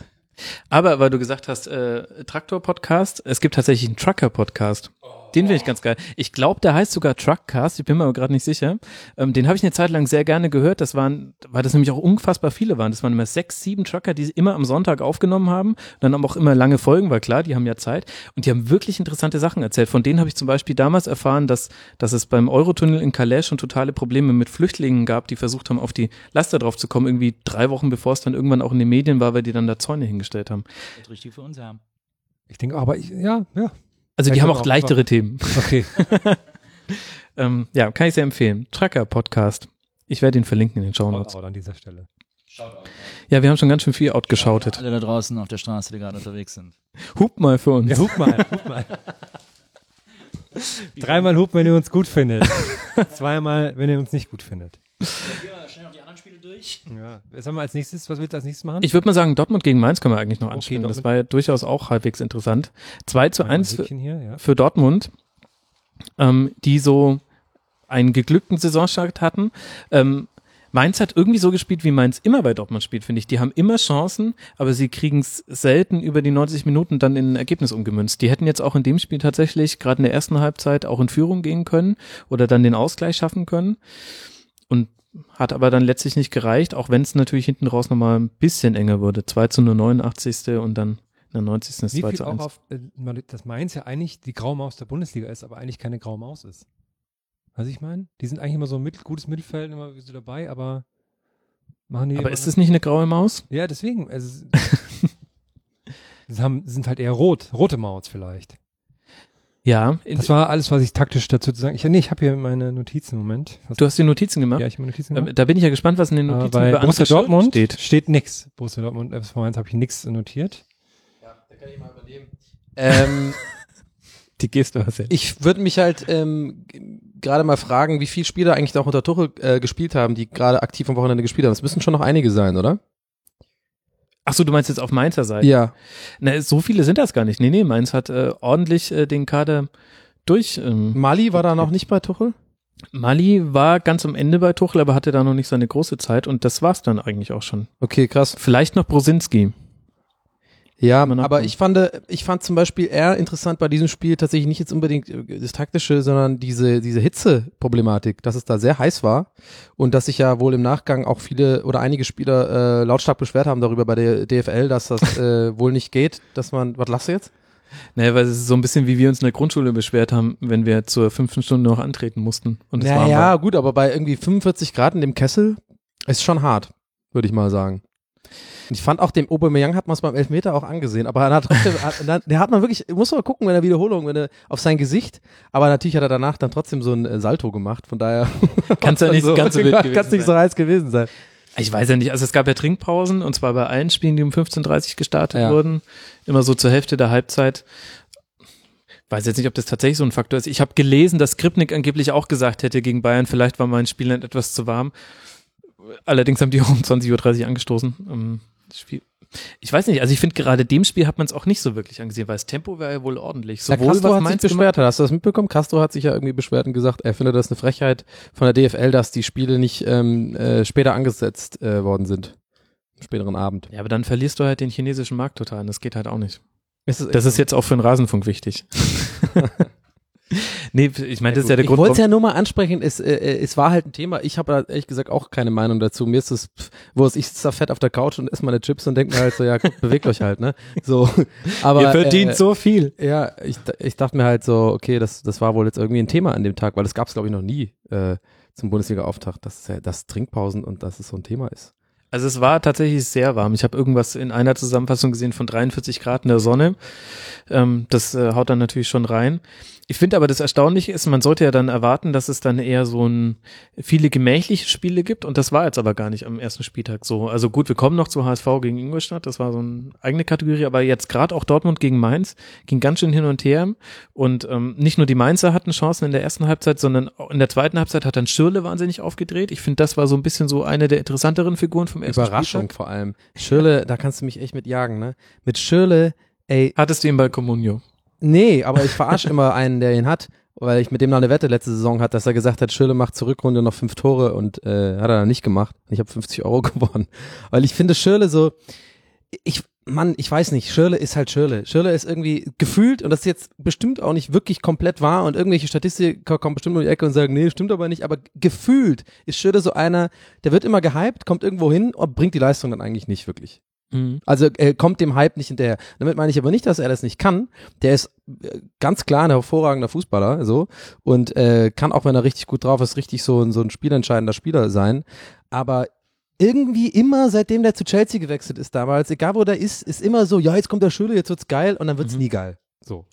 Speaker 3: Aber weil du gesagt hast, äh, Traktor-Podcast, es gibt tatsächlich einen Trucker-Podcast. Den finde ich ganz geil. Ich glaube, der heißt sogar Truckcast, ich bin mir aber gerade nicht sicher. Ähm, den habe ich eine Zeit lang sehr gerne gehört. Das waren, weil das nämlich auch unfassbar viele waren. Das waren immer sechs, sieben Trucker, die immer am Sonntag aufgenommen haben. Und dann haben auch immer lange Folgen, weil klar, die haben ja Zeit. Und die haben wirklich interessante Sachen erzählt. Von denen habe ich zum Beispiel damals erfahren, dass, dass es beim Eurotunnel in Calais schon totale Probleme mit Flüchtlingen gab, die versucht haben, auf die Laster drauf zu kommen, irgendwie drei Wochen bevor es dann irgendwann auch in den Medien war, weil die dann da Zäune hingestellt haben.
Speaker 7: Das richtig für uns haben.
Speaker 4: Ich denke, aber ich, ja, ja.
Speaker 3: Also die haben
Speaker 4: auch
Speaker 3: auch leichtere Themen.
Speaker 4: Okay.
Speaker 3: Ähm, ja, kann ich sehr empfehlen. Trucker Podcast. Ich werde ihn verlinken in den Show Notes.
Speaker 4: An dieser Stelle.
Speaker 3: Ja, wir haben schon ganz schön viel outgeschautet.
Speaker 7: Alle da draußen auf der Straße, die gerade unterwegs sind.
Speaker 3: Hup mal für uns.
Speaker 4: Ja, hup mal, hup mal. Dreimal hupen, wenn ihr uns gut findet. Zweimal, wenn ihr uns nicht gut findet.
Speaker 7: Schnell noch die anderen Spiele durch.
Speaker 4: Ja. Was haben wir als nächstes? Was willst du als nächstes machen?
Speaker 3: Ich würde mal sagen, Dortmund gegen Mainz können wir eigentlich noch
Speaker 4: Okay,
Speaker 3: anspielen. das
Speaker 4: Dortmund.
Speaker 3: war ja durchaus auch halbwegs interessant. 2 zu
Speaker 4: Mal ein
Speaker 3: 1 für,
Speaker 4: hier, ja.
Speaker 3: für Dortmund, ähm, die so einen geglückten Saisonstart hatten. Ähm, Mainz hat irgendwie so gespielt, wie Mainz immer bei Dortmund spielt, finde ich. Die haben immer Chancen, aber sie kriegen es selten über die 90 Minuten dann in ein Ergebnis umgemünzt. Die hätten jetzt auch in dem Spiel tatsächlich gerade in der ersten Halbzeit auch in Führung gehen können oder dann den Ausgleich schaffen können. Und hat aber dann letztlich nicht gereicht, auch wenn es natürlich hinten raus nochmal ein bisschen enger wurde. 2 zu 0, 89. und dann in der 90. das
Speaker 4: Wie
Speaker 3: 2
Speaker 4: viel
Speaker 3: zu
Speaker 4: auch
Speaker 3: 1.
Speaker 4: auf, äh, dass Mainz ja eigentlich die graue Maus der Bundesliga ist, aber eigentlich keine graue Maus ist. Was ich meine? Die sind eigentlich immer so ein mittel, gutes Mittelfeld, immer so dabei, aber machen die
Speaker 3: Aber ist es nicht eine graue Maus?
Speaker 4: Ja, deswegen. Also, sie haben, sind halt eher rot, rote Maus vielleicht.
Speaker 3: Ja,
Speaker 4: Das war alles, was ich taktisch dazu zu sagen. Ich, nee, ich habe hier meine Notizen, Moment. Was,
Speaker 3: du hast die Notizen gemacht.
Speaker 4: ja, ich habe meine Notizen gemacht.
Speaker 3: Ähm, Da bin ich ja gespannt, was in den
Speaker 4: Äh,
Speaker 3: Notizen
Speaker 4: bei
Speaker 3: über
Speaker 4: Borussia Dortmund
Speaker 3: steht.
Speaker 4: steht nix. Borussia Dortmund, FSV 1 habe ich nix notiert.
Speaker 5: Ähm,
Speaker 3: Die Geste was ja.
Speaker 5: ich würde mich halt ähm, gerade mal fragen, wie viele Spieler eigentlich auch unter Tuchel äh, gespielt haben, die gerade aktiv am Wochenende gespielt haben. Es müssen schon noch einige sein, oder?
Speaker 3: Ach so, du meinst jetzt auf Mainzer Seite?
Speaker 5: Ja.
Speaker 3: Na, so viele sind das gar nicht. Nee, nee, Mainz hat äh, ordentlich äh, den Kader durch. Ähm,
Speaker 5: Mali war da noch nicht bei Tuchel?
Speaker 3: Mali war ganz am Ende bei Tuchel, aber hatte da noch nicht seine große Zeit und das war's dann eigentlich auch schon.
Speaker 5: Okay, krass.
Speaker 3: Vielleicht noch Brosinski.
Speaker 5: Ja, aber ich fand, ich fand zum Beispiel eher interessant bei diesem Spiel tatsächlich nicht jetzt unbedingt äh, das Taktische, sondern diese, diese Hitze-Problematik, dass es da sehr heiß war und dass sich ja wohl im Nachgang auch viele oder einige Spieler äh, lautstark beschwert haben darüber bei der DFL, dass das äh, wohl nicht geht, dass man, was lachst du jetzt?
Speaker 3: Naja, weil es ist so ein bisschen wie wir uns in der Grundschule beschwert haben, wenn wir zur fünften Stunde noch antreten mussten. Und es
Speaker 5: Naja,
Speaker 3: war.
Speaker 5: gut, aber bei irgendwie 45 Grad in dem Kessel ist schon hart, würde ich mal sagen. Ich fand auch dem Aubameyang hat man es beim Elfmeter auch angesehen, aber er hat trotzdem, hat- der hat man wirklich, muss man gucken, wenn er Wiederholung, wenn er auf sein Gesicht, aber natürlich hat er danach dann trotzdem so ein äh, Salto gemacht, von daher
Speaker 3: Kann's ja
Speaker 5: war's
Speaker 3: nicht
Speaker 5: dann
Speaker 3: ganz so wild gewesen
Speaker 5: kann's nicht so heiß gewesen sein.
Speaker 3: Ich weiß ja nicht, also es gab ja Trinkpausen und zwar bei allen Spielen, die um 15.30 Uhr gestartet
Speaker 5: Ja.
Speaker 3: wurden, immer so zur Hälfte der Halbzeit. Weiß jetzt nicht, ob das tatsächlich so ein Faktor ist. Ich habe gelesen, dass Skripnik angeblich auch gesagt hätte gegen Bayern, vielleicht war mein Spiel dann etwas zu warm. Allerdings haben die auch um 20.30 Uhr angestoßen. Ähm, das Spiel. Ich weiß nicht, also ich finde gerade dem Spiel hat man es auch nicht so wirklich angesehen, weil das Tempo war ja wohl ordentlich.
Speaker 5: Ja,
Speaker 3: Sowohl
Speaker 5: Castro
Speaker 3: was
Speaker 5: hat sich beschwert, hast du das mitbekommen? Castro hat sich ja irgendwie beschwert und gesagt, er findet das eine Frechheit von der DFL, dass die Spiele nicht ähm, äh, später angesetzt äh, worden sind. Am späteren Abend.
Speaker 3: Ja, aber dann verlierst du halt den chinesischen Markt total und das geht halt auch nicht.
Speaker 5: Ist es
Speaker 3: Das ist jetzt auch für den Rasenfunk wichtig. nee, ich meine, das ist ja der
Speaker 5: ich
Speaker 3: Grund,
Speaker 5: wollte es ja nur mal ansprechen, es, äh, äh, es war halt ein Thema. Ich habe da ehrlich gesagt auch keine Meinung dazu. Mir ist es, wo es, ich sitze da fett auf der Couch und esse meine Chips und denke mir halt so, ja, gut, bewegt euch halt, ne? So, aber
Speaker 3: Ihr verdient
Speaker 5: äh,
Speaker 3: so viel.
Speaker 5: Ja, ich, ich dachte mir halt so, okay, das, das war wohl jetzt irgendwie ein Thema an dem Tag, weil das gab es glaube ich noch nie äh, zum Bundesliga-Auftakt, dass, dass Trinkpausen und dass es so ein Thema ist.
Speaker 3: Also es war tatsächlich sehr warm. Ich habe irgendwas in einer Zusammenfassung gesehen von 43 Grad in der Sonne. Ähm, das äh, haut dann natürlich schon rein. Ich finde aber das Erstaunliche ist, man sollte ja dann erwarten, dass es dann eher so ein viele gemächliche Spiele gibt und das war jetzt aber gar nicht am ersten Spieltag so. Also gut, wir kommen noch zu HSV gegen Ingolstadt, das war so eine eigene Kategorie, aber jetzt gerade auch Dortmund gegen Mainz ging ganz schön hin und her und ähm, nicht nur die Mainzer hatten Chancen in der ersten Halbzeit, sondern auch in der zweiten Halbzeit hat dann Schürle wahnsinnig aufgedreht. Ich finde, das war so ein bisschen so eine der interessanteren Figuren vom ersten
Speaker 5: Überraschung
Speaker 3: Spieltag.
Speaker 5: vor allem. Schirle, da kannst du mich echt mit jagen, ne? Mit Schirle, ey,
Speaker 3: Hattest du ihn bei Comunio?
Speaker 5: Nee, aber ich verarsche immer einen, der ihn hat, weil ich mit dem noch eine Wette letzte Saison hatte, dass er gesagt hat, Schirle macht zur Rückrunde noch fünf Tore und äh, hat er dann nicht gemacht. Ich habe 50 Euro gewonnen. Weil ich finde Schirle so, ich, Mann, ich weiß nicht, Schirle ist halt Schirle. Schirle ist irgendwie gefühlt, und das ist jetzt bestimmt auch nicht wirklich komplett wahr, und irgendwelche Statistiker kommen bestimmt um die Ecke und sagen, nee, stimmt aber nicht, aber gefühlt ist Schirle so einer, der wird immer gehypt, kommt irgendwo hin und bringt die Leistung dann eigentlich nicht wirklich.
Speaker 3: Mhm.
Speaker 5: Also er kommt dem Hype nicht hinterher. Damit meine ich aber nicht, dass er das nicht kann. Der ist äh, ganz klar ein hervorragender Fußballer, so und äh, kann auch, wenn er richtig gut drauf ist, richtig so, ein- so ein spielentscheidender Spieler sein. Aber irgendwie immer, seitdem der zu Chelsea gewechselt ist damals, egal wo der ist, ist immer so, ja, jetzt kommt der Schüler, jetzt wird's geil und dann wird's
Speaker 3: Mhm.
Speaker 5: nie geil. So.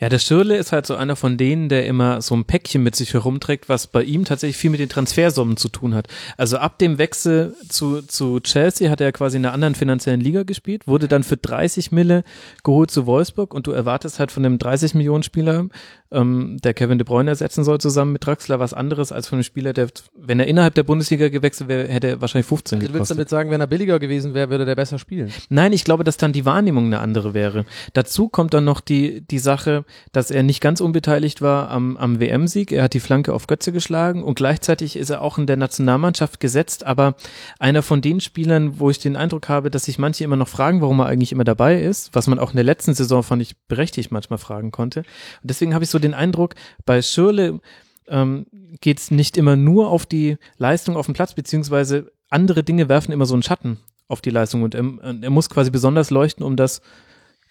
Speaker 3: Ja, der Schirle ist halt so einer von denen, der immer so ein Päckchen mit sich herumträgt, was bei ihm tatsächlich viel mit den Transfersummen zu tun hat. Also ab dem Wechsel zu, zu Chelsea hat er quasi in einer anderen finanziellen Liga gespielt, wurde dann für 30 Mille geholt zu Wolfsburg und du erwartest halt von einem 30 Millionen Spieler, ähm, der Kevin De Bruyne ersetzen soll zusammen mit Draxler, was anderes als von einem Spieler, der, wenn er innerhalb der Bundesliga gewechselt wäre, hätte er wahrscheinlich 15
Speaker 5: Du willst
Speaker 3: gekostet.
Speaker 5: damit sagen, wenn er billiger gewesen wäre, würde der besser spielen.
Speaker 3: Nein, ich glaube, dass dann die Wahrnehmung eine andere wäre. Dazu kommt dann noch die, die Sache, dass er nicht ganz unbeteiligt war am, am WM-Sieg. Er hat die Flanke auf Götze geschlagen und gleichzeitig ist er auch in der Nationalmannschaft gesetzt, aber einer von den Spielern, wo ich den Eindruck habe, dass sich manche immer noch fragen, warum er eigentlich immer dabei ist, was man auch in der letzten Saison fand ich berechtigt manchmal fragen konnte. Und deswegen habe ich so den Eindruck, bei Schürle ähm, geht es nicht immer nur auf die Leistung auf dem Platz, beziehungsweise andere Dinge werfen immer so einen Schatten auf die Leistung und er, er muss quasi besonders leuchten, um das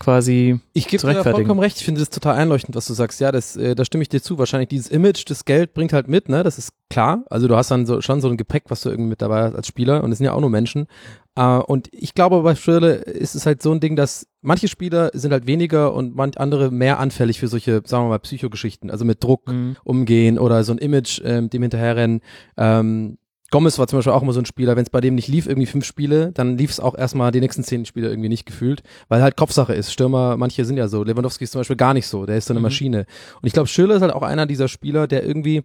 Speaker 3: quasi
Speaker 5: Ich gebe dir vollkommen recht. Ich finde das total einleuchtend, was du sagst. Ja, das, äh, da stimme ich dir zu. Wahrscheinlich dieses Image, das Geld bringt halt mit, ne? Das ist klar. Also du hast dann so, schon so ein Gepäck, was du irgendwie mit dabei hast als Spieler. Und es sind ja auch nur Menschen. Äh, und ich glaube, bei Schirle ist es halt so ein Ding, dass manche Spieler sind halt weniger und manch andere mehr anfällig für solche, sagen wir mal, Psychogeschichten. Also mit Druck
Speaker 3: Mhm.
Speaker 5: umgehen oder so ein Image, ähm, dem hinterherrennen. Ähm, Gomez war zum Beispiel auch immer so ein Spieler, wenn es bei dem nicht lief, irgendwie fünf Spiele, dann lief es auch erstmal die nächsten zehn Spiele irgendwie nicht gefühlt, weil halt Kopfsache ist. Stürmer, manche sind ja so. Lewandowski ist zum Beispiel gar nicht so, der ist so eine
Speaker 3: Mhm.
Speaker 5: Maschine. Und ich glaube, Schürrle ist halt auch einer dieser Spieler, der irgendwie,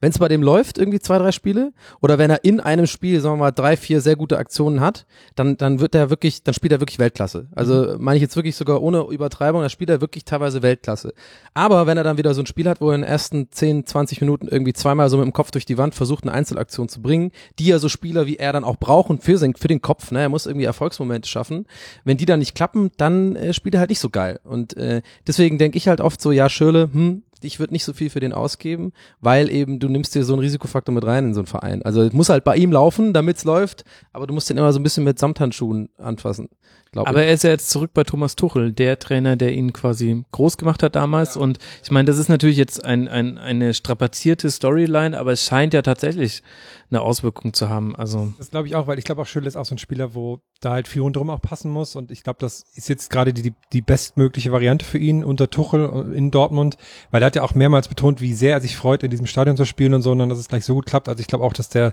Speaker 5: Wenn es bei dem läuft, irgendwie zwei, drei Spiele, oder wenn er in einem Spiel, sagen wir mal, drei, vier sehr gute Aktionen hat, dann, dann wird er wirklich, dann spielt er wirklich Weltklasse. Also meine ich jetzt wirklich sogar ohne Übertreibung, da spielt er wirklich teilweise Weltklasse. Aber wenn er dann wieder so ein Spiel hat, wo er in den ersten 10, 20 Minuten irgendwie zweimal so mit dem Kopf durch die Wand versucht, eine Einzelaktion zu bringen, die ja so Spieler wie er dann auch brauchen für, sein, für den Kopf, ne? er muss irgendwie Erfolgsmomente schaffen. Wenn die dann nicht klappen, dann äh, spielt er halt nicht so geil. Und äh, deswegen denke ich halt oft so, ja, Schirle, hm, ich würde nicht so viel für den ausgeben, weil eben du nimmst dir so einen Risikofaktor mit rein in so einen Verein. Also es muss halt bei ihm laufen, damit's läuft, aber du musst den immer so ein bisschen mit Samthandschuhen anfassen.
Speaker 3: Aber
Speaker 5: ich.
Speaker 3: er ist ja jetzt zurück bei Thomas Tuchel, der Trainer, der ihn quasi groß gemacht hat damals. Und ich meine, das ist natürlich jetzt ein, ein, eine strapazierte Storyline, aber es scheint ja tatsächlich eine Auswirkung zu haben. Also
Speaker 4: Das glaube ich auch, weil ich glaube auch Schülle ist auch so ein Spieler, wo da halt viel rundherum auch passen muss und ich glaube, das ist jetzt gerade die, die, bestmögliche Variante für ihn unter Tuchel in Dortmund, weil er hat ja auch mehrmals betont, wie sehr er sich freut, in diesem Stadion zu spielen und so, und dass es gleich so gut klappt. Also ich glaube auch, dass der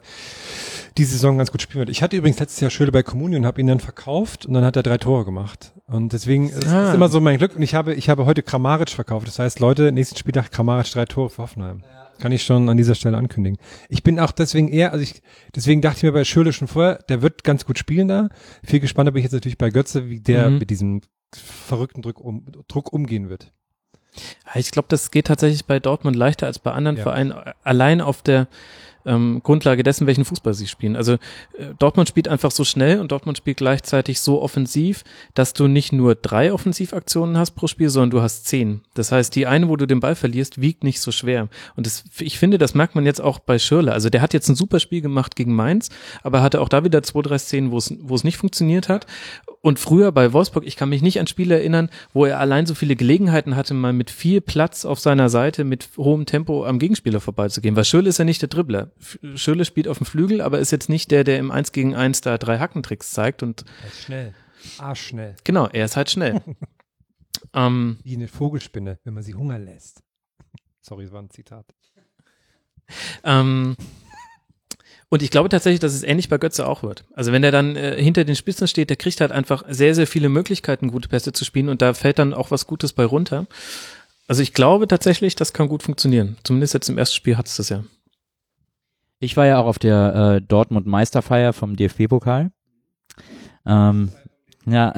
Speaker 4: die Saison ganz gut spielen wird. Ich hatte übrigens letztes Jahr Schöle bei Communion und habe ihn dann verkauft und dann hat er drei Tore gemacht. Und deswegen ist,
Speaker 3: Ah.
Speaker 4: ist immer so mein Glück. Und ich habe, ich habe heute Kramaric verkauft. Das heißt, Leute, nächsten Spieltag Kramaric drei Tore für Hoffenheim. Kann ich schon an dieser Stelle ankündigen. Ich bin auch deswegen eher, also ich, deswegen dachte ich mir bei Schürle schon vorher, der wird ganz gut spielen da. Viel gespannter bin ich jetzt natürlich bei Götze, wie der
Speaker 3: Mhm.
Speaker 4: mit diesem verrückten Druck, um, Druck umgehen wird.
Speaker 3: ich glaube, das geht tatsächlich bei Dortmund leichter als bei anderen
Speaker 4: Ja.
Speaker 3: Vereinen, allein auf der ähm, Grundlage dessen, welchen Fußball sie spielen. Also äh, Dortmund spielt einfach so schnell und Dortmund spielt gleichzeitig so offensiv, dass du nicht nur drei Offensivaktionen hast pro Spiel, sondern du hast zehn. Das heißt, die eine, wo du den Ball verlierst, wiegt nicht so schwer. Und das, ich finde, das merkt man jetzt auch bei Schirle. Also der hat jetzt ein super Spiel gemacht gegen Mainz, aber hatte auch da wieder zwei, drei Szenen, wo es, wo es nicht funktioniert hat. Und früher bei Wolfsburg, ich kann mich nicht an Spiele erinnern, wo er allein so viele Gelegenheiten hatte, mal mit viel Platz auf seiner Seite mit hohem Tempo am Gegenspieler vorbeizugehen. Weil Schürle ist ja nicht der Dribbler. Schürle spielt auf dem Flügel, aber ist jetzt nicht der, der im 1 gegen 1 da drei Hackentricks zeigt. Und
Speaker 4: Er ist schnell. Arschschnell.
Speaker 3: genau, er ist halt schnell. ähm,
Speaker 4: Wie eine Vogelspinne, wenn man sie Hunger lässt. Sorry, das war ein Zitat.
Speaker 3: Ähm, und ich glaube tatsächlich, dass es ähnlich bei Götze auch wird. Also wenn er dann äh, hinter den Spitzen steht, der kriegt halt einfach sehr, sehr viele Möglichkeiten, gute Pässe zu spielen und da fällt dann auch was Gutes bei runter. Also ich glaube tatsächlich, das kann gut funktionieren. Zumindest jetzt im ersten Spiel hat es das ja.
Speaker 6: Ich war ja auch auf der äh, Dortmund Meisterfeier vom DFB-Pokal. Ähm, ja.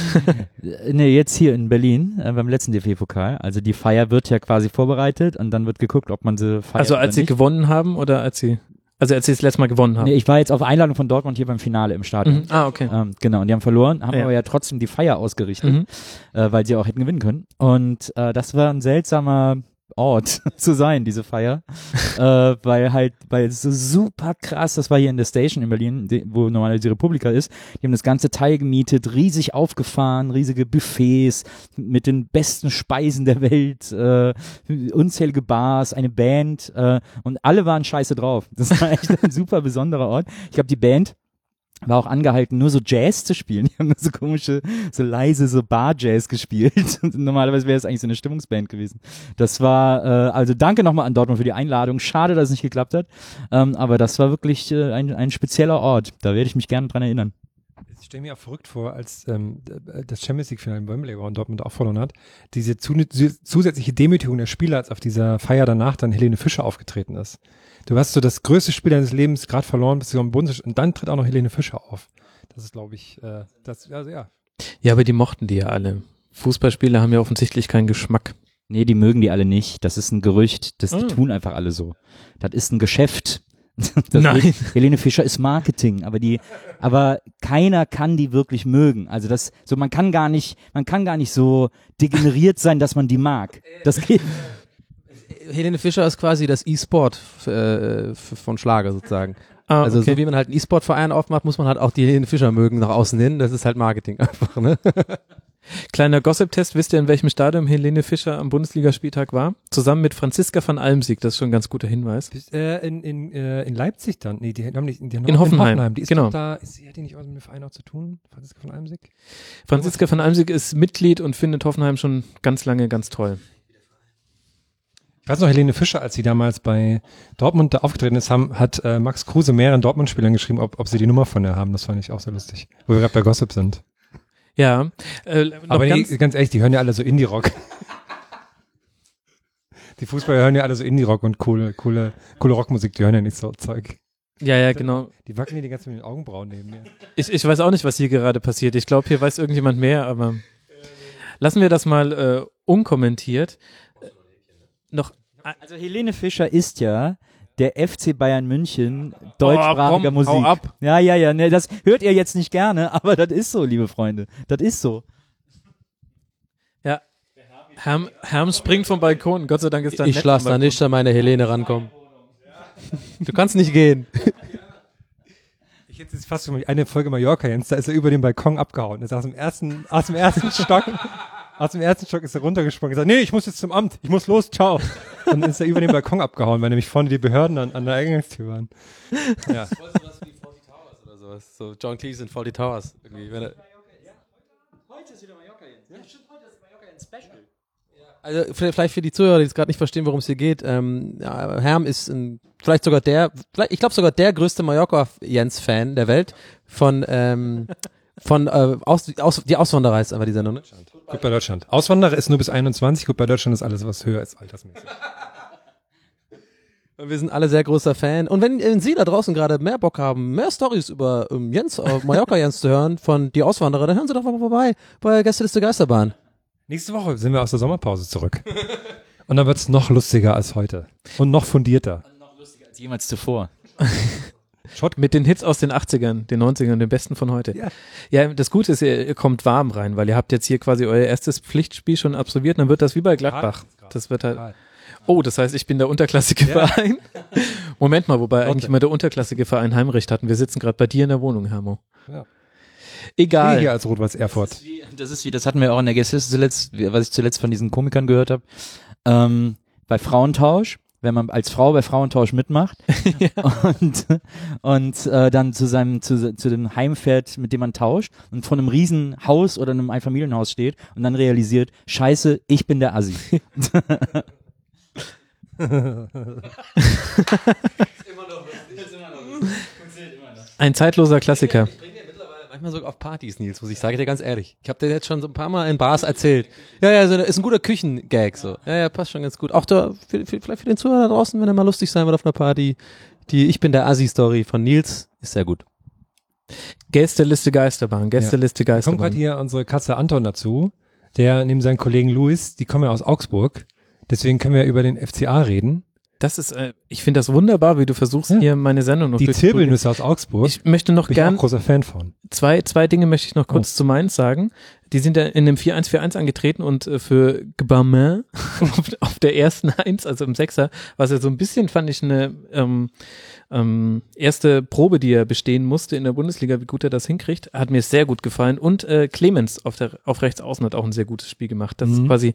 Speaker 6: nee, jetzt hier in Berlin äh, beim letzten DFB-Pokal. Also die Feier wird ja quasi vorbereitet und dann wird geguckt, ob man sie feiert.
Speaker 3: Also als sie
Speaker 6: nicht.
Speaker 3: gewonnen haben oder als sie, also als sie das letzte Mal gewonnen haben.
Speaker 6: Nee, ich war jetzt auf Einladung von Dortmund hier beim Finale im Stadion.
Speaker 3: mhm. Ah, okay.
Speaker 6: Ähm, genau, und die haben verloren, haben
Speaker 3: Ja.
Speaker 6: aber ja trotzdem die Feier ausgerichtet,
Speaker 3: Mhm.
Speaker 6: äh, weil sie auch hätten gewinnen können. Und äh, das war ein seltsamer Ort zu sein, diese Feier. äh, weil halt, weil es so super krass, das war hier in der Station in Berlin, die, wo normalerweise die Republika ist, die haben das ganze Teil gemietet, riesig aufgefahren, riesige Buffets mit den besten Speisen der Welt, äh, unzählige Bars, eine Band äh, und alle waren scheiße drauf. Das war echt ein super besonderer Ort. Ich glaube, die Band war auch angehalten, nur so Jazz zu spielen. Die haben nur so komische, so leise, so Bar-Jazz gespielt. Und normalerweise wäre es eigentlich so eine Stimmungsband gewesen. Das war, äh, also danke nochmal an Dortmund für die Einladung. Schade, dass es nicht geklappt hat. Ähm, aber das war wirklich äh, ein, ein spezieller Ort. Da werde ich mich gerne dran erinnern.
Speaker 4: Ich stelle mir auch verrückt vor, als ähm, d- das Champions League-Finale in Wembley war und Dortmund auch verloren hat, diese zu, zusätzliche Demütigung der Spieler, als auf dieser Feier danach dann Helene Fischer aufgetreten ist. Du hast so das größte Spiel deines Lebens gerade verloren, bist du am Bundes und dann tritt auch noch Helene Fischer auf. Das ist, glaube ich, äh, das, also ja.
Speaker 3: Ja, aber die mochten die ja alle. Fußballspieler haben ja offensichtlich keinen Geschmack.
Speaker 6: Nee, die mögen die alle nicht. Das ist ein Gerücht. Das. Die tun einfach alle so. Das ist ein Geschäft. Das
Speaker 3: Nein.
Speaker 6: ist- Helene Fischer ist Marketing, aber die, aber keiner kann die wirklich mögen. Also das, so man kann gar nicht, man kann gar nicht so degeneriert sein, dass man die mag. Das geht.
Speaker 5: Helene Fischer ist quasi das E-Sport äh, von Schlager sozusagen.
Speaker 3: Ah,
Speaker 5: Also
Speaker 3: okay.
Speaker 5: so wie man halt einen E-Sport-Verein aufmacht, muss man halt auch die Helene Fischer mögen nach außen hin. Das ist halt Marketing einfach, ne?
Speaker 3: Kleiner Gossip-Test, wisst ihr, in welchem Stadion Helene Fischer am Bundesligaspieltag war? Zusammen mit Franziska van Almsieg, das ist schon ein ganz guter Hinweis.
Speaker 4: Bis, äh, in, in, äh, in Leipzig dann. Nee, die haben nicht, die haben
Speaker 3: In Hoffenheim,
Speaker 4: Die ist
Speaker 3: genau.
Speaker 4: da, ist, hat die nicht mit dem Verein auch zu tun? Franziska von Almsig?
Speaker 3: Franziska van Almsieg ist Mitglied und findet Hoffenheim schon ganz lange ganz toll.
Speaker 4: Ich weiß noch, Helene Fischer, als sie damals bei Dortmund da aufgetreten ist, haben, hat äh, Max Kruse mehreren Dortmund-Spielern geschrieben, ob, ob sie die Nummer von der haben. Das fand ich auch sehr lustig. Wo wir gerade bei Gossip sind.
Speaker 3: Ja, äh, noch
Speaker 4: Aber
Speaker 3: ganz,
Speaker 4: die, ganz ehrlich, die hören ja alle so Indie-Rock. Die Fußballer hören ja alle so Indie-Rock und coole, coole, coole Rockmusik, die hören ja nicht so Zeug.
Speaker 3: Ja, ja, genau.
Speaker 4: Die wackeln hier die ganze Zeit mit den Augenbrauen neben mir.
Speaker 3: Ich, ich weiß auch nicht, was hier gerade passiert. Ich glaube, hier weiß irgendjemand mehr, aber lassen wir das mal äh, unkommentiert. Äh, noch
Speaker 6: Also Helene Fischer ist ja der FC Bayern München deutschsprachiger
Speaker 3: komm,
Speaker 6: Musik.
Speaker 3: hau ab.
Speaker 6: Ja, ja, ja, ne, das hört ihr jetzt nicht gerne, aber das ist so, liebe Freunde. Das ist so.
Speaker 3: Ja. Herm, Herm springt vom Balkon. Gott sei Dank ist da
Speaker 5: Ich
Speaker 3: am
Speaker 5: da nicht an meine Helene rankommen. Du kannst nicht gehen.
Speaker 4: Ich hätte jetzt fast schon mal eine Folge Mallorca, Jens, da ist er über den Balkon abgehauen. Er ist aus dem ersten, aus dem ersten Stock, aus dem ersten Stock ist er runtergesprungen. Er sagt, nee, ich muss jetzt zum Amt, ich muss los, ciao. Und dann ist er über den Balkon abgehauen, weil nämlich vorne die Behörden an, an der Eingangstür waren. Ja.
Speaker 5: Oder sowas. So John Cleese in Faulty Towers. Irgendwie, wenn er Also vielleicht für die Zuhörer, die jetzt gerade nicht verstehen, worum es hier geht, ähm, ja, Herm ist ein, vielleicht sogar der, vielleicht, ich glaube sogar der größte Mallorca-Jens-Fan der Welt von ähm, von äh, aus, aus, die Auswanderer ist einfach die Sendung. Ne?
Speaker 4: Gut bei Deutschland. Auswanderer ist nur bis 21, gut bei Deutschland ist alles, was höher ist, altersmäßig.
Speaker 5: Und Wir sind alle sehr großer Fan. Und wenn, wenn Sie da draußen gerade mehr Bock haben, mehr Stories über ähm, Jens, äh, Mallorca Jens zu hören, von die Auswanderer, dann hören Sie doch mal vorbei bei Gästeliste Geisterbahn.
Speaker 4: Nächste Woche sind wir aus der Sommerpause zurück. Und dann wird's noch lustiger als heute. Und noch fundierter.
Speaker 7: Als jemals zuvor.
Speaker 3: Mit den Hits aus den 80ern, den 90ern, den besten von heute.
Speaker 4: Ja.
Speaker 3: Ja, das Gute ist, ihr, ihr kommt warm rein, weil ihr habt jetzt hier quasi euer erstes Pflichtspiel schon absolviert, dann wird das wie bei Gladbach. Das wird halt. Oh, das heißt, ich bin der unterklassige Verein. Moment mal, wobei eigentlich immer der unterklassige Verein Heimrecht hatten. Wir sitzen gerade bei dir in der Wohnung, Hermo.
Speaker 4: Ja.
Speaker 3: Egal.
Speaker 4: Hier als Rot-Weiß Erfurt.
Speaker 7: Wie- Das ist wie, das hatten wir auch in der Gästeliste zuletzt, was ich zuletzt von diesen Komikern gehört habe. Ähm, bei Frauentausch, wenn man als Frau bei Frauentausch mitmacht und, und äh, dann zu seinem, zu, zu dem Heim fährt, mit dem man tauscht und vor einem riesen Haus oder einem Einfamilienhaus steht und dann realisiert, scheiße, ich bin der Assi.
Speaker 3: Ein zeitloser Klassiker.
Speaker 5: Manchmal sogar auf Partys, Nils, muss ich sagen, dir ganz ehrlich. Ich habe dir jetzt schon so ein paar Mal in Bars erzählt. Ja, ja, so, ist ein guter Küchengag so. Ja, ja, passt schon ganz gut. Auch da, für, für, vielleicht für den Zuhörer da draußen, wenn er mal lustig sein will auf einer Party. Die Ich bin der Assi-Story von Nils ist sehr gut.
Speaker 3: Gästeliste Geisterbahn, Gästeliste
Speaker 4: Kommt gerade
Speaker 3: Geisterbahn.
Speaker 4: hier unsere Katze Anton dazu, der neben seinen Kollegen Luis, die kommen ja aus Augsburg. Deswegen können wir über den FCA reden.
Speaker 3: Das ist, äh, ich finde das wunderbar, wie du versuchst,
Speaker 4: Ja.
Speaker 3: hier meine Sendung noch
Speaker 4: Die. Zirbelnüsse aus Augsburg.
Speaker 3: Ich möchte noch
Speaker 4: bin ich auch
Speaker 3: gern
Speaker 4: großer Fan von.
Speaker 3: zwei, zwei Dinge möchte ich noch kurz
Speaker 4: Oh.
Speaker 3: zu Mainz sagen. Die sind ja in dem 4-1-4-1 angetreten und äh, für Gbamin auf, auf der ersten Eins, also im Sechser, was ja so ein bisschen, fand ich, eine ähm, ähm, erste Probe, die er bestehen musste in der Bundesliga, wie gut er das hinkriegt, hat mir sehr gut gefallen. Und äh, Clemens auf, der, auf rechts außen hat auch ein sehr gutes Spiel gemacht. Das ist
Speaker 4: Mhm.
Speaker 3: quasi,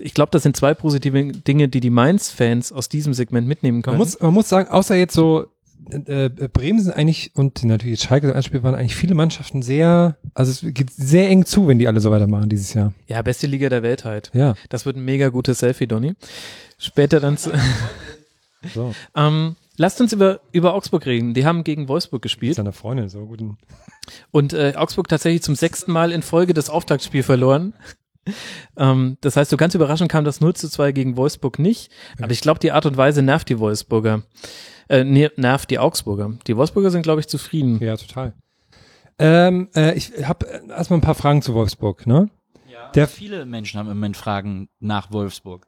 Speaker 3: ich glaube, das sind zwei positive Dinge, die die Mainz-Fans aus diesem Segment mitnehmen können.
Speaker 4: Man muss, man muss sagen, außer jetzt so äh, äh, Bremen sind eigentlich und natürlich Schalke als Spiel waren eigentlich viele Mannschaften sehr, also es geht sehr eng zu, wenn die alle so weitermachen dieses Jahr.
Speaker 3: ja, beste Liga der Welt halt.
Speaker 4: Ja.
Speaker 3: Das wird ein mega gutes Selfie, Donny. Später dann zu,
Speaker 4: So.
Speaker 3: ähm, lasst uns über, über Augsburg reden. Die haben gegen Wolfsburg gespielt
Speaker 4: Seiner Freundin so guten.
Speaker 3: und äh, Augsburg tatsächlich zum sechsten Mal in Folge das Auftaktspiel verloren. ähm, das heißt, so ganz überraschend kam das 0 zu 2 gegen Wolfsburg nicht. Aber ich glaube, die Art und Weise nervt die Wolfsburger. Äh, ner- nervt die Augsburger. Die Wolfsburger sind, glaube ich, zufrieden.
Speaker 4: Ja, total. Ähm, äh, ich habe erstmal ein paar Fragen zu Wolfsburg, ne? Der-
Speaker 7: Viele Menschen haben im Moment Fragen nach Wolfsburg.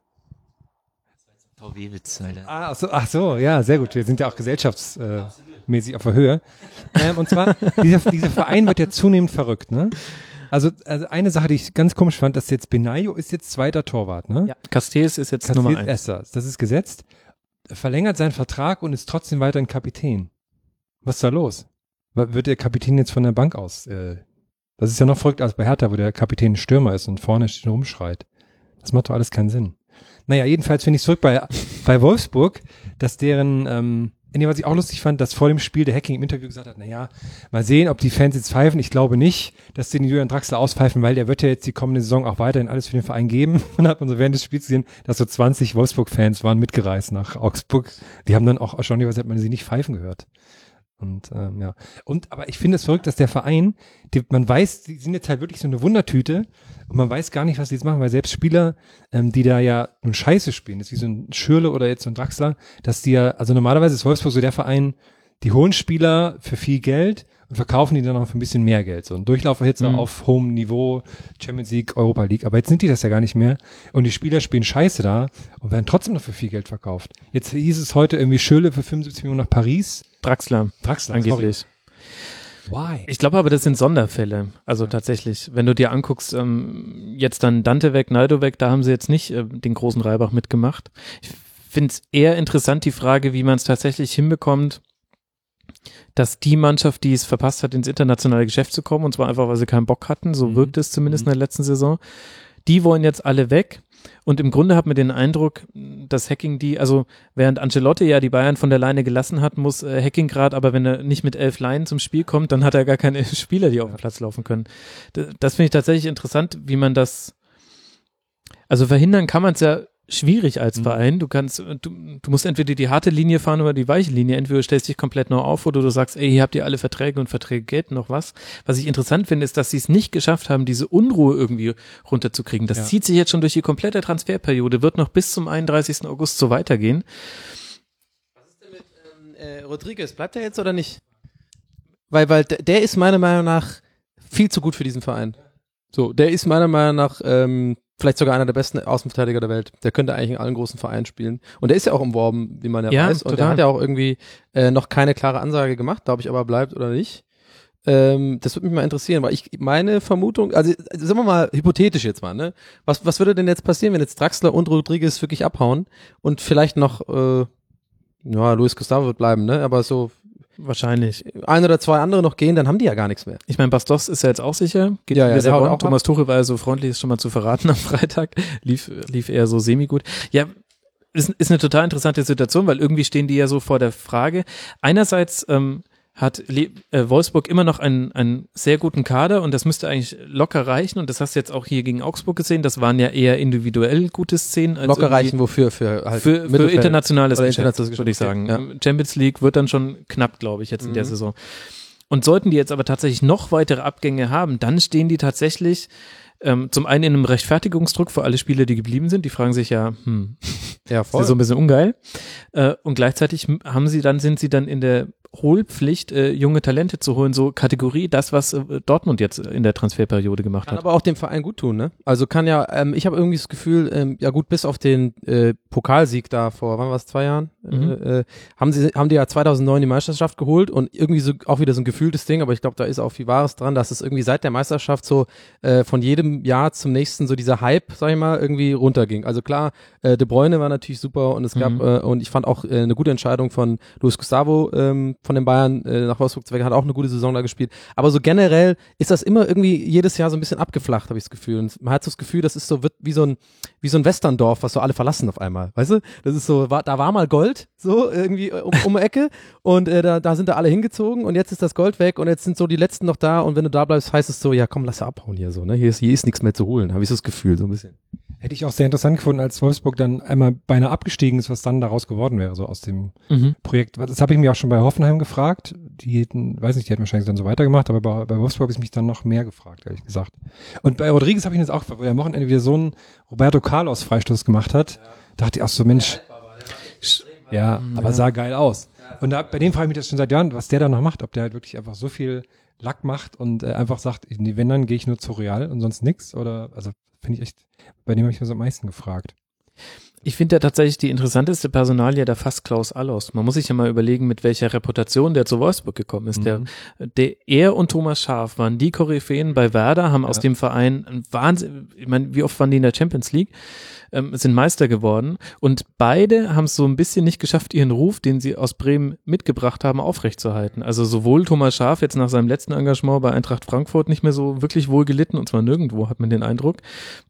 Speaker 7: VW-Witz, Alter.
Speaker 4: Ah, ach so, ach so, ja, sehr gut. Wir sind ja auch gesellschaftsmäßig auf der Höhe. Ähm, und zwar, dieser, dieser Verein wird ja zunehmend verrückt, ne? Also, also eine Sache, die ich ganz komisch fand, dass jetzt Benayo ist jetzt zweiter Torwart, ne?
Speaker 3: Ja. Castells ist jetzt
Speaker 4: Castells
Speaker 3: Nummer eins.
Speaker 4: Erster. Das ist gesetzt. Verlängert seinen Vertrag und ist trotzdem weiterhin Kapitän. Was ist da los? Wird der Kapitän jetzt von der Bank aus? Äh, das ist ja noch verrückt als bei Hertha, wo der Kapitän Stürmer ist und vorne steht und rumschreit. Das macht doch alles keinen Sinn. Naja, jedenfalls finde ich zurück bei, bei Wolfsburg, dass deren, ähm, nee, was ich auch lustig fand, dass vor dem Spiel der Hacking im Interview gesagt hat, naja, mal sehen, ob die Fans jetzt pfeifen. Ich glaube nicht, dass die den Julian Draxler auspfeifen, weil der wird ja jetzt die kommende Saison auch weiterhin alles für den Verein geben. Und hat man so während des Spiels gesehen, dass so 20 Wolfsburg-Fans waren mitgereist nach Augsburg. Die haben dann auch erstaunlicherweise hat man sie nicht pfeifen gehört. Und ähm, ja. Und aber ich finde es verrückt, dass der Verein, die, man weiß, die sind jetzt halt wirklich so eine Wundertüte und man weiß gar nicht, was die jetzt machen, weil selbst Spieler, ähm, die da ja nun Scheiße spielen, das ist wie so ein Schürle oder jetzt so ein Draxler, dass die ja, also normalerweise ist Wolfsburg so der Verein, die hohen Spieler für viel Geld und verkaufen die dann noch für ein bisschen mehr Geld. So ein Durchlaufer jetzt noch auf hohem Niveau, Champions League, Europa League. Aber jetzt sind die das ja gar nicht mehr. Und die Spieler spielen Scheiße da und werden trotzdem noch für viel Geld verkauft. Jetzt hieß es heute irgendwie Schöle für 75 Millionen nach Paris.
Speaker 3: Draxler,
Speaker 4: Draxler,
Speaker 3: angeblich.
Speaker 4: Why?
Speaker 3: Ich glaube aber, das sind Sonderfälle. Also tatsächlich, wenn du dir anguckst, ähm, jetzt dann Dante weg, Naldo weg, da haben sie jetzt nicht äh, den großen Reibach mitgemacht. Ich finde es eher interessant, die Frage, wie man es tatsächlich hinbekommt, dass die Mannschaft, die es verpasst hat, ins internationale Geschäft zu kommen, und zwar einfach, weil sie keinen Bock hatten, so
Speaker 4: Mhm.
Speaker 3: wirkt es zumindest in der letzten Saison, die wollen jetzt alle weg. Und im Grunde hat man den Eindruck, dass Hacking die, also während Ancelotti ja die Bayern von der Leine gelassen hat, muss äh, Hacking gerade, aber wenn er nicht mit elf Leinen zum Spiel kommt, dann hat er gar keine Spieler, die auf den Platz laufen können. D- Das finde ich tatsächlich interessant, wie man das, also verhindern kann man es ja schwierig als
Speaker 4: Mhm.
Speaker 3: Verein. Du kannst, du, du musst entweder die harte Linie fahren oder die weiche Linie. Entweder du stellst dich komplett neu auf oder du sagst, ey, hier habt ihr alle Verträge und Verträge gelten noch was. Was ich interessant finde, ist, dass sie es nicht geschafft haben, diese Unruhe irgendwie runterzukriegen. Das
Speaker 4: Ja.
Speaker 3: zieht sich jetzt schon durch die komplette Transferperiode, wird noch bis zum 31. August so weitergehen.
Speaker 5: Äh, Rodriguez, bleibt er jetzt oder nicht? Weil, weil der ist meiner Meinung nach viel zu gut für diesen Verein. So, der ist meiner Meinung nach ähm, vielleicht sogar einer der besten Außenverteidiger der Welt. Der könnte eigentlich in allen großen Vereinen spielen. Und der ist ja auch umworben, wie man ja,
Speaker 3: Ja,
Speaker 5: weiß. Und der
Speaker 3: total.
Speaker 5: hat ja auch irgendwie äh, noch keine klare Ansage gemacht, glaube ich, aber bleibt oder nicht. Ähm, das würde mich mal interessieren, weil ich meine Vermutung, also also sagen wir mal hypothetisch jetzt mal, ne? Was, was würde denn jetzt passieren, wenn jetzt Draxler und Rodriguez wirklich abhauen und vielleicht noch, äh, ja, Luis Gustavo wird bleiben, ne? Aber so
Speaker 3: Wahrscheinlich.
Speaker 5: ein oder zwei andere noch gehen, dann haben die ja gar nichts mehr.
Speaker 3: Ich meine, Bastos ist ja jetzt auch sicher. Geht
Speaker 5: Ja, ja,
Speaker 3: in
Speaker 5: der.
Speaker 3: Thomas Tuchel war ja so freundlich, es schon mal zu verraten am Freitag. Lief, lief eher so semi-gut. Ja, ist, ist eine total interessante Situation, weil irgendwie stehen die ja so vor der Frage. Einerseits ähm, hat Le äh, Wolfsburg immer noch einen, einen sehr guten Kader und das müsste eigentlich locker reichen und das hast du jetzt auch hier gegen Augsburg gesehen. Das waren ja eher individuell gute Szenen.
Speaker 5: Locker reichen wofür? Für halt
Speaker 3: für, für internationales Geschäft,
Speaker 5: internationales
Speaker 3: würde ich sagen.
Speaker 5: okay,
Speaker 3: Champions League wird dann schon knapp, glaube ich, jetzt in der
Speaker 5: Mhm.
Speaker 3: Saison. Und sollten die jetzt aber tatsächlich noch weitere Abgänge haben, dann stehen die tatsächlich ähm, zum einen in einem Rechtfertigungsdruck für alle Spieler, die geblieben sind. Die fragen sich ja, hm,
Speaker 5: Ja,
Speaker 3: ist ja so ein bisschen ungeil. Äh, und gleichzeitig haben sie dann, sind sie dann in der Holpflicht, äh, junge Talente zu holen, so Kategorie, das, was äh, Dortmund jetzt in der Transferperiode gemacht
Speaker 5: Kann
Speaker 3: hat.
Speaker 5: aber auch dem Verein gut tun, ne? Also kann ja, ähm, ich habe irgendwie das Gefühl, ähm, ja gut, bis auf den äh, Pokalsieg da vor, wann war es, zwei Jahren,
Speaker 3: Mhm.
Speaker 5: äh, äh, haben sie, haben die ja 2009 die Meisterschaft geholt und irgendwie so auch wieder so ein gefühltes Ding, aber ich glaube, da ist auch viel Wahres dran, dass es irgendwie seit der Meisterschaft so äh, von jedem Jahr zum nächsten so dieser Hype, sag ich mal, irgendwie runterging. Also klar, äh, De Bruyne war natürlich super und es gab
Speaker 3: Mhm.
Speaker 5: äh, und ich fand auch äh, eine gute Entscheidung von Luis Gustavo ähm, von den Bayern äh, nach Wolfsburg zu hat auch eine gute Saison da gespielt. Aber so generell ist das immer irgendwie jedes Jahr so ein bisschen abgeflacht, habe ich das Gefühl. Und man hat so das Gefühl, das ist so wird wie so ein wie so ein Westerndorf, was so alle verlassen auf einmal, weißt du? Das ist so, war, da war mal Gold, so irgendwie äh, um, um Ecke und äh, da, da sind da alle hingezogen und jetzt ist das Gold weg und jetzt sind so die letzten noch da und wenn du da bleibst, heißt es so, ja komm, lass abhauen hier so, ne? Hier ist, hier ist nichts mehr zu holen, habe ich so das Gefühl, so ein bisschen.
Speaker 4: Hätte ich auch sehr interessant gefunden, als Wolfsburg dann einmal beinahe abgestiegen ist, was dann daraus geworden wäre, so aus dem
Speaker 3: Mhm.
Speaker 4: Projekt. Das habe ich mir auch schon bei Hoffenheim gefragt. Die hätten, weiß nicht, die hätten wahrscheinlich dann so weitergemacht, aber bei, bei Wolfsburg habe ich mich dann noch mehr gefragt, ehrlich gesagt. Und bei Rodriguez habe ich jetzt auch gefragt, weil er am Wochenende wieder so einen Roberto Carlos Freistoß gemacht hat. Dachte ich auch so, Mensch. Ja, aber sah geil aus. Und da, bei dem frage ich mich das schon seit Jahren, was der da noch macht, ob der halt wirklich einfach so viel Lack macht und äh, einfach sagt, nee, wenn, dann gehe ich nur zu Real und sonst nix. Oder, also finde ich echt, bei dem habe ich mir so am meisten gefragt.
Speaker 3: Ich finde ja tatsächlich die interessanteste Personalie da fast Klaus Allers. Man muss sich ja mal überlegen, mit welcher Reputation der zu Wolfsburg gekommen ist. Der, der, er und Thomas Schaaf waren die Koryphäen bei Werder, haben aus
Speaker 4: Ja.
Speaker 3: dem Verein ein Wahnsinn, ich meine, wie oft waren die in der Champions League? Ähm, sind Meister geworden und beide haben es so ein bisschen nicht geschafft, ihren Ruf, den sie aus Bremen mitgebracht haben, aufrechtzuerhalten. Also sowohl Thomas Schaaf jetzt nach seinem letzten Engagement bei Eintracht Frankfurt nicht mehr so wirklich wohl gelitten und zwar nirgendwo, hat man den Eindruck.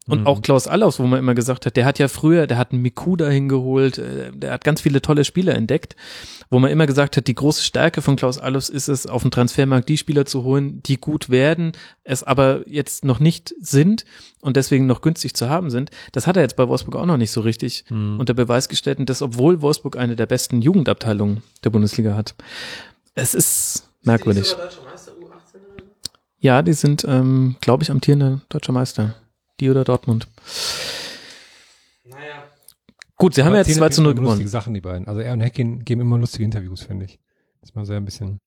Speaker 3: Und
Speaker 4: Mhm.
Speaker 3: auch Klaus Allaus, wo man immer gesagt hat, der hat ja früher, der hat einen Miku dahin geholt, äh, der hat ganz viele tolle Spieler entdeckt, wo man immer gesagt hat, die große Stärke von Klaus Allaus ist es, auf dem Transfermarkt die Spieler zu holen, die gut werden, es aber jetzt noch nicht sind und deswegen noch günstig zu haben sind. Das hat er jetzt bei Wolfsburg auch noch nicht so richtig unter Beweis gestellt und das, obwohl Wolfsburg eine der besten Jugendabteilungen der Bundesliga hat. Es ist merkwürdig. Ja, die sind, ähm, glaube ich, amtierender deutscher Meister. Die oder Dortmund. Naja. Gut, sie haben ja jetzt 2 zu 0
Speaker 4: Lustige
Speaker 3: gewonnen.
Speaker 4: Sachen, die beiden. Also er und Hacking geben immer lustige Interviews, finde ich. Das ist mal sehr ein bisschen.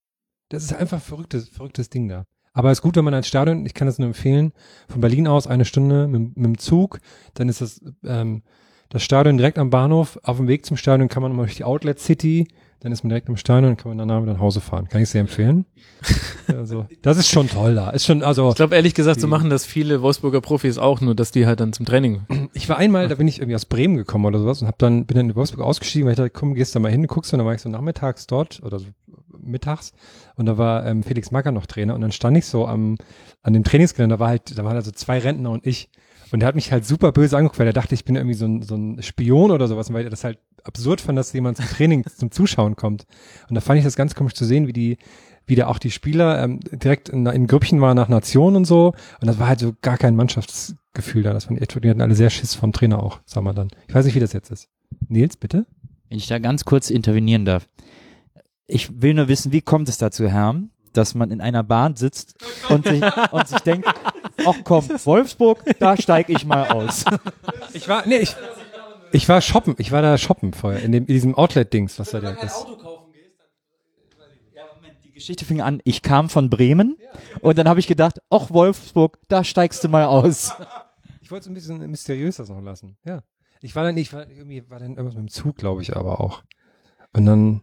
Speaker 4: Das ist einfach verrücktes, verrücktes Ding da. Aber es ist gut, wenn man ein Stadion, ich kann das nur empfehlen, von Berlin aus eine Stunde mit, mit dem Zug, dann ist das, ähm, das Stadion direkt am Bahnhof. Auf dem Weg zum Stadion kann man immer durch die Outlet City, dann ist man direkt am Stadion und kann man danach wieder nach Hause fahren. Kann ich sehr empfehlen. also, das ist schon toll da. Ist schon, also,
Speaker 3: Ich glaube, ehrlich gesagt, so
Speaker 4: Die-
Speaker 3: machen das viele Wolfsburger Profis auch, nur dass die halt dann zum Training.
Speaker 4: ich war einmal, da bin ich irgendwie aus Bremen gekommen oder sowas und hab dann, bin dann in Wolfsburg ausgestiegen, weil ich dachte, komm, gehst da mal hin, guckst du, und dann war ich so nachmittags dort oder so mittags und da war ähm, Felix Macker noch Trainer und dann stand ich so am, an dem Trainingsgelände, da war halt, da waren also zwei Rentner und ich und der hat mich halt super böse angeguckt, weil er dachte, ich bin irgendwie so ein, so ein Spion oder sowas, weil er das halt absurd fand, dass jemand zum Training zum Zuschauen kommt. Und da fand ich das ganz komisch zu sehen, wie die, wie da auch die Spieler ähm, direkt in, in Grüppchen waren nach Nation und so. Und das war halt so gar kein Mannschaftsgefühl da. Das ich echt, die hatten alle sehr Schiss vom Trainer auch, sagen wir dann. Ich weiß nicht, wie das jetzt ist. Nils, bitte?
Speaker 6: Wenn ich da ganz kurz intervenieren darf. Ich will nur wissen, wie kommt es dazu, Herr, dass man in einer Bahn sitzt und sich, und sich denkt, ach komm, Wolfsburg, da steig ich mal aus.
Speaker 4: Ich war, nee, ich, ich war shoppen. Ich war da shoppen vorher, in, dem, in diesem Outlet-Dings, was da direkt ist.
Speaker 6: Die Geschichte fing an, ich kam von Bremen und dann habe ich gedacht, ach Wolfsburg, da steigst du mal aus.
Speaker 4: Ich wollte es ein bisschen mysteriös das noch lassen. Ja. Ich war dann, ich war irgendwie, war dann irgendwas mit dem Zug, glaube ich, aber auch. Und dann,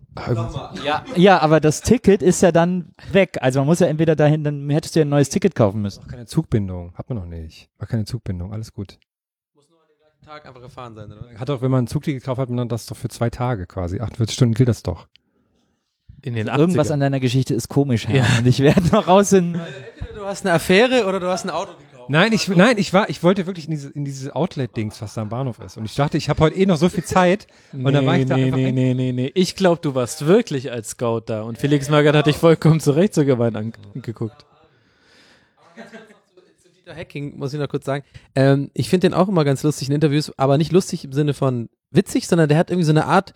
Speaker 6: Ja, ja, aber das Ticket ist ja dann weg. Also man muss ja entweder dahin, dann hättest du ja ein neues Ticket kaufen müssen.
Speaker 4: keine Zugbindung. Hat man noch nicht. War keine Zugbindung. Alles gut.
Speaker 5: Tag einfach gefahren sein, oder?
Speaker 4: Hat doch, wenn man ein Zugticket gekauft hat, man dann das doch für zwei Tage quasi. 48 Stunden gilt das doch.
Speaker 3: In den 80ern.
Speaker 6: Irgendwas an deiner Geschichte ist komisch, Herr.
Speaker 3: Ja.
Speaker 6: Und ich werde noch raus in...
Speaker 5: Du hast eine Affäre oder du hast ein Auto gekauft.
Speaker 4: Nein, ich, nein, ich war, ich wollte wirklich in diese, in diese Outlet-Dings, was da am Bahnhof ist. Und ich dachte, ich habe heute eh noch so viel Zeit. Und dann war ich da
Speaker 3: nee,
Speaker 4: einfach
Speaker 3: nee, nee, nee, nee. Ich glaube, du warst wirklich als Scout da und Felix Magath hat dich vollkommen zu Recht so gemeint angeguckt.
Speaker 5: Zu Dieter Hacking muss ich noch kurz sagen. Ähm, ich finde den auch immer ganz lustig in Interviews, aber nicht lustig im Sinne von witzig, sondern der hat irgendwie so eine Art,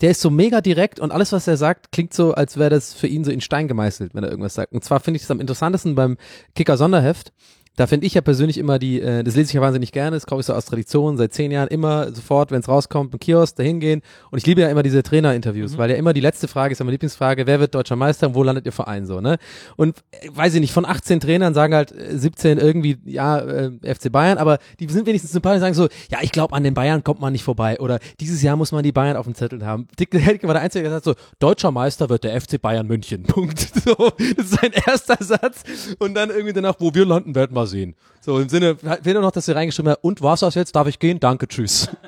Speaker 5: der ist so mega direkt und alles, was er sagt, klingt so, als wäre das für ihn so in Stein gemeißelt, wenn er irgendwas sagt. Und zwar finde ich es am interessantesten beim Kicker Sonderheft. Da finde ich ja persönlich immer die, äh, das lese ich ja wahnsinnig gerne, das kaufe ich so aus Tradition, seit zehn Jahren immer sofort, wenn es rauskommt, im Kiosk, dahin gehen. Und ich liebe ja immer diese Trainer-Interviews, weil ja immer die letzte Frage ist ja meine Lieblingsfrage, wer wird deutscher Meister und wo landet ihr Verein so, ne? Und äh, weiß ich nicht, von 18 Trainern sagen halt äh, 17 irgendwie, ja, äh, FC Bayern, aber die sind wenigstens sympathisch und sagen so, ja, ich glaube, an den Bayern kommt man nicht vorbei oder dieses Jahr muss man die Bayern auf dem Zettel haben. Dick Helke war der Einzige, der sagt so, deutscher Meister wird der FC Bayern München. Punkt. So, das ist sein erster Satz und dann irgendwie danach, wo wir landen, werden wir sehen. So im Sinne, fehlt nur noch, dass sie reingeschrieben hat, und war's das jetzt? Darf ich gehen? Danke, tschüss.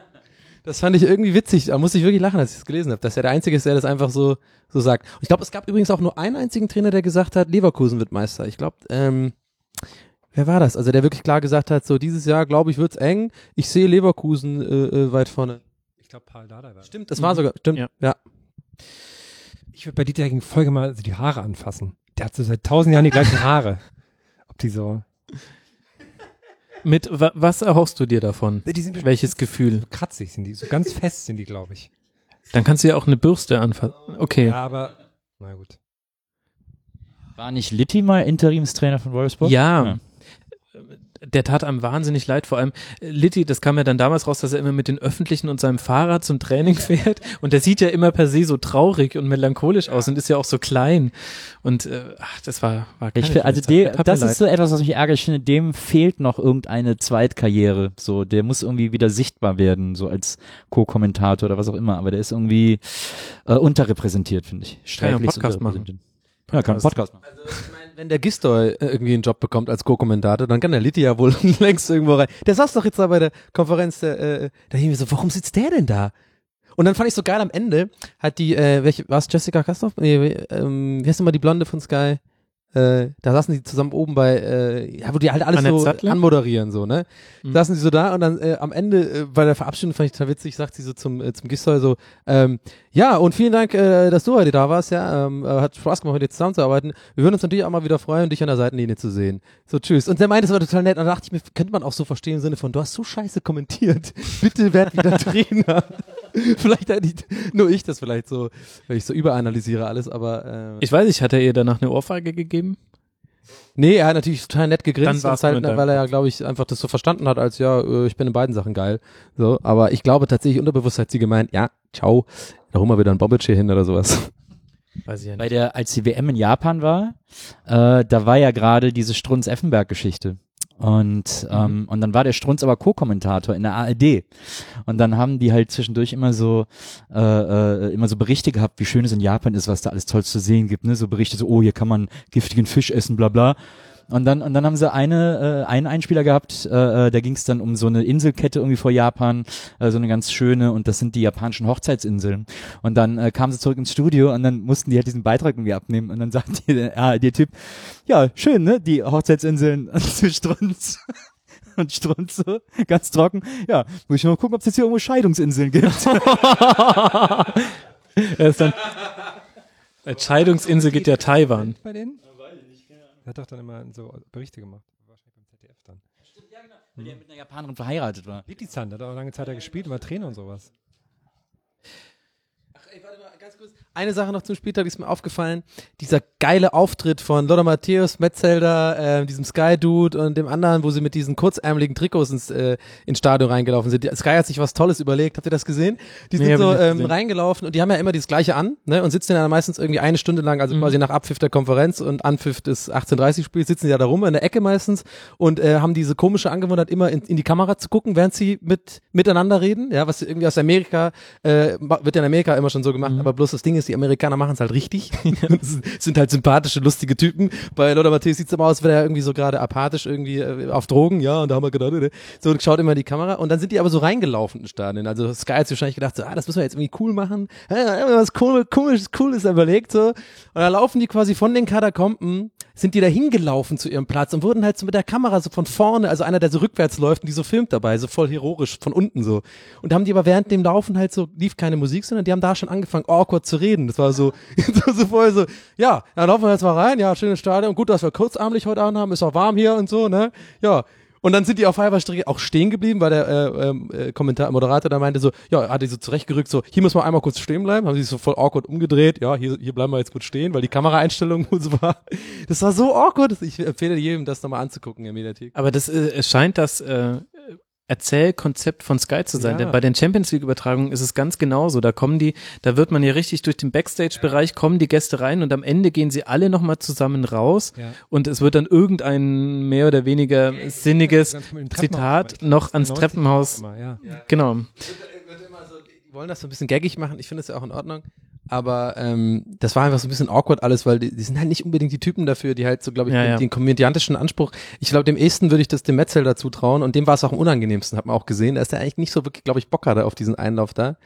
Speaker 5: Das fand ich irgendwie witzig. Da musste ich wirklich lachen, als ich es gelesen habe, dass er der Einzige ist, der das einfach so, so sagt. Und ich glaube, es gab übrigens auch nur einen einzigen Trainer, der gesagt hat, Leverkusen wird Meister. Ich glaube, ähm, wer war das? Also der wirklich klar gesagt hat, so dieses Jahr, glaube ich, wird's eng. Ich sehe Leverkusen äh, äh, weit vorne.
Speaker 4: Ich glaube, Paul Dardai war.
Speaker 5: Stimmt, das war sogar, stimmt,
Speaker 3: Ja.
Speaker 5: ja.
Speaker 4: Ich würde bei Dieter Hecking Folge mal so die Haare anfassen. Der hat so seit tausend Jahren die gleichen Haare. Ob die so.
Speaker 3: Mit wa was erhoffst du dir davon?
Speaker 4: Die sind
Speaker 3: Welches Gefühl?
Speaker 4: so kratzig sind die, so ganz fest sind die, glaube ich.
Speaker 3: Dann kannst du ja auch eine Bürste anfassen. Okay.
Speaker 4: Ja, aber na gut.
Speaker 6: War nicht Litti mal Interimstrainer von Wolfsburg?
Speaker 3: Ja. Der tat einem wahnsinnig leid, vor allem äh, Litti, das kam ja dann damals raus, dass er immer mit den Öffentlichen und seinem Fahrrad zum Training fährt und der sieht ja immer per se so traurig und melancholisch aus und ist ja auch so klein und äh, ach, das war, war
Speaker 6: Ich
Speaker 3: keine
Speaker 6: find, also
Speaker 3: mir
Speaker 6: das
Speaker 3: leid.
Speaker 6: ist so etwas, was mich ärgert. Ich finde, dem fehlt noch irgendeine Zweitkarriere. So, der muss irgendwie wieder sichtbar werden, so als Co-Kommentator oder was auch immer. Aber der ist irgendwie äh, unterrepräsentiert, finde ich.
Speaker 3: Kann ja Podcast
Speaker 6: unterrepräsentiert. Ja, kann einen Podcast machen.
Speaker 5: Also, ich mein, wenn der Gistoy äh, irgendwie einen Job bekommt als Co-Kommentator, dann kann der Litti ja wohl längst irgendwo rein. Der saß doch jetzt da bei der Konferenz, der, äh, da hing mir so, warum sitzt der denn da? Und dann fand ich so geil am Ende, hat die, äh, welche, war es Jessica Kastorf? Nee, ähm, wie heißt denn mal die Blonde von Sky? Äh, da saßen die zusammen oben bei, äh, ja, wo die halt alles
Speaker 3: Annette
Speaker 5: so
Speaker 3: Sattler?
Speaker 5: anmoderieren, so, ne?
Speaker 3: Mhm.
Speaker 5: Saßen sie so da und dann äh, am Ende äh, bei der Verabschiedung fand ich total witzig, sagt sie so zum, äh, zum Gistoy so, ähm, ja, und vielen Dank, äh, dass du heute da warst, ja, ähm, äh, hat Spaß gemacht, mit dir zusammenzuarbeiten. Wir würden uns natürlich auch mal wieder freuen, dich an der Seitenlinie zu sehen. So, tschüss. Und der meinte, das war total nett. Und da dachte ich mir, könnte man auch so verstehen im Sinne von, du hast so scheiße kommentiert. Bitte werd wieder Trainer. vielleicht nur ich das vielleicht so, wenn ich so überanalysiere alles, aber äh,
Speaker 3: Ich weiß nicht, hat er ihr danach eine Ohrfeige gegeben?
Speaker 5: nee, er hat natürlich total nett gegrinst, halt, weil er ja, glaube ich, einfach das so verstanden hat, als ja, äh, ich bin in beiden Sachen geil. So, aber ich glaube tatsächlich unterbewusst hat sie gemeint, ja, ciao, da holen wir wieder ein Bobbelchair hin oder sowas.
Speaker 3: Weiß ich ja
Speaker 6: Bei
Speaker 3: nicht.
Speaker 6: der, als die WM in Japan war, äh, da war ja gerade diese Strunz-Effenberg-Geschichte. Und, ähm, und dann war der Strunz aber Co-Kommentator in der ARD. Und dann haben die halt zwischendurch immer so, äh, äh, immer so Berichte gehabt, wie schön es in Japan ist, was da alles toll zu sehen gibt. Ne? So Berichte so, oh, hier kann man giftigen Fisch essen, bla bla. Und dann, und dann haben sie eine, äh, einen Einspieler gehabt, äh, äh, da ging es dann um so eine Inselkette irgendwie vor Japan, äh, so eine ganz schöne, und das sind die japanischen Hochzeitsinseln. Und dann äh, kamen sie zurück ins Studio und dann mussten die halt diesen Beitrag irgendwie abnehmen. Und dann sagt der, äh, der Typ, ja, schön, ne, die Hochzeitsinseln und zu Strunz. Und Strunz so, ganz trocken, ja, muss ich mal gucken, ob es jetzt hier irgendwo Scheidungsinseln gibt.
Speaker 3: Er ist dann, Scheidungsinsel geht ja Taiwan.
Speaker 4: Bei denen? Er hat doch dann immer so Berichte gemacht. Wahrscheinlich beim ZDF dann.
Speaker 6: Weil der mit einer Japanerin verheiratet war.
Speaker 4: Liedizan, der hat auch lange Zeit da gespielt, war Trainer und sowas.
Speaker 5: Eine Sache noch zum Spieltag, die ist mir aufgefallen. Dieser geile Auftritt von Lothar Matthäus, Metzelder, äh, diesem Sky-Dude und dem anderen, wo sie mit diesen kurzärmeligen Trikots ins, äh, ins Stadion reingelaufen sind. Die, Sky hat sich was Tolles überlegt. Habt ihr das gesehen? Die
Speaker 3: Nee,
Speaker 5: sind
Speaker 3: ich
Speaker 5: so ähm, reingelaufen und die haben ja immer dieses Gleiche an ne, und sitzen ja dann meistens irgendwie eine Stunde lang, also
Speaker 3: Mhm.
Speaker 5: quasi nach Abpfiff der Konferenz und Anpfiff des 18.30 Spiels, sitzen die ja da rum in der Ecke meistens und äh, haben diese komische Angewohnheit, immer in, in die Kamera zu gucken, während sie mit miteinander reden. Ja, was irgendwie aus Amerika, äh, wird ja in Amerika immer schon so
Speaker 3: Mhm.
Speaker 5: gemacht, aber bloß das Ding ist, die Amerikaner machen es halt richtig. sind halt sympathische, lustige Typen. Bei Lothar Matthäus sieht es immer aus, wäre er irgendwie so gerade apathisch irgendwie äh, auf Drogen, ja, und da haben wir gedacht, äh, so schaut immer in die Kamera und dann sind die aber so reingelaufen in Stadion. Also Sky hat wahrscheinlich gedacht, so, ah, das müssen wir jetzt irgendwie cool machen. Ja, was cool, komisches, cooles überlegt so. Und da laufen die quasi von den Katakomben sind die da hingelaufen zu ihrem Platz und wurden halt so mit der Kamera so von vorne, also einer, der so rückwärts läuft und die so filmt dabei, so voll heroisch von unten so. Und haben die aber während dem Laufen halt so, lief keine Musik, sondern die haben da schon angefangen, awkward zu reden. Das war so, so, so voll so, ja, dann laufen wir jetzt mal rein, ja, schönes Stadion, gut, dass wir kurzarmlich heute Abend haben, ist auch warm hier und so, ne, ja. Und dann sind die auf halber Strecke auch stehen geblieben, weil der äh, ähm, äh, Kommentar Moderator da meinte so, ja, hat die so zurechtgerückt, so, hier muss man einmal kurz stehen bleiben, haben sie so voll awkward umgedreht, ja, hier, hier bleiben wir jetzt kurz stehen, weil die Kameraeinstellung so war. Das war so awkward, ich empfehle jedem, das nochmal anzugucken in der Mediathek.
Speaker 3: Aber das äh, es scheint das äh, Erzählkonzept von Sky zu sein.
Speaker 5: Ja.
Speaker 3: Denn bei den Champions League Übertragungen ist es ganz genauso. Da kommen die, da wird man ja richtig durch den Backstage-Bereich kommen die Gäste rein und am Ende gehen sie alle nochmal zusammen raus
Speaker 4: Ja.
Speaker 3: und es wird dann irgendein mehr oder weniger sinniges Zitat noch ans
Speaker 4: 90
Speaker 3: Treppenhaus.
Speaker 4: Immer, ja.
Speaker 3: Genau.
Speaker 5: Wollen das so ein bisschen gaggig machen, ich finde das ja auch in Ordnung. Aber ähm, das war einfach so ein bisschen awkward alles, weil die, die sind halt nicht unbedingt die Typen dafür, die halt so, glaube ich,
Speaker 3: Ja,
Speaker 5: den,
Speaker 3: ja.
Speaker 5: den komödiantischen Anspruch. Ich glaube, dem ehesten würde ich das dem Metzel dazu trauen und dem war es auch am unangenehmsten, hat man auch gesehen. dass der eigentlich nicht so wirklich, glaube ich, Bock hatte auf diesen Einlauf da.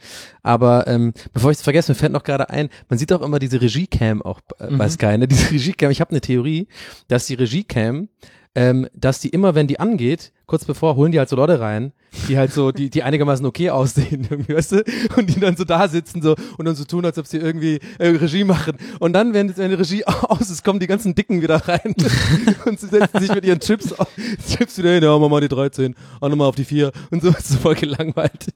Speaker 5: Aber ähm, bevor ich es vergesse, mir fällt noch gerade ein, man sieht auch immer diese Regiecam auch äh, bei
Speaker 3: Mhm.
Speaker 5: Sky, ne? Diese Regiecam, ich habe eine Theorie, dass die Regiecam ähm, dass die immer, wenn die angeht, kurz bevor holen die halt so Leute rein, die halt so, die, die einigermaßen okay aussehen, irgendwie, weißt du? Und die dann so da sitzen so und dann so tun, als ob sie irgendwie äh, Regie machen. Und dann, wenn, wenn die Regie aus ist, kommen die ganzen Dicken wieder rein und sie setzen sich mit ihren Chips, auf- Chips wieder hin, ja, mach mal die 13, auch nochmal auf die 4 und so ist so voll gelangweilt.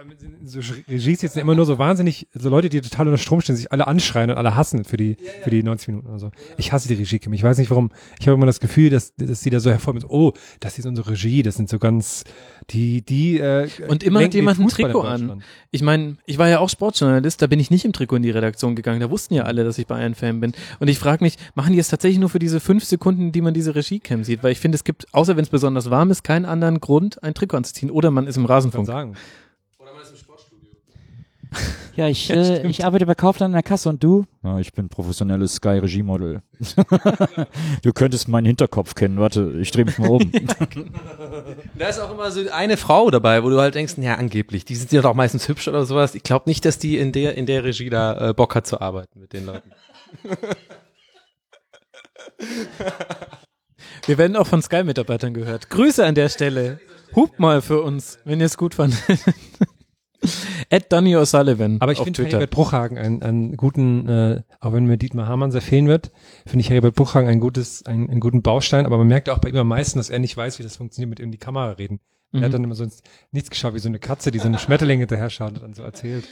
Speaker 4: Allem sind so Regies jetzt immer nur so wahnsinnig, so Leute, die total unter Strom stehen, sich alle anschreien und alle hassen für die, für die 90 Minuten oder so. Ich hasse die Regie, Kim. Ich weiß nicht warum. Ich habe immer das Gefühl, dass, dass die da so hervorkommen, oh, das ist unsere Regie, das sind so ganz, die, die, äh,
Speaker 3: Und immer hat jemand ein Trikot an. Ich meine, ich war ja auch Sportjournalist, da bin ich nicht im Trikot in die Redaktion gegangen. Da wussten ja alle, dass ich Bayern-Fan bin. Und ich frage mich, machen die es tatsächlich nur für diese fünf Sekunden, die man diese Regiecam sieht? Weil ich finde, es gibt, außer wenn es besonders warm ist, keinen anderen Grund, ein Trikot anzuziehen. Oder man ist im
Speaker 4: Kann
Speaker 3: Rasenfunk.
Speaker 6: Ja, ich, äh, ich arbeite bei Kaufland in der Kasse und du? Ja, ich bin professionelles Sky-Regie-Model. du könntest meinen Hinterkopf kennen. Warte, ich drehe mich mal um.
Speaker 5: Da ist auch immer so eine Frau dabei, wo du halt denkst, ja, angeblich, die sind ja doch meistens hübsch oder sowas. Ich glaube nicht, dass die in der, in der Regie da äh, Bock hat zu arbeiten mit den Leuten.
Speaker 3: Wir werden auch von Sky-Mitarbeitern gehört. Grüße an der Stelle. Hupt mal für uns, wenn ihr es gut fandet. At Danny O'Sullivan
Speaker 4: Aber ich finde
Speaker 3: Twitter.
Speaker 4: Heribert Bruchhagen einen, einen guten, äh, auch wenn mir Dietmar Hamann sehr fehlen wird, finde ich Heribert Bruchhagen ein gutes, einen, einen guten Baustein, aber man merkt auch bei ihm am meisten, dass er nicht weiß, wie das funktioniert, mit ihm in die Kamera reden. Er
Speaker 3: Mhm.
Speaker 4: hat dann immer sonst nichts geschaut, wie so eine Katze, die so einen Schmetterling hinterher schaut und dann so erzählt.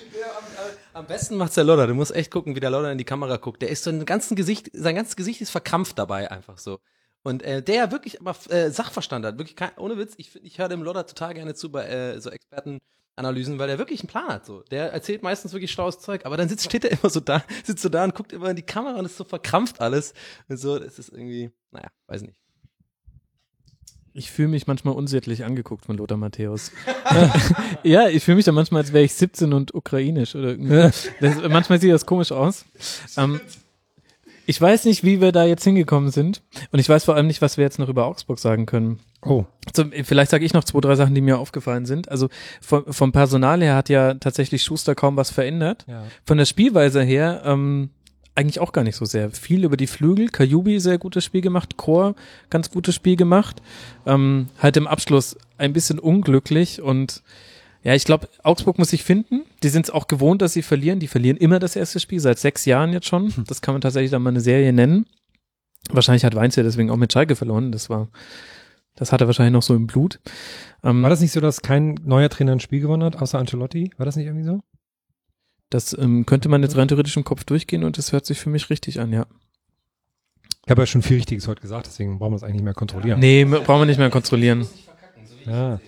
Speaker 5: Am besten macht's der Lodder. Du musst echt gucken, wie der Lodder in die Kamera guckt. Der ist so ein ganzen Gesicht, sein ganzes Gesicht ist verkrampft dabei einfach so. Und äh, der ja wirklich aber äh, Sachverstand hat, wirklich kein, ohne Witz. Ich, ich höre dem Lodder total gerne zu bei äh, so Expertenanalysen, weil der wirklich einen Plan hat. So, der erzählt meistens wirklich schlaues Zeug, aber dann sitzt, steht er immer so da, sitzt so da und guckt immer in die Kamera und ist so verkrampft alles und so. Das ist irgendwie, naja, weiß nicht.
Speaker 3: Ich fühle mich manchmal unsittlich angeguckt von Lothar Matthäus. ja, ich fühle mich dann manchmal, als wäre ich 17 und ukrainisch oder irgendwie. Das, manchmal sieht das komisch aus. Ähm, ich weiß nicht, wie wir da jetzt hingekommen sind. Und ich weiß vor allem nicht, was wir jetzt noch über Augsburg sagen können.
Speaker 4: Oh.
Speaker 3: Zum, vielleicht sage ich noch zwei, drei Sachen, die mir aufgefallen sind. Also vom, vom Personal her hat ja tatsächlich Schuster kaum was verändert.
Speaker 4: Ja.
Speaker 3: Von der Spielweise her ähm, eigentlich auch gar nicht so sehr. Viel über die Flügel. Kajubi sehr gutes Spiel gemacht. Chor ganz gutes Spiel gemacht. Ähm, halt im Abschluss ein bisschen unglücklich und ja, ich glaube, Augsburg muss sich finden. Die sind es auch gewohnt, dass sie verlieren. Die verlieren immer das erste Spiel, seit sechs Jahren jetzt schon. Das kann man tatsächlich dann mal eine Serie nennen. Wahrscheinlich hat Weinz ja deswegen auch mit Schalke verloren. Das war, das hat er wahrscheinlich noch so im Blut. Ähm,
Speaker 4: War das nicht so, dass kein neuer Trainer ein Spiel gewonnen hat, außer Ancelotti? War das nicht irgendwie so?
Speaker 3: das ähm, könnte man jetzt rein theoretisch im Kopf durchgehen und das hört sich für mich richtig an, ja.
Speaker 4: Ich habe ja schon viel Richtiges heute gesagt, deswegen brauchen wir es eigentlich nicht mehr kontrollieren.
Speaker 3: Nee, brauchen wir nicht mehr kontrollieren.
Speaker 4: Ja.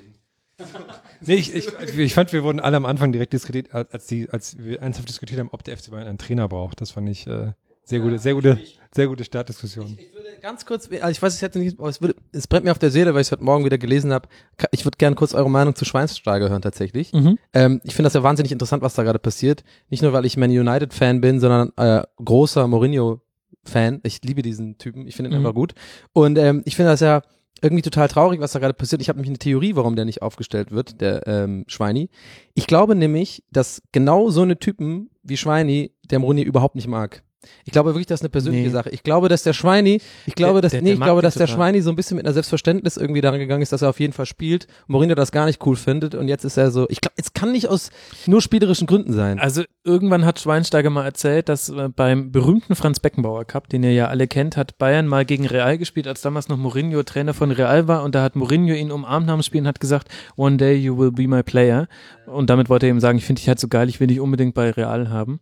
Speaker 4: Nee, ich, ich, ich fand, wir wurden alle am Anfang direkt diskutiert, als, die, als wir ernsthaft diskutiert haben, ob der FC Bayern einen Trainer braucht. Das fand ich äh, sehr gute, sehr gute, sehr gute Startdiskussion.
Speaker 5: Ich würde ganz kurz, also ich weiß, ich hätte nicht, aber es, würde, es brennt mir auf der Seele, weil ich es heute Morgen wieder gelesen habe. Ich würde gerne kurz eure Meinung zu Schweinsteiger hören tatsächlich.
Speaker 3: Mhm.
Speaker 5: Ähm, ich finde das ja wahnsinnig interessant, was da gerade passiert. Nicht nur, weil ich Man United Fan bin, sondern äh, großer Mourinho Fan. Ich liebe diesen Typen. Ich finde ihn
Speaker 3: Mhm.
Speaker 5: einfach gut. Und ähm, ich finde das ja irgendwie total traurig, was da gerade passiert. Ich habe nämlich eine Theorie, warum der nicht aufgestellt wird, der ähm, Schweini. Ich glaube nämlich, dass genau so eine Typen wie Schweini der Mourinho überhaupt nicht mag. Ich glaube wirklich, das ist eine persönliche
Speaker 3: Nee.
Speaker 5: Sache. Ich glaube, dass der Schweini, ich glaube, dass,
Speaker 3: der-
Speaker 5: nee,
Speaker 3: der
Speaker 5: ich
Speaker 3: mag
Speaker 5: glaube, dass der. Schweini so ein bisschen mit einer Selbstverständnis irgendwie daran gegangen ist, dass er auf jeden Fall spielt. Mourinho das gar nicht cool findet und jetzt ist er so, ich glaube, es kann nicht aus nur spielerischen Gründen sein.
Speaker 3: Also irgendwann hat Schweinsteiger mal erzählt, dass äh, beim berühmten Franz Beckenbauer Cup, den ihr ja alle kennt, hat Bayern mal gegen Real gespielt, als damals noch Mourinho Trainer von Real war und da hat Mourinho ihn umarmt nach dem Spiel und hat gesagt, one day you will be my player. Und damit wollte er ihm sagen, ich finde dich halt so geil, ich will dich unbedingt bei Real haben.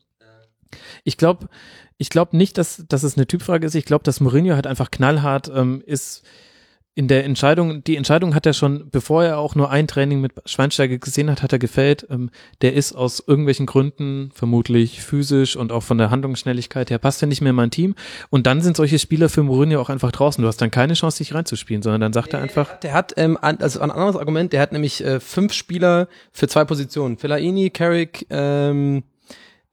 Speaker 3: Ich glaube, ich glaube nicht, dass, dass es eine Typfrage ist. Ich glaube, dass Mourinho halt einfach knallhart ähm, ist in der Entscheidung. Die Entscheidung hat er schon, bevor er auch nur ein Training mit Schweinsteiger gesehen hat, hat er gefällt. Ähm, der ist aus irgendwelchen Gründen, vermutlich physisch und auch von der Handlungsschnelligkeit her, passt er nicht mehr in mein Team. Und dann sind solche Spieler für Mourinho auch einfach draußen. Du hast dann keine Chance, dich reinzuspielen, sondern dann sagt er einfach,
Speaker 5: Der hat, ähm, also ein anderes Argument, der hat nämlich äh, fünf Spieler für zwei Positionen. Fellaini, Carrick, ähm,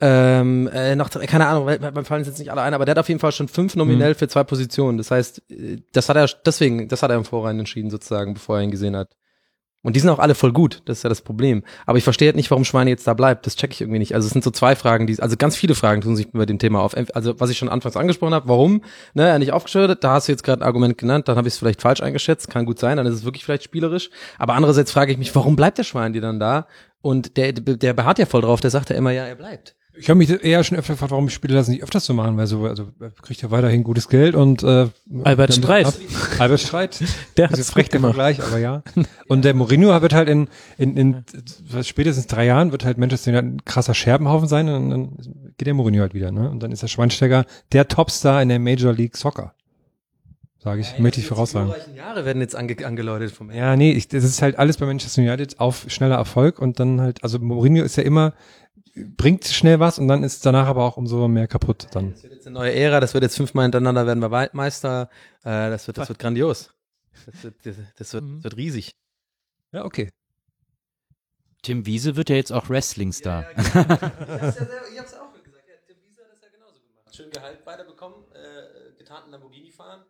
Speaker 5: ähm, äh, noch, keine Ahnung, beim Fallen jetzt nicht alle ein, aber der hat auf jeden Fall schon fünf nominell für zwei Positionen. Das heißt, äh, das hat er deswegen, das hat er im Vorrein entschieden sozusagen, bevor er ihn gesehen hat. Und die sind auch alle voll gut, das ist ja das Problem. Aber ich verstehe halt nicht, warum Schweine jetzt da bleibt. Das checke ich irgendwie nicht. Also es sind so zwei Fragen, die, also ganz viele Fragen tun sich bei dem Thema auf. Also was ich schon anfangs angesprochen habe, warum ne, er nicht aufgestellt hat, da hast du jetzt gerade ein Argument genannt, dann habe ich es vielleicht falsch eingeschätzt, kann gut sein, dann ist es wirklich vielleicht spielerisch. Aber andererseits frage ich mich, warum bleibt der Schwein dir dann da? Und der, der beharrt ja voll drauf, der sagt ja immer, ja, er bleibt.
Speaker 4: Ich habe mich eher schon öfter gefragt, warum Spieler das nicht öfters so machen, weil so, also er kriegt ja weiterhin gutes Geld und äh,
Speaker 3: Albert Streit.
Speaker 4: ab- Albert Streit.
Speaker 3: der
Speaker 4: ist frech der. Vergleich, aber ja. Und der Mourinho wird halt in, in, in was, spätestens drei Jahren wird halt Manchester United ein krasser Scherbenhaufen sein und dann geht der Mourinho halt wieder, ne? Und dann ist der Schweinsteiger der Topstar in der Major League Soccer. Sage ich, möchte ich voraussagen.
Speaker 5: Die Jahre werden jetzt ange angeläutet vom
Speaker 4: Ja, nee, ich, das ist halt alles bei Manchester United auf schneller Erfolg und dann halt, also Mourinho ist ja immer, bringt schnell was und dann ist danach aber auch umso mehr kaputt dann.
Speaker 5: Das wird jetzt eine neue Ära, das wird jetzt fünfmal hintereinander werden wir Waldmeister. Äh, das wird, das wird grandios. Das wird, das, das wird, das wird riesig.
Speaker 4: Ja, okay.
Speaker 7: Tim Wiese wird ja jetzt auch Wrestling-Star.
Speaker 5: ich hab's ja selber, ich hab's ja auch gesagt. Ja, Tim Wieser hat das ja genauso gemacht. Schön Gehalt weiterbekommen, äh, getarnten Lamborghini fahren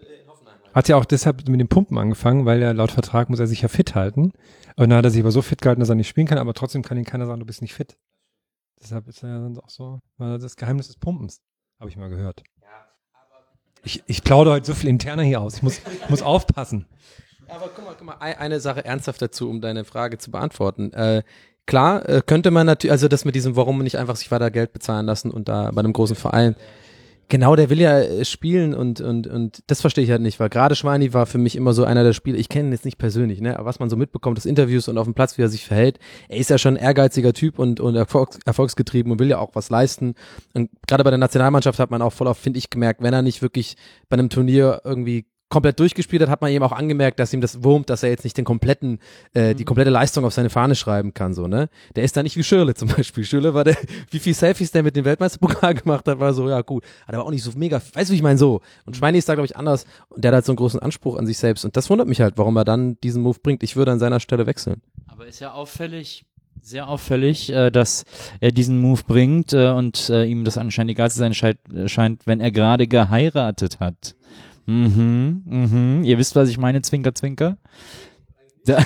Speaker 5: in Hoffenheim.
Speaker 4: Hat ja auch deshalb mit dem Pumpen angefangen, weil er laut Vertrag muss er sich ja fit halten. Und dann hat er sich aber so fit gehalten, dass er nicht spielen kann, aber trotzdem kann ihn keiner sagen, du bist nicht fit. Deshalb ist er ja sonst auch so, weil das Geheimnis des Pumpens, habe ich mal gehört. Ich, ich plaudere heute so viel interner hier aus. Ich muss, ich muss aufpassen.
Speaker 5: Aber guck mal, guck mal, ei- eine Sache ernsthaft dazu, um deine Frage zu beantworten. Äh, klar, äh, könnte man natürlich, also das mit diesem, warum nicht einfach sich weiter Geld bezahlen lassen und da bei einem großen Verein. Genau, der will ja äh, spielen und, und, und das verstehe ich halt nicht, weil gerade Schweini war für mich immer so einer der Spieler, ich kenne ihn jetzt nicht persönlich, ne, aber was man so mitbekommt, das Interviews und auf dem Platz, wie er sich verhält, er ist ja schon ein ehrgeiziger Typ und, und Erfolgs, erfolgsgetrieben und will ja auch was leisten. Und gerade bei der Nationalmannschaft hat man auch voll auf, finde ich, gemerkt, wenn er nicht wirklich bei einem Turnier irgendwie komplett durchgespielt hat, hat man ihm auch angemerkt, dass ihm das wurmt, dass er jetzt nicht den kompletten, äh, die komplette Leistung auf seine Fahne schreiben kann, so, ne? Der ist da nicht wie Schürle zum Beispiel. Schürle war der, wie viel Selfies der mit dem Weltmeisterpokal gemacht hat, war so, ja, gut. Aber der war auch nicht so mega, weißt du, wie ich meine, so. Und Schweini ist da, glaube ich, anders. Und der hat halt so einen großen Anspruch an sich selbst. Und das wundert mich halt, warum er dann diesen Move bringt. Ich würde an seiner Stelle wechseln.
Speaker 7: Aber ist ja auffällig, sehr auffällig, äh, dass er diesen Move bringt äh, und äh, ihm das anscheinend egal zu sein scheint, äh, scheint wenn er gerade geheiratet hat. Mhm, mhm. Ihr wisst, was ich meine, Zwinker, Zwinker. Da,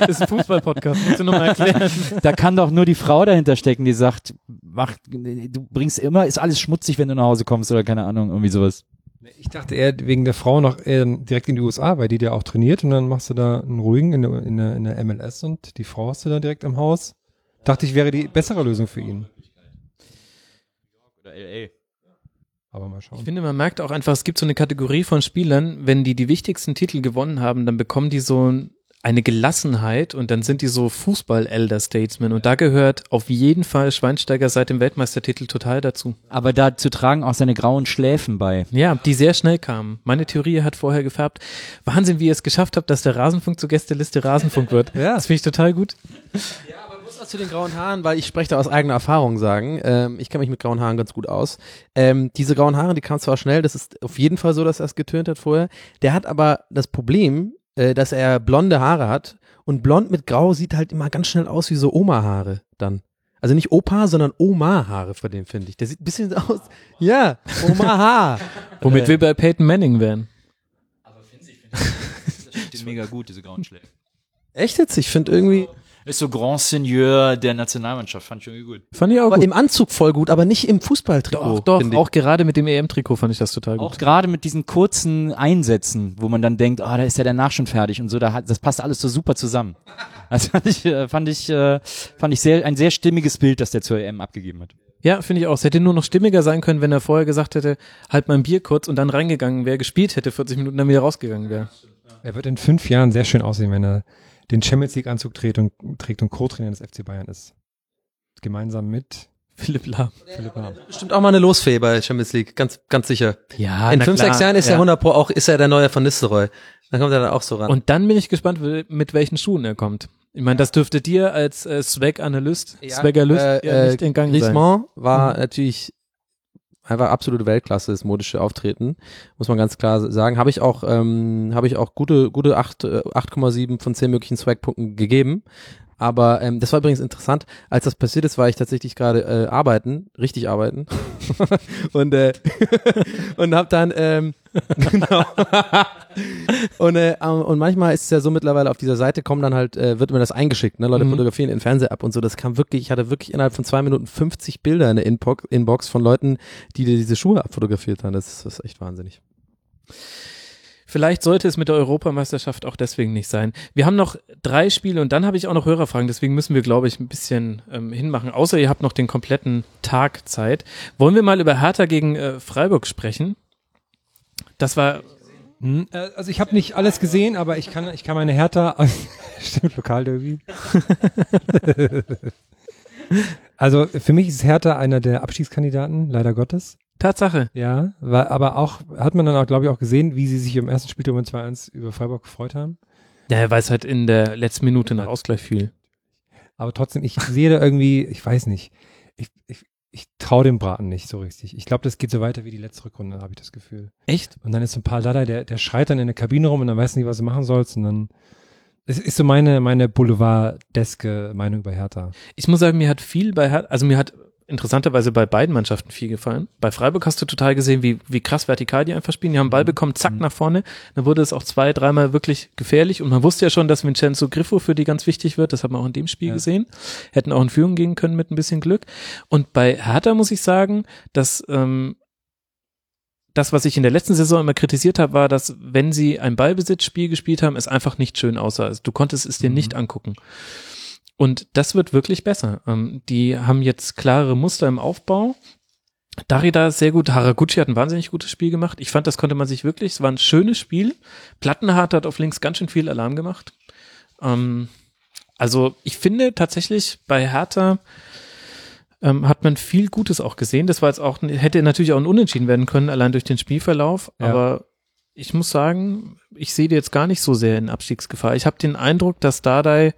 Speaker 3: Das ist ein Fußball-Podcast, musst du nochmal erklären.
Speaker 7: da kann doch nur die Frau dahinter stecken, die sagt, mach, du bringst immer, ist alles schmutzig, wenn du nach Hause kommst oder keine Ahnung, irgendwie sowas.
Speaker 4: Ich dachte eher wegen der Frau noch eher direkt in die USA, weil die da auch trainiert und dann machst du da einen ruhigen in der, in der, in der MLS und die Frau hast du da direkt im Haus. Dachte ich, wäre die bessere Lösung für ihn.
Speaker 7: Oder LA.
Speaker 4: Aber mal schauen.
Speaker 3: Ich finde, man merkt auch einfach, es gibt so eine Kategorie von Spielern, wenn die die wichtigsten Titel gewonnen haben, dann bekommen die so eine Gelassenheit und dann sind die so Fußball-Elder Statesmen und da gehört auf jeden Fall Schweinsteiger seit dem Weltmeistertitel total dazu.
Speaker 7: Aber dazu tragen auch seine grauen Schläfen bei.
Speaker 3: Ja, die sehr schnell kamen. Meine Theorie hat vorher gefärbt. Wahnsinn, wie ihr es geschafft habt, dass der Rasenfunk zur Gästeliste Rasenfunk wird.
Speaker 4: Ja.
Speaker 3: Das finde ich total gut.
Speaker 5: Was zu den grauen Haaren, weil ich spreche da aus eigener Erfahrung sagen. Ähm, ich kenne mich mit grauen Haaren ganz gut aus. Ähm, diese grauen Haare, die kamen zwar schnell, das ist auf jeden Fall so, dass er es getönt hat vorher. Der hat aber das Problem, äh, dass er blonde Haare hat und blond mit grau sieht halt immer ganz schnell aus wie so Oma-Haare dann. Also nicht Opa, sondern Oma-Haare von dem, finde ich. Der sieht ein bisschen aus. Ja, Oma-Haar.
Speaker 3: Womit wir bei Peyton Manning wären.
Speaker 7: Die sind mega gut, diese grauen Schläfen.
Speaker 5: Echt jetzt? Ich finde irgendwie.
Speaker 7: Ist so Grand Seigneur der Nationalmannschaft, fand ich irgendwie gut.
Speaker 3: Fand ich auch
Speaker 5: Aber
Speaker 3: gut.
Speaker 5: im Anzug voll gut, aber nicht im Fußballtrikot.
Speaker 3: Doch, doch, auch gerade mit dem EM-Trikot fand ich das total
Speaker 7: Auch
Speaker 3: gut.
Speaker 7: gerade mit diesen kurzen Einsätzen, wo man dann denkt, ah, da ist ja danach schon fertig und so, da hat, das passt alles so super zusammen. Also fand ich, äh, fand ich, äh, fand ich sehr, ein sehr stimmiges Bild, das der zur EM abgegeben hat.
Speaker 3: Ja, finde ich auch. Es hätte nur noch stimmiger sein können, wenn er vorher gesagt hätte, halt mal ein Bier kurz und dann reingegangen wäre, gespielt hätte, 40 Minuten dann wieder rausgegangen wäre.
Speaker 4: Er wird in fünf Jahren sehr schön aussehen, wenn er den Champions League Anzug trägt und, trägt und Co-Trainer des FC Bayern ist. Gemeinsam mit
Speaker 3: Philipp Lahm.
Speaker 4: Philipp Lahm.
Speaker 5: Bestimmt auch mal eine Losfee bei Champions League, ganz, ganz sicher.
Speaker 3: Ja,
Speaker 5: In fünf,
Speaker 3: klar.
Speaker 5: sechs Jahren ist
Speaker 3: ja.
Speaker 5: er 100 Pro auch, ist er der neue von Nistelrooy. Dann kommt er da auch so ran.
Speaker 3: Und dann bin ich gespannt, mit welchen Schuhen er kommt. Ich meine, das dürfte dir als äh, Swag-Analyst, Swag-Analyst
Speaker 5: äh,
Speaker 3: ja
Speaker 5: äh,
Speaker 3: nicht entgangen sein.
Speaker 5: Griezmann war natürlich einfach absolute Weltklasse, das modische Auftreten, muss man ganz klar sagen. Habe ich auch, ähm, habe ich auch gute, gute acht, äh, 8,7 von 10 möglichen Swag-Punkten gegeben. Aber ähm, das war übrigens interessant. Als das passiert ist, war ich tatsächlich gerade äh, arbeiten, richtig arbeiten. und äh, und hab dann ähm, genau. und äh, und manchmal ist es ja so mittlerweile auf dieser Seite kommen dann halt äh, wird mir das eingeschickt, ne? Leute
Speaker 3: Mhm.
Speaker 5: fotografieren in Fernseh-App und so. Das kam wirklich. Ich hatte wirklich innerhalb von zwei Minuten 50 Bilder in der Inbox, von Leuten, die dir diese Schuhe abfotografiert haben. Das ist, das ist echt wahnsinnig.
Speaker 3: Vielleicht sollte es mit der Europameisterschaft auch deswegen nicht sein. Wir haben noch drei Spiele und dann habe ich auch noch Hörerfragen, deswegen müssen wir, glaube ich, ein bisschen ähm, hinmachen. Außer ihr habt noch den kompletten Tag Zeit. Wollen wir mal über Hertha gegen äh, Freiburg sprechen? Das war
Speaker 4: Hm, äh, Also ich habe nicht alles gesehen, aber ich kann, ich kann meine Hertha, stimmt, Lokalderby. also für mich ist Hertha einer der Abstiegskandidaten, leider Gottes.
Speaker 3: Tatsache.
Speaker 4: Ja, war, aber auch, hat man dann auch, glaube ich, auch gesehen, wie sie sich im ersten Spieltag um 2-1 über Freiburg gefreut haben.
Speaker 3: Ja, weil es halt in der letzten Minute nach Ausgleich fiel.
Speaker 4: Aber trotzdem, ich sehe da irgendwie, ich weiß nicht, ich, ich, ich traue dem Braten nicht so richtig. Ich glaube, das geht so weiter wie die letzte Rückrunde, habe ich das Gefühl.
Speaker 3: Echt?
Speaker 4: Und dann ist so ein paar Dada, der, der schreit dann in der Kabine rum und dann weiß nicht, was du machen sollst. Und dann, es ist so meine, meine Boulevard-deske Meinung über Hertha.
Speaker 3: Ich muss sagen, mir hat viel bei Hertha, also mir hat interessanterweise bei beiden Mannschaften viel gefallen. Bei Freiburg hast du total gesehen, wie, wie krass vertikal die einfach spielen. Die haben Ball bekommen, zack, nach vorne. Dann wurde es auch zwei, dreimal wirklich gefährlich. Und man wusste ja schon, dass Vincenzo Griffo für die ganz wichtig wird. Das haben wir auch in dem Spiel
Speaker 4: Ja.
Speaker 3: gesehen. Hätten auch in Führung gehen können mit ein bisschen Glück. Und bei Hertha muss ich sagen, dass ähm, das, was ich in der letzten Saison immer kritisiert habe, war, dass wenn sie ein Ballbesitzspiel gespielt haben, es einfach nicht schön aussah. Also du konntest es dir nicht angucken. Und das wird wirklich besser. Ähm, die haben jetzt klare Muster im Aufbau. Darida ist sehr gut. Haraguchi hat ein wahnsinnig gutes Spiel gemacht. Ich fand, das konnte man sich wirklich, es war ein schönes Spiel. Plattenhardt hat auf links ganz schön viel Alarm gemacht. Ähm, also ich finde tatsächlich bei Hertha ähm, hat man viel Gutes auch gesehen. Das war jetzt auch, hätte natürlich auch ein Unentschieden werden können, allein durch den Spielverlauf.
Speaker 4: Ja.
Speaker 3: Aber ich muss sagen, ich sehe die jetzt gar nicht so sehr in Abstiegsgefahr. Ich habe den Eindruck, dass Dardai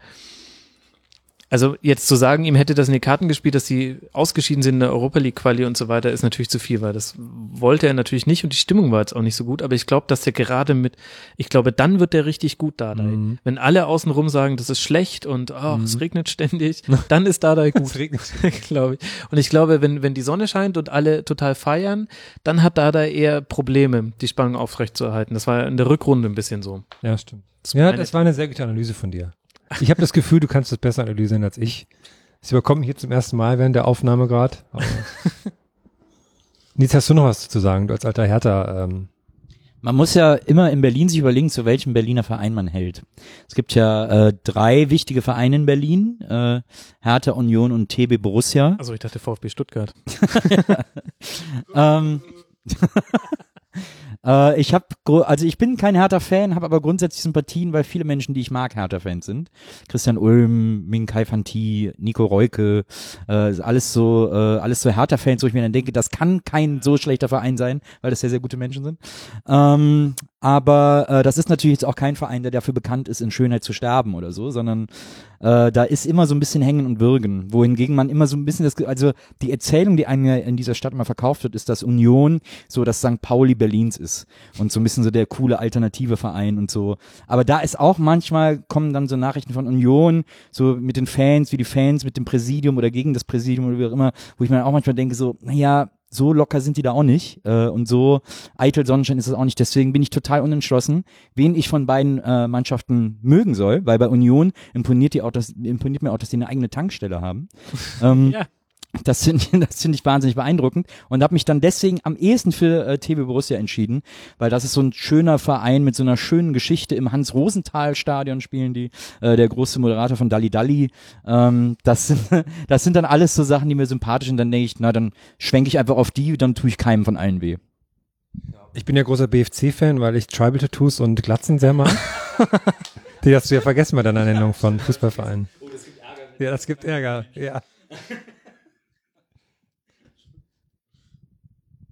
Speaker 3: also jetzt zu sagen, ihm hätte das in die Karten gespielt, dass sie ausgeschieden sind in der Europa League Quali und so weiter, ist natürlich zu viel, weil das wollte er natürlich nicht und die Stimmung war jetzt auch nicht so gut. Aber ich glaube, dass er gerade mit, ich glaube, dann wird der richtig gut Dardai.
Speaker 4: Mhm.
Speaker 3: Wenn alle außenrum sagen, das ist schlecht und oh, es regnet ständig, dann ist Dardai gut,
Speaker 4: Es regnet.
Speaker 3: glaube ich. Und ich glaube, wenn wenn die Sonne scheint und alle total feiern, dann hat Dardai eher Probleme, die Spannung aufrechtzuerhalten. Das war in der Rückrunde ein bisschen so.
Speaker 4: Ja, stimmt.
Speaker 3: Das
Speaker 4: Ja, das war eine sehr gute Analyse von dir. Ich habe das Gefühl, du kannst das besser analysieren als ich. Es überkommt mich hier zum ersten Mal während der Aufnahme gerade. Nils, hast du noch was zu sagen, du als alter Hertha? Ähm,
Speaker 6: Man muss ja immer in Berlin sich überlegen, zu welchem Berliner Verein man hält. Es gibt ja äh, drei wichtige Vereine in Berlin, äh, Hertha, Union und TB Borussia.
Speaker 3: Also ich dachte VfB Stuttgart.
Speaker 6: Ähm, äh, ich habe, also ich bin kein Hertha-Fan, habe aber grundsätzlich Sympathien, weil viele Menschen, die ich mag, Hertha-Fans sind. Christian Ulm, Min Kai Fanti, Nico Reuke, äh, alles so, äh, alles so Hertha-Fans, wo ich mir dann denke, das kann kein so schlechter Verein sein, weil das sehr, sehr gute Menschen sind. Ähm, aber äh, das ist natürlich jetzt auch kein Verein, der dafür bekannt ist, in Schönheit zu sterben oder so, sondern äh, da ist immer so ein bisschen Hängen und Würgen. Wohingegen man immer so ein bisschen das, also die Erzählung, die einem ja in dieser Stadt immer verkauft wird, ist, dass Union so das St. Pauli Berlins ist und so ein bisschen so der coole alternative Verein und so. Aber da ist auch manchmal kommen dann so Nachrichten von Union, so mit den Fans, wie die Fans mit dem Präsidium oder gegen das Präsidium oder wie auch immer, wo ich mir auch manchmal denke so, naja, so locker sind die da auch nicht äh, und so eitel Sonnenschein ist es auch nicht. Deswegen bin ich total unentschlossen, wen ich von beiden äh, Mannschaften mögen soll, weil bei Union imponiert die auch das imponiert mir auch, dass die eine eigene Tankstelle haben. ähm,
Speaker 3: Ja.
Speaker 6: Das finde das finde ich wahnsinnig beeindruckend und habe mich dann deswegen am ehesten für äh, TB Borussia entschieden, weil das ist so ein schöner Verein mit so einer schönen Geschichte. Im Hans-Rosenthal-Stadion spielen die, äh, der große Moderator von Dalli Dalli. Ähm, das, sind, das sind dann alles so Sachen, die mir sympathisch sind. Dann denke ich, na, dann schwenke ich einfach auf die, dann tue ich keinem von allen weh.
Speaker 4: ich bin ja großer BFC-Fan, weil ich Tribal-Tattoos und Glatzen sehr mag. Die hast du ja vergessen bei deiner Nennung von Fußballvereinen. Oh, das gibt Ärger. Ja, das gibt Ärger, ja.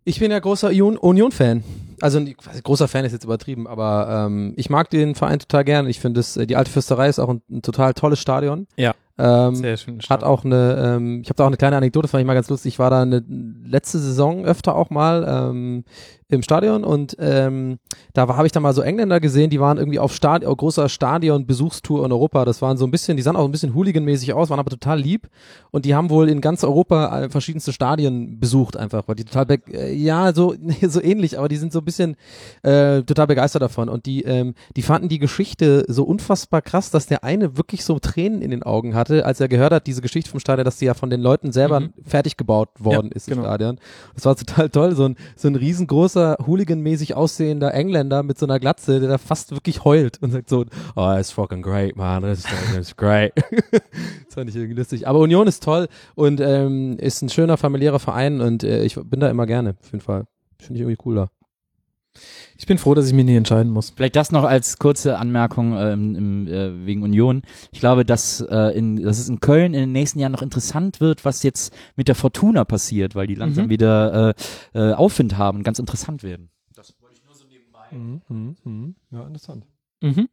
Speaker 5: Ich bin ja großer Union- Union-Fan. Also großer Fan ist jetzt übertrieben, aber ähm, ich mag den Verein total gern. Ich finde, das, äh, die Alte Fürsterei ist auch ein, ein total tolles Stadion.
Speaker 3: Ja.
Speaker 5: Ähm,
Speaker 3: Sehr schön.
Speaker 5: hat auch eine, ähm, ich habe da auch eine kleine Anekdote, fand ich mal ganz lustig. Ich war da eine letzte Saison öfter auch mal ähm, im Stadion und ähm, da habe ich dann mal so Engländer gesehen, die waren irgendwie auf Stadion, auf großer Stadion-Besuchstour in Europa. Das waren so ein bisschen, die sahen auch ein bisschen hooliganmäßig aus, waren aber total lieb und die haben wohl in ganz Europa äh, verschiedenste Stadien besucht einfach, weil die total, be äh, ja, so, so ähnlich, aber die sind so ein bisschen äh, total begeistert davon und die, ähm, die fanden die Geschichte so unfassbar krass, dass der eine wirklich so Tränen in den Augen hatte, als er gehört hat, diese Geschichte vom Stadion, dass die ja von den Leuten selber
Speaker 3: Mhm.
Speaker 5: fertig gebaut worden
Speaker 3: Ja,
Speaker 5: ist, im
Speaker 3: genau.
Speaker 5: Stadion. Das war total toll, so ein, so ein riesengroßer, hooliganmäßig aussehender Engländer mit so einer Glatze, der da fast wirklich heult und sagt so, oh, it's fucking great, man, it's, it's great. das fand ich irgendwie lustig. Aber Union ist toll und ähm, ist ein schöner familiärer Verein und äh, ich bin da immer gerne, auf jeden Fall. Finde ich irgendwie cooler.
Speaker 3: Ich bin froh, dass ich mich nie entscheiden muss.
Speaker 6: Vielleicht das noch als kurze Anmerkung äh, im, im, äh, wegen Union. Ich glaube, dass, äh, in, dass es in Köln in den nächsten Jahren noch interessant wird, was jetzt mit der Fortuna passiert, weil die langsam
Speaker 3: Mhm.
Speaker 6: wieder äh, äh, Aufwind haben und ganz interessant werden.
Speaker 4: Mhm, mhm, mhm. Ja, interessant.
Speaker 3: Mhm.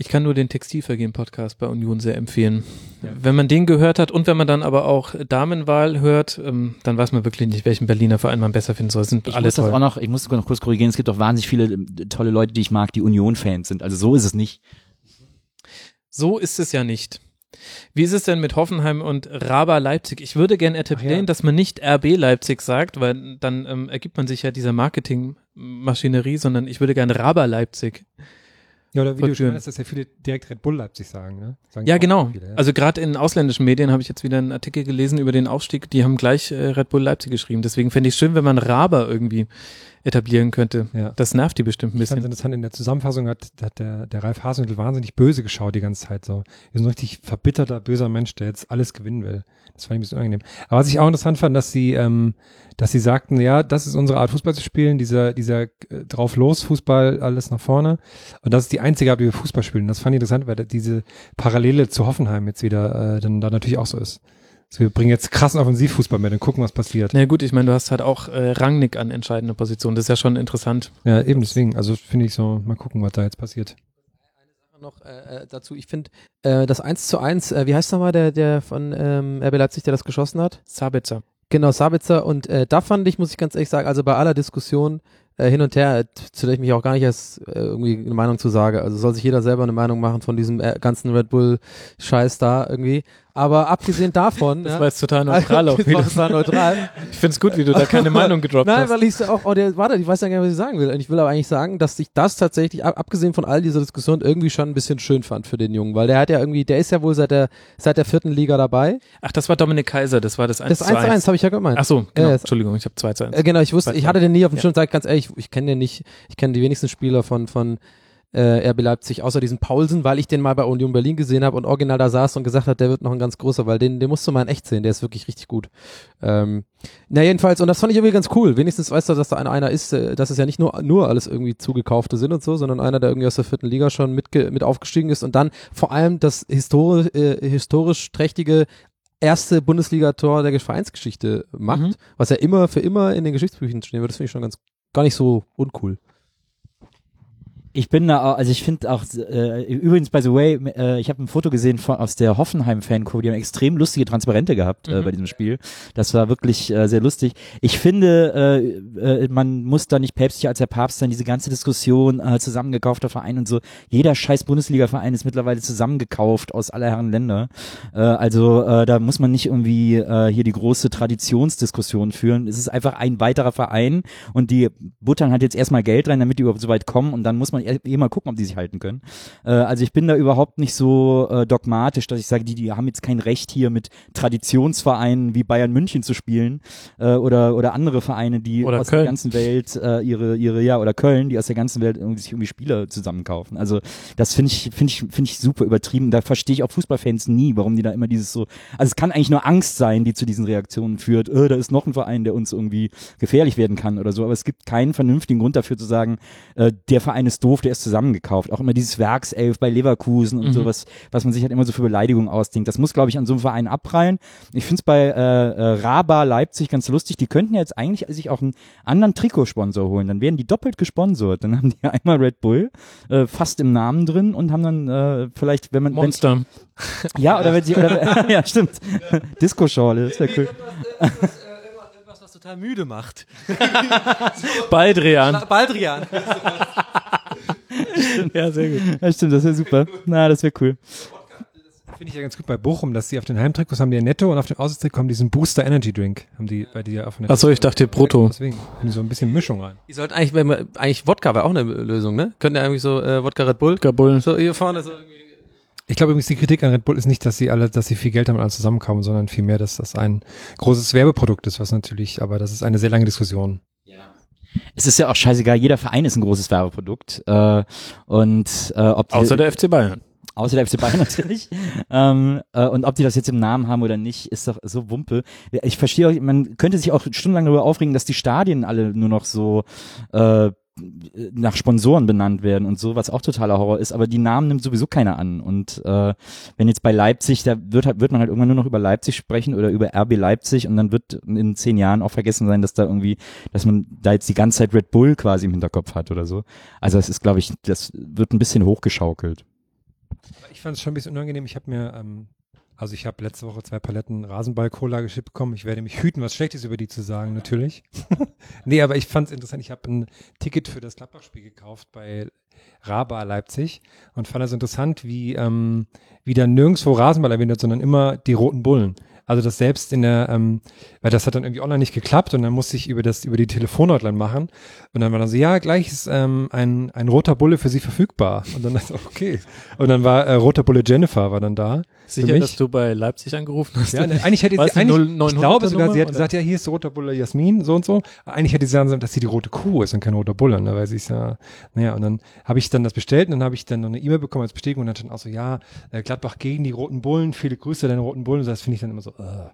Speaker 3: Ich kann nur den Textilvergehen-Podcast bei Union sehr empfehlen. Wenn man den gehört hat und wenn man dann aber auch Damenwahl hört, ähm, dann weiß man wirklich nicht, welchen Berliner Verein man besser finden soll. Es sind
Speaker 6: Ich
Speaker 3: alle
Speaker 6: muss das
Speaker 3: toll.
Speaker 6: auch noch, ich muss sogar noch kurz korrigieren, es gibt auch wahnsinnig viele äh, tolle Leute, die ich mag, die Union-Fans sind. Also so ist es nicht.
Speaker 3: So ist es ja nicht. Wie ist es denn mit Hoffenheim und Raba Leipzig? Ich würde gerne etablieren,
Speaker 4: ja.
Speaker 3: dass man nicht RB Leipzig sagt, weil dann ähm, ergibt man sich ja dieser Marketingmaschinerie, sondern ich würde gerne Raba Leipzig.
Speaker 4: Ja, oder wie du schon dass ja viele direkt Red Bull Leipzig sagen, ne? Sagen
Speaker 3: Ja, genau.
Speaker 4: Viele, ja.
Speaker 3: Also gerade in ausländischen Medien habe ich jetzt wieder einen Artikel gelesen über den Aufstieg, die haben gleich äh, Red Bull Leipzig geschrieben. Deswegen fände ich schön, wenn man Raba irgendwie etablieren könnte.
Speaker 4: Ja.
Speaker 3: Das nervt die bestimmt ein bisschen.
Speaker 4: interessant, in der Zusammenfassung hat, hat der, der Ralf Hasenhüttl wahnsinnig böse geschaut die ganze Zeit. So. Er ist ein richtig verbitterter, böser Mensch, der jetzt alles gewinnen will. Das fand ich ein bisschen unangenehm. Aber was ich auch interessant fand, dass sie, ähm, dass sie sagten, ja, das ist unsere Art Fußball zu spielen, dieser, dieser äh, drauf los Fußball, alles nach vorne. Und das ist die einzige Art, wie wir Fußball spielen. Das fand ich interessant, weil diese Parallele zu Hoffenheim jetzt wieder äh, dann da natürlich auch so ist. Also wir bringen jetzt krassen Offensivfußball mit und gucken, was passiert.
Speaker 3: Na gut, ich meine, du hast halt auch äh, Rangnick an entscheidender Position. Das ist ja schon interessant.
Speaker 4: Ja, eben deswegen. Also finde ich so, mal gucken, was da jetzt passiert.
Speaker 5: noch äh, äh, dazu, ich finde äh, das 1 zu 1, äh, wie heißt nochmal der, der von ähm, RB Leipzig, der das geschossen hat?
Speaker 3: Sabitzer.
Speaker 5: Genau, Sabitzer und äh, da fand ich, muss ich ganz ehrlich sagen, also bei aller Diskussion äh, hin und her, zu der ich mich auch gar nicht erst äh, irgendwie eine Meinung zu sage, also soll sich jeder selber eine Meinung machen von diesem äh, ganzen Red Bull Scheiß da irgendwie, aber abgesehen davon,
Speaker 3: Das war jetzt total neutral auch
Speaker 5: das
Speaker 3: wieder.
Speaker 5: war total neutral.
Speaker 3: Ich find's gut, wie du da keine Meinung gedroppt
Speaker 5: Nein,
Speaker 3: hast.
Speaker 5: weil ich auch, oh, der, warte, ich weiß ja gar nicht, was ich sagen will. Und ich will aber eigentlich sagen, dass ich das tatsächlich, ab, abgesehen von all dieser Diskussion, irgendwie schon ein bisschen schön fand für den Jungen, weil der hat ja irgendwie, der ist ja wohl seit der, seit der vierten Liga dabei.
Speaker 3: Ach, das war Dominik Kaiser, das war das 1
Speaker 5: Das
Speaker 3: zu
Speaker 5: 1 zu 1
Speaker 3: 1.
Speaker 5: habe ich ja gemeint.
Speaker 3: Ach so, genau.
Speaker 5: Ja.
Speaker 3: Entschuldigung, ich habe 2 zu 1.
Speaker 5: Äh, genau, ich wusste, ich hatte den nie auf dem
Speaker 3: Ja.
Speaker 5: Schirm, sag ich ganz ehrlich, ich kenne den nicht, ich kenne die wenigsten Spieler von, von äh, RB Leipzig, außer diesen Paulsen, weil ich den mal bei Union Berlin gesehen habe und original da saß und gesagt hat, der wird noch ein ganz großer, weil den, den musst du mal in echt sehen, der ist wirklich richtig gut. Ähm, na jedenfalls, und das fand ich irgendwie ganz cool. Wenigstens weißt du, dass da einer, einer ist, äh, dass es ja nicht nur, nur alles irgendwie zugekaufte sind und so, sondern einer, der irgendwie aus der vierten Liga schon mit, mit aufgestiegen ist und dann vor allem das historisch, äh, historisch trächtige erste Bundesliga-Tor der Vereinsgeschichte macht,
Speaker 3: Mhm.
Speaker 5: was ja immer für immer in den Geschichtsbüchern stehen wird. Das finde ich schon ganz gar nicht so uncool.
Speaker 6: Ich bin da, auch- also ich finde auch, äh, übrigens, by the way, äh, ich habe ein Foto gesehen von, aus der Hoffenheim-Fankurve, die haben extrem lustige Transparente gehabt äh,
Speaker 3: Mhm.
Speaker 6: bei diesem Spiel. Das war wirklich äh, sehr lustig. Ich finde, äh, äh, man muss da nicht päpstlicher als der Papst sein, diese ganze Diskussion, äh, zusammengekaufter Verein und so. Jeder scheiß Bundesliga-Verein ist mittlerweile zusammengekauft aus aller Herren Länder. Äh, also äh, da muss man nicht irgendwie äh, hier die große Traditionsdiskussion führen. Es ist einfach ein weiterer Verein und die buttern halt jetzt erstmal Geld rein, damit die überhaupt so weit kommen und dann muss man eh mal gucken, ob die sich halten können. Äh, also ich bin da überhaupt nicht so äh, dogmatisch, dass ich sage, die, die haben jetzt kein Recht hier mit Traditionsvereinen wie Bayern München zu spielen äh, oder oder andere Vereine, die
Speaker 3: Oder
Speaker 6: aus
Speaker 3: Köln.
Speaker 6: der ganzen Welt äh, ihre ihre ja oder Köln, die aus der ganzen Welt irgendwie sich irgendwie Spieler zusammenkaufen. Also das finde ich finde ich finde ich super übertrieben. Da verstehe ich auch Fußballfans nie, warum die da immer dieses so. Also es kann eigentlich nur Angst sein, die zu diesen Reaktionen führt. Äh, da ist noch ein Verein, der uns irgendwie gefährlich werden kann oder so. Aber es gibt keinen vernünftigen Grund dafür zu sagen, äh, der Verein ist doof, der ist zusammengekauft. Auch immer dieses Werkself bei Leverkusen und
Speaker 3: Mhm.
Speaker 6: sowas, was man sich halt immer so für Beleidigungen ausdenkt. Das muss, glaube ich, an so einem Verein abprallen. Ich finde es bei äh, äh, Raba Leipzig ganz lustig. Die könnten ja jetzt eigentlich sich auch einen anderen Trikotsponsor holen. Dann wären die doppelt gesponsert. Dann haben die einmal Red Bull äh, fast im Namen drin und haben dann äh, vielleicht, wenn man wenn,
Speaker 3: Monster.
Speaker 6: ja oder wenn sie oder ja stimmt Disco-Schorle, ist ja cool.
Speaker 5: Irgendwas, was total müde macht.
Speaker 3: Baldrian.
Speaker 5: Baldrian.
Speaker 3: Ja, sehr gut.
Speaker 6: Ja, stimmt, das wäre super. Na, das wäre cool.
Speaker 4: Finde ich ja ganz gut bei Bochum, dass die auf den Heimtrikots haben die ja Netto und auf dem Auswärtstrikot haben die diesen Booster Energy Drink. Haben die bei dir auf den
Speaker 3: Achso, ich dachte Brutto.
Speaker 4: Deswegen haben die so ein bisschen Mischung rein.
Speaker 5: Die sollten eigentlich, wenn wir, eigentlich Wodka wäre auch eine Lösung, ne? Könnten ja irgendwie so äh, Wodka Red Bull.
Speaker 3: Kabul.
Speaker 5: So hier vorne so irgendwie.
Speaker 4: Ich glaube übrigens, die Kritik an Red Bull ist nicht, dass sie alle, dass sie viel Geld haben und alle zusammenkommen, sondern vielmehr, dass das ein großes Werbeprodukt ist, was natürlich, aber das ist eine sehr lange Diskussion.
Speaker 6: Es ist ja auch scheißegal, jeder Verein ist ein großes Werbeprodukt. Äh, und äh, ob die,
Speaker 3: Außer der FC Bayern.
Speaker 6: außer der FC Bayern natürlich. ähm, äh, und ob die das jetzt im Namen haben oder nicht, ist doch so Wumpe. Ich verstehe man könnte sich auch stundenlang darüber aufregen, dass die Stadien alle nur noch so äh, nach Sponsoren benannt werden und so, was auch totaler Horror ist, aber die Namen nimmt sowieso keiner an. Und äh, wenn jetzt bei Leipzig, da wird, halt- wird man halt irgendwann nur noch über Leipzig sprechen oder über RB Leipzig und dann wird in zehn Jahren auch vergessen sein, dass da irgendwie, dass man da jetzt die ganze Zeit Red Bull quasi im Hinterkopf hat oder so. Also es ist, glaube ich, das wird ein bisschen hochgeschaukelt.
Speaker 4: Ich fand es schon ein bisschen unangenehm. Ich habe mir, ähm, also ich habe letzte Woche zwei Paletten Rasenball-Cola geschippt bekommen. Ich werde mich hüten, was Schlechtes über die zu sagen, natürlich. nee, aber ich fand es interessant. Ich habe ein Ticket für das Gladbach-Spiel gekauft bei Raba Leipzig und fand es interessant, wie, ähm, wie da nirgendwo Rasenball erwähnt wird, sondern immer die roten Bullen. Also das selbst in der, ähm, weil das hat dann irgendwie online nicht geklappt und dann musste ich über das, über die Telefonhotline machen und dann war dann so, ja, gleich ist ähm, ein, ein roter Bulle für Sie verfügbar. Und dann dachte ich, okay. Und dann war äh, roter Bulle Jennifer war dann da.
Speaker 3: Sicher,
Speaker 4: mich-
Speaker 3: dass du bei Leipzig angerufen hast?
Speaker 4: Ja, ne, eigentlich hätte
Speaker 3: du,
Speaker 4: eigentlich,
Speaker 3: 0900
Speaker 4: ich glaube sogar, sie hat
Speaker 3: Nummer,
Speaker 4: gesagt, ja, hier ist roter Bulle Jasmin, so und so. Eigentlich hätte sie sagen sollen, dass sie die rote Kuh ist und kein roter Bulle, ne, weil sie ist ja, naja, und dann habe ich dann das bestellt und dann habe ich dann noch eine E-Mail bekommen als Bestätigung und dann stand auch so, ja, äh, Gladbach gegen die roten Bullen, viele Grüße deine roten Bullen, das finde ich dann immer so, äh.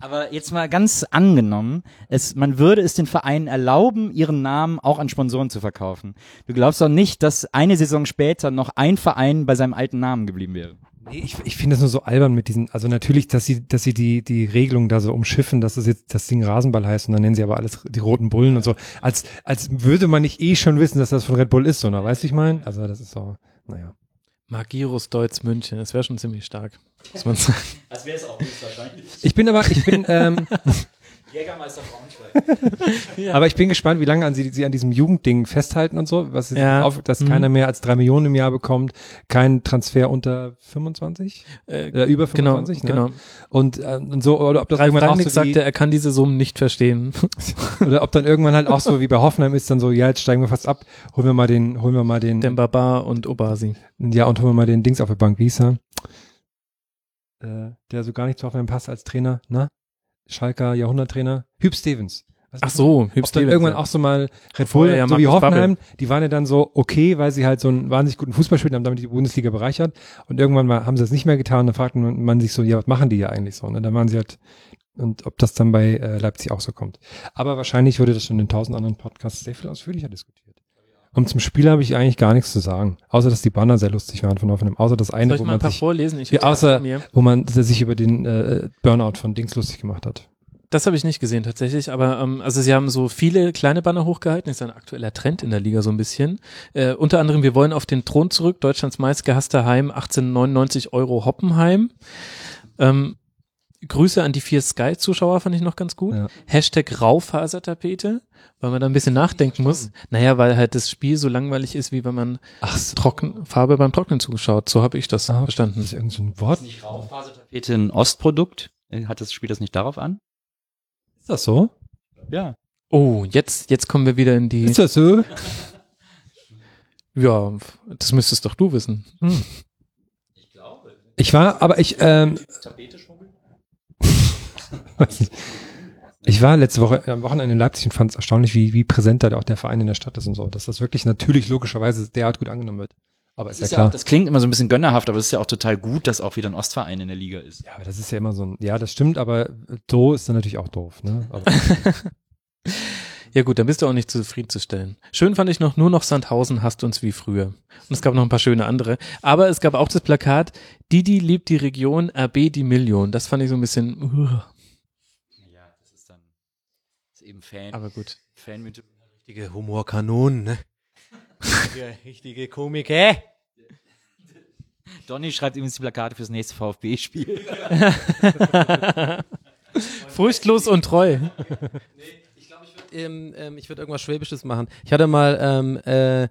Speaker 6: Aber jetzt mal ganz angenommen, es, man würde es den Vereinen erlauben, ihren Namen auch an Sponsoren zu verkaufen. Du glaubst doch nicht, dass eine Saison später noch ein Verein bei seinem alten Namen geblieben wäre.
Speaker 4: Nee, ich, ich finde das nur so albern mit diesen, also natürlich, dass sie, dass sie die, die Regelung da so umschiffen, dass das jetzt das Ding Rasenball heißt und dann nennen sie aber alles die roten Bullen und so, als, als würde man nicht eh schon wissen, dass das von Red Bull ist, so, ne, weißt du, ich meine? Also das ist so, naja.
Speaker 3: Magirus Deutz München, das wäre schon ziemlich stark, muss man sagen.
Speaker 6: Das wäre es auch höchstwahrscheinlich.
Speaker 4: Ich bin aber, ich bin, ähm,
Speaker 6: Jägermeister Braunschweig.
Speaker 4: aber ich bin gespannt, wie lange an sie, sie an diesem Jugendding festhalten und so, was ist
Speaker 3: Ja.
Speaker 4: auf, dass
Speaker 3: Mhm.
Speaker 4: keiner mehr als drei Millionen im Jahr bekommt, kein Transfer unter 25,
Speaker 3: Äh,
Speaker 4: äh, über
Speaker 3: genau,
Speaker 4: 25, ne?
Speaker 3: genau.
Speaker 4: Und, äh, und so, oder ob das
Speaker 3: Ralf
Speaker 4: irgendwann auch so wie,
Speaker 3: sagte, er kann diese Summen nicht verstehen.
Speaker 4: oder ob dann irgendwann halt auch so wie bei Hoffenheim ist, dann so, ja, jetzt steigen wir fast ab, holen wir mal den, holen wir mal den,
Speaker 3: Dembaba und Obasi.
Speaker 4: ja, und holen wir mal den Dings auf der Bank, wie hieß er? Äh, der so gar nicht zu Hoffenheim passt als Trainer, ne? Schalker Jahrhunderttrainer, Hüb Stevens. Weißt
Speaker 3: Ach so, Hübsch
Speaker 4: dann irgendwann auch so mal Red Bull,
Speaker 3: ja
Speaker 4: so wie Hoffenheim, die waren ja dann so okay, weil sie halt so einen wahnsinnig guten Fußball spielen, haben damit die Bundesliga bereichert und irgendwann mal haben sie das nicht mehr getan dann fragte man, man sich so, ja, was machen die ja eigentlich so? Und dann waren sie halt, und ob das dann bei äh, Leipzig auch so kommt. Aber wahrscheinlich wurde das schon in tausend anderen Podcasts sehr viel ausführlicher diskutiert. Und zum Spiel habe ich eigentlich gar nichts zu sagen, außer dass die Banner sehr lustig waren von Hoffenheim, außer das eine,
Speaker 3: Soll ich
Speaker 4: wo
Speaker 3: mal ein
Speaker 4: man
Speaker 3: paar
Speaker 4: sich,
Speaker 3: vorlesen? Ich
Speaker 4: Ja, außer- wo man sich über den äh, Burnout von Dings lustig gemacht hat.
Speaker 3: Das habe ich nicht gesehen tatsächlich, aber ähm, also sie haben so viele kleine Banner hochgehalten, ist ein aktueller Trend in der Liga so ein bisschen. Äh, unter anderem, wir wollen auf den Thron zurück, Deutschlands meistgehasster Heim, 1899 Euro Hoppenheim. Ähm, Grüße an die vier Sky-Zuschauer fand ich noch ganz gut.
Speaker 4: Ja.
Speaker 3: Hashtag Raufasertapete, weil man da ein bisschen nachdenken muss. Naja, weil halt das Spiel so langweilig ist, wie wenn man
Speaker 4: Ach so.
Speaker 3: Trocken, Farbe beim Trocknen zugeschaut. So habe ich das
Speaker 4: Ah,
Speaker 3: verstanden.
Speaker 4: Das ist irgend so ein Wort.
Speaker 7: Nicht Raufasertapete ein Ostprodukt? Äh, Hat das Spiel das nicht darauf an?
Speaker 4: Ist das so?
Speaker 7: Ja.
Speaker 3: Oh, jetzt, jetzt kommen wir wieder in die.
Speaker 4: Ist das so?
Speaker 3: Ja, das müsstest doch du wissen. Hm.
Speaker 4: Ich war, aber ich, ähm, nicht. ich war letzte Woche am Wochenende in Leipzig und fand es erstaunlich, wie, wie präsent da auch der Verein in der Stadt ist und so, dass das wirklich natürlich logischerweise derart gut angenommen wird. Aber ist
Speaker 7: Das,
Speaker 4: ja
Speaker 7: ist ja auch,
Speaker 4: klar.
Speaker 7: das klingt immer so ein bisschen gönnerhaft, aber es ist ja auch total gut, dass auch wieder ein Ostverein in der Liga ist.
Speaker 4: ja, aber das ist ja immer so ein, ja, das stimmt, aber so ist dann natürlich auch doof, ne?
Speaker 3: Ja gut, dann bist du auch nicht zufriedenzustellen. Schön fand ich noch, nur noch Sandhausen hasst uns wie früher. Und es gab noch ein paar schöne andere. Aber es gab auch das Plakat, Didi liebt die Region, RB die Million. Das fand ich so ein bisschen, uh,
Speaker 7: Ja, das ist dann eben Fan.
Speaker 3: aber gut.
Speaker 7: Fan mit
Speaker 5: Richtige Humorkanonen, ne? Richtige, richtige Komiker.
Speaker 7: Donny schreibt übrigens die Plakate fürs nächste VfB-Spiel.
Speaker 3: Furchtlos und treu.
Speaker 5: ähm, ähm, ich würde irgendwas Schwäbisches machen. Ich hatte mal, ähm, äh,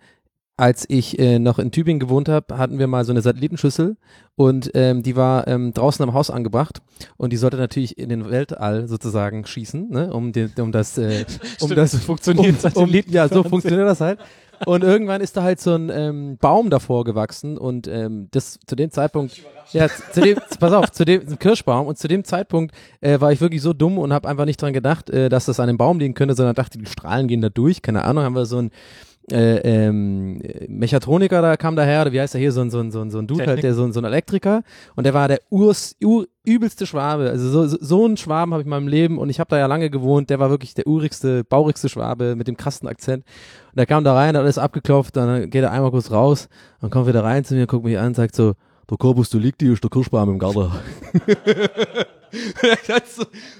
Speaker 5: als ich äh, noch in Tübingen gewohnt habe, hatten wir mal so eine Satellitenschüssel und ähm, die war ähm, draußen am Haus angebracht und die sollte natürlich in den Weltall sozusagen schießen, ne, um, den, um das, äh, um
Speaker 3: Stimmt,
Speaker 5: das
Speaker 3: funktioniert
Speaker 5: um, um. Ja, so funktioniert das halt. Und irgendwann ist da halt so ein ähm, Baum davor gewachsen und ähm, das zu dem Zeitpunkt, ja, zu dem, pass auf, zu dem ein Kirschbaum und zu dem Zeitpunkt äh, war ich wirklich so dumm und habe einfach nicht dran gedacht, äh, dass das an dem Baum liegen könnte, sondern dachte, die Strahlen gehen da durch. Keine Ahnung, haben wir so ein äh, ähm, Mechatroniker da kam daher, oder wie heißt der hier, so ein, so ein, so ein, so ein Dude halt,
Speaker 3: Technik.
Speaker 5: der so, ein- so ein Elektriker. Und der war der urs, ur, übelste Schwabe, also so, so, so einen Schwaben habe ich in meinem Leben und ich habe da ja lange gewohnt, der war wirklich der urigste, baurigste Schwabe mit dem krassen Akzent. Und der kam da rein, hat alles abgeklopft, dann geht er einmal kurz raus und kommt wieder rein zu mir, guckt mich an und sagt so, der Korpus Delicti ist der Kirschbaum im Garten.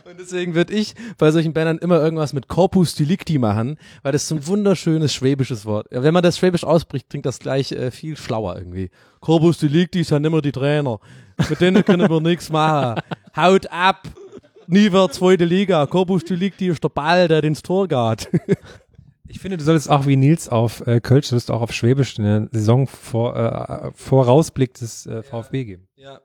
Speaker 5: Und deswegen würde ich bei solchen Bannern immer irgendwas mit Corpus Delicti machen, weil das so ein wunderschönes schwäbisches Wort. Wenn man das schwäbisch ausspricht, klingt das gleich äh, viel schlauer irgendwie. Corpus Delicti sind immer die Trainer. Mit denen können wir nichts machen. Haut ab! Nie wird zweite Liga. Corpus Delicti ist der Ball, der ins Tor geht.
Speaker 4: ich finde, du solltest auch wie Nils auf äh, Kölsch, solltest auch auf Schwäbisch eine Saison vor, äh, Vorausblick des äh, VfB geben.
Speaker 5: Ja.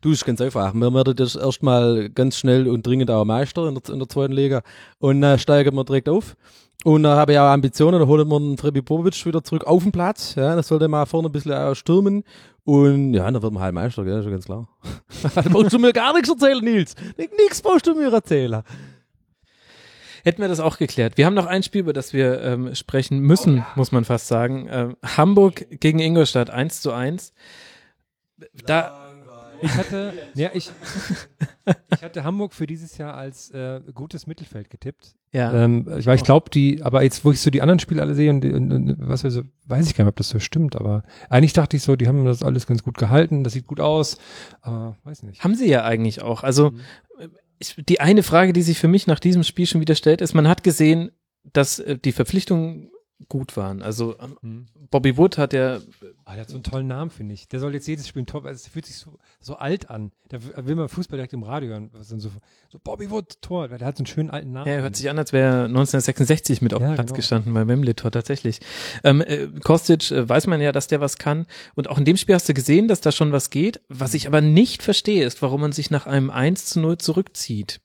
Speaker 5: Du, ist ganz einfach. Wir werden das erstmal ganz schnell und dringend auch Meister in der, in der zweiten Liga und äh, steigen wir direkt auf. Und da habe ich auch Ambitionen, da holt man einen Freddy Bobic wieder zurück auf den Platz. Ja, das sollte mal vorne ein bisschen äh, stürmen. Und ja, dann wird man halt Meister, gell, ist schon ganz klar. da brauchst du mir gar nichts erzählen, Nils. Nichts brauchst du mir erzählen.
Speaker 3: Hätten wir das auch geklärt. Wir haben noch ein Spiel, über das wir ähm, sprechen müssen, muss man fast sagen. Ähm, Hamburg gegen Ingolstadt 1 zu 1. Da,
Speaker 4: Ich hatte, ja, ich, ich hatte Hamburg für dieses Jahr als äh, gutes Mittelfeld getippt.
Speaker 3: ja.
Speaker 4: Ähm, ich, weil ich glaube, die, aber jetzt, wo ich so die anderen Spiele alle sehe und, und, und was weiß, weiß ich gar nicht, ob das so stimmt, aber eigentlich dachte ich so, die haben das alles ganz gut gehalten, das sieht gut aus, aber weiß nicht.
Speaker 3: Haben sie ja eigentlich auch. Also ich, die eine Frage, die sich für mich nach diesem Spiel schon wieder stellt, ist, man hat gesehen, dass äh, die Verpflichtungen gut waren. Also ähm, Bobby Wood hat ja
Speaker 4: Ah, der hat so einen tollen Namen, finde ich. Der soll jetzt jedes Spiel ein Top, also es fühlt sich so, so alt an. Da will man Fußball direkt im Radio hören. Was so, so Bobby Wood, Tor, der hat so einen schönen alten Namen.
Speaker 3: Ja, er hört sich an, als wäre er 1966 mit auf dem
Speaker 4: Ja,
Speaker 3: Platz
Speaker 4: genau.
Speaker 3: gestanden beim Wembley-Tor, tatsächlich. Ähm, äh, Kostic äh, weiß man ja, dass der was kann. Und auch in dem Spiel hast du gesehen, dass da schon was geht. Was ich aber nicht verstehe, ist, warum man sich nach einem 1 zu 0 zurückzieht.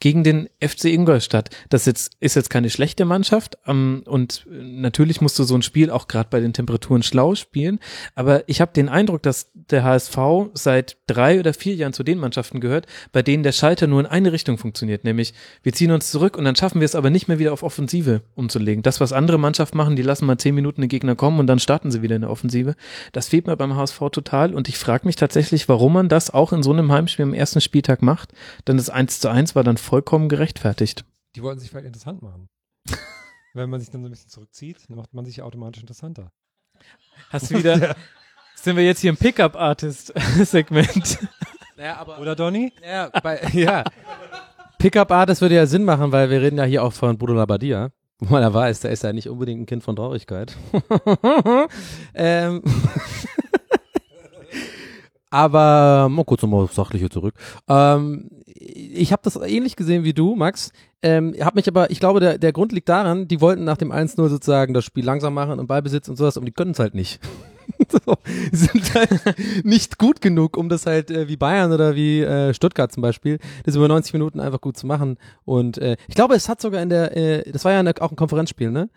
Speaker 3: Gegen den FC Ingolstadt. Das jetzt, ist jetzt keine schlechte Mannschaft. Ähm, und äh, natürlich musst du so ein Spiel auch gerade bei den Temperaturen schlau spielen. Aber ich habe den Eindruck, dass der HSV seit drei oder vier Jahren zu den Mannschaften gehört, bei denen der Schalter nur in eine Richtung funktioniert, nämlich wir ziehen uns zurück und dann schaffen wir es aber nicht mehr wieder auf Offensive umzulegen. Das, was andere Mannschaften machen, die lassen mal zehn Minuten den Gegner kommen und dann starten sie wieder in der Offensive. Das fehlt mir beim HSV total und ich frage mich tatsächlich, warum man das auch in so einem Heimspiel am ersten Spieltag macht, denn das 1 zu 1 war dann vollkommen gerechtfertigt.
Speaker 4: Die wollten sich vielleicht interessant machen. Wenn man sich dann so ein bisschen zurückzieht, dann macht man sich automatisch interessanter.
Speaker 3: Hast du wieder, sind wir jetzt hier im Pickup-Artist-Segment?
Speaker 5: Naja, aber
Speaker 4: Oder Donny?
Speaker 5: Ja, bei, ja. Pickup Artist würde ja Sinn machen, weil wir reden ja hier auch von Bruno Labbadia. Wo man ja weiß, der ist ja nicht unbedingt ein Kind von Traurigkeit. ähm. Aber mal kurz nochmal aufs Sachliche zurück. Ähm, ich habe das ähnlich gesehen wie du, Max. Ähm, hab mich aber, ich glaube, der, der Grund liegt daran, die wollten nach dem 1-0 sozusagen das Spiel langsam machen und Ballbesitz und sowas, und die können es halt nicht. so, sind halt nicht gut genug, um das halt äh, wie Bayern oder wie äh, Stuttgart zum Beispiel, das über 90 Minuten einfach gut zu machen. Und äh, ich glaube, es hat sogar in der, äh, das war ja eine, auch ein Konferenzspiel, ne?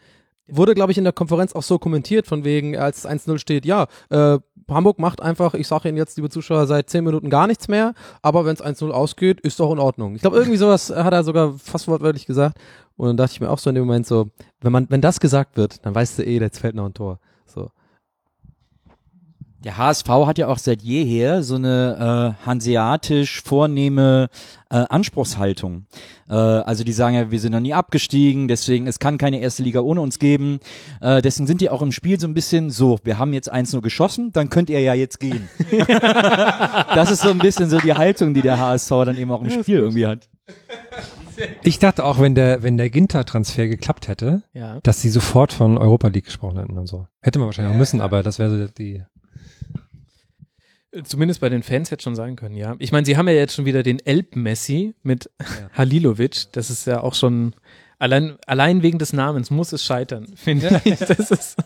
Speaker 5: Wurde, glaube ich, in der Konferenz auch so kommentiert, von wegen, als 1-0 steht, ja, äh, Hamburg macht einfach, ich sage Ihnen jetzt, liebe Zuschauer, seit 10 Minuten gar nichts mehr, aber wenn es 1-0 ausgeht, ist doch in Ordnung. Ich glaube, irgendwie sowas hat er sogar fast wortwörtlich gesagt. Und dann dachte ich mir auch so in dem Moment so, wenn man, wenn das gesagt wird, dann weißt du eh, jetzt fällt noch ein Tor. So.
Speaker 6: Der HSV hat ja auch seit jeher so eine äh, hanseatisch vornehme äh, Anspruchshaltung. Äh, also die sagen ja, wir sind noch nie abgestiegen, deswegen es kann keine erste Liga ohne uns geben. Äh, deswegen sind die auch im Spiel so ein bisschen so, wir haben jetzt eins nur geschossen, dann könnt ihr ja jetzt gehen. das ist so ein bisschen so die Haltung, die der HSV dann eben auch im Spiel irgendwie hat.
Speaker 4: Ich dachte auch, wenn der, wenn der Ginter-Transfer geklappt hätte,
Speaker 3: Ja.
Speaker 4: dass sie sofort von Europa League gesprochen hätten und so. Hätte man wahrscheinlich auch müssen, aber das wäre so die.
Speaker 3: Zumindest bei den Fans hätte schon sein können, ja. Ich meine, sie haben ja jetzt schon wieder den Elb-Messi mit Halilovic. Das ist ja auch schon, allein, allein wegen des Namens muss es scheitern, finde ich. Das ist,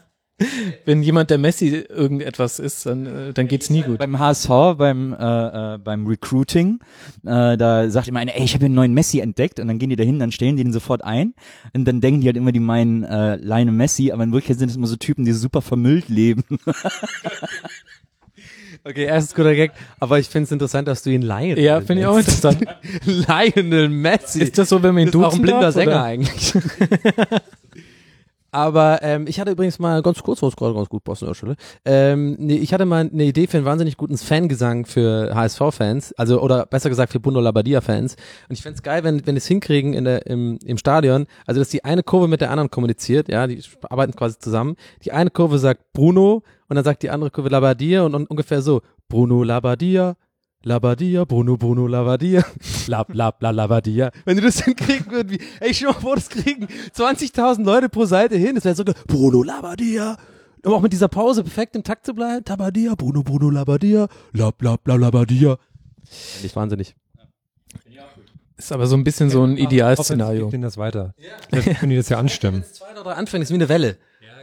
Speaker 3: wenn jemand der Messi irgendetwas ist, dann, äh, dann geht's nie gut.
Speaker 6: Beim HSV, beim, äh, äh, beim Recruiting, äh, da sagt immer einer, ey, ich habe einen neuen Messi entdeckt und dann gehen die dahin, dann stellen die den sofort ein und dann denken die halt immer, die meinen äh, Leine Messi, aber in Wirklichkeit sind es immer so Typen, die super vermüllt leben.
Speaker 5: Okay, erstens guter Gag, aber ich finde es interessant, dass du ihn Lionel
Speaker 3: Ja, finde ich auch interessant.
Speaker 5: Lionel Messi.
Speaker 3: Ist das so, wenn man ihn
Speaker 5: das ist auch ein blinder
Speaker 3: darf,
Speaker 5: Sänger
Speaker 3: oder?
Speaker 5: eigentlich. Aber ähm, ich hatte übrigens mal ganz kurz, was gerade ganz gut passt an der Stelle. Ähm, nee, ich hatte mal eine Idee für einen wahnsinnig guten Fangesang für HSV-Fans, also oder besser gesagt für Bruno Labbadia-Fans. Und ich fänd's geil, wenn wenn es hinkriegen in der im, im Stadion, also dass die eine Kurve mit der anderen kommuniziert, ja, die arbeiten quasi zusammen. Die eine Kurve sagt Bruno und dann sagt die andere Kurve Labbadia und, und ungefähr so Bruno Labbadia. Labadia, Bruno, Bruno, Labadia, Lab, Lab, la, Labadia. Wenn du das hinkriegen würden, wie, ey, dir mal vor, das kriegen 20.000 Leute pro Seite hin, das wäre so, Bruno, Labadia. Um auch mit dieser Pause perfekt im Takt zu bleiben. Tabadia, Bruno, Bruno, Labadia, Lab, Lab, la, Labadia. Nicht wahnsinnig.
Speaker 3: Ist aber so ein bisschen so ein Idealszenario.
Speaker 4: Denen das weiter. Vielleicht können die das ja anstimmen.
Speaker 5: Zwei oder drei Anfänge ist wie eine Welle.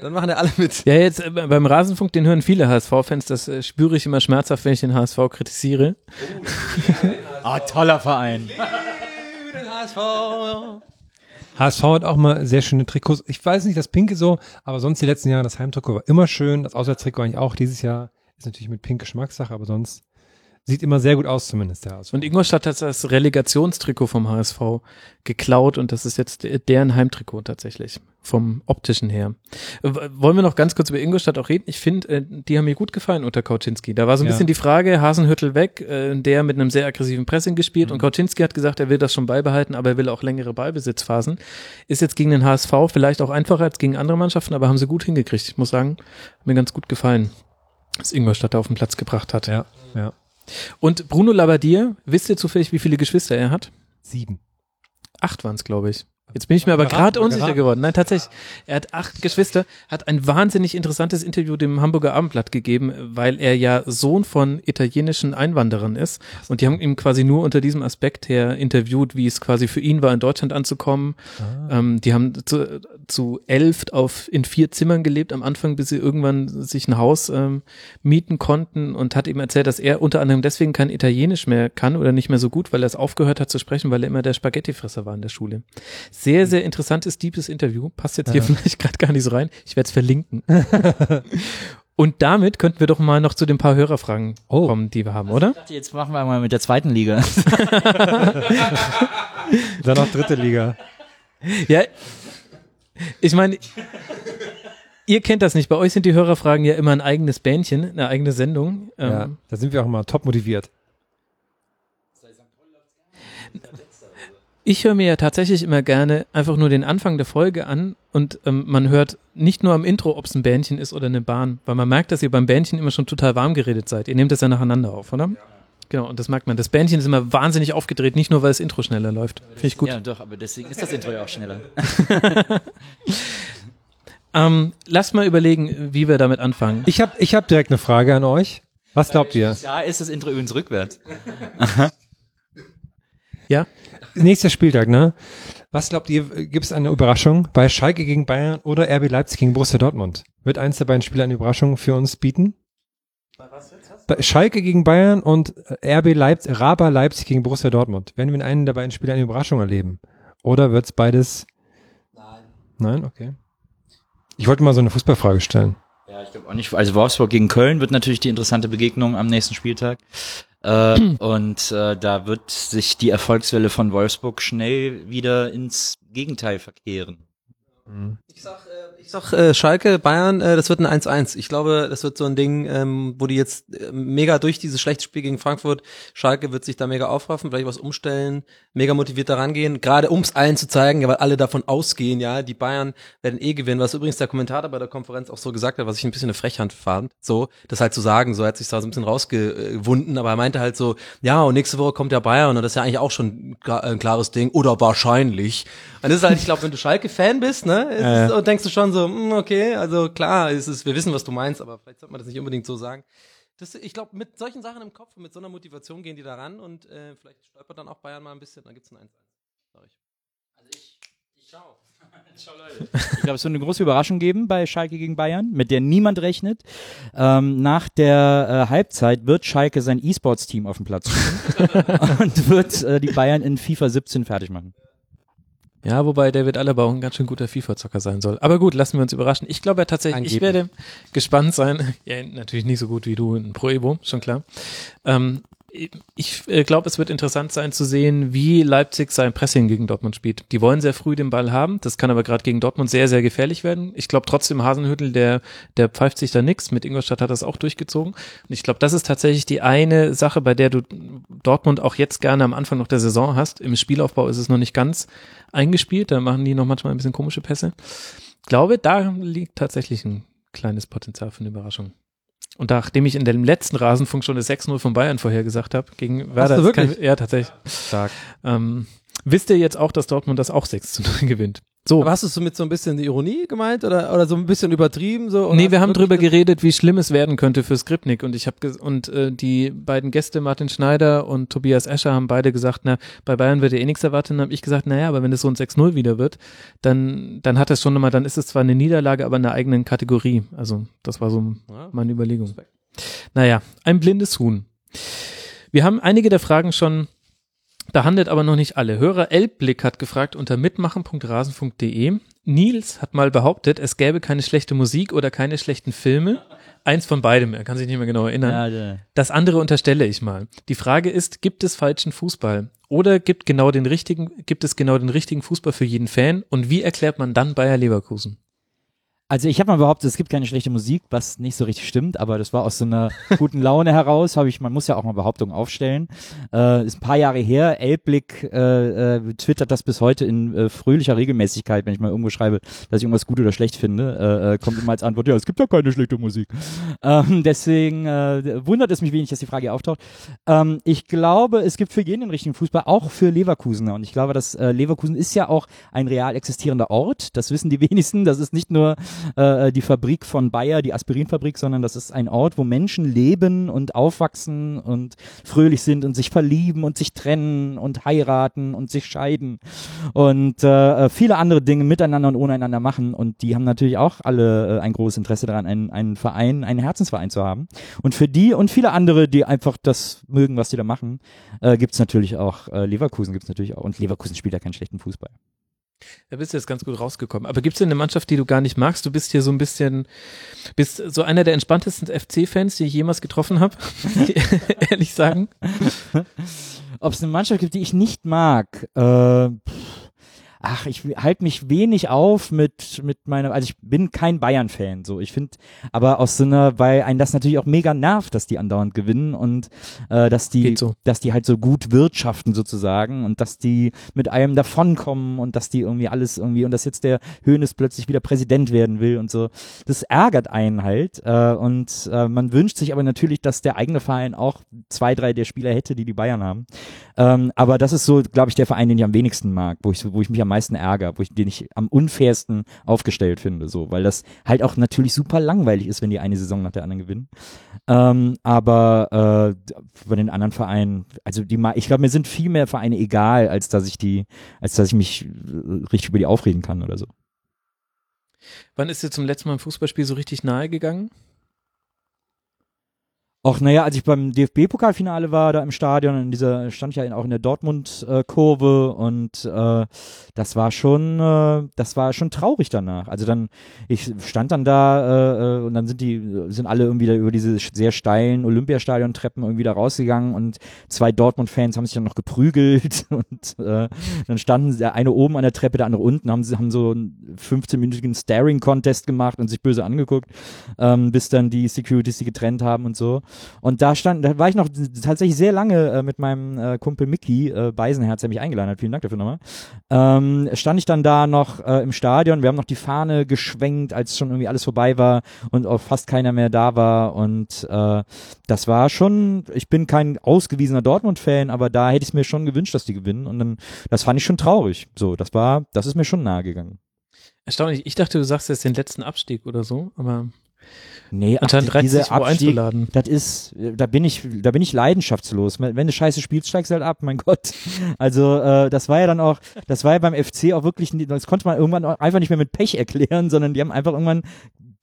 Speaker 5: Dann machen ja alle mit.
Speaker 3: Ja, jetzt äh, beim Rasenfunk, den hören viele HSV-Fans, das äh, spüre ich immer schmerzhaft, wenn ich den HSV kritisiere.
Speaker 6: Ah, toller Verein.
Speaker 4: HSV hat auch mal sehr schöne Trikots. Ich weiß nicht, das Pinke so, aber sonst die letzten Jahre das Heimtrikot war immer schön. Das Auswärtstrikot eigentlich auch dieses Jahr. Ist natürlich mit Pink Geschmackssache, aber sonst sieht immer sehr gut aus, zumindest der HSV.
Speaker 3: Und Ingolstadt hat das Relegationstrikot vom HSV geklaut und das ist jetzt deren Heimtrikot tatsächlich. Vom optischen her. Wollen wir noch ganz kurz über Ingolstadt auch reden? Ich finde, äh, die haben mir gut gefallen unter Kauczynski. Da war so ein
Speaker 4: Ja.
Speaker 3: bisschen die Frage, Hasenhüttel weg, äh, der mit einem sehr aggressiven Pressing gespielt und Kauczynski hat gesagt, er will das schon beibehalten, aber er will auch längere Ballbesitzphasen. Ist jetzt gegen den HSV vielleicht auch einfacher als gegen andere Mannschaften, aber haben sie gut hingekriegt. Ich muss sagen, hat mir ganz gut gefallen, was Ingolstadt da auf den Platz gebracht hat.
Speaker 4: Ja, ja.
Speaker 3: Und Bruno Labbadia, wisst ihr zufällig, wie viele Geschwister er hat?
Speaker 4: Sieben.
Speaker 3: Acht waren es, glaube ich. Jetzt bin ich mir aber gerade unsicher
Speaker 4: geraten.
Speaker 3: geworden. Nein, tatsächlich. Er hat acht Geschwister, hat ein wahnsinnig interessantes Interview dem Hamburger Abendblatt gegeben, weil er ja Sohn von italienischen Einwanderern ist. Und die haben ihn quasi nur unter diesem Aspekt her interviewt, wie es quasi für ihn war, in Deutschland anzukommen. Ähm, die haben zu, zu elf auf, in vier Zimmern gelebt am Anfang, bis sie irgendwann sich ein Haus ähm, mieten konnten und hat ihm erzählt, dass er unter anderem deswegen kein Italienisch mehr kann oder nicht mehr so gut, weil er es aufgehört hat zu sprechen, weil er immer der Spaghettifresser war in der Schule. Sehr, sehr interessantes, deepes Interview. Passt jetzt hier vielleicht gerade gar nicht so rein. Ich werde es verlinken. Und damit könnten wir doch mal noch zu den paar Hörerfragen
Speaker 4: Oh.
Speaker 3: kommen, die wir haben, oder?
Speaker 7: Ich dachte, jetzt machen wir mal mit der zweiten Liga.
Speaker 4: Dann noch dritte Liga.
Speaker 3: Ja, ich meine, ihr kennt das nicht. Bei euch sind die Hörerfragen ja immer ein eigenes Bähnchen, eine eigene Sendung. Ähm,
Speaker 4: Ja, da sind wir auch mal top motiviert.
Speaker 3: Ich höre mir ja tatsächlich immer gerne einfach nur den Anfang der Folge an und ähm, man hört nicht nur am Intro, ob es ein Bähnchen ist oder eine Bahn, weil man merkt, dass ihr beim Bähnchen immer schon total warm geredet seid. Ihr nehmt das ja nacheinander auf, oder? Genau, und das merkt man. Das Bähnchen ist immer wahnsinnig aufgedreht, nicht nur, weil das Intro schneller läuft. Finde ich gut.
Speaker 7: Ja, doch, aber deswegen ist das Intro ja auch schneller.
Speaker 3: Ähm, lasst mal überlegen, wie wir damit anfangen.
Speaker 4: Ich habe ich hab direkt eine Frage an euch. Was glaubt ihr?
Speaker 7: Ja, ist das Intro übrigens rückwärts.
Speaker 3: Ja?
Speaker 4: Nächster Spieltag, ne? Was glaubt ihr, gibt es eine Überraschung bei Schalke gegen Bayern oder RB Leipzig gegen Borussia Dortmund? Wird eins der beiden Spiele eine Überraschung für uns bieten? Bei Schalke gegen Bayern und RB Leipzig, Raba Leipzig gegen Borussia Dortmund. Werden wir in einem der beiden Spiele eine Überraschung erleben? Oder wird's beides? Nein. Nein? Okay. Ich wollte mal so eine Fußballfrage stellen.
Speaker 7: Ja, ich glaube auch nicht. Also Wolfsburg gegen Köln wird natürlich die interessante Begegnung am nächsten Spieltag. Äh, und äh, da wird sich die Erfolgswelle von Wolfsburg schnell wieder ins Gegenteil verkehren.
Speaker 5: Ich sag, äh, ich sag äh, Schalke, Bayern, äh, das wird ein 1-1. Ich glaube, das wird so ein Ding, ähm, wo die jetzt äh, mega durch dieses schlechte Spiel gegen Frankfurt, Schalke wird sich da mega aufraffen, vielleicht was umstellen, mega motiviert da rangehen, gerade ums allen zu zeigen, ja, weil alle davon ausgehen, ja, die Bayern werden eh gewinnen, was übrigens der Kommentator bei der Konferenz auch so gesagt hat, was ich ein bisschen eine Frechhand fand, so, das halt zu sagen, so er hat sich da so ein bisschen rausgewunden, aber er meinte halt so, ja, und nächste Woche kommt ja Bayern und das ist ja eigentlich auch schon klar- ein klares Ding, oder wahrscheinlich. Und das ist halt, ich glaube, wenn du Schalke-Fan bist, ne, ist und denkst du schon so, hm, okay, also klar, ist es, wir wissen, was du meinst, aber vielleicht sollte man das nicht unbedingt so sagen. Das, ich glaube, mit solchen Sachen im Kopf und mit so einer Motivation gehen die da ran und äh, vielleicht stolpert dann auch Bayern mal ein bisschen, dann gibt's ein 1-1, sag ich.
Speaker 6: Ich glaube, es wird eine große Überraschung geben bei Schalke gegen Bayern, mit der niemand rechnet. Ähm, nach der äh, Halbzeit wird Schalke sein E-Sports-Team auf den Platz und wird äh, die Bayern in FIFA 17 fertig machen.
Speaker 3: Ja, wobei David Alaba auch ein ganz schön guter FIFA-Zocker sein soll. Aber gut, lassen wir uns überraschen. Ich glaube ja tatsächlich, ich
Speaker 5: Angeblich.
Speaker 3: werde gespannt sein. Ja, natürlich nicht so gut wie du in Pro Evo, schon klar. Ähm, ich äh, glaube, es wird interessant sein zu sehen, wie Leipzig sein Pressing gegen Dortmund spielt. Die wollen sehr früh den Ball haben, das kann aber gerade gegen Dortmund sehr, sehr gefährlich werden. Ich glaube trotzdem, Hasenhüttel, der, der pfeift sich da nix. Mit Ingolstadt hat das auch durchgezogen. Und ich glaube, das ist tatsächlich die eine Sache, bei der du Dortmund auch jetzt gerne am Anfang noch der Saison hast. Im Spielaufbau ist es noch nicht ganz eingespielt, da machen die noch manchmal ein bisschen komische Pässe. Ich glaube, da liegt tatsächlich ein kleines Potenzial für eine Überraschung. Und nachdem ich in dem letzten Rasenfunk schon das 6-0 von Bayern vorher gesagt habe, gegen Werder,
Speaker 5: du
Speaker 3: das
Speaker 5: wirklich?
Speaker 3: kann- ja, tatsächlich.
Speaker 5: Stark.
Speaker 3: Ähm, wisst ihr jetzt auch, dass Dortmund das auch 6 zu 0 gewinnt? So.
Speaker 5: Aber hast du es so mit so ein bisschen Ironie gemeint oder, oder so ein bisschen übertrieben so?
Speaker 3: Nee, wir haben drüber geredet, wie schlimm es werden könnte für Skripnik und ich habe und äh, die beiden Gäste Martin Schneider und Tobias Escher haben beide gesagt, na, bei Bayern wird ja eh nichts erwartet, dann habe ich gesagt, naja, aber wenn es so ein 6-0 wieder wird, dann dann hat es schon nochmal, dann ist es zwar eine Niederlage, aber in einer eigenen Kategorie. Also, das war so
Speaker 5: Ja.
Speaker 3: meine Überlegung. Naja, ein blindes Huhn. Wir haben einige der Fragen schon Da handelt aber noch nicht alle. Hörer Elbblick hat gefragt unter mitmachen.rasen.de. Nils hat mal behauptet, es gäbe keine schlechte Musik oder keine schlechten Filme. Eins von beidem, er kann sich nicht mehr genau erinnern.
Speaker 6: Ja, ja.
Speaker 3: Das andere unterstelle ich mal. Die Frage ist, gibt es falschen Fußball? Oder gibt genau den richtigen, gibt es genau den richtigen Fußball für jeden Fan? Und wie erklärt man dann Bayer Leverkusen?
Speaker 6: Also ich habe mal behauptet, es gibt keine schlechte Musik, was nicht so richtig stimmt, aber das war aus so einer guten Laune heraus, habe ich, man muss ja auch mal Behauptungen aufstellen. Äh, ist ein paar Jahre her, Elbblick äh, äh, twittert das bis heute in äh, fröhlicher Regelmäßigkeit, wenn ich mal irgendwo schreibe, dass ich irgendwas gut oder schlecht finde, äh, äh, kommt immer als Antwort, ja, es gibt ja keine schlechte Musik. Ähm, deswegen wundert es mich wenig, dass die Frage hier auftaucht. Ähm, ich glaube, es gibt für jeden den richtigen Fußball, auch für Leverkusener. Und ich glaube, dass Leverkusen ist ja auch ein real existierender Ort. Das wissen die wenigsten. Das ist nicht nur äh, die Fabrik von Bayer, die Aspirinfabrik, sondern das ist ein Ort, wo Menschen leben und aufwachsen und fröhlich sind und sich verlieben und sich trennen und heiraten und sich scheiden und äh, viele andere Dinge miteinander und ohne einander machen. Und die haben natürlich auch alle äh, ein großes Interesse daran, einen, einen Verein, einen Herzensverein zu haben. Und für die und viele andere, die einfach das mögen, was die da machen, äh, gibt's natürlich auch, äh, Leverkusen gibt's natürlich auch. Und Leverkusen spielt ja keinen schlechten Fußball.
Speaker 3: Da bist du jetzt ganz gut rausgekommen. Aber gibt es denn eine Mannschaft, die du gar nicht magst? Du bist hier so ein bisschen, bist so einer der entspanntesten FC-Fans, die ich jemals getroffen habe. Ehrlich sagen.
Speaker 6: Ob es eine Mannschaft gibt, die ich nicht mag, äh, ach, ich halte mich wenig auf mit, mit meiner, also ich bin kein Bayern-Fan, so. Ich finde, aber aus so einer, weil einen das natürlich auch mega nervt, dass die andauernd gewinnen und äh, dass die,
Speaker 3: so.
Speaker 6: dass die halt so gut wirtschaften sozusagen und dass die mit einem davonkommen und dass die irgendwie alles irgendwie und dass jetzt der Hönes plötzlich wieder Präsident werden will und so. Das ärgert einen halt äh, und äh, man wünscht sich aber natürlich, dass der eigene Verein auch zwei, drei der Spieler hätte, die die Bayern haben. Ähm, aber das ist so, glaube ich, der Verein, den ich am wenigsten mag, wo ich, wo ich mich am meisten ärgere, wo ich den ich am unfairsten aufgestellt finde, so, weil das halt auch natürlich super langweilig ist, wenn die eine Saison nach der anderen gewinnen. Ähm, aber äh, bei den anderen Vereinen, also die, ich glaube, mir sind viel mehr Vereine egal, als dass ich die, als dass ich mich äh, richtig über die aufreden kann oder so.
Speaker 3: Wann ist dir zum letzten Mal ein Fußballspiel so richtig nahe gegangen?
Speaker 6: Auch naja, als ich beim DFB-Pokalfinale war, da im Stadion, in dieser, stand ich ja auch in der Dortmund-Kurve und äh, das war schon, äh, das war schon traurig danach. Also dann, ich stand dann da äh, äh, und dann sind die, sind alle irgendwie da über diese sehr steilen Olympiastadion-Treppen irgendwie da rausgegangen und zwei Dortmund-Fans haben sich dann noch geprügelt und äh, dann standen der eine oben an der Treppe, der andere unten, haben haben so einen 15-minütigen Staring-Contest gemacht und sich böse angeguckt, ähm, bis dann die Securities sie getrennt haben und so. Und da stand, da war ich noch tatsächlich sehr lange äh, mit meinem äh, Kumpel Mickey äh, Beisenherz, der mich eingeladen hat. Vielen Dank dafür nochmal. Ähm, stand ich dann da noch äh, im Stadion. Wir haben noch die Fahne geschwenkt, als schon irgendwie alles vorbei war und auch fast keiner mehr da war. Und äh, das war schon, ich bin kein ausgewiesener Dortmund-Fan, aber da hätte ich es mir schon gewünscht, dass die gewinnen. Und dann, das fand ich schon traurig. So, das war, das ist mir schon nahe gegangen.
Speaker 3: Erstaunlich. Ich dachte, du sagst jetzt den letzten Abstieg oder so, aber
Speaker 6: Nee,
Speaker 3: anscheinend
Speaker 6: ach,
Speaker 3: reizt
Speaker 6: diese
Speaker 3: sich wo
Speaker 6: Abstieg,
Speaker 3: einzuladen.
Speaker 6: das ist, da bin ich, da bin ich leidenschaftslos. Wenn du Scheiße spielst, steigst du halt ab, mein Gott. Also äh, das war ja dann auch, das war ja beim FC auch wirklich, das konnte man irgendwann auch einfach nicht mehr mit Pech erklären, sondern die haben einfach irgendwann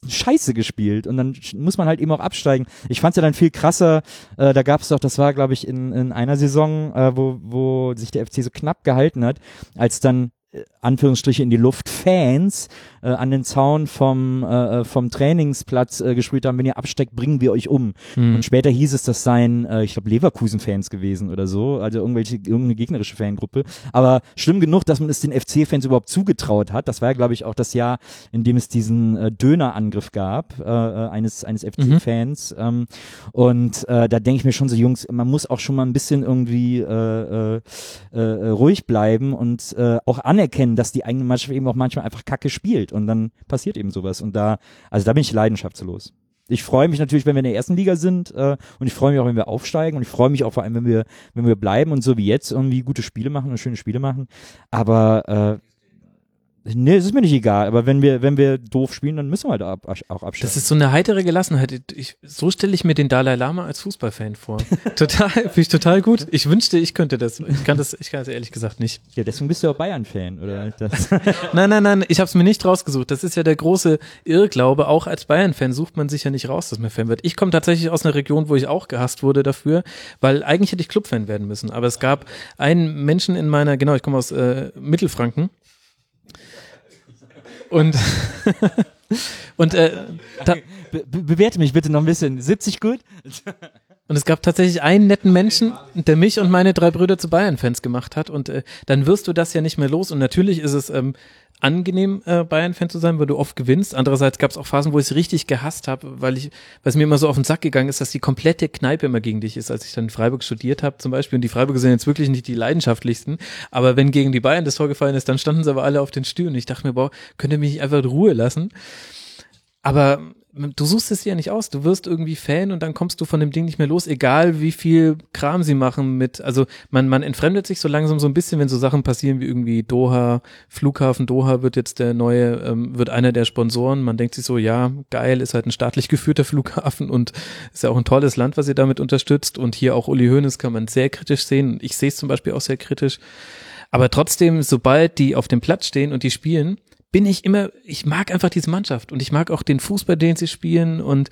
Speaker 6: Scheiße gespielt und dann muss man halt eben auch absteigen. Ich fand's ja dann viel krasser, äh, da gab's doch, das war glaube ich in, in einer Saison, äh, wo, wo sich der FC so knapp gehalten hat, als dann Anführungsstriche in die Luft Fans äh, an den Zaun vom äh, vom Trainingsplatz äh, gespielt haben, wenn ihr absteckt, bringen wir euch um.
Speaker 3: Hm.
Speaker 6: Und später hieß es, das seien, äh, ich glaube, Leverkusen-Fans gewesen oder so, also irgendwelche, irgendeine gegnerische Fangruppe. Aber schlimm genug, dass man es den FC-Fans überhaupt zugetraut hat. Das war ja, glaube ich, auch das Jahr, in dem es diesen äh, Dönerangriff gab, äh, äh, eines, eines FC-Fans. Ähm, und äh, da denke ich mir schon so, Jungs, man muss auch schon mal ein bisschen irgendwie äh, äh, äh, ruhig bleiben und äh, auch anerkennen, dass die eigene Mannschaft eben auch manchmal einfach Kacke spielt. Und dann passiert eben sowas. Und da, also da bin ich leidenschaftslos. Ich freue mich natürlich, wenn wir in der ersten Liga sind äh, und ich freue mich auch, wenn wir aufsteigen und ich freue mich auch vor allem, wenn wir, wenn wir bleiben und so wie jetzt irgendwie gute Spiele machen und schöne Spiele machen. Aber äh, Nee, es ist mir nicht egal, aber wenn wir, wenn wir doof spielen, dann müssen wir halt ab, auch absteigen.
Speaker 3: Das ist so eine heitere Gelassenheit. Ich, so stelle ich mir den Dalai Lama als Fußballfan vor. total, finde ich total gut. Ich wünschte, ich könnte das. Ich kann das, ich kann das ehrlich gesagt nicht.
Speaker 6: ja, deswegen bist du auch Bayern-Fan, oder? Das,
Speaker 3: Nein, nein, nein, ich habe es mir nicht rausgesucht. Das ist ja der große Irrglaube. Auch als Bayern-Fan sucht man sich ja nicht raus, dass man Fan wird. Ich komme tatsächlich aus einer Region, wo ich auch gehasst wurde dafür, weil eigentlich hätte ich Clubfan werden müssen. Aber es gab einen Menschen in meiner, genau, ich komme aus äh, Mittelfranken. Und und äh, da,
Speaker 6: be be- bewerte mich bitte noch ein bisschen. 70 gut?
Speaker 3: Und es gab tatsächlich einen netten Menschen, der mich und meine drei Brüder zu Bayern-Fans gemacht hat. Und äh, dann wirst du das ja nicht mehr los. Und natürlich ist es ähm, angenehm, äh, Bayern-Fan zu sein, weil du oft gewinnst. Andererseits gab es auch Phasen, wo ich es richtig gehasst habe, weil ich, weil es mir immer so auf den Sack gegangen ist, dass die komplette Kneipe immer gegen dich ist, als ich dann in Freiburg studiert habe zum Beispiel. Und die Freiburger sind jetzt wirklich nicht die leidenschaftlichsten. Aber wenn gegen die Bayern das Tor gefallen ist, dann standen sie aber alle auf den Stühlen. Ich dachte mir, boah, könnt ihr mich einfach in Ruhe lassen? Aber du suchst es dir ja nicht aus. Du wirst irgendwie Fan und dann kommst du von dem Ding nicht mehr los, egal wie viel Kram sie machen mit, also man, man entfremdet sich so langsam so ein bisschen, wenn so Sachen passieren wie irgendwie Doha, Flughafen Doha wird jetzt der neue, ähm, wird einer der Sponsoren. Man denkt sich so, ja, geil, ist halt ein staatlich geführter Flughafen und ist ja auch ein tolles Land, was ihr damit unterstützt. Und hier auch Uli Hoeneß kann man sehr kritisch sehen. Ich sehe es zum Beispiel auch sehr kritisch. Aber trotzdem, sobald die auf dem Platz stehen und die spielen, bin ich immer, ich mag einfach diese Mannschaft und ich mag auch den Fußball, den sie spielen und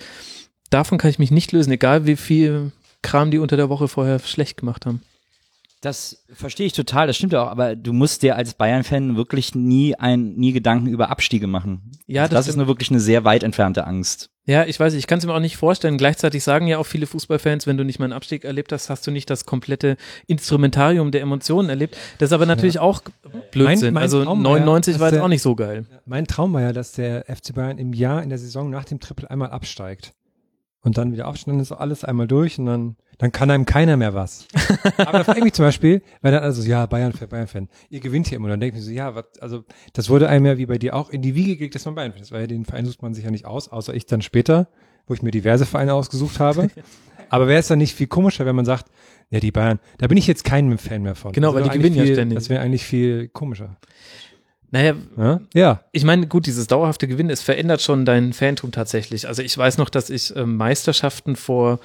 Speaker 3: davon kann ich mich nicht lösen, egal wie viel Kram die unter der Woche vorher schlecht gemacht haben.
Speaker 6: Das verstehe ich total, das stimmt ja auch, aber du musst dir als Bayern-Fan wirklich nie ein, nie Gedanken über Abstiege machen.
Speaker 3: Ja,
Speaker 6: das,
Speaker 3: das
Speaker 6: ist nur wirklich eine sehr weit entfernte Angst.
Speaker 3: Ja, ich weiß, ich kann es mir auch nicht vorstellen. Gleichzeitig sagen ja auch viele Fußballfans, wenn du nicht mal einen Abstieg erlebt hast, hast du nicht das komplette Instrumentarium der Emotionen erlebt. Das ist aber natürlich auch Blödsinn.
Speaker 4: Mein- mein
Speaker 3: also
Speaker 4: Traum war ja,
Speaker 3: 99 war
Speaker 4: dass
Speaker 3: jetzt
Speaker 4: der-
Speaker 3: auch nicht so geil.
Speaker 4: Mein Traum war ja, dass der FC Bayern im Jahr in der Saison nach dem Triple einmal absteigt. Und dann wieder aufsteigt, dann ist alles einmal durch und dann, dann kann einem keiner mehr was. Aber da frage ich mich zum Beispiel, weil dann also, ja, Bayern-Fan, Bayern-Fan, ihr gewinnt hier immer. Und dann denke ich mir so, ja, was, also, das wurde einem ja wie bei dir auch in die Wiege gelegt, dass man Bayern-Fan ist, weil den Verein sucht man sich ja nicht aus, außer ich dann später, wo ich mir diverse Vereine ausgesucht habe. Aber wäre es dann nicht viel komischer, wenn man sagt, ja, die Bayern, da bin ich jetzt kein Fan mehr von.
Speaker 3: Genau, weil die gewinnen ja ständig.
Speaker 4: Das wäre eigentlich viel komischer.
Speaker 3: Naja,
Speaker 4: Ja? Ja.
Speaker 3: ich meine, gut, dieses dauerhafte Gewinn, es verändert schon dein Fantum tatsächlich. Also ich weiß noch, dass ich ähm, Meisterschaften vor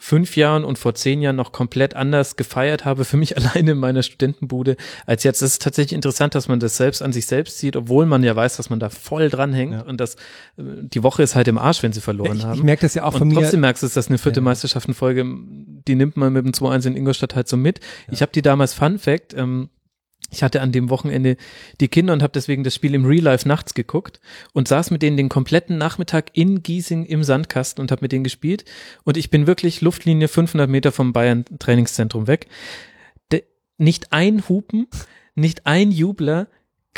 Speaker 3: fünf Jahren und vor zehn Jahren noch komplett anders gefeiert habe, für mich alleine in meiner Studentenbude, als jetzt. Das ist tatsächlich interessant, dass man das selbst an sich selbst sieht, obwohl man ja weiß, dass man da voll dranhängt
Speaker 4: Ja.
Speaker 3: und dass äh, die Woche ist halt im Arsch, wenn sie verloren
Speaker 4: ich,
Speaker 3: haben.
Speaker 4: ich merke das ja auch von
Speaker 3: und
Speaker 4: mir.
Speaker 3: trotzdem merkst du, dass eine vierte
Speaker 4: Ja.
Speaker 3: Meisterschaft in Folge, die nimmt man mit dem 2-1 in Ingolstadt halt so mit. Ich habe die damals Fun Fact, ähm, ich hatte an dem Wochenende die Kinder und habe deswegen das Spiel im Real Life nachts geguckt und saß mit denen den kompletten Nachmittag in Giesing im Sandkasten und habe mit denen gespielt. Und ich bin wirklich Luftlinie 500 Meter vom Bayern Trainingszentrum weg. De, nicht ein Hupen, nicht ein Jubler,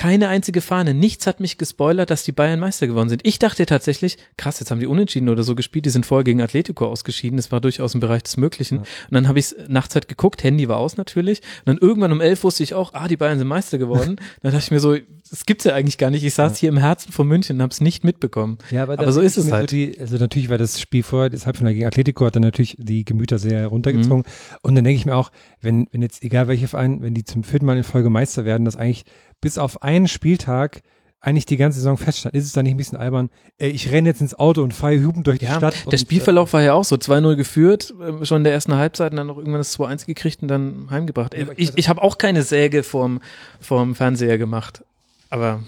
Speaker 3: keine einzige Fahne. Nichts hat mich gespoilert, dass die Bayern Meister geworden sind. Ich dachte tatsächlich, krass, jetzt haben die unentschieden oder so gespielt. Die sind vorher gegen Atletico ausgeschieden. Das war durchaus im Bereich des Möglichen. Und dann habe ich nachts halt geguckt. Handy war aus natürlich. Und dann irgendwann um elf wusste ich auch, ah, die Bayern sind Meister geworden. dann dachte ich mir so, das gibt's ja eigentlich gar nicht. Ich saß hier im Herzen von München und habe es nicht mitbekommen.
Speaker 4: Ja, aber,
Speaker 3: Aber
Speaker 4: das
Speaker 3: so ist es halt.
Speaker 4: die, also natürlich war das Spiel vorher, das Halbfinale gegen Atletico hat dann natürlich die Gemüter sehr runtergezogen.
Speaker 3: Mhm.
Speaker 4: Und dann denke ich mir auch, wenn, wenn jetzt, egal welche Verein, wenn die zum vierten Mal in Folge Meister werden, dass eigentlich bis auf einen Spieltag eigentlich die ganze Saison feststand, ist es dann nicht ein bisschen albern, ey, ich renne jetzt ins Auto und fahre hubend durch die
Speaker 3: Ja,
Speaker 4: Stadt.
Speaker 3: der
Speaker 4: und, äh,
Speaker 3: Spielverlauf war ja auch so 2-0 geführt, äh, schon in der ersten Halbzeit und dann noch irgendwann das 2-1 gekriegt und dann heimgebracht. Ich
Speaker 4: ich-
Speaker 3: habe auch keine Säge vorm, vorm Fernseher gemacht. Aber.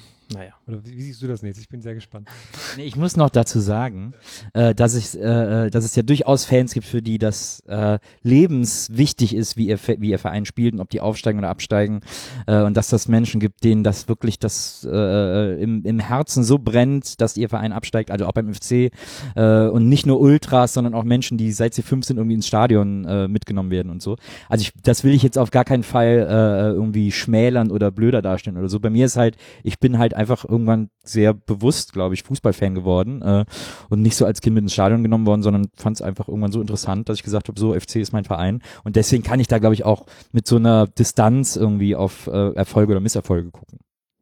Speaker 4: Oder wie, wie siehst du das jetzt? Ich bin sehr gespannt.
Speaker 6: Nee, ich muss noch dazu sagen, äh, dass, ich, äh, äh, dass es ja durchaus Fans gibt, für die das äh, lebenswichtig ist, wie ihr, wie ihr Verein spielt und ob die aufsteigen oder absteigen. Äh, und dass das Menschen gibt, denen das wirklich das äh, im, im Herzen so brennt, dass ihr Verein absteigt, also auch beim FC. Und nicht nur Ultras, sondern auch Menschen, die seit sie fünf sind irgendwie ins Stadion mitgenommen werden und so. Also ich, das will ich jetzt auf gar keinen Fall irgendwie schmälern oder blöder darstellen oder so. Bei mir ist halt, ich bin halt einfach irgendwann sehr bewusst, glaube ich, Fußballfan geworden äh, und nicht so als Kind mit ins Stadion genommen worden, sondern fand es einfach irgendwann so interessant, dass ich gesagt habe, so FC ist mein Verein und deswegen kann ich da, glaube ich, auch mit so einer Distanz irgendwie auf äh, Erfolge oder Misserfolge gucken.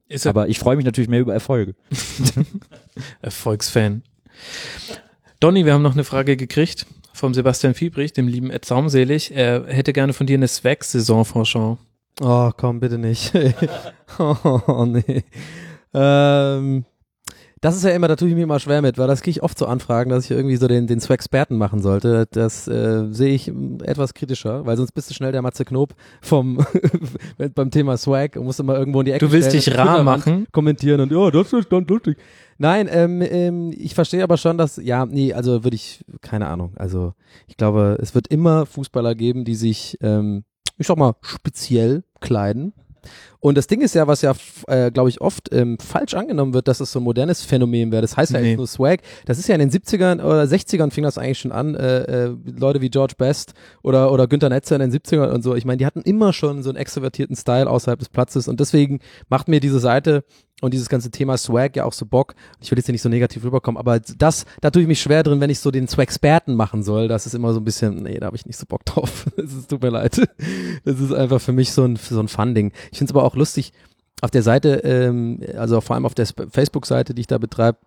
Speaker 3: Ist er
Speaker 6: Aber ich freue mich natürlich mehr über Erfolge.
Speaker 3: Erfolgsfan. Donny, wir haben noch eine Frage gekriegt vom Sebastian Fiebrich, dem lieben Ed Saumselig. Er hätte gerne von dir eine Swag-Saison, Franchon.
Speaker 5: Oh, komm, bitte nicht. oh, nee. Ähm, das ist ja immer, da tue ich mir immer schwer mit, weil das kriege ich oft so Anfragen, dass ich irgendwie so den, den Swag-Sperten machen sollte. Das äh, sehe ich mm, etwas kritischer, weil sonst bist du schnell der Matze Knob vom beim Thema Swag und musst immer irgendwo in die Ecke
Speaker 3: Du willst
Speaker 5: stellen,
Speaker 3: dich rar machen?
Speaker 5: kommentieren und ja, das ist dann lustig. Nein, ähm, ähm, ich verstehe aber schon, dass, ja, nee, also würde ich, keine Ahnung, also ich glaube, es wird immer Fußballer geben, die sich, ähm, ich sag mal, speziell kleiden. Und das Ding ist ja, was ja, äh, glaube ich, oft ähm, falsch angenommen wird, dass es so ein modernes Phänomen wäre. Das heißt ja
Speaker 3: Nee.
Speaker 5: jetzt nur Swag. Das ist ja in den 70ern oder 60ern fing das eigentlich schon an. Äh, äh, Leute wie George Best oder, oder Günther Netzer in den 70ern und so. Ich meine, die hatten immer schon so einen extrovertierten Style außerhalb des Platzes. Und deswegen macht mir diese Seite und dieses ganze Thema Swag ja auch so Bock. Ich will jetzt hier nicht so negativ rüberkommen, aber das, da tue ich mich schwer drin, wenn ich so den Swag-Sperten machen soll. Das ist immer so ein bisschen, nee, da habe ich nicht so Bock drauf. Es tut mir leid. Das ist einfach für mich so ein, so ein Fun-Ding. Ich finde es aber auch lustig, auf der Seite, ähm, also vor allem auf der Facebook-Seite, die ich da betreibe,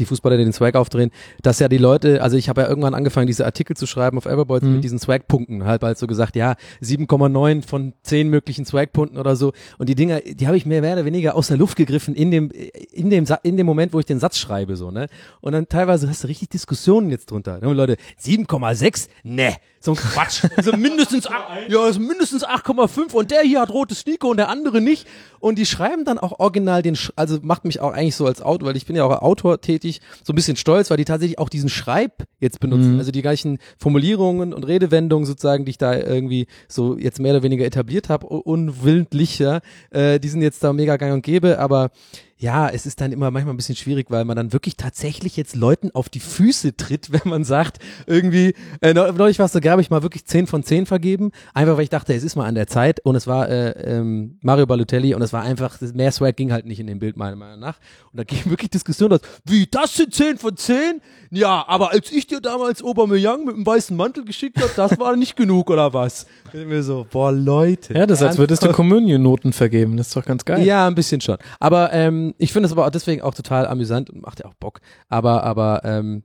Speaker 5: die Fußballer, die den Swag aufdrehen, dass ja die Leute, also ich habe ja irgendwann angefangen, diese Artikel zu schreiben auf Everboards
Speaker 3: Mhm.
Speaker 5: mit diesen Swag-Punkten, halt halt so gesagt, ja, 7,9 von 10 möglichen Swag-Punkten oder so. Und die Dinger, die habe ich mir mehr oder weniger aus der Luft gegriffen in dem, in dem, in dem Moment, wo ich den Satz schreibe, so, ne? Und dann teilweise hast du richtig Diskussionen jetzt drunter. Ne? Leute, 7,6? Ne, so ein Quatsch. Also mindestens, ja, also mindestens 8,5 und der hier hat rotes Sneaker und der andere nicht. Und die schreiben dann auch original den, Sch also macht mich auch eigentlich so als Autor, weil ich bin ja auch Autor tätig, so ein bisschen stolz, weil die tatsächlich auch diesen Schreib jetzt benutzen. Also die gleichen Formulierungen und Redewendungen sozusagen, die ich da irgendwie so jetzt mehr oder weniger etabliert habe, unwillentlich, ja, äh, die sind jetzt da mega gang und gäbe, aber ja, es ist dann immer manchmal ein bisschen schwierig, weil man dann wirklich tatsächlich jetzt Leuten auf die Füße tritt, wenn man sagt, irgendwie, äh, neu- neulich war es so, habe ich mal wirklich 10 von 10 vergeben, einfach weil ich dachte, es ist mal an der Zeit und es war äh, ähm, Mario Balotelli und es war einfach, mehr Swag ging halt nicht in dem Bild meiner Meinung nach und da ging wirklich Diskussion los, wie, das sind 10 von 10? Ja, aber als ich dir damals Aubameyang mit dem weißen Mantel geschickt habe, das war nicht genug oder was? Ich denk mir so, boah Leute.
Speaker 3: Ja, das ist, als würdest du? Kommunion-Noten vergeben. Das ist doch ganz geil.
Speaker 5: Ja, ein bisschen schon. Aber ähm, ich finde es aber auch deswegen auch total amüsant und macht ja auch Bock. Aber, aber ähm,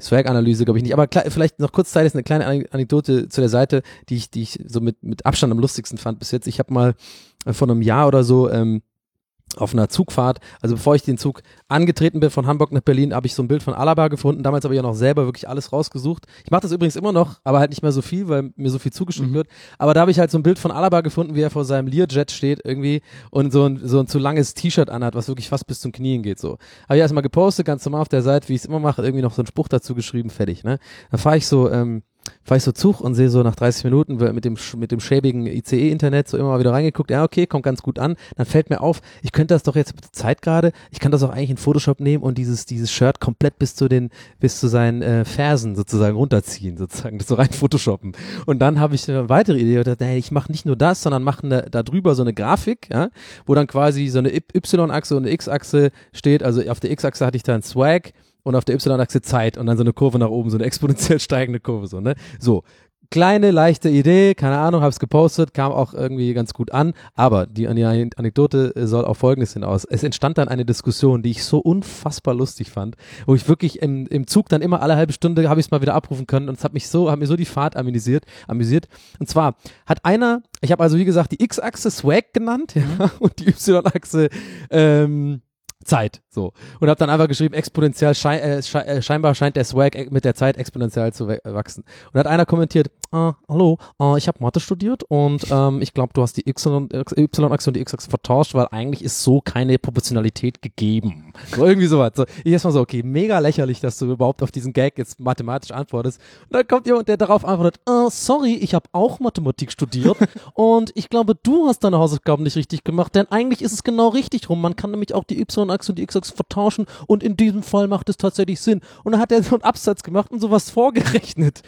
Speaker 5: Swag-Analyse glaube ich nicht. Aber vielleicht noch kurz Zeit ist eine kleine Anekdote zu der Seite, die ich, die ich so mit, mit Abstand am lustigsten fand bis jetzt. Ich habe mal äh, vor einem Jahr oder so ähm, auf einer Zugfahrt, also bevor ich den Zug angetreten bin von Hamburg nach Berlin, habe ich so ein Bild von Alaba gefunden. Damals habe ich ja noch selber wirklich alles rausgesucht. Ich mache das übrigens immer noch, aber halt nicht mehr so viel, weil mir so viel zugeschickt wird. Aber da habe ich halt so ein Bild von Alaba gefunden, wie er vor seinem Learjet steht irgendwie und so ein, so ein zu langes T-Shirt anhat, was wirklich fast bis zum Knien geht so. Habe ich erstmal gepostet, ganz normal auf der Seite, wie ich es immer mache, irgendwie noch so einen Spruch dazu geschrieben, fertig, ne? Dann fahre ich so, ähm, fahre ich so Zug und sehe so nach 30 Minuten mit dem, mit dem schäbigen ICE-Internet so immer mal wieder reingeguckt, ja okay, kommt ganz gut an. Dann fällt mir auf, ich könnte das doch jetzt mit der Zeit gerade, ich kann das auch eigentlich in Photoshop nehmen und dieses, dieses Shirt komplett bis zu den, bis zu seinen äh, Fersen sozusagen runterziehen, sozusagen, das so rein Photoshoppen. Und dann habe ich eine weitere Idee, dachte, hey, ich mache nicht nur das, sondern mache eine, da drüber so eine Grafik, ja, wo dann quasi so eine Y-Achse und eine X-Achse steht. Also auf der X-Achse hatte ich dann Swag und auf der Y-Achse Zeit und dann so eine Kurve nach oben, so eine exponentiell steigende Kurve, so, ne? So. Kleine, leichte Idee, keine Ahnung, hab's gepostet, kam auch irgendwie ganz gut an, aber die, die Anekdote äh, soll auf Folgendes hinaus. Es entstand dann eine Diskussion, die ich so unfassbar lustig fand, wo ich wirklich im, im Zug dann immer alle halbe Stunde habe ich es mal wieder abrufen können und es hat mich so, hat mir so die Fahrt amüsiert, amüsiert. Und zwar hat einer, ich habe also wie gesagt die X-Achse Swag genannt, ja, und die Y-Achse ähm, Zeit, so. Und habe dann einfach geschrieben, exponentiell, schei äh, schei äh, scheinbar scheint der Swag mit der Zeit exponentiell zu äh, wachsen. Und hat einer kommentiert, ah, hallo, äh, ich habe Mathe studiert und ähm, ich glaube, du hast die Y-Achse und die X-Achse vertauscht, weil eigentlich ist so keine Proportionalität gegeben. So irgendwie sowas. So, ich erstmal so, okay, mega lächerlich, dass du überhaupt auf diesen Gag jetzt mathematisch antwortest. Und dann kommt jemand, der darauf antwortet, äh, sorry, ich habe auch Mathematik studiert und ich glaube, du hast deine Hausaufgaben nicht richtig gemacht, denn eigentlich ist es genau richtig rum. Man kann nämlich auch die Y-Achse und die X-Achse vertauschen und in diesem Fall macht es tatsächlich Sinn. Und dann hat er so einen Absatz gemacht und sowas vorgerechnet.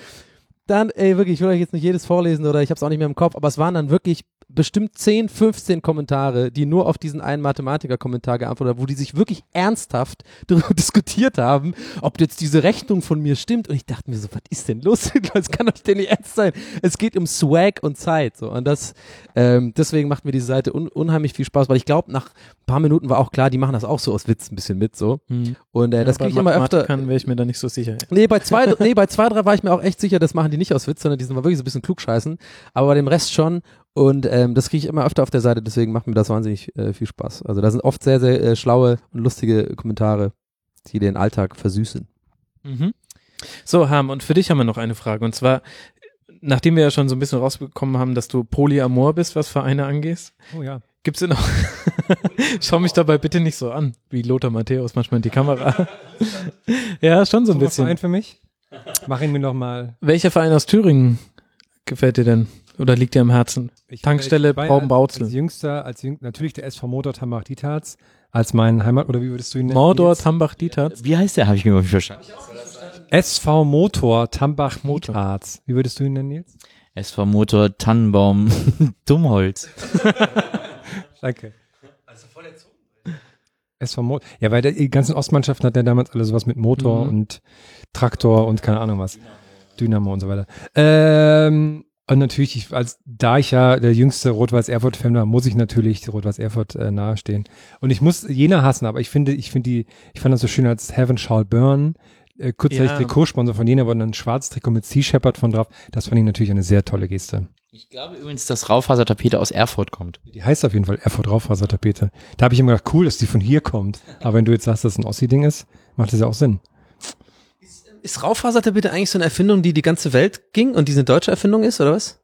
Speaker 5: Dann, ey, wirklich, ich will euch jetzt nicht jedes vorlesen oder ich habe es auch nicht mehr im Kopf, aber es waren dann wirklich bestimmt 10, 15 Kommentare, die nur auf diesen einen Mathematiker-Kommentar geantwortet haben, wo die sich wirklich ernsthaft darüber diskutiert haben, ob jetzt diese Rechnung von mir stimmt. Und ich dachte mir so, was ist denn los? Das kann doch nicht denn ernst sein. Es geht um Swag und Zeit. So. Und das, ähm, deswegen macht mir diese Seite un unheimlich viel Spaß, weil ich glaube, nach ein paar Minuten war auch klar, die machen das auch so aus Witz ein bisschen mit so.
Speaker 3: Hm.
Speaker 5: Und äh, das
Speaker 3: Bei
Speaker 5: kriege ich immer öfter.
Speaker 3: Mathematikern wäre ich mir da nicht so sicher.
Speaker 5: Nee, bei zwei, nee, bei zwei, drei war ich mir auch echt sicher, das machen die nicht aus Witz, sondern die sind mal wirklich so ein bisschen klugscheißen. Aber bei dem Rest schon. Und ähm, das kriege ich immer öfter auf der Seite, deswegen macht mir das wahnsinnig äh, viel Spaß. Also da sind oft sehr, sehr äh, schlaue und lustige Kommentare, die den Alltag versüßen.
Speaker 3: Mhm. So, Ham, und für dich haben wir noch eine Frage. Und zwar, nachdem wir ja schon so ein bisschen rausbekommen haben, dass du Polyamor bist, was Vereine angeht,
Speaker 4: Oh ja.
Speaker 3: gibt's denn noch, schau mich dabei bitte nicht so an, wie Lothar Matthäus manchmal in die Kamera. ja, schon so ein bisschen.
Speaker 4: Verein für mich. Mach ihn mir noch mal.
Speaker 3: Welcher Verein aus Thüringen gefällt dir denn? Oder liegt dir am Herzen?
Speaker 4: Ich,
Speaker 3: Tankstelle
Speaker 4: ich war ja
Speaker 3: Brauben-Brauxel.
Speaker 4: Als jüngster, als jüng, natürlich der SV Motor Tambach Dietharz als mein Heimat, oder wie würdest du ihn nennen?
Speaker 3: Mordor? Tambach, Dietharz.
Speaker 7: Wie heißt der? Habe ich mir nicht verstanden.
Speaker 4: SV Motor Tambach Dietharz. Wie würdest du ihn nennen, Nils?
Speaker 7: SV Motor Tannenbaum Dummholz.
Speaker 4: Danke. SV Motor. Ja, weil der, die ganzen Ostmannschaften hatten ja damals alle sowas mit Motor
Speaker 3: Mhm.
Speaker 4: und Traktor und keine Ahnung was. Dynamo und so weiter. Ähm, und natürlich, ich, als da ich ja der jüngste Rot-Weiß-Erfurt-Fan war, muss ich natürlich Rot-Weiß-Erfurt äh, nahestehen. Und ich muss Jena hassen, aber ich finde, ich finde die, ich fand das so schön, als Heaven Shall Burn, äh, kurzzeitig
Speaker 3: Ja.
Speaker 4: Trikotsponsor von Jena, war dann ein schwarzes Trikot mit Sea Shepherd von drauf. Das fand ich natürlich eine sehr tolle Geste.
Speaker 7: Ich glaube übrigens, dass Raufasertapete aus Erfurt kommt.
Speaker 4: Die heißt auf jeden Fall Erfurt Raufasertapete. Da habe ich immer gedacht, cool, dass die von hier kommt. Aber wenn du jetzt sagst, dass es ein Ossi-Ding ist, macht das ja auch Sinn.
Speaker 5: Ist Raufasertapete eigentlich so eine Erfindung, die die ganze Welt ging und die eine deutsche Erfindung ist, oder was?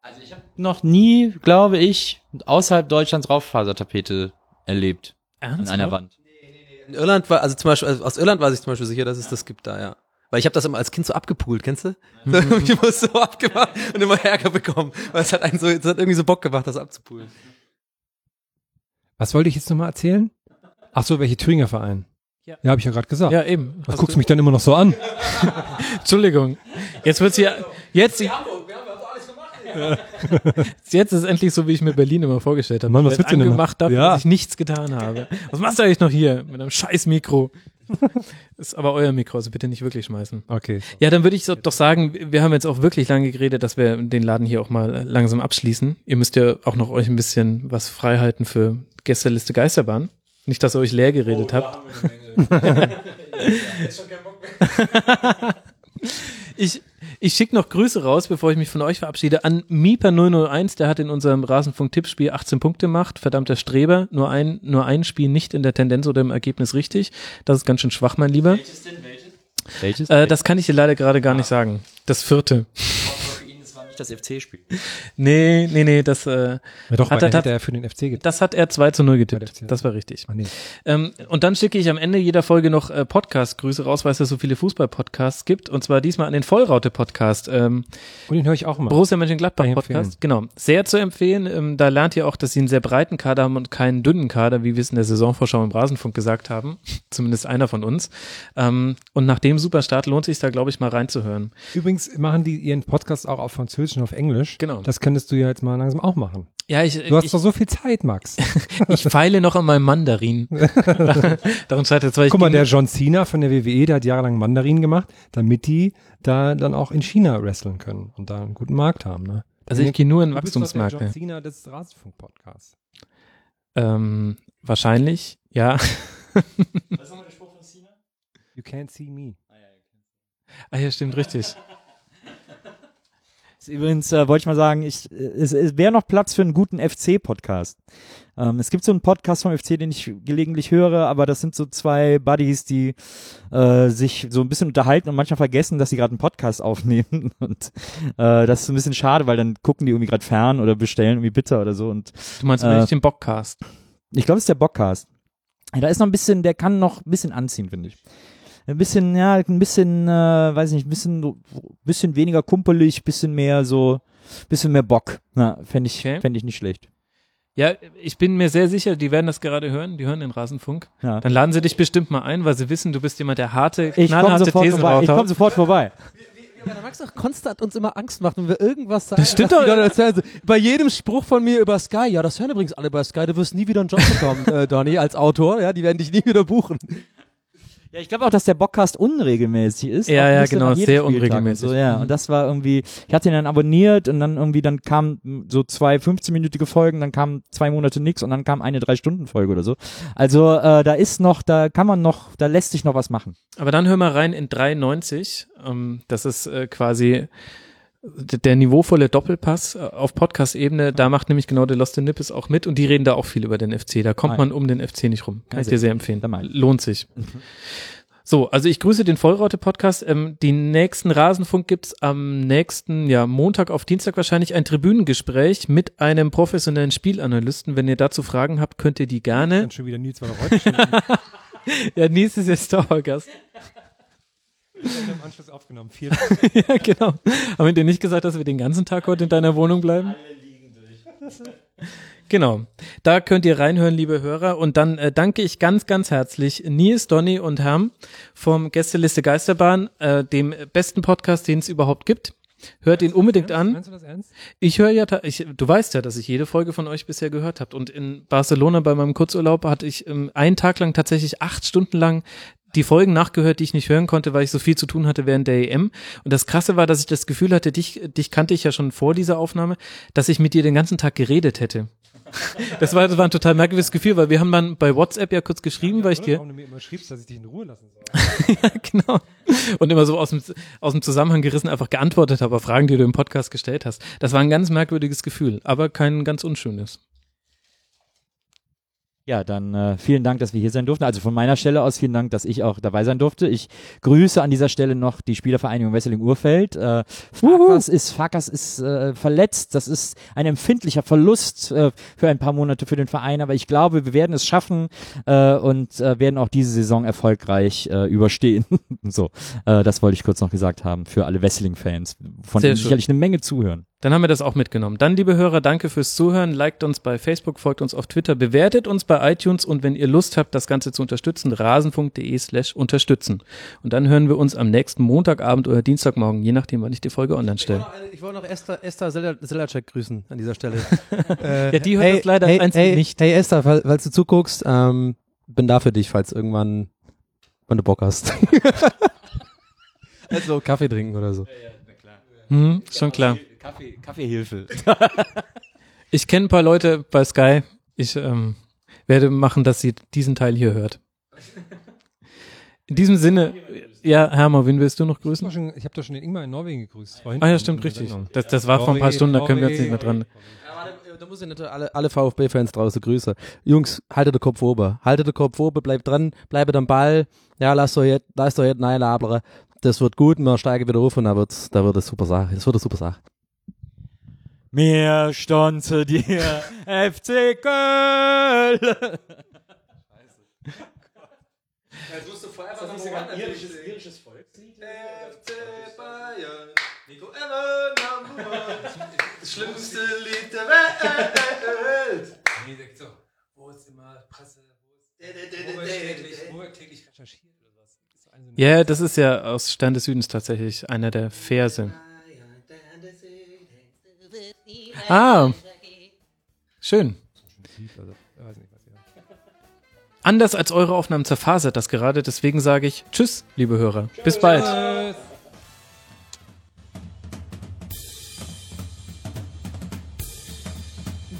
Speaker 7: Also ich habe noch nie, glaube ich, außerhalb Deutschlands Raufasertapete erlebt. An einer Wand.
Speaker 5: In Irland war, also zum Beispiel, also aus Irland war ich zum Beispiel sicher, dass es das gibt da, ja. Weil ich habe das immer als Kind so abgepult, kennst du? So, ich immer so abgemacht und immer Ärger bekommen. Weil es hat einen so, es hat irgendwie so Bock gemacht, das abzupulen.
Speaker 4: Was wollte ich jetzt nochmal erzählen? Ach so, welche Thüringer Verein?
Speaker 3: Ja.
Speaker 4: Ja, habe ich ja gerade gesagt.
Speaker 3: Ja, eben.
Speaker 4: Was
Speaker 3: Hast
Speaker 4: guckst du mich dann immer noch so an?
Speaker 3: Entschuldigung. Jetzt wird's hier, jetzt, jetzt ist es endlich so, wie ich mir Berlin immer vorgestellt habe.
Speaker 4: Mann, was wird's denn
Speaker 3: angemacht dafür,
Speaker 4: Ja.
Speaker 3: dass ich nichts getan habe. Was machst du eigentlich noch hier mit einem scheiß Mikro? ist aber euer Mikro, also bitte nicht wirklich schmeißen.
Speaker 4: Okay.
Speaker 3: Ja, dann würde ich so, doch sagen, wir haben jetzt auch wirklich lange geredet, dass wir den Laden hier auch mal langsam abschließen. Ihr müsst ja auch noch euch ein bisschen was freihalten für Gästeliste Geisterbahn. Nicht, dass ihr euch leer geredet habt. ich ich schicke noch Grüße raus, bevor ich mich von euch verabschiede, an Mipa001, der hat in unserem Rasenfunk-Tippspiel 18 Punkte gemacht. Verdammter Streber, nur ein, nur ein Spiel nicht in der Tendenz oder im Ergebnis richtig. Das ist ganz schön schwach, mein Lieber.
Speaker 7: Welches?
Speaker 3: Äh, das kann ich dir leider gerade gar nicht sagen. Das vierte.
Speaker 7: für ihn, das war nicht das FC-Spiel.
Speaker 3: Nee, nee, nee, das, äh,
Speaker 4: Ja, doch,
Speaker 3: Hat er
Speaker 4: hätte er für den FC getippt.
Speaker 3: das hat er 2 zu 0
Speaker 4: Bei
Speaker 3: getippt. Das war richtig.
Speaker 4: Ach nee.
Speaker 3: Ähm, und dann schicke ich am Ende jeder Folge noch äh, Podcast-Grüße raus, weil es ja so viele Fußball-Podcasts gibt. Und zwar diesmal an den Vollraute-Podcast. Ähm,
Speaker 4: Und den höre ich auch immer.
Speaker 3: Borussia Mönchengladbach-Podcast.
Speaker 4: empfehlen.
Speaker 3: Genau. Sehr zu empfehlen. Ähm, da lernt ihr auch, dass sie einen sehr breiten Kader haben und keinen dünnen Kader, wie wir es in der Saisonvorschau im Rasenfunk gesagt haben. Zumindest einer von uns. Ähm, und nach dem Superstart lohnt sich da, glaube ich, mal reinzuhören.
Speaker 4: Übrigens machen die ihren Podcast auch auf Französisch und auf Englisch.
Speaker 3: Genau.
Speaker 4: Das könntest du ja jetzt mal langsam auch machen.
Speaker 3: Ja, ich,
Speaker 4: Du hast
Speaker 3: ich,
Speaker 4: doch so viel Zeit, Max.
Speaker 3: ich feile noch an meinem Mandarin. Daran scheitert ich
Speaker 4: Guck mal, der John Cena von der WWE, der hat jahrelang Mandarin gemacht, damit die da dann auch in China wresteln können und da einen guten Markt haben. Ne?
Speaker 3: Also ich gehe nur in
Speaker 4: Du bist der John. Cena des Rasenfunk-Podcasts.
Speaker 3: Ähm, wahrscheinlich, ja.
Speaker 4: You can't see me.
Speaker 3: Ah ja, stimmt, richtig.
Speaker 6: Übrigens äh, wollte ich mal sagen, ich, äh, es, es wäre noch Platz für einen guten FC-Podcast. Ähm, es gibt so einen Podcast vom FC, den ich gelegentlich höre, aber das sind so zwei Buddies, die äh, sich so ein bisschen unterhalten und manchmal vergessen, dass sie gerade einen Podcast aufnehmen. Und äh, das ist ein bisschen schade, weil dann gucken die irgendwie gerade fern oder bestellen irgendwie Bitter oder so. Und
Speaker 3: Du meinst
Speaker 6: Äh,
Speaker 3: den Bockcast.
Speaker 6: ich glaube, es ist der Bockcast. Da ist noch ein bisschen, der kann noch ein bisschen anziehen, finde ich. Ein bisschen, ja, ein bisschen, äh, weiß nicht, ein bisschen, bisschen weniger kumpelig, bisschen mehr so, bisschen mehr Bock. Ja, fände ich,
Speaker 3: Okay.
Speaker 6: fänd ich nicht schlecht.
Speaker 3: Ja, ich bin mir sehr sicher, die werden das gerade hören, die hören den Rasenfunk.
Speaker 6: Ja.
Speaker 3: Dann laden sie dich bestimmt mal ein, weil sie wissen, du bist jemand, der harte,
Speaker 6: Ich komme
Speaker 3: knallharte
Speaker 6: sofort
Speaker 3: Thesen
Speaker 6: vorbei. Ich komme sofort vorbei.
Speaker 5: Ja, der Max auch konstant uns immer Angst macht, wenn wir irgendwas sagen.
Speaker 3: Das stimmt doch.
Speaker 5: Also, Bei jedem Spruch von mir über Sky, ja, das hören übrigens alle bei Sky, du wirst nie wieder einen Job bekommen, äh, Donny, als Autor, ja, die werden dich nie wieder buchen.
Speaker 6: Ja, ich glaube auch, dass der Bockcast unregelmäßig ist.
Speaker 3: Ja, ja, genau, sehr unregelmäßig.
Speaker 6: So, ja,
Speaker 3: Mhm.
Speaker 6: und das war irgendwie, ich hatte ihn dann abonniert und dann irgendwie, dann kamen so zwei 15-minütige Folgen, dann kamen zwei Monate nix und dann kam eine Drei-Stunden-Folge oder so. Also äh, da ist noch, da kann man noch, da lässt sich noch was machen.
Speaker 3: Aber dann hör mal rein in 93. Ähm, das ist äh, quasi Der niveauvolle Doppelpass äh, auf Podcast-Ebene, da macht nämlich genau der Lost in Nippes auch mit und die reden da auch viel über den FC. Da kommt
Speaker 6: Ah,
Speaker 3: man um den FC nicht rum. Kann ich dir sehr empfehlen. Lohnt sich. So, also ich grüße den Vollraute-Podcast. Ähm, den nächsten Rasenfunk gibt's am nächsten, ja, Montag auf Dienstag wahrscheinlich ein Tribünengespräch mit einem professionellen Spielanalysten. Wenn ihr dazu Fragen habt, könnt ihr die gerne.
Speaker 4: Dann schon wieder Nils war heute
Speaker 3: Ja, Nils ist jetzt Dauergast.
Speaker 4: Im Anschluss aufgenommen. Vier
Speaker 3: ja, genau. Haben wir dir nicht gesagt, dass wir den ganzen Tag heute in deiner Wohnung bleiben? Genau. Da könnt ihr reinhören, liebe Hörer. Und dann äh, danke ich ganz, ganz herzlich Nils, Donny und Herm vom Gästeliste Geisterbahn, äh, dem besten Podcast, den es überhaupt gibt. Hört ihn unbedingt an.
Speaker 4: Meinst du das ernst?
Speaker 3: Ich höre ja, ich, du weißt ja, dass ich jede Folge von euch bisher gehört habt. Und in Barcelona bei meinem Kurzurlaub hatte ich ähm, einen Tag lang tatsächlich acht Stunden lang die Folgen nachgehört, die ich nicht hören konnte, weil ich so viel zu tun hatte während der EM. Und das Krasse war, dass ich das Gefühl hatte, dich, dich kannte ich ja schon vor dieser Aufnahme, dass ich mit dir den ganzen Tag geredet hätte. Das war, das war ein total merkwürdiges Gefühl, weil wir haben dann bei WhatsApp ja kurz geschrieben, weil ich dir,
Speaker 4: Warum du mir immer schriebst, dass ich dich in Ruhe lassen soll.
Speaker 3: ja, genau. Und immer so aus dem, aus dem Zusammenhang gerissen einfach geantwortet habe auf Fragen, die du im Podcast gestellt hast. Das war ein ganz merkwürdiges Gefühl, aber kein ganz unschönes.
Speaker 6: Ja, dann äh, vielen Dank, dass wir hier sein durften. Also von meiner Stelle aus vielen Dank, dass ich auch dabei sein durfte. Ich grüße an dieser Stelle noch die Spielervereinigung Wesseling Urfeld. Äh, Farkas ist, Farkas ist äh, verletzt. Das ist ein empfindlicher Verlust äh, für ein paar Monate für den Verein. Aber ich glaube, wir werden es schaffen äh, und äh, werden auch diese Saison erfolgreich äh, überstehen. so, äh, das wollte ich kurz noch gesagt haben für alle Wesseling-Fans, von
Speaker 3: Sehr
Speaker 6: denen
Speaker 3: schön.
Speaker 6: sicherlich eine Menge zuhören.
Speaker 3: Dann haben wir das auch mitgenommen. Dann, liebe Hörer, danke fürs Zuhören. Liked uns bei Facebook, folgt uns auf Twitter, bewertet uns bei iTunes und wenn ihr Lust habt, das Ganze zu unterstützen, rasen.de slash unterstützen. Und dann hören wir uns am nächsten Montagabend oder Dienstagmorgen, je nachdem, wann ich die Folge online stelle.
Speaker 5: Ich wollte noch Esther, Esther Sel- Selacek grüßen an dieser Stelle. äh,
Speaker 3: Ja, die hört das leider einzige
Speaker 5: hey,
Speaker 3: nicht.
Speaker 5: Hey Esther, fall- falls du zuguckst, ähm, bin da für dich, falls irgendwann, wenn du Bock hast. also Kaffee trinken oder so.
Speaker 3: Hm, schon klar.
Speaker 6: Kaffee, Kaffeehilfe.
Speaker 3: Ich kenne ein paar Leute bei Sky. Ich ähm, werde machen, dass sie diesen Teil hier hört. In diesem Sinne, ja, Hermer, wen willst du noch grüßen?
Speaker 4: hab ich habe doch schon den Ingmar in Norwegen gegrüßt. Vorhin
Speaker 3: Ah ja, stimmt, richtig. Das, das war vor ein paar Stunden, da können wir jetzt nicht mehr dran.
Speaker 5: Da muss ich natürlich alle, alle VfB-Fans draußen grüßen. Jungs, haltet den Kopf oben. Haltet den Kopf oben, bleibt dran, bleibt am Ball. Ja, lasst euch jetzt, lasst euch jetzt nein labern. Das wird gut, wir steigen wieder auf und da wird's, da wird es super Sache. Das wird eine super Sache.
Speaker 6: Mir stand zu dir, FC Köln.
Speaker 5: Schlimmste Lied der Welt.
Speaker 4: Wo ist immer Presse? Wo wird täglich, wo wird täglich recherchiert oder was? Das ist
Speaker 3: Ja, das ist ja aus Stern des Südens tatsächlich einer der Verse. Ah, schön. Anders als eure Aufnahmen zerfasert das gerade, deswegen sage ich Tschüss, liebe Hörer. Bis bald.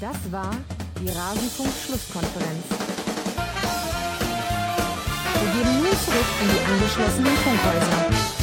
Speaker 1: Das war die Rasenfunk-Schlusskonferenz. Wir gehen nun zurück in die angeschlossenen Funkhäuser.